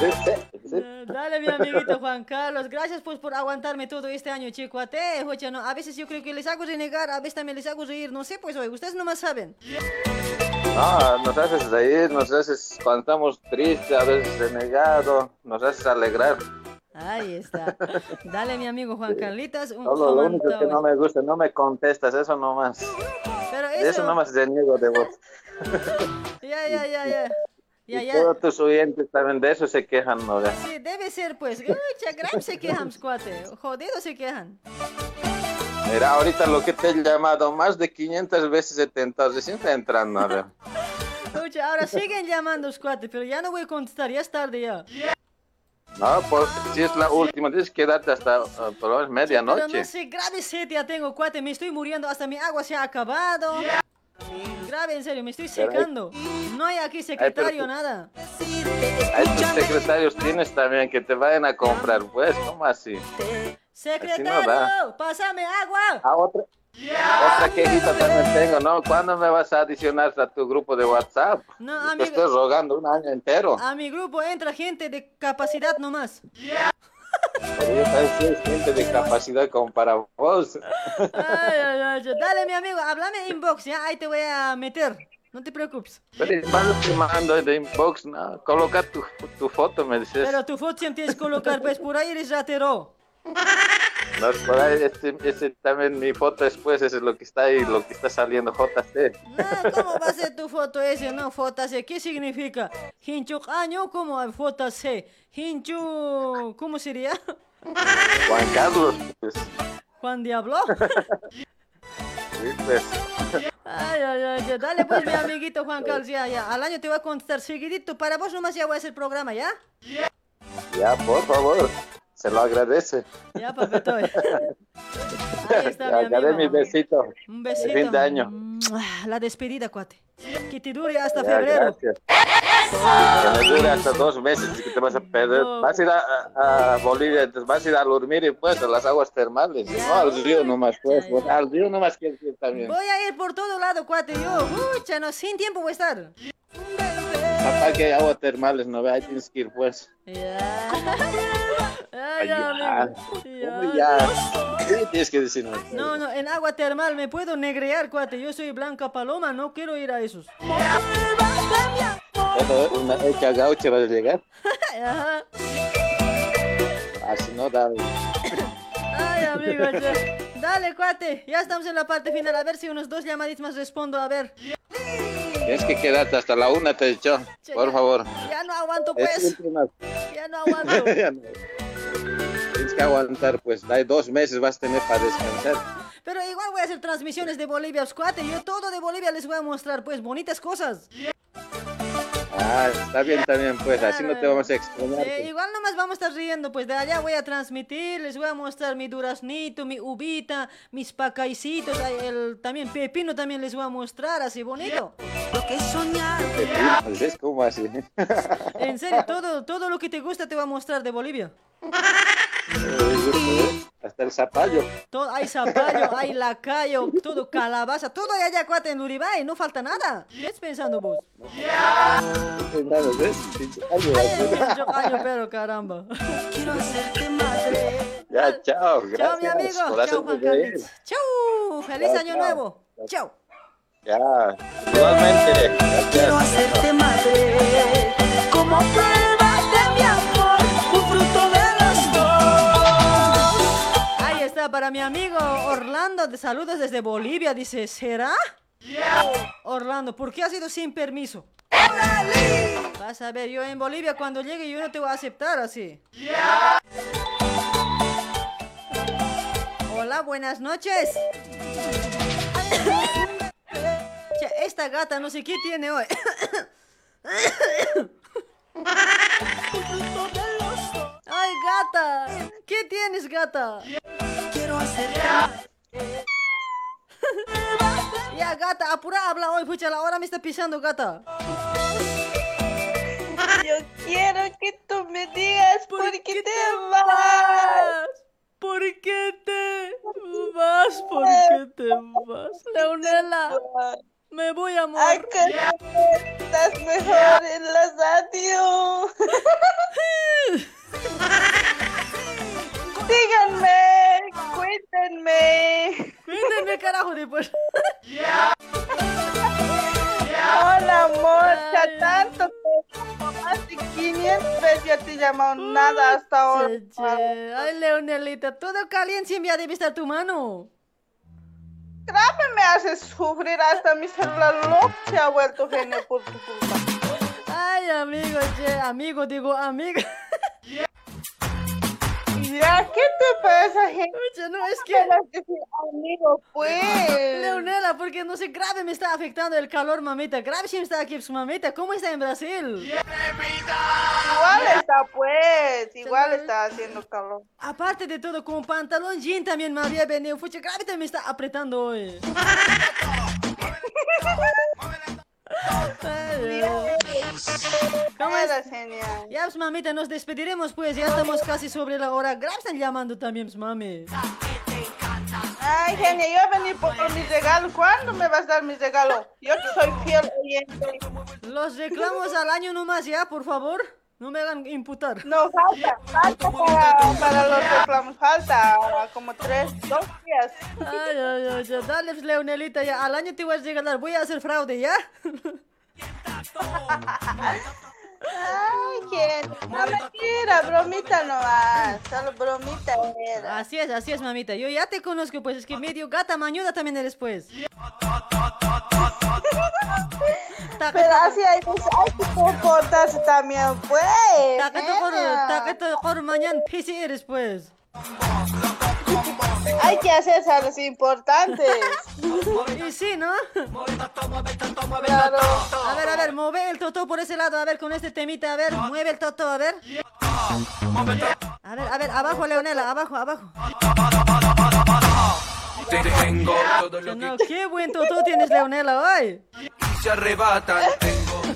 [SPEAKER 28] Sí, sí, sí. [LAUGHS]
[SPEAKER 9] Dale, mi amiguito Juan Carlos. Gracias pues por aguantarme todo este año, chico. A te, jocha, no. A veces yo creo que les hago renegar, a veces también les hago reír. No sé, pues hoy, ustedes nomás saben.
[SPEAKER 28] No, nos haces reír, nos haces cuando estamos tristes, a veces renegado, nos haces alegrar.
[SPEAKER 9] Ahí está. Dale, mi amigo Juan Carlitos. Un
[SPEAKER 28] Solo lo único que no me gusta, no me contestas, eso nomás. Eso,
[SPEAKER 9] eso.
[SPEAKER 28] nomás reniego de vos.
[SPEAKER 9] Ya, [LAUGHS] ya, ya, ya. Ya,
[SPEAKER 28] y
[SPEAKER 9] ya.
[SPEAKER 28] todos tus oyentes también de eso se quejan, ¿no? Ya.
[SPEAKER 9] Sí, debe ser pues. Ucha, Graham se quejan, [LAUGHS] cuate. Jodido se quejan.
[SPEAKER 28] Mira, ahorita lo que te he llamado más de 500 veces he tentado, recién está entrando, [LAUGHS]
[SPEAKER 9] ahora siguen llamando, cuate, pero ya no voy a contestar, ya es tarde ya.
[SPEAKER 28] No, pues si es la última, tienes que darte hasta uh, por menos
[SPEAKER 9] Pero
[SPEAKER 28] medianoche.
[SPEAKER 9] no sé, grave sed ya tengo, cuate, me estoy muriendo, hasta mi agua se ha acabado. Grave, en serio, me estoy
[SPEAKER 28] Pero hay-
[SPEAKER 9] secando. No hay aquí secretario, nada.
[SPEAKER 28] A estos secretarios tienes también que te vayan a comprar, pues, ¿cómo así?
[SPEAKER 9] Secretario, pásame agua.
[SPEAKER 28] Ah, otra, otra quejita también tengo, ¿no? ¿Cuándo me vas a adicionar a tu grupo de WhatsApp?
[SPEAKER 9] No,
[SPEAKER 28] Te
[SPEAKER 9] amigo.
[SPEAKER 28] estoy rogando un año entero.
[SPEAKER 9] A mi grupo entra gente de capacidad nomás.
[SPEAKER 28] Soy gente de capacidad como para vos.
[SPEAKER 9] Ay, ay, ay, [LAUGHS] Dale, mi amigo, háblame inbox, ya, ahí te voy a meter. No te preocupes.
[SPEAKER 28] Pero te mando de inbox, ¿no? Coloca tu, tu foto, me dices.
[SPEAKER 9] Pero tu foto siempre tienes que colocar, pues por ahí eres ratero. [LAUGHS]
[SPEAKER 28] No, por ahí, este, este también mi foto después, eso es lo que está ahí, lo que está saliendo JC.
[SPEAKER 9] ¿Cómo va a ser tu foto ese? No, foto C. ¿Qué significa? Hinchu año, ¿cómo hay foto C? Hinchu, ¿cómo sería?
[SPEAKER 28] Juan Carlos, pues,
[SPEAKER 9] Juan Diablo. [LAUGHS]
[SPEAKER 28] sí, pues.
[SPEAKER 9] Ay, ay, ay, ya. Dale pues, mi amiguito Juan [LAUGHS] Carlos, ya, ya. Al año te voy a contestar seguidito. Para vos nomás ya voy a hacer programa, ¿ya?
[SPEAKER 28] Ya, por favor, se lo agradece.
[SPEAKER 9] Ya, papito. Ahí está, mi
[SPEAKER 28] Ya, daré mi
[SPEAKER 9] amigo.
[SPEAKER 28] besito.
[SPEAKER 9] Un
[SPEAKER 28] de
[SPEAKER 9] besito.
[SPEAKER 28] fin de año.
[SPEAKER 9] La despedida, cuate. Que te dure hasta
[SPEAKER 28] Ya,
[SPEAKER 9] febrero.
[SPEAKER 28] gracias. Que me dure hasta dos meses y que te vas a perder. Vas a ir a, a- Bolivia, entonces vas a ir a dormir y pues a las aguas termales. No al río nomás, pues. pues, Al río nomás quiero ir también.
[SPEAKER 9] Voy a ir por todo lado, cuate. Yo, mucha, no, sin tiempo voy a estar.
[SPEAKER 28] Papá, que hay aguas termales, no ve, ahí tienes que ir, pues.
[SPEAKER 9] Ay,
[SPEAKER 28] ya. ¿Cómo ya? ¿Qué tienes que decirme?
[SPEAKER 9] No, no, en agua termal me puedo negrear, cuate. Yo soy Blanca Paloma, no quiero ir a esos.
[SPEAKER 28] Bueno, una hecha gaucha va a llegar. [LAUGHS]
[SPEAKER 9] Ajá.
[SPEAKER 28] Así no da.
[SPEAKER 9] Ay, amigo. [LAUGHS] ya. Dale, cuate. Ya estamos en la parte final. A ver si unos dos llamaditos más respondo. A ver.
[SPEAKER 28] Tienes que quedarte hasta la una, te he dicho. Por favor.
[SPEAKER 9] Ya no aguanto,
[SPEAKER 28] Es
[SPEAKER 9] pues. Ya no aguanto. [LAUGHS]
[SPEAKER 28] Ya no. Tienes que aguantar, pues, hay dos meses vas a tener para descansar.
[SPEAKER 9] Pero igual voy a hacer transmisiones de Bolivia, Oscuate. Yo todo de Bolivia les voy a mostrar, pues, bonitas cosas.
[SPEAKER 28] Ah, está bien también, pues, así no te vamos a extrañar.
[SPEAKER 9] Eh, igual nomás vamos a estar riendo, pues de allá voy a transmitir, les voy a mostrar mi duraznito, mi ubita, mis pacaicitos, el, también pepino también les voy a mostrar, así bonito.
[SPEAKER 14] Lo que soñar.
[SPEAKER 28] ¿Ves cómo así? [LAUGHS]
[SPEAKER 9] En serio, todo, todo lo que te gusta te voy a mostrar de Bolivia. [LAUGHS]
[SPEAKER 28] Hasta el zapallo.
[SPEAKER 9] Todo, hay zapallo, hay lacayo, todo calabaza, todo hay allá cuate en Uribay, no falta nada. ¿Qué estás pensando vos?
[SPEAKER 28] ¿ves?
[SPEAKER 9] Ay, pero caramba.
[SPEAKER 14] Quiero hacerte madre.
[SPEAKER 28] Ya, chao. Gracias
[SPEAKER 9] Chao, mi amigo. Chao, Juan. Carlos. Chau. Feliz
[SPEAKER 28] Chao,
[SPEAKER 9] año
[SPEAKER 28] chao.
[SPEAKER 9] nuevo. Chao.
[SPEAKER 28] Ya, igualmente.
[SPEAKER 14] Quiero hacerte madre. Como prueba de mi amor, un fruto de los dos.
[SPEAKER 9] Ahí está para mi amigo Orlando. De saludos desde Bolivia. Dice, ¿será? Orlando, ¿por qué has ido sin permiso? Vas a ver, yo en Bolivia cuando llegue yo no te voy a aceptar así. Hola, buenas noches. Esta gata no sé qué tiene hoy. Ay, gata. ¿Qué tienes, gata?
[SPEAKER 14] Quiero hacerte
[SPEAKER 9] Ya, gata, apura, habla hoy, pucha, la hora me está pisando, gata.
[SPEAKER 29] Yo quiero que tú me digas por, qué, te vas.
[SPEAKER 9] ¿Por qué te vas? ¿Por qué te vas? Leonela, me voy a morir.
[SPEAKER 29] Estás mejor en la radio. [LAUGHS] Díganme, cuéntenme.
[SPEAKER 9] Cuéntenme, carajo, después.
[SPEAKER 29] Hola, amor, ya tanto tiempo, más de 500 veces ya te he llamado nada hasta ahora.
[SPEAKER 9] Ay, Leonelita, todo caliente ya debe estar tu mano.
[SPEAKER 29] Grave me haces sufrir, hasta mi celular loco se ha vuelto genio por tu culpa.
[SPEAKER 9] Ay, amigo, che, amigo, digo, amiga. [LAUGHS]
[SPEAKER 29] Ya, ¿qué te pasa, gente?
[SPEAKER 9] Oye, no, es que...
[SPEAKER 29] Amigo, pues.
[SPEAKER 9] Leonela, porque no sé, grave me está afectando el calor, mamita. Grave si está aquí su mamita. ¿Cómo está en Brasil?
[SPEAKER 29] Igual está, pues. Igual está haciendo calor.
[SPEAKER 9] Aparte de todo, con pantalón jean también me había venido. Fucha, grave también me está apretando hoy. [LAUGHS] ¿Cómo es?
[SPEAKER 29] Genial.
[SPEAKER 9] Ya, pues, mamita, nos despediremos, pues. Ya estamos casi sobre la hora. Grave están llamando también, pues, mami.
[SPEAKER 29] Ay, genia, yo a venir por mi regalo. ¿Cuándo me vas a dar mi regalo? Yo soy fiel oyente.
[SPEAKER 9] Los reclamos al año nomás, ya, por favor. No me hagan imputar.
[SPEAKER 29] No, falta, falta para, para los reclamos. Falta como tres, dos días.
[SPEAKER 9] Ay, ay, ay, ya. Dale, Leonelita, ya. Al año te voy a regalar. Voy a hacer fraude, ¿ya? [LAUGHS]
[SPEAKER 29] Ay, ¿quién? No mentira, bromita nomás. Solo bromita era.
[SPEAKER 9] Así es, así es, mamita. Yo ya te conozco, pues. Es que medio gata mañuda también eres, pues. [LAUGHS]
[SPEAKER 29] Pero así hay, pues, hay que comportarse también, pues. genia.
[SPEAKER 9] Taqueto por mañana pisi eres, pues.
[SPEAKER 29] Hay que hacerse a los importantes.
[SPEAKER 9] Y sí, ¿no?
[SPEAKER 29] Claro.
[SPEAKER 9] A ver, a ver, mueve el totó por ese lado, a ver, con este temita, a ver, mueve el totó, a ver. A ver, a ver, abajo, Leonela, abajo, abajo.
[SPEAKER 5] Tengo todo lo
[SPEAKER 9] No, qué buen totó tienes, Leonela, hoy.
[SPEAKER 5] que se arrebatan.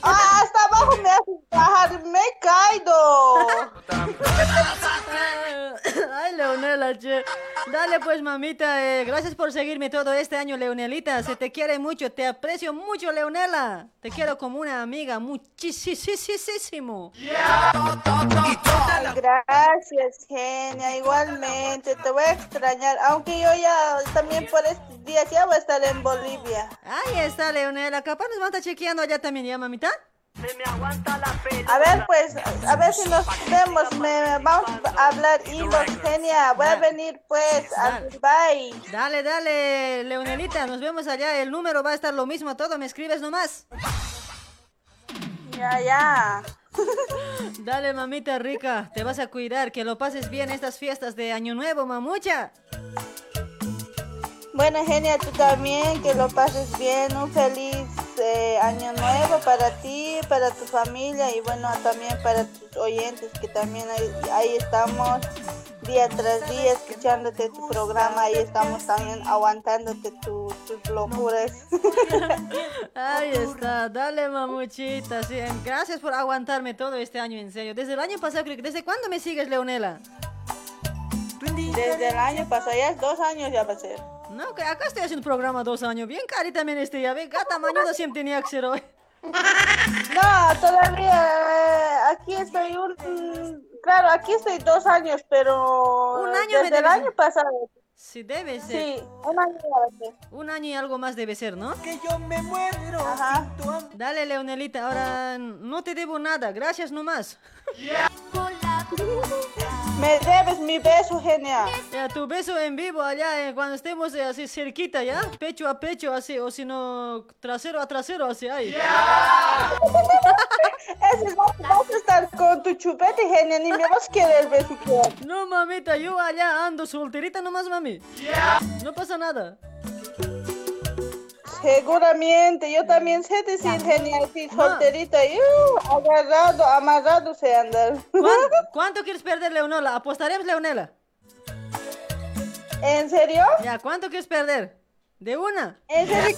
[SPEAKER 29] Ah, hasta abajo me haces bajar, me he caído.
[SPEAKER 9] Ay, Leonela, che. Dale pues, mamita. eh, gracias por seguirme todo este año, Leonelita. Se te quiere mucho, te aprecio mucho, Leonela. Te quiero como una amiga, muchísimo.
[SPEAKER 29] Gracias, genia. Igualmente, te voy a extrañar. Aunque yo ya también por estos días ya voy a estar en Bolivia.
[SPEAKER 9] Ahí está, Leonela. Capaz nos van a estar chequeando allá también, ¿ya, mamita?
[SPEAKER 29] A ver, pues, a ver si nos vemos. Me, vamos a hablar hilos, genia. Voy a venir, pues, a Dubai.
[SPEAKER 9] Dale, dale, Leonelita. Nos vemos allá. El número va a estar lo mismo todo. Me escribes nomás.
[SPEAKER 29] Ya, ya. [LAUGHS]
[SPEAKER 9] Dale, mamita rica, te vas a cuidar, que lo pases bien estas fiestas de Año Nuevo, mamucha.
[SPEAKER 29] Bueno, Genia, tú también, que lo pases bien, un feliz eh, año nuevo para ti, para tu familia y bueno, también para tus oyentes que también ahí, ahí estamos día tras día escuchándote tu programa, ahí estamos también aguantándote tu- tus locuras. [LAUGHS]
[SPEAKER 9] Ahí está, dale mamuchita, sí, gracias por aguantarme todo este año, en serio. Desde el año pasado, creo que- ¿desde cuándo me sigues, Leonela?
[SPEAKER 29] Desde el año pasado, ya es dos años ya va a ser.
[SPEAKER 9] No, que acá estoy haciendo programa dos años, bien cari también este ya, ve, gata mañuda siempre [LAUGHS] tenía que ser hoy. [LAUGHS]
[SPEAKER 29] No, todavía eh, aquí estoy un... Claro, aquí estoy dos años, pero
[SPEAKER 9] Un año me
[SPEAKER 29] desde el año pasado.
[SPEAKER 9] Sí, debe ser.
[SPEAKER 29] Sí, un año ya va a ser.
[SPEAKER 9] Un año y algo más debe ser, ¿no?
[SPEAKER 5] Que yo me muero.
[SPEAKER 29] Ajá.
[SPEAKER 9] Dale, Leonelita, ahora no te debo nada, gracias nomás.
[SPEAKER 29] Me debes mi beso, genial.
[SPEAKER 9] Ya, tu beso en vivo allá, eh, cuando estemos eh, así cerquita, ¿ya? Pecho a pecho, así, o si no, trasero a trasero, así, ahí. [LAUGHS]
[SPEAKER 29] Ese vas, vas a estar con tu chupete, genial, ni me vas a querer beso.
[SPEAKER 9] No, mamita, yo allá ando solterita nomás, mami. No pasa nada.
[SPEAKER 29] Seguramente, yo también sé decir genial, sí, solterita, y, uh, agarrado, amarrado se anda.
[SPEAKER 9] ¿Cuánto, [LAUGHS] cuánto quieres perder, Leonela? ¿Apostaremos, Leonela?
[SPEAKER 29] ¿En serio?
[SPEAKER 9] Ya, ¿cuánto quieres perder? ¿De una?
[SPEAKER 29] ¿En serio,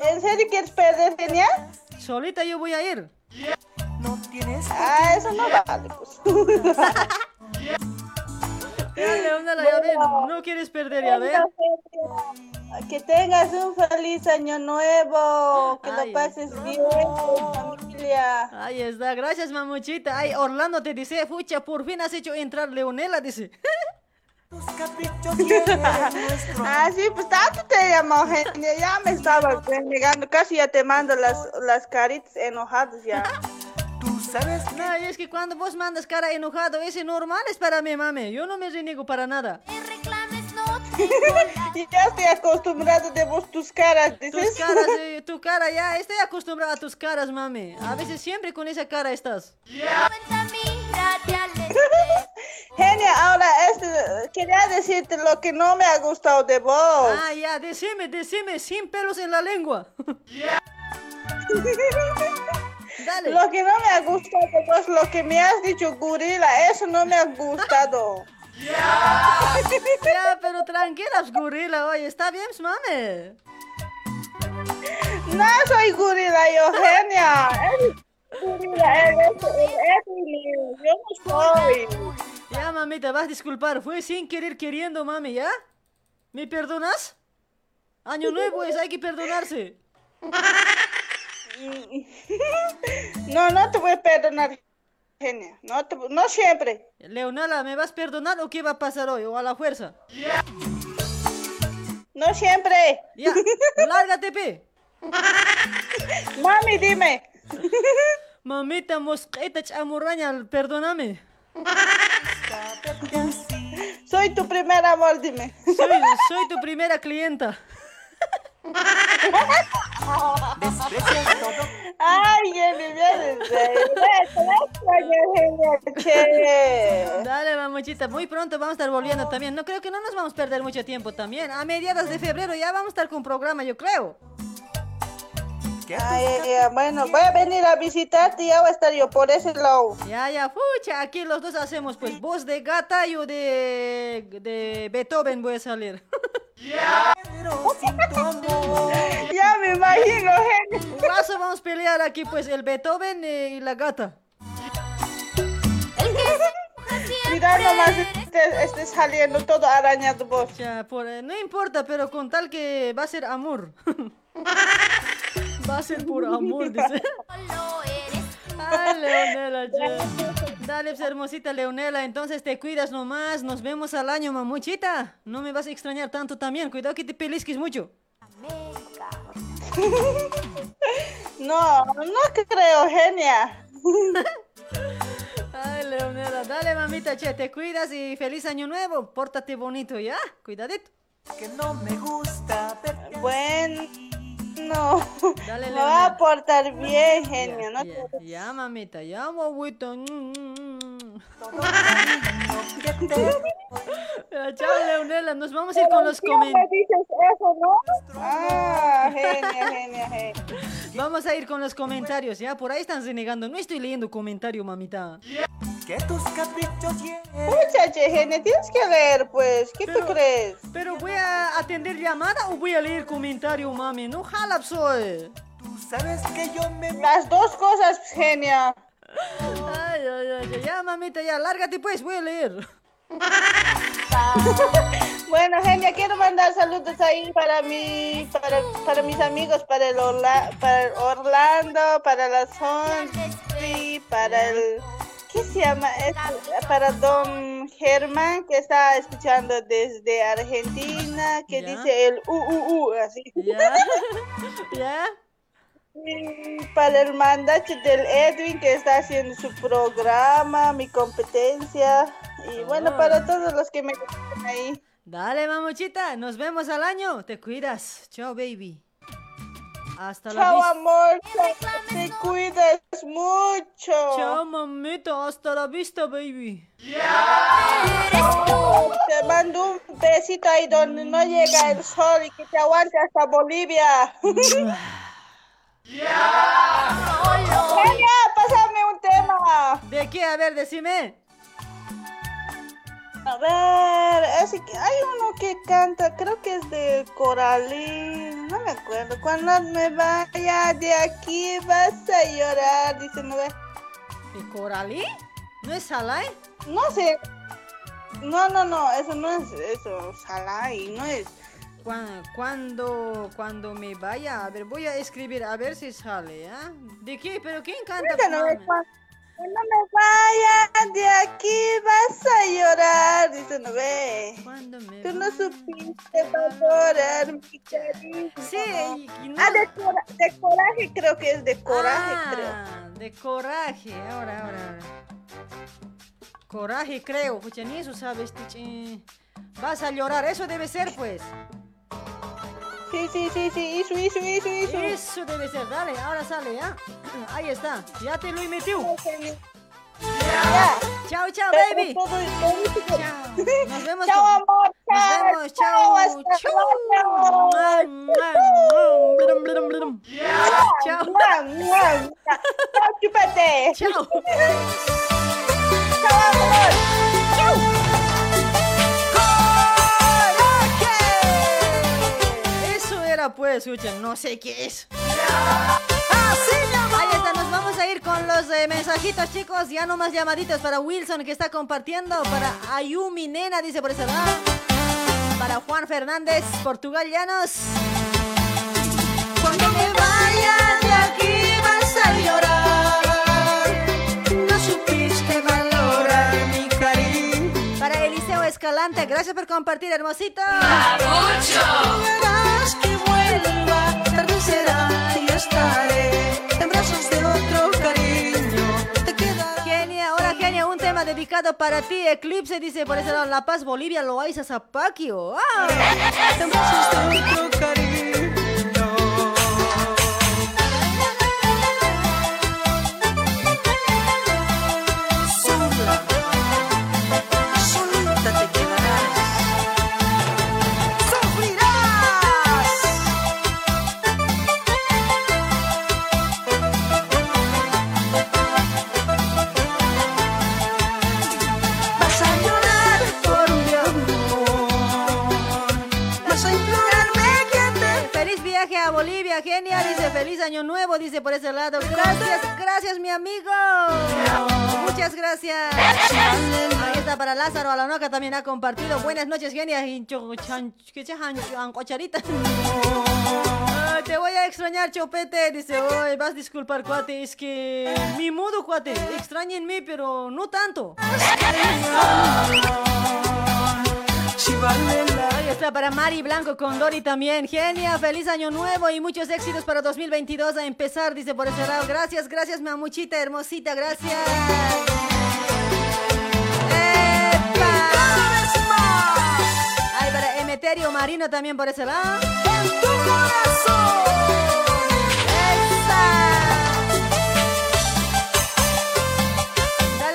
[SPEAKER 29] ¿En serio quieres perder, genial?
[SPEAKER 9] Solita yo voy a ir.
[SPEAKER 29] Ah, eso no vale, pues. [LAUGHS]
[SPEAKER 9] Leonela, ya ven, no quieres perder, ya ven.
[SPEAKER 29] Que tengas un feliz año nuevo, que
[SPEAKER 9] Ay.
[SPEAKER 29] lo pases bien con familia.
[SPEAKER 9] Ahí está, gracias mamuchita. Ay, Orlando te dice, fucha, por fin has hecho entrar Leonela, dice. [LAUGHS]
[SPEAKER 29] ah, sí, pues tanto te llamó, gente. Ya me estaba [LAUGHS] negando, casi ya te mando las, las caritas enojadas ya. [LAUGHS]
[SPEAKER 9] Sabes No, y es que cuando vos mandas cara enojado, ese normal es para mí, mami. Yo no me reniego para nada. [LAUGHS]
[SPEAKER 29] y ya estoy acostumbrado de vos tus caras, dices.
[SPEAKER 9] Tus caras, eh, [LAUGHS] tu cara, ya estoy acostumbrada a tus caras, mami. A veces siempre con esa cara estás. [LAUGHS]
[SPEAKER 29] Genia, ahora este, quería decirte lo que no me ha gustado de vos.
[SPEAKER 9] Ah, ya, decime, decime, sin pelos en la lengua. Dale.
[SPEAKER 29] Lo que no me ha gustado vos, lo que me has dicho, gorila, eso no me ha gustado. [LAUGHS]
[SPEAKER 9] Ya, pero tranquilas, gorila, oye, está bien, mami.
[SPEAKER 29] No soy gorila, yo, genia. Eres gorila, eres, eres, yo no soy.
[SPEAKER 9] Ya, mami, te vas a disculpar. Fue sin querer queriendo, mami, ¿ya? ¿Me perdonas? Año nuevo es, hay que perdonarse. [LAUGHS] [LAUGHS]
[SPEAKER 29] No, no te voy a perdonar, genia. No, te- no siempre.
[SPEAKER 9] Leonela, ¿me vas a perdonar o qué va a pasar hoy? ¿O a la fuerza?
[SPEAKER 29] No siempre.
[SPEAKER 9] Ya, lárgate, pe. [LAUGHS]
[SPEAKER 29] Mami, dime. [LAUGHS]
[SPEAKER 9] Mamita mosqueta chamurraña, perdóname.
[SPEAKER 29] Soy tu primer amor, dime.
[SPEAKER 9] Soy, soy tu primera clienta.
[SPEAKER 29] Ay.
[SPEAKER 9] Dale, mamuchita, muy pronto vamos a estar volviendo también. No creo que no nos vamos a perder mucho tiempo también. A mediados de febrero ya vamos a estar con programa, yo creo.
[SPEAKER 29] Ay, ay, ay, bueno, voy a venir a visitarte y ya voy a estar yo por ese lado.
[SPEAKER 9] Ya, ya, fucha, aquí los dos hacemos pues voz de gata y yo de, de Beethoven voy a salir.
[SPEAKER 29] Ya me imagino, gente.
[SPEAKER 9] Vamos a pelear aquí pues el Beethoven eh, y la gata.
[SPEAKER 29] Cuidado nomás, esté saliendo todo arañado vos.
[SPEAKER 9] Ya, por, eh, no importa, pero con tal que va a ser amor. [LAUGHS] va a ser por amor, dice. Ay, Leonela, che. Dale, pues, hermosita Leonela, entonces te cuidas nomás. Nos vemos al año, mamuchita. No me vas a extrañar tanto también. Cuidado que te pellizques mucho. [LAUGHS]
[SPEAKER 29] No, no creo, genia. [LAUGHS]
[SPEAKER 9] Ay, Leonela, dale, mamita, che, te cuidas y feliz año nuevo. Pórtate bonito, ¿ya? Cuidadito.
[SPEAKER 5] Que no me gusta
[SPEAKER 29] Bueno, No,
[SPEAKER 9] Dale,
[SPEAKER 29] me va a portar [LAUGHS] bien, genio. No
[SPEAKER 9] Ya, ya, mamita, ya, guaguito. Mm, mm, mm. [LAUGHS] Chao, Leonela, nos vamos a ir con los
[SPEAKER 29] ¿Por qué me
[SPEAKER 9] comentarios.
[SPEAKER 29] no? Ah, genia, genia, genia.
[SPEAKER 9] Vamos a ir con los comentarios, ya, por ahí están renegando. No estoy leyendo comentario, mamita.
[SPEAKER 5] Que tus caprichos.
[SPEAKER 29] Muchacha, genia, tienes que leer, pues. ¿Qué tú crees?
[SPEAKER 9] Pero voy a atender llamada o voy a leer comentario, mami. No jala, soy.
[SPEAKER 5] Tú sabes que yo me.
[SPEAKER 29] Las dos cosas, genia.
[SPEAKER 9] Ay, ay, ay, ay, ya, mamita, ya, lárgate pues, voy a leer. [LAUGHS]
[SPEAKER 29] Bueno, genia, quiero mandar saludos ahí para mí, para, para mis amigos, para el, Orla- para el Orlando, para la Sonri, para el... ¿Qué se llama? Es- para don Germán, que está escuchando desde Argentina, que dice el u, u, u, así.
[SPEAKER 9] Ya. [LAUGHS] ¿Ya?
[SPEAKER 29] Y para el mandato del Edwin, que está haciendo su programa, mi competencia. Y bueno, para todos los que me escuchan ahí.
[SPEAKER 9] Dale, mamuchita, nos vemos al año. Te cuidas. Chao, baby. Hasta la
[SPEAKER 29] Chao, amor. Te cuidas mucho.
[SPEAKER 9] Chao, mamita. Hasta la vista, baby.
[SPEAKER 29] Te mando un besito ahí donde no llega el sol y que te aguante hasta Bolivia. [LAUGHS] Genia, pásame un tema.
[SPEAKER 9] ¿De qué? A ver, decime.
[SPEAKER 29] A ver, ese que- hay uno que canta, creo que es de Coralín, no me acuerdo. Cuando me vaya de aquí vas a llorar, dice, ¿no ve?
[SPEAKER 9] ¿De Coralí? ¿No es Salai?
[SPEAKER 29] No sé. No, no, no, eso no es eso, Salai, no es.
[SPEAKER 9] Cuan- Cuando, cuando me vaya, a ver, voy a escribir a ver si sale, ¿ah? ¿De qué? ¿Pero quién canta?
[SPEAKER 29] Esa no me vaya de aquí vas a llorar, dice, ¿no ve? Tú no supiste valorar mi cariño.
[SPEAKER 9] Sí, no-
[SPEAKER 29] Ah, de, cora- de coraje, creo que es de coraje, creo.
[SPEAKER 9] Ah, de coraje, ahora, ahora, ahora. Coraje, creo. Pucha, ni eso sabes. Vas a llorar, eso debe ser, pues.
[SPEAKER 29] Sí, sí, sí, sí, eso, eso, eso, eso.
[SPEAKER 9] Eso debe ser, dale, ahora sale, ¿ya? Ahí está, ya te lo he metido.
[SPEAKER 29] Ya.
[SPEAKER 9] Chao, chao, baby. Chao. [LAUGHS] Nos vemos.
[SPEAKER 29] Chao, amor.
[SPEAKER 9] Nos vemos,
[SPEAKER 29] chao,
[SPEAKER 9] chao.
[SPEAKER 29] chúpate.
[SPEAKER 9] Chao. [LAUGHS]
[SPEAKER 29] Chao, amor.
[SPEAKER 9] Era pues, escuchen, no sé qué es. Ahí está, nos vamos a ir con los eh, mensajitos, chicos. Ya no más llamaditos para Wilson que está compartiendo. Para Ayumi Nena, dice por ese lado. Para Juan Fernández, Portugal Llanos.
[SPEAKER 17] Cuando me vaya de aquí vas a llorar. No supiste valorar mi cariño.
[SPEAKER 9] Para Eliseo Escalante, gracias por compartir, hermosito.
[SPEAKER 17] Vuelva, tarde será y estaré en brazos de otro cariño. Te queda
[SPEAKER 9] Genia, ahora Genia, un tema dedicado para ti. Eclipse dice por ese lado, La Paz, Bolivia, Loaiza, Zapaquio. ¡Ah!
[SPEAKER 17] en brazos de otro cariño.
[SPEAKER 9] Genia. Dice feliz año nuevo, dice por ese lado. Gracias, gracias, mi amigo. Muchas gracias. Ahí está para Lázaro Alanoca también ha compartido. Buenas noches, Genia. Ah, Te voy a extrañar, Chopete. Dice, hoy vas a disculpar, cuate. Es que mi modo, cuate. Extrañenme, pero no tanto. Ahí está para Mari Blanco con Dori también. Genia, feliz año nuevo y muchos éxitos para 2022 a empezar, dice por ese lado. Gracias, gracias, mamuchita hermosita, gracias. ¡Epa! Ay, para Emeterio Marino también por ese lado.
[SPEAKER 17] tu corazón.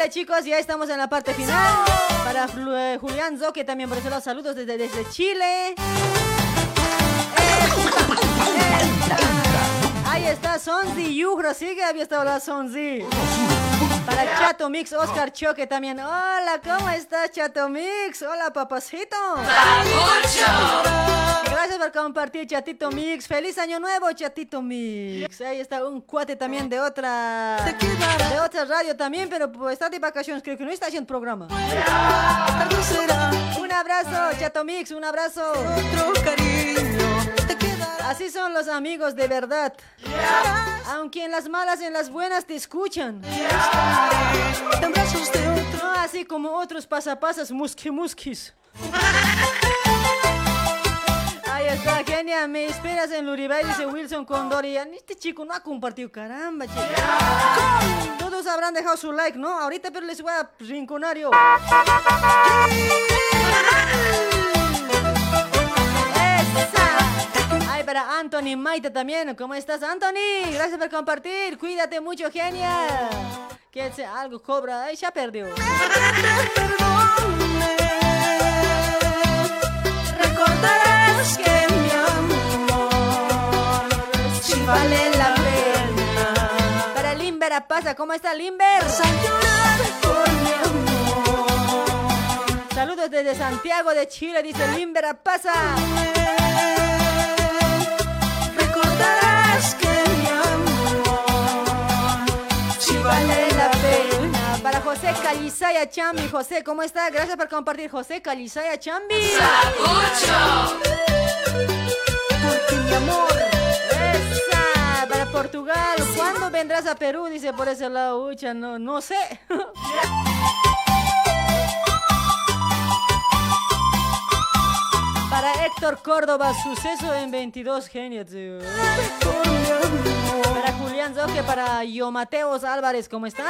[SPEAKER 9] Dale chicos, ya estamos en la parte final. Para eh, Julián Zoque también por eso los saludos desde, desde Chile. Eh, Ahí está Sonzi Yugro, sigue había estado la Sonzi. Para Chato Mix, Oscar Choque también. Hola, ¿cómo estás, Chato Mix? Hola, papacito. Gracias por compartir, Chatito Mix. Feliz año nuevo, Chatito Mix. Ahí está un cuate también de otra de otra radio también, pero pues, está de vacaciones, creo que no está haciendo programa. Un abrazo, Chato Mix, un abrazo. Así son los amigos de verdad. Aunque en las malas y en las buenas te escuchan. No así como otros pasapasas musqui muskis. Ahí está, genia, me esperas en Luribay, dice Wilson Condori. Este chico no ha compartido, caramba, chico. Todos habrán dejado su like, ¿no? Ahorita pero les voy a rinconar yo. Para Anthony Maite también. ¿Cómo estás, Anthony? Gracias por compartir. Cuídate mucho, genia. Que se- algo cobra. Ay, ya perdió.
[SPEAKER 5] Recordarás que mi amor si vale la pena.
[SPEAKER 9] Para Limber pasa, ¿cómo está Limber? Saludos desde Santiago de Chile, dice Limber pasa.
[SPEAKER 5] Recordarás que mi amor si vale la pena.
[SPEAKER 9] Para José Calizaya Chambi, José, ¿cómo está? Gracias por compartir, José Calizaya Chambi.
[SPEAKER 5] Porque mi amor
[SPEAKER 9] Esa, para Portugal, ¿cuándo vendrás a Perú? Dice por ese lado, ucha, no, no sé. Para Héctor Córdoba, suceso en 22 genios. Para Julián Zoque, para Yo Mateos Álvarez, ¿cómo están?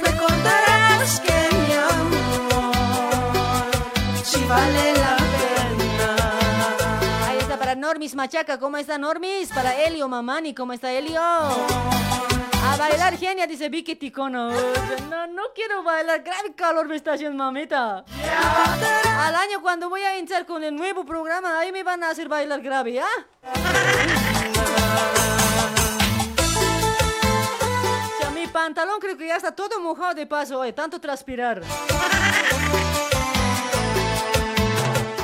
[SPEAKER 5] Recordarás que mi amor si vale la pena.
[SPEAKER 9] Ahí está para Normis Machaca, ¿cómo está Normis? Para Elio Mamani, ¿cómo está Elio? A bailar genia, dice Vicky Ticono. No, no quiero bailar, grave calor me está haciendo mamita. Al año cuando voy a entrar con el nuevo programa, ahí me van a hacer bailar grave, ¿ya? O sea, mi pantalón creo que ya está todo mojado de paso, de tanto transpirar.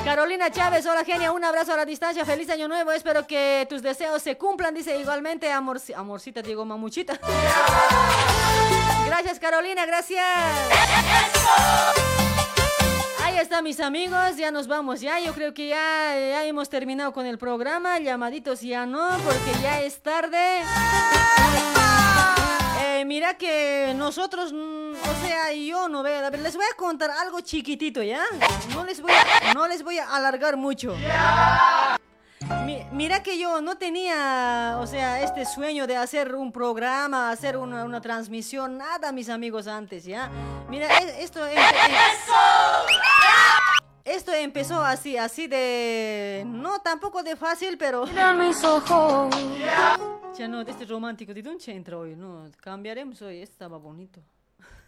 [SPEAKER 9] Carolina Chávez, hola genia, un abrazo a la distancia, feliz año nuevo, espero que tus deseos se cumplan, dice igualmente amorci- amorcita, digo mamuchita. Gracias Carolina, gracias. Ahí están mis amigos, ya nos vamos ya, yo creo que ya hemos terminado con el programa, llamaditos ya no, porque ya es tarde. Mira que nosotros, mm, o sea, yo no veo, les voy a contar algo chiquitito, ¿ya? No les voy a, no les voy a alargar mucho. Mi- mira que yo no tenía, o sea, este sueño de hacer un programa, hacer una, una transmisión, nada, mis amigos, antes, ¿ya? Mira, e- esto... empe- Esto empezó así, así de... No, tampoco de fácil, pero... mis ojos. Ya no, este romántico, ¿de dónde entra hoy? No, cambiaremos hoy, este estaba bonito.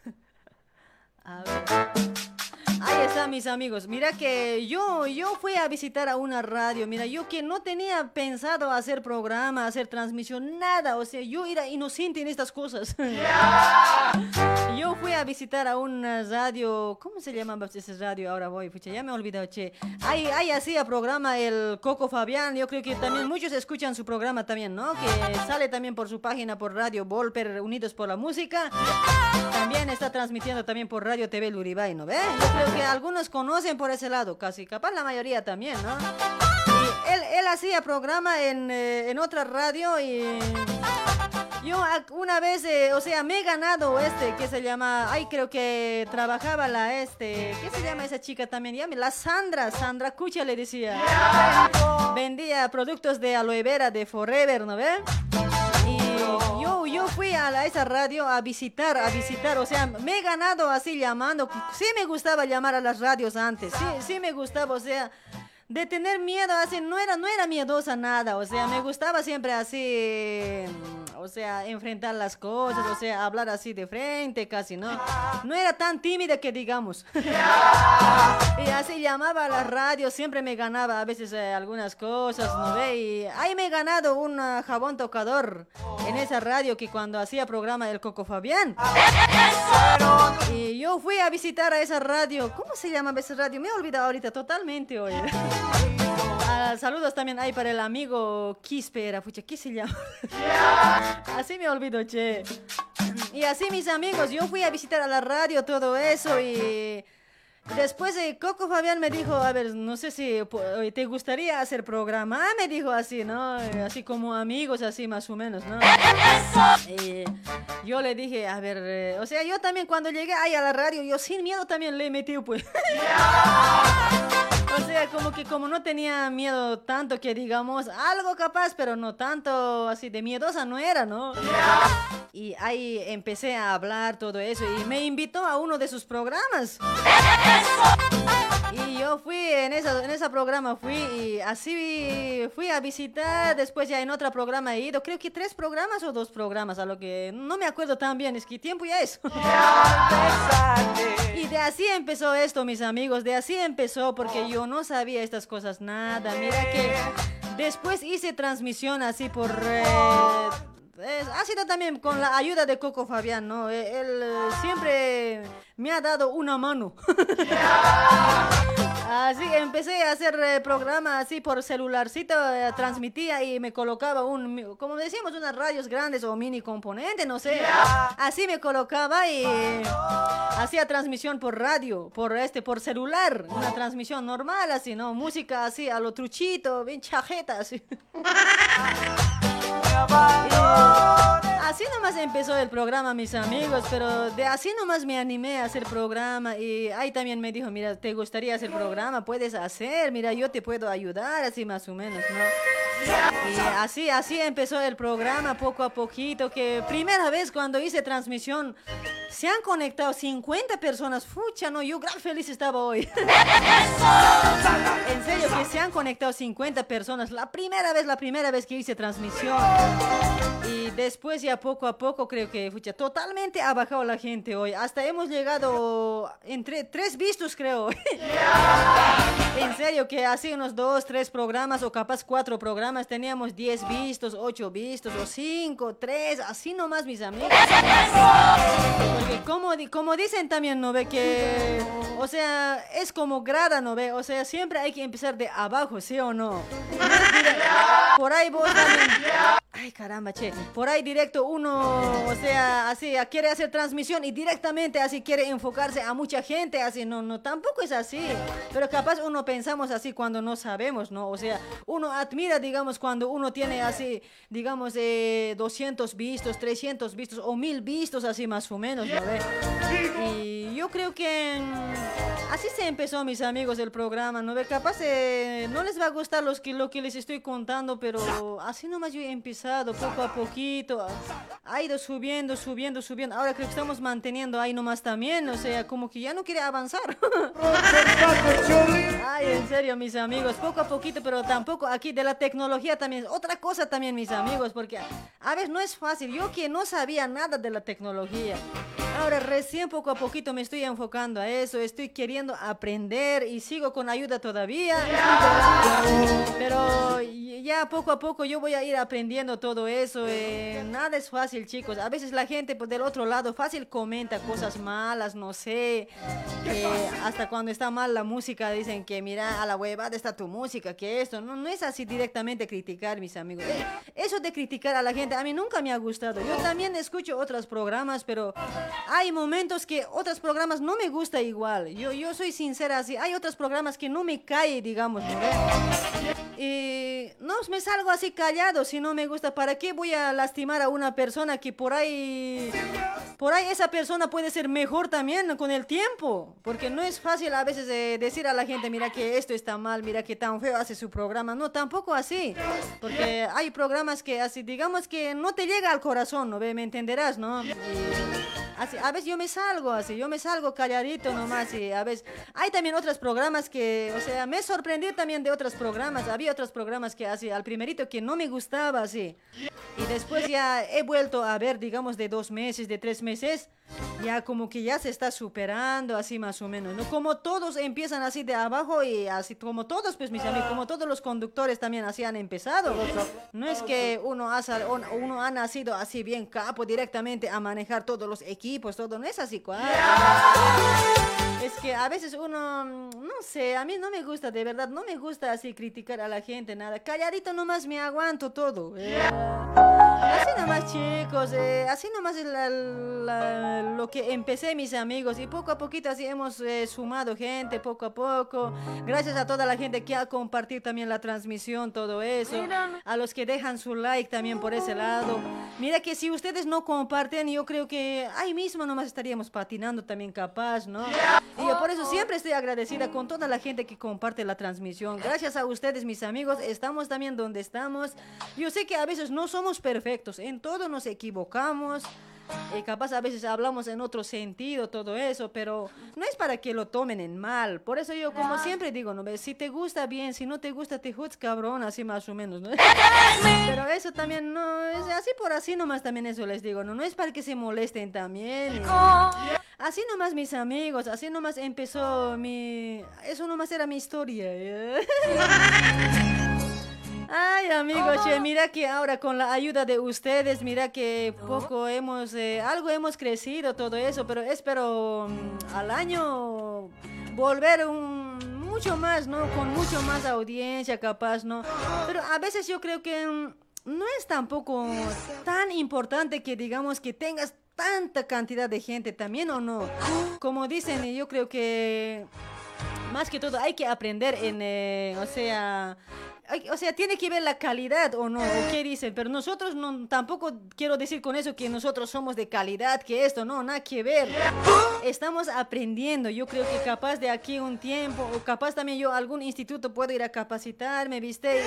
[SPEAKER 9] [LAUGHS] A ver. Ahí están mis amigos. Mira que yo, yo fui a visitar a una radio. Mira, yo que no tenía pensado hacer programa, hacer transmisión, nada. O sea, yo era inocente en estas cosas. [LAUGHS] Yo fui a visitar a una radio. ¿Cómo se llama ese radio? Ahora voy, pucha, ya me he olvidado, che. Ahí, ahí hacía programa el Coco Fabián. Yo creo que también muchos escuchan su programa también, ¿no? Que sale también por su página por Radio Volper Unidos por la Música. También está transmitiendo también por Radio TV Luribay, ¿no ve? Yo creo que algunos conocen por ese lado, casi, capaz la mayoría también, ¿no? Y él, él hacía programa en, eh, en otra radio y yo una vez, eh, o sea, me he ganado este, que se llama, ay, creo que trabajaba la, este, ¿qué se llama esa chica también? Ya me- La Sandra, Sandra Cucha le decía. Vendía productos de aloe vera, de Forever, ¿no ve? Y yo, yo fui a la- esa radio a visitar, a visitar, o sea, me he ganado así llamando. Sí me gustaba llamar a las radios antes, sí, sí me gustaba, o sea, de tener miedo, así, no era, no era miedosa nada, o sea, me gustaba siempre así, mm, o sea, enfrentar las cosas, o sea, hablar así de frente, casi, ¿no? No era tan tímida que digamos. [LAUGHS] y así llamaba a la radio, siempre me ganaba a veces eh, algunas cosas, ¿no ve? Y ahí me he ganado un ah, jabón tocador en esa radio que cuando hacía programa el Coco Fabián. Y yo fui a visitar a esa radio, ¿cómo se llama esa radio? Me he olvidado ahorita totalmente hoy. [LAUGHS] Ah, saludos también ahí para el amigo Quispe, era, pucha, ¿qué se llama? así me olvido, che. Y así mis amigos, yo fui a visitar a la radio, todo eso y... Después eh, Coco Fabián me dijo, a ver, no sé si eh, te gustaría hacer programa, Ah, me dijo así, ¿no? Eh, Así como amigos, así más o menos, ¿no? Yo le dije, a ver, eh, o sea, yo también cuando llegué ahí a la radio, yo sin miedo también le metí, pues. [LAUGHS] O sea, como que como no tenía miedo tanto que digamos algo capaz, pero no tanto así de miedosa no era, ¿no? Y ahí empecé a hablar todo eso y me invitó a uno de sus programas. Y yo fui en esa, en ese programa, fui y así fui a visitar, después ya en otro programa he ido, creo que tres programas o dos programas, a lo que no me acuerdo tan bien, es que tiempo ya es. Y de así empezó esto, mis amigos, de así empezó porque yo no sabía estas cosas nada. Mira que después hice transmisión así por... eh, ha sido también con la ayuda de Coco Fabián, ¿no? Eh, Él eh, siempre me ha dado una mano. [LAUGHS] Así empecé a hacer eh, programa así por celularcito, eh, transmitía y me colocaba un, como decimos, unas radios grandes o mini componentes, no sé. Así me colocaba y hacía transmisión por radio, por este, por celular, una transmisión normal así, ¿no? Música así a lo truchito, bien chajeta así. [LAUGHS] me. Así nomás empezó el programa, mis amigos, pero de así nomás me animé a hacer programa y ahí también me dijo, mira, ¿te gustaría hacer programa? Puedes hacer, mira, yo te puedo ayudar, así más o menos, ¿no? Y así, así empezó el programa, poco a poquito, que primera vez cuando hice transmisión, se han conectado 50 personas, fucha, no, yo gran feliz estaba hoy. en serio, que se han conectado 50 personas, la primera vez, la primera vez que hice transmisión. Y después ya poco a poco creo que fucha, totalmente ha bajado la gente hoy. Hasta hemos llegado entre tres vistos creo. [LAUGHS] en serio que hace unos dos, tres programas o capaz cuatro programas teníamos 10 vistos, 8 vistos o 5, 3, así nomás mis amigos. Porque como, como dicen también, ¿no ve? Que, o sea, es como grada, ¿no ve? O sea, siempre hay que empezar de abajo, ¿sí o no? Por ahí vos también... Ay, caramba, che. Por ahí directo uno, o sea, así, ah, quiere hacer transmisión y directamente así quiere enfocarse a mucha gente, así, no, no, tampoco es así. Pero capaz uno pensamos así cuando no sabemos, ¿no? O sea, uno admira, digamos, cuando uno tiene así, digamos, eh, 200 vistos, 300 vistos o 1000 vistos, así más o menos, ¿no? Y yo creo que mm, así se empezó, mis amigos, el programa, ¿no? Capaz eh, no les va a gustar los que, lo que les estoy contando, pero así nomás yo he empezado poco a poquito. Ha ido subiendo, subiendo, subiendo. Ahora creo que estamos manteniendo ahí nomás también, o sea, como que ya no quiere avanzar. [LAUGHS] Ay, en serio, mis amigos, poco a poquito, pero tampoco aquí de la tecnología también. Otra cosa también, mis amigos, porque a veces no es fácil. Yo que no sabía nada de la tecnología. Ahora recién poco a poquito me estoy enfocando a eso, estoy queriendo aprender y sigo con ayuda todavía. Pero ya poco a poco yo voy a ir aprendiendo todo eso. eh, nada es fácil, chicos. A veces la gente pues, del otro lado fácil comenta cosas malas, no sé. que hasta cuando está mal la música dicen que mira, a la huevada está tu música, que esto. No, no es así directamente criticar, mis amigos. Eh, Eso de criticar a la gente a mí nunca me ha gustado. Yo también escucho otros programas, pero hay momentos que otros programas no me gusta igual. Yo, yo soy sincera así. Hay otros programas que no me cae, digamos, ¿no? Y no me salgo así callado si no me gusta. ¿Para qué voy a lastimar a una persona que por ahí, por ahí esa persona puede ser mejor también con el tiempo? Porque no es fácil a veces decir a la gente, mira que esto está mal, mira que tan feo hace su programa. No, tampoco así. Porque hay programas que así, digamos que no te llega al corazón, ¿no? ¿Me entenderás, no? Así, a veces yo me salgo así, yo me salgo calladito nomás y a veces hay también otros programas que, o sea, me sorprendí también de otros programas, había otros programas que así, al primerito que no me gustaba así. Y después ya he vuelto a ver, digamos, de dos meses, de tres meses, ya como que ya se está superando así más o menos, ¿no? Como todos empiezan así de abajo y así como todos, pues mis amigos, como todos los conductores también así han empezado. No es que uno ha, uno- ha nacido así bien capo directamente a manejar todos los equipos, todo, no es así, ¿cuál? Es que a veces uno, mm, no sé, a mí no me gusta, de verdad, no me gusta así criticar a la gente, nada. Calladito nomás me aguanto todo. eh. Así nomás, chicos, eh, así nomás es la- la- lo que empecé, mis amigos, y poco a poquito así hemos eh, sumado gente, poco a poco. Gracias a toda la gente que ha compartido también la transmisión, todo eso. A los que dejan su like también por ese lado. Mira que si ustedes no comparten, yo creo que ahí mismo nomás estaríamos patinando también capaz, ¿no? Y yo por eso siempre estoy agradecida con toda la gente que comparte la transmisión. Gracias a ustedes, mis amigos, estamos también donde estamos. Yo sé que a veces no somos perfectos, en todo nos equivocamos. eh, capaz a veces hablamos en otro sentido, todo eso, pero no es para que lo tomen en mal. Por eso yo, como siempre digo, ¿no? si te gusta bien, si no te gusta, te juzgas cabrón, así más o menos, ¿no? [LAUGHS] Pero eso también no es así por así nomás también eso les digo, no, no es para que se molesten también. y- Así nomás mis amigos, así nomás empezó mi eso nomás era mi historia. ¿eh? [LAUGHS] Ay, amigos, che, mira que ahora con la ayuda de ustedes, mira que poco hemos, eh, algo hemos crecido, todo eso, pero espero mm, al año volver un, mucho más, ¿no? Con mucho más audiencia, capaz, ¿no? Pero a veces yo creo que mm, no es tampoco tan importante que digamos que tengas tanta cantidad de gente también o no. Como dicen, yo creo que más que todo hay que aprender en, eh, o sea, o sea, tiene que ver la calidad o no, qué dicen, pero nosotros no, tampoco quiero decir con eso que nosotros somos de calidad, que esto, no, nada que ver. Estamos aprendiendo, yo creo que capaz de aquí un tiempo, o capaz también yo algún instituto puedo ir a capacitarme, ¿viste?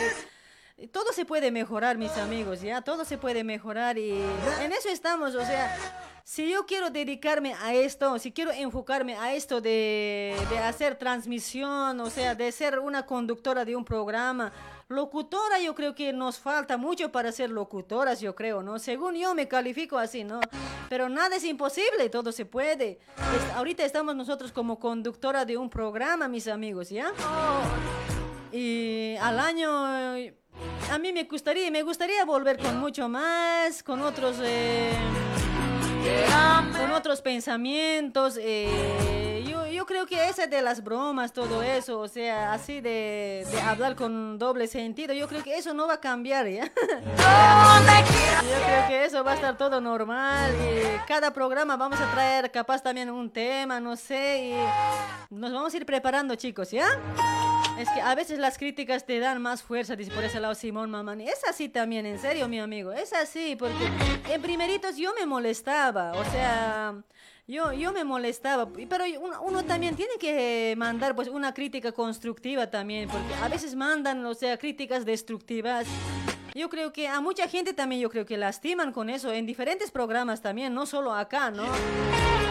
[SPEAKER 9] Y todo se puede mejorar, mis amigos, ¿ya? Todo se puede mejorar y en eso estamos, o sea, si yo quiero dedicarme a esto, si quiero enfocarme a esto de, de hacer transmisión, o sea, de ser una conductora de un programa, locutora, yo creo que nos falta mucho para ser locutoras, yo creo, ¿no? Según yo me califico así, ¿no? Pero nada es imposible, todo se puede. Es- ahorita estamos nosotros como conductora de un programa, mis amigos, ¿ya? Y al año, a mí me gustaría, me gustaría volver con mucho más, con otros, eh, con otros pensamientos. eh, yo, creo que ese de las bromas, todo eso, o sea, así de, hablar con doble sentido, yo creo que eso no va a cambiar, ¿ya? [LAUGHS] Yo creo que eso va a estar todo normal. Y cada programa vamos a traer capaz también un tema, no sé, y nos vamos a ir preparando, chicos, ¿ya? Es que a veces las críticas te dan más fuerza, dice por ese lado Simón Mamani. Es así también, en serio, mi amigo. Es así, porque en primeritos yo me molestaba, o sea, yo, yo me molestaba. Pero uno, uno también tiene que mandar pues una crítica constructiva también, porque a veces mandan, o sea, críticas destructivas. Yo creo que a mucha gente también yo creo que lastiman con eso en diferentes programas también, no solo acá, ¿no?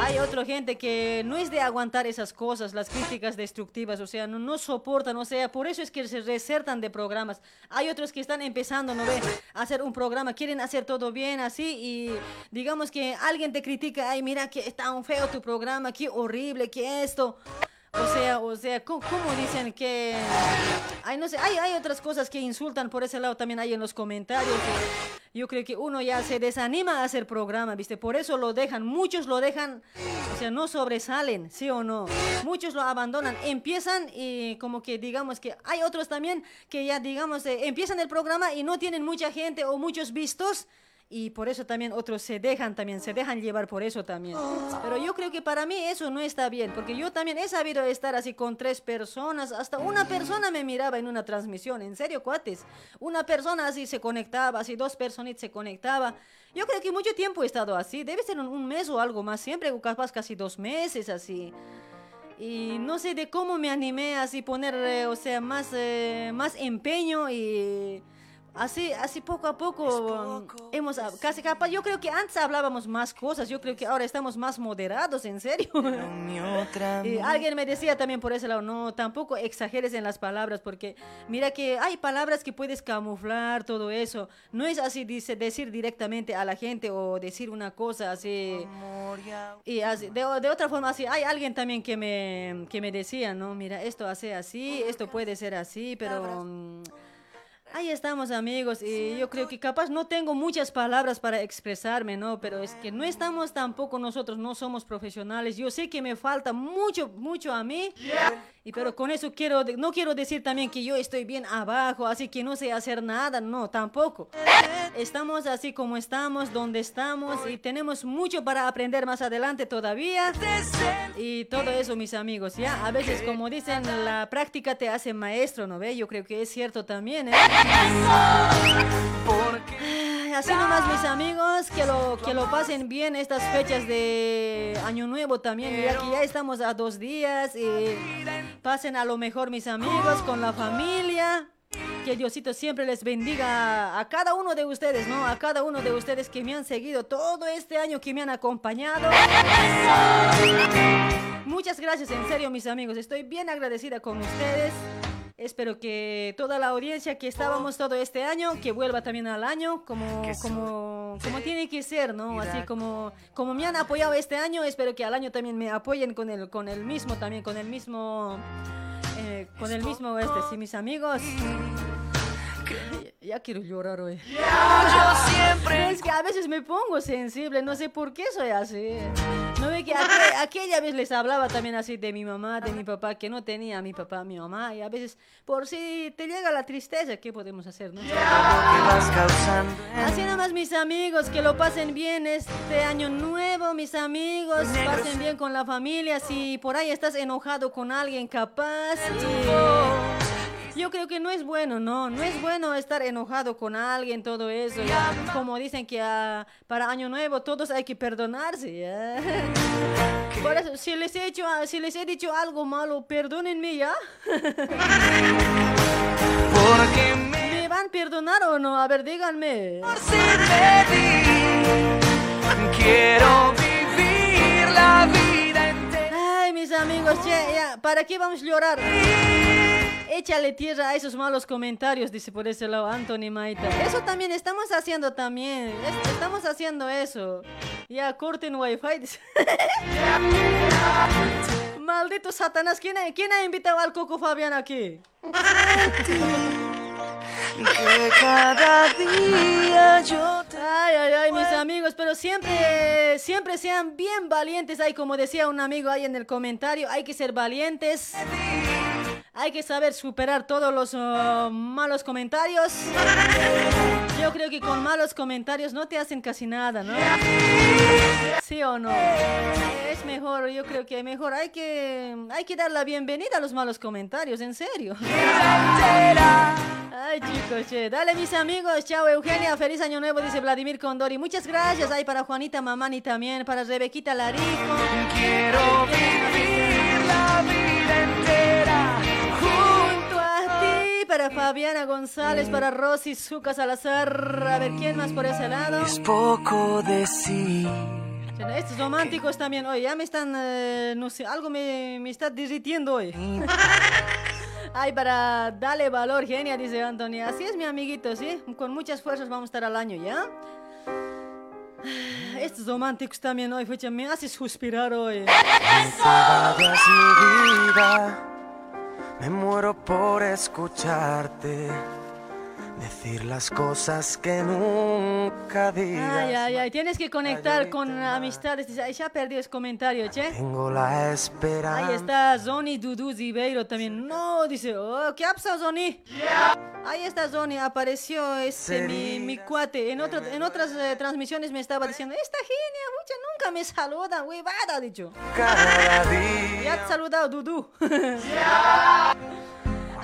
[SPEAKER 9] Hay otra gente que no es de aguantar esas cosas, las críticas destructivas, o sea, no, no soportan, o sea, por eso es que se resertan de programas. Hay otros que están empezando, ¿no ve? A hacer un programa, quieren hacer todo bien así y digamos que alguien te critica, ay, mira que está un feo tu programa, qué horrible, qué esto. O sea, o sea, ¿cómo, cómo dicen que... Ay, no sé, hay, hay otras cosas que insultan por ese lado también hay en los comentarios. Yo creo que uno ya se desanima a hacer programa, ¿viste? Por eso lo dejan, muchos lo dejan, o sea, no sobresalen, ¿sí o no? Muchos lo abandonan, empiezan y como que digamos que hay otros también que ya digamos, eh, empiezan el programa y no tienen mucha gente o muchos vistos. Y por eso también otros se dejan también, se dejan llevar por eso también. Pero yo creo que para mí eso no está bien, porque yo también he sabido estar así con tres personas, hasta una persona me miraba en una transmisión, en serio, cuates. Una persona así se conectaba, así dos personitas se conectaba. Yo creo que mucho tiempo he estado así, debe ser un, mes o algo más, siempre capaz casi dos meses así. Y no sé de cómo me animé así poner, eh, o sea, más, eh, más empeño y así, así poco a poco mm, hemos casi capaz. Yo creo que antes hablábamos más cosas. Yo creo que ahora estamos más moderados, en serio. [LAUGHS] Y alguien me decía también por ese lado, no, tampoco exageres en las palabras, porque mira que hay palabras que puedes camuflar, todo eso. No es así dice, decir directamente a la gente o decir una cosa así. Y así, de, de otra forma, así, hay alguien también que me, que me decía, no, mira, esto hace así, esto puede ser así, pero... Ahí estamos amigos y yo creo que capaz no tengo muchas palabras para expresarme, ¿no? Pero es que no estamos tampoco nosotros, no somos profesionales. Yo sé que me falta mucho, mucho a mí. Y pero con eso quiero, no quiero decir también que yo estoy bien abajo, así que no sé hacer nada, no, tampoco. Estamos así como estamos, donde estamos y tenemos mucho para aprender más adelante todavía. Y todo eso, mis amigos, ¿ya? A veces, como dicen, la práctica te hace maestro, ¿no ve? Yo creo que es cierto también, ¿eh? Así nomás, mis amigos, que lo, que lo pasen bien estas fechas de Año Nuevo también. Mira que ya estamos a dos días y pasen a lo mejor, mis amigos, con la familia. Que Diosito siempre les bendiga a cada uno de ustedes, ¿no? A cada uno de ustedes que me han seguido todo este año, que me han acompañado. Muchas gracias, en serio, mis amigos. Estoy bien agradecida con ustedes. Espero que toda la audiencia que estábamos todo este año, que vuelva también al año, como, como, como tiene que ser, ¿no? Así como, como me han apoyado este año, espero que al año también me apoyen con el, con el mismo, también con el mismo, eh, con el mismo, este, sí, mis amigos. Ya quiero llorar hoy. Es que a veces me pongo sensible, no sé por qué soy así. No ve que aqu- [LAUGHS] aquella vez les hablaba también así de mi mamá, de mi papá, que no tenía a mi papá, a mi mamá, y a veces por si te llega la tristeza, ¿qué podemos hacer, no? Así nomás mis amigos, que lo pasen bien este año nuevo, mis amigos, pasen bien con la familia, si por ahí estás enojado con alguien capaz. y- Yo creo que no es bueno, no, no es bueno estar enojado con alguien, todo eso. ya. Como dicen que ah, para Año Nuevo todos hay que perdonarse. ya. Por eso, si les he hecho, ah, si les he dicho algo malo, perdónenme ya. ¿Me van a perdonar o no? A ver, díganme.
[SPEAKER 5] Quiero vivir la vida entera.
[SPEAKER 9] Ay, mis amigos, che, ya, ¿para qué vamos a llorar? Échale tierra a esos malos comentarios, dice por ese lado Anthony Maita. Eso también estamos haciendo también. es- estamos haciendo eso. Ya, corten wifi. dice. [LAUGHS] Maldito Satanás, ¿quién ha, quién ha invitado al Coco Fabián aquí?
[SPEAKER 5] Que cada día yo te
[SPEAKER 9] Ay, ay, ay, mis amigos, pero siempre, siempre sean bien valientes. Ay, como decía un amigo ahí en el comentario, hay que ser valientes. Hay que saber superar todos los oh, malos comentarios. Yo creo que con malos comentarios no te hacen casi nada, ¿no? ¿Sí o no? Es mejor, yo creo que mejor hay que, hay que dar la bienvenida a los malos comentarios, en serio. Ay, chicos. Dale, mis amigos. Chao, Eugenia. Feliz año nuevo, dice Vladimir Condori. Muchas gracias. Ay, para Juanita Mamani también. Para Rebequita Larico.
[SPEAKER 5] quiero vivir
[SPEAKER 9] Para Fabiana González. Para Rosy Zuca Salazar. A ver, ¿quién más por ese lado?
[SPEAKER 5] Es poco decir.
[SPEAKER 9] Estos románticos también. Oye, ya me están. eh, no sé, algo me, me está derritiendo hoy. [LAUGHS] Ay, para darle valor, genia, dice Antonio. Así es, mi amiguito, ¿sí? Con muchas fuerzas vamos a estar al año, ¿ya? [SIGHS] Estos románticos también hoy, fecha, me haces suspirar hoy.
[SPEAKER 5] Me muero por escucharte. Decir las cosas que nunca digas.
[SPEAKER 9] Ay, ay, ay, tienes que conectar con amistades. Ay, ya perdí ese comentario, che.
[SPEAKER 5] Tengo la esperanza.
[SPEAKER 9] Ahí está Zoni Dudu Zibeiro también. No, dice, oh, ¿qué ha pasado, Zoni? Ahí está Zoni, apareció este, mi, mi cuate. En, otro- en otras eh, transmisiones me estaba diciendo, esta genia, mucha, nunca me saluda, huevada, ha dicho.
[SPEAKER 5] Cada día.
[SPEAKER 9] Ya te saludado, Dudu.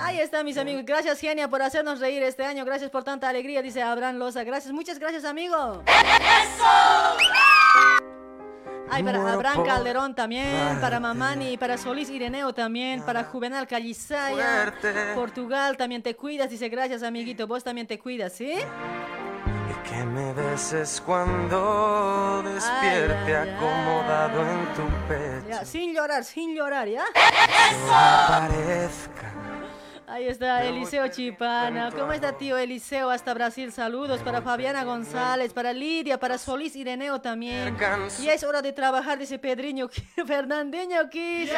[SPEAKER 9] Ahí está, mis amigos. Gracias, Genia, por hacernos reír este año. Gracias por tanta alegría, dice Abraham Loza. Gracias, muchas gracias, amigo. Ay, para Abraham Calderón también, para. Mamani, para Solís Ireneo también, para Juvenal Calizaya,
[SPEAKER 5] Fuerte.
[SPEAKER 9] Portugal también te cuidas, dice gracias amiguito, vos también te cuidas, ¿sí?
[SPEAKER 5] Que me beses cuando despierte
[SPEAKER 9] ay, ay.
[SPEAKER 5] acomodado en tu pecho.
[SPEAKER 9] Ya, sin llorar, sin llorar, ¿ya?
[SPEAKER 5] Que aparezca.
[SPEAKER 9] Ahí está Eliseo Chipana. ¿Cómo está tío Eliseo? Hasta Brasil. Saludos para Fabiana González, para Lidia, para Solís Ireneo también. Y es hora de trabajar, dice Pedriño. [LAUGHS] Fernandinho Kiss.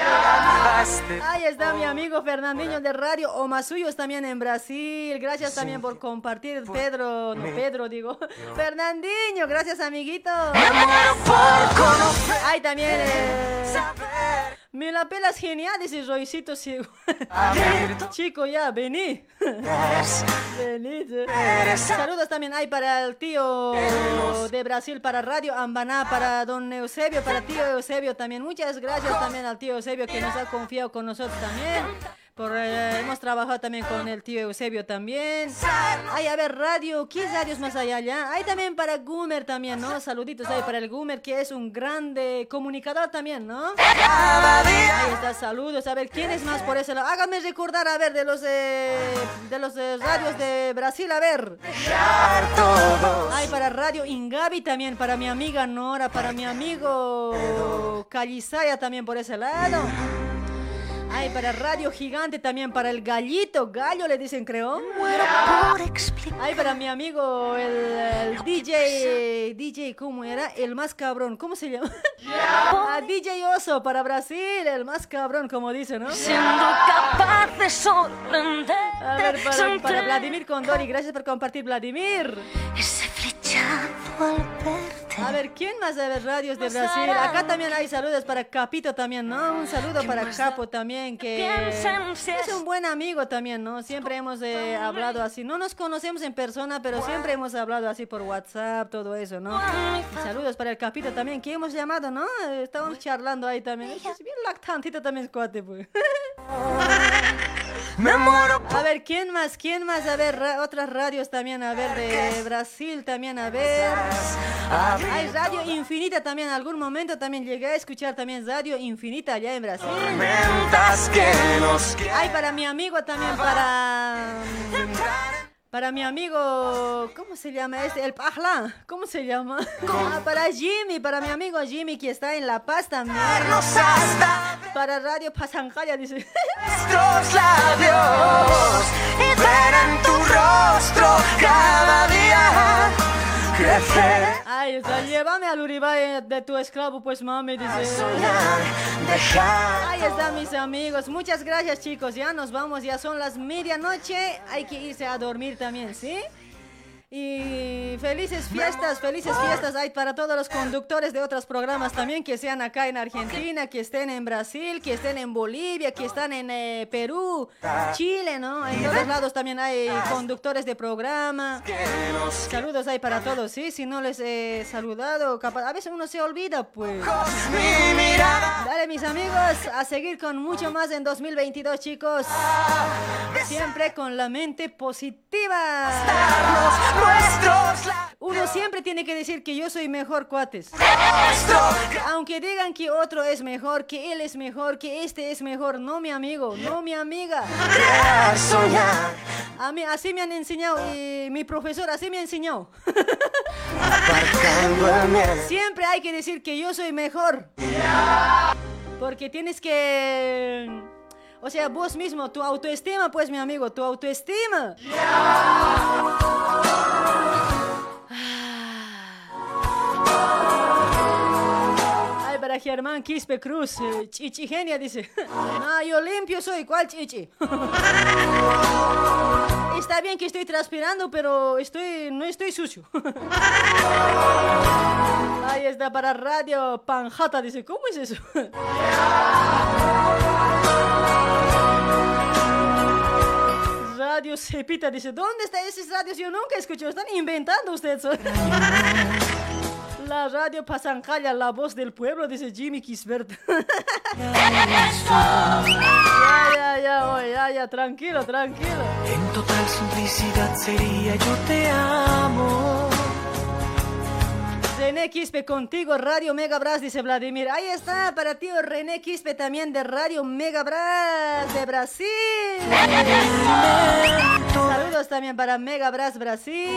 [SPEAKER 9] Ahí está mi amigo Fernandinho de Radio Omasuyos también en Brasil. Gracias también por compartir, Pedro. No, Pedro, digo. [LAUGHS] Fernandinho, gracias, amiguito. Ay, también. eh, me la pelas genial, dice Roycito. sí. [LAUGHS] Chico, ya, vení. Vení. Saludos también hay para el tío de Brasil, para Radio Ambaná, para don Eusebio, para tío Eusebio también. Muchas gracias también al tío Eusebio que nos ha confiado con nosotros también. Por, eh, hemos trabajado también con el tío Eusebio también. Hay a ver, radio, ¿qué radios más hay allá? Hay también para Gumer también, ¿no? Saluditos ahí para el Gumer, que es un grande comunicador también, ¿no? Ahí está, saludos. A ver, ¿quién es más por ese lado? Háganme recordar, a ver, de los, eh, de los eh, radios de Brasil, a ver. Hay para Radio Ingavi también, para mi amiga Nora, para mi amigo Calizaya también por ese lado. Hay para Radio Gigante también, para el gallito, gallo le dicen, creo. Hay para mi amigo el, el DJ, DJ, ¿cómo era? El más cabrón, ¿cómo se llama? Ah, DJ Oso para Brasil, el más cabrón, como dice, ¿no?
[SPEAKER 17] Siendo capaz de sorprender.
[SPEAKER 9] A ver, para, para Vladimir Condori, gracias por compartir, Vladimir.
[SPEAKER 17] Ese flechazo al verte.
[SPEAKER 9] A ver, ¿quién más de ver radios de Brasil? Acá también hay saludos para Capito también, ¿no? Un saludo para Capo también, que es un buen amigo también, ¿no? Siempre hemos eh, hablado así. No nos conocemos en persona, pero siempre hemos hablado así por WhatsApp, todo eso, ¿no? Y saludos para el Capito también, que hemos llamado, ¿no? Estábamos charlando ahí también. Es bien lactantito también, cuate, pues. [LAUGHS]
[SPEAKER 5] Me muero
[SPEAKER 9] A ver, ¿quién más? ¿Quién más? A ver, ra- otras radios también, a ver, de Brasil también, a ver. Hay Radio Infinita también, en algún momento también llegué a escuchar también Radio Infinita allá en Brasil. Hay para mi amigo también, para... Para mi amigo, ¿cómo se llama este? El Pajla, ¿cómo se llama? Ah, para Jimmy, para mi amigo Jimmy que está en La Paz también. Para Radio Pasancaya, dice.
[SPEAKER 5] nuestros labios tu rostro cada día crecer.
[SPEAKER 9] Ay, está, llévame al Uribay de tu esclavo, pues mami, dice.
[SPEAKER 5] dejar
[SPEAKER 9] Ahí están mis amigos. Muchas gracias, chicos. Ya nos vamos, ya son las medianoche. Hay que irse a dormir también, ¿sí? Y felices fiestas, felices fiestas hay para todos los conductores de otros programas también que sean acá en Argentina, que estén en Brasil, que estén en Bolivia, que están en eh, Perú, Chile, ¿no? En todos lados también hay conductores de programa. Saludos hay para todos, ¿sí? Si no les he saludado, capaz, a veces uno se olvida, pues. Dale, mis amigos, a seguir con mucho más en 2022, chicos. Siempre con la mente positiva. Uno siempre tiene que decir que yo soy mejor, cuates. Aunque digan que otro es mejor, que él es mejor, que este es mejor. No, mi amigo, no, mi amiga. A mí, así me han enseñado y mi profesor así me ha enseñado. Siempre hay que decir que yo soy mejor. Porque tienes que... O sea, vos mismo, tu autoestima, pues, mi amigo, tu autoestima. Germán Quispe Cruz, eh, Chichi Genia dice, [LAUGHS] no, yo limpio soy, ¿cuál chichi? [LAUGHS] Está bien que estoy transpirando, pero estoy, no estoy sucio. [LAUGHS] Ahí está para Radio Panjata, dice, ¿cómo es eso? Radio Cepita dice, ¿dónde están esos radios? Yo nunca escuché, están inventando ustedes. La radio Pasancaya, la voz del pueblo, dice Jimmy Kisbert. [LAUGHS] ya, ya, ya, ya, ya, tranquilo, tranquilo.
[SPEAKER 5] En total simplicidad sería yo te amo.
[SPEAKER 9] René Quispe contigo, Radio Mega Brass, dice Vladimir. Ahí está, para ti René Quispe también de Radio Mega Brass de Brasil. Saludos también para Mega Brass Brasil.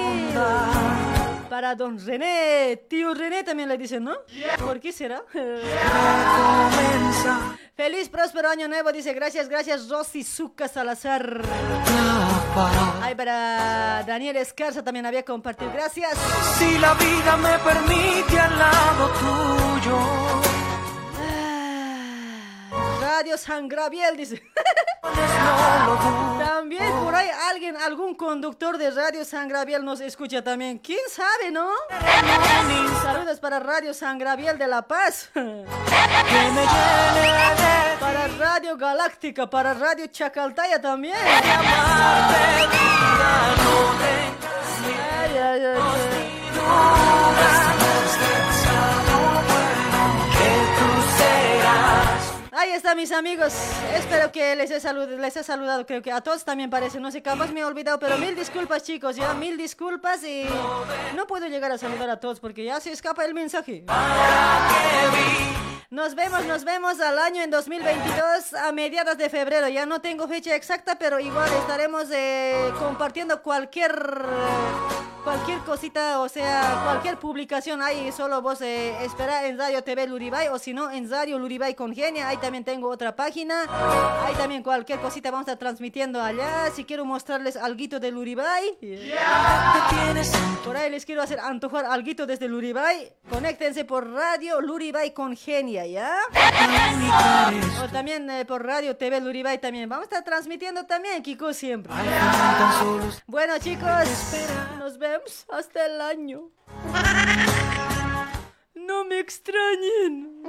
[SPEAKER 9] Para don René, tío René también le dicen, ¿no? ¿Por qué será? [LAUGHS] Feliz, próspero año nuevo, dice gracias, gracias Rosy Zucca Salazar. Ay, para Daniel Escarza también había compartido, gracias.
[SPEAKER 5] Si la vida me permite al lado tuyo.
[SPEAKER 9] Radio San Gabriel dice. [LAUGHS] también por ahí alguien, algún conductor de Radio San Gabriel nos escucha también. ¿Quién sabe, no? Saludos para Radio San Gabriel de La Paz. para Radio Galáctica, para Radio Chacaltaya también. Ay, ay, ay, Está, mis amigos. Espero que les he, salud- les he saludado. Creo que a todos también parece. No sé, capaz me he olvidado, pero mil disculpas, chicos. Ya, mil disculpas. Y no puedo llegar a saludar a todos porque ya se escapa el mensaje. Nos vemos, nos vemos al año en 2022 a mediados de febrero. Ya no tengo fecha exacta, pero igual estaremos eh, compartiendo cualquier cualquier cosita, o sea, cualquier publicación. Ahí solo vos eh, espera en Radio TV Luribay o si no en Radio Luribay Congenia. Ahí también tengo otra página. Ahí también cualquier cosita vamos a estar transmitiendo allá. Si quiero mostrarles algo de Luribay. Por ahí les quiero hacer antojar algo desde Luribay. Conéctense por Radio Luribay Congenia, ¿ya? O también eh, por Radio TV Luribay también. Vamos a estar transmitiendo también, Kiko, siempre. Bueno, chicos, nos vemos hasta el año. No me extrañen.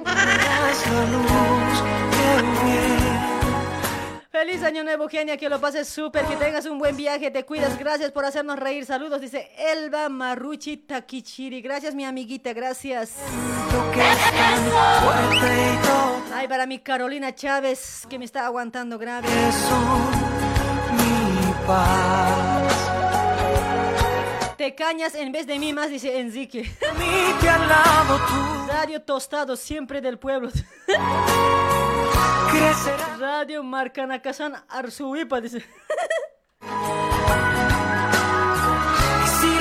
[SPEAKER 9] Feliz año nuevo, genia, que lo pases súper, que tengas un buen viaje, te cuidas, gracias por hacernos reír, saludos, dice Elba Maruchi Takichiri, gracias mi amiguita, gracias. Ay, para mi Carolina Chávez, que me está aguantando grave. Te cañas en vez de mí más, dice Enrique. Radio Tostado, siempre del pueblo. Radio Marcanacazán Arzuipa, dice.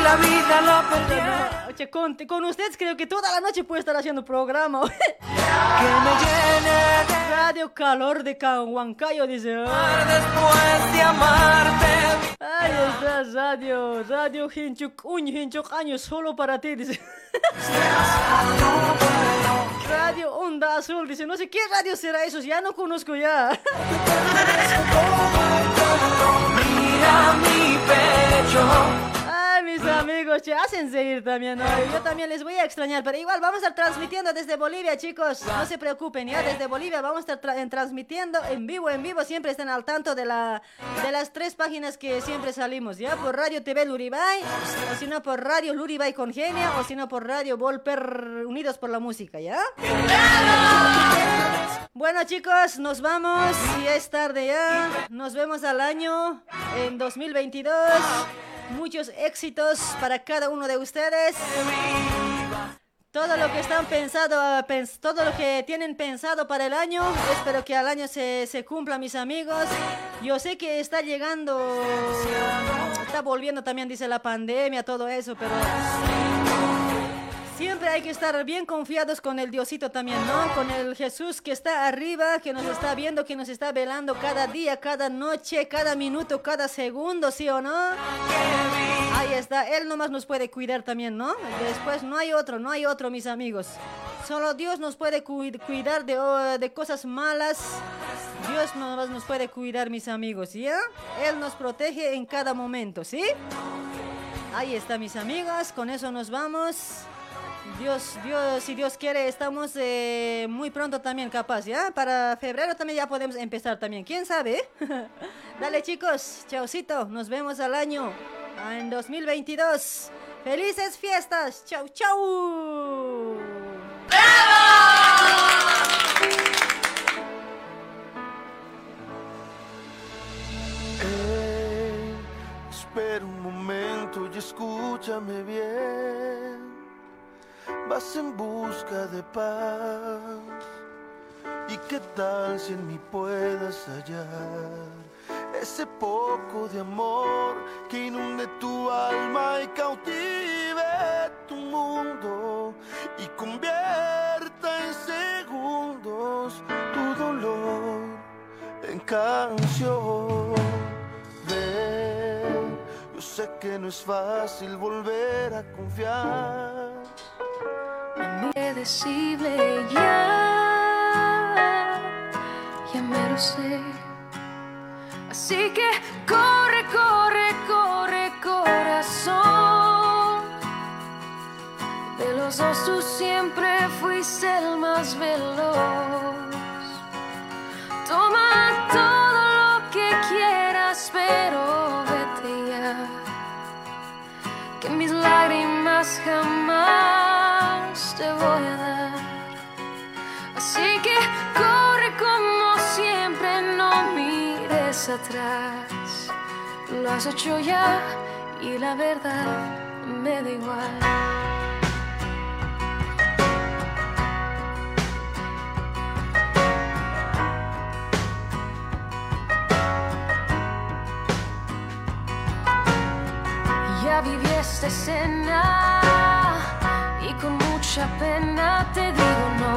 [SPEAKER 5] La vida.
[SPEAKER 9] Oye, con, con ustedes creo que toda la noche puedo estar haciendo programa. Radio Calor de Cahuancayo, dice.
[SPEAKER 5] Después de amarte.
[SPEAKER 9] Ay, está Radio, Radio Hinchuk, un Hinchuk año solo para ti, dice. Radio Onda Azul, dice, no sé qué radio será eso, ya no conozco ya.
[SPEAKER 5] Mira mi pecho.
[SPEAKER 9] Mis amigos, che, hacen seguir también, ¿no? Yo también les voy a extrañar, pero igual vamos a estar transmitiendo desde Bolivia, chicos. No se preocupen, ya desde Bolivia vamos a estar tra- en- transmitiendo en vivo, en vivo. Siempre estén al tanto de, la, de las tres páginas que siempre salimos, ¿ya? Por Radio TV Luribay, o si no por Radio Luribay Congenia, o si no por Radio Volper Unidos por la Música, ¿ya? Bueno chicos, nos vamos y es tarde ya. Nos vemos al año en 2022. Muchos éxitos para cada uno de ustedes. Todo lo que están pensado, pens- todo lo que tienen pensado para el año, espero que al año se cumpla, mis amigos. Yo sé que está llegando, está volviendo también, dice la pandemia, todo eso, pero Siempre hay que estar bien confiados con el Diosito también, ¿no? Con el Jesús que está arriba, que nos está viendo, que nos está velando cada día, cada noche, cada minuto, cada segundo, ¿sí o no? Ahí está, Él nomás nos puede cuidar también, ¿no? Después no hay otro, no hay otro, mis amigos. Solo Dios nos puede cuid- cuidar de, oh, de cosas malas. Dios nomás nos puede cuidar, mis amigos, ¿ya? Él nos protege en cada momento, ¿sí? Ahí está, mis amigos, con eso nos vamos. Dios, Dios, si Dios quiere, estamos eh, muy pronto también capaz, ¿ya? Para febrero también ya podemos empezar también, ¿quién sabe? [LAUGHS] Dale chicos, chaucito, nos vemos al año, en 2022. ¡Felices fiestas! ¡Chau, chau!
[SPEAKER 30] Ey, espera un momento y escúchame bien. Vas en busca de paz. ¿Y qué tal si en mí puedas hallar ese poco de amor que inunde tu alma y cautive tu mundo y convierta en segundos tu dolor en canción? Ven, yo sé que no es fácil volver a confiar.
[SPEAKER 31] Impredecible ya, ya me lo sé. Así que corre, corre, corre, corazón. De los dos siempre fuiste el más veloz. Toma todo lo que quieras, pero vete ya. Que mis lágrimas jamás te voy a dar. Así que corre como siempre, no mires atrás. Lo has hecho ya y la verdad me da igual. Ya viví esta escena con mucha pena te digo no,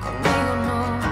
[SPEAKER 31] conmigo no.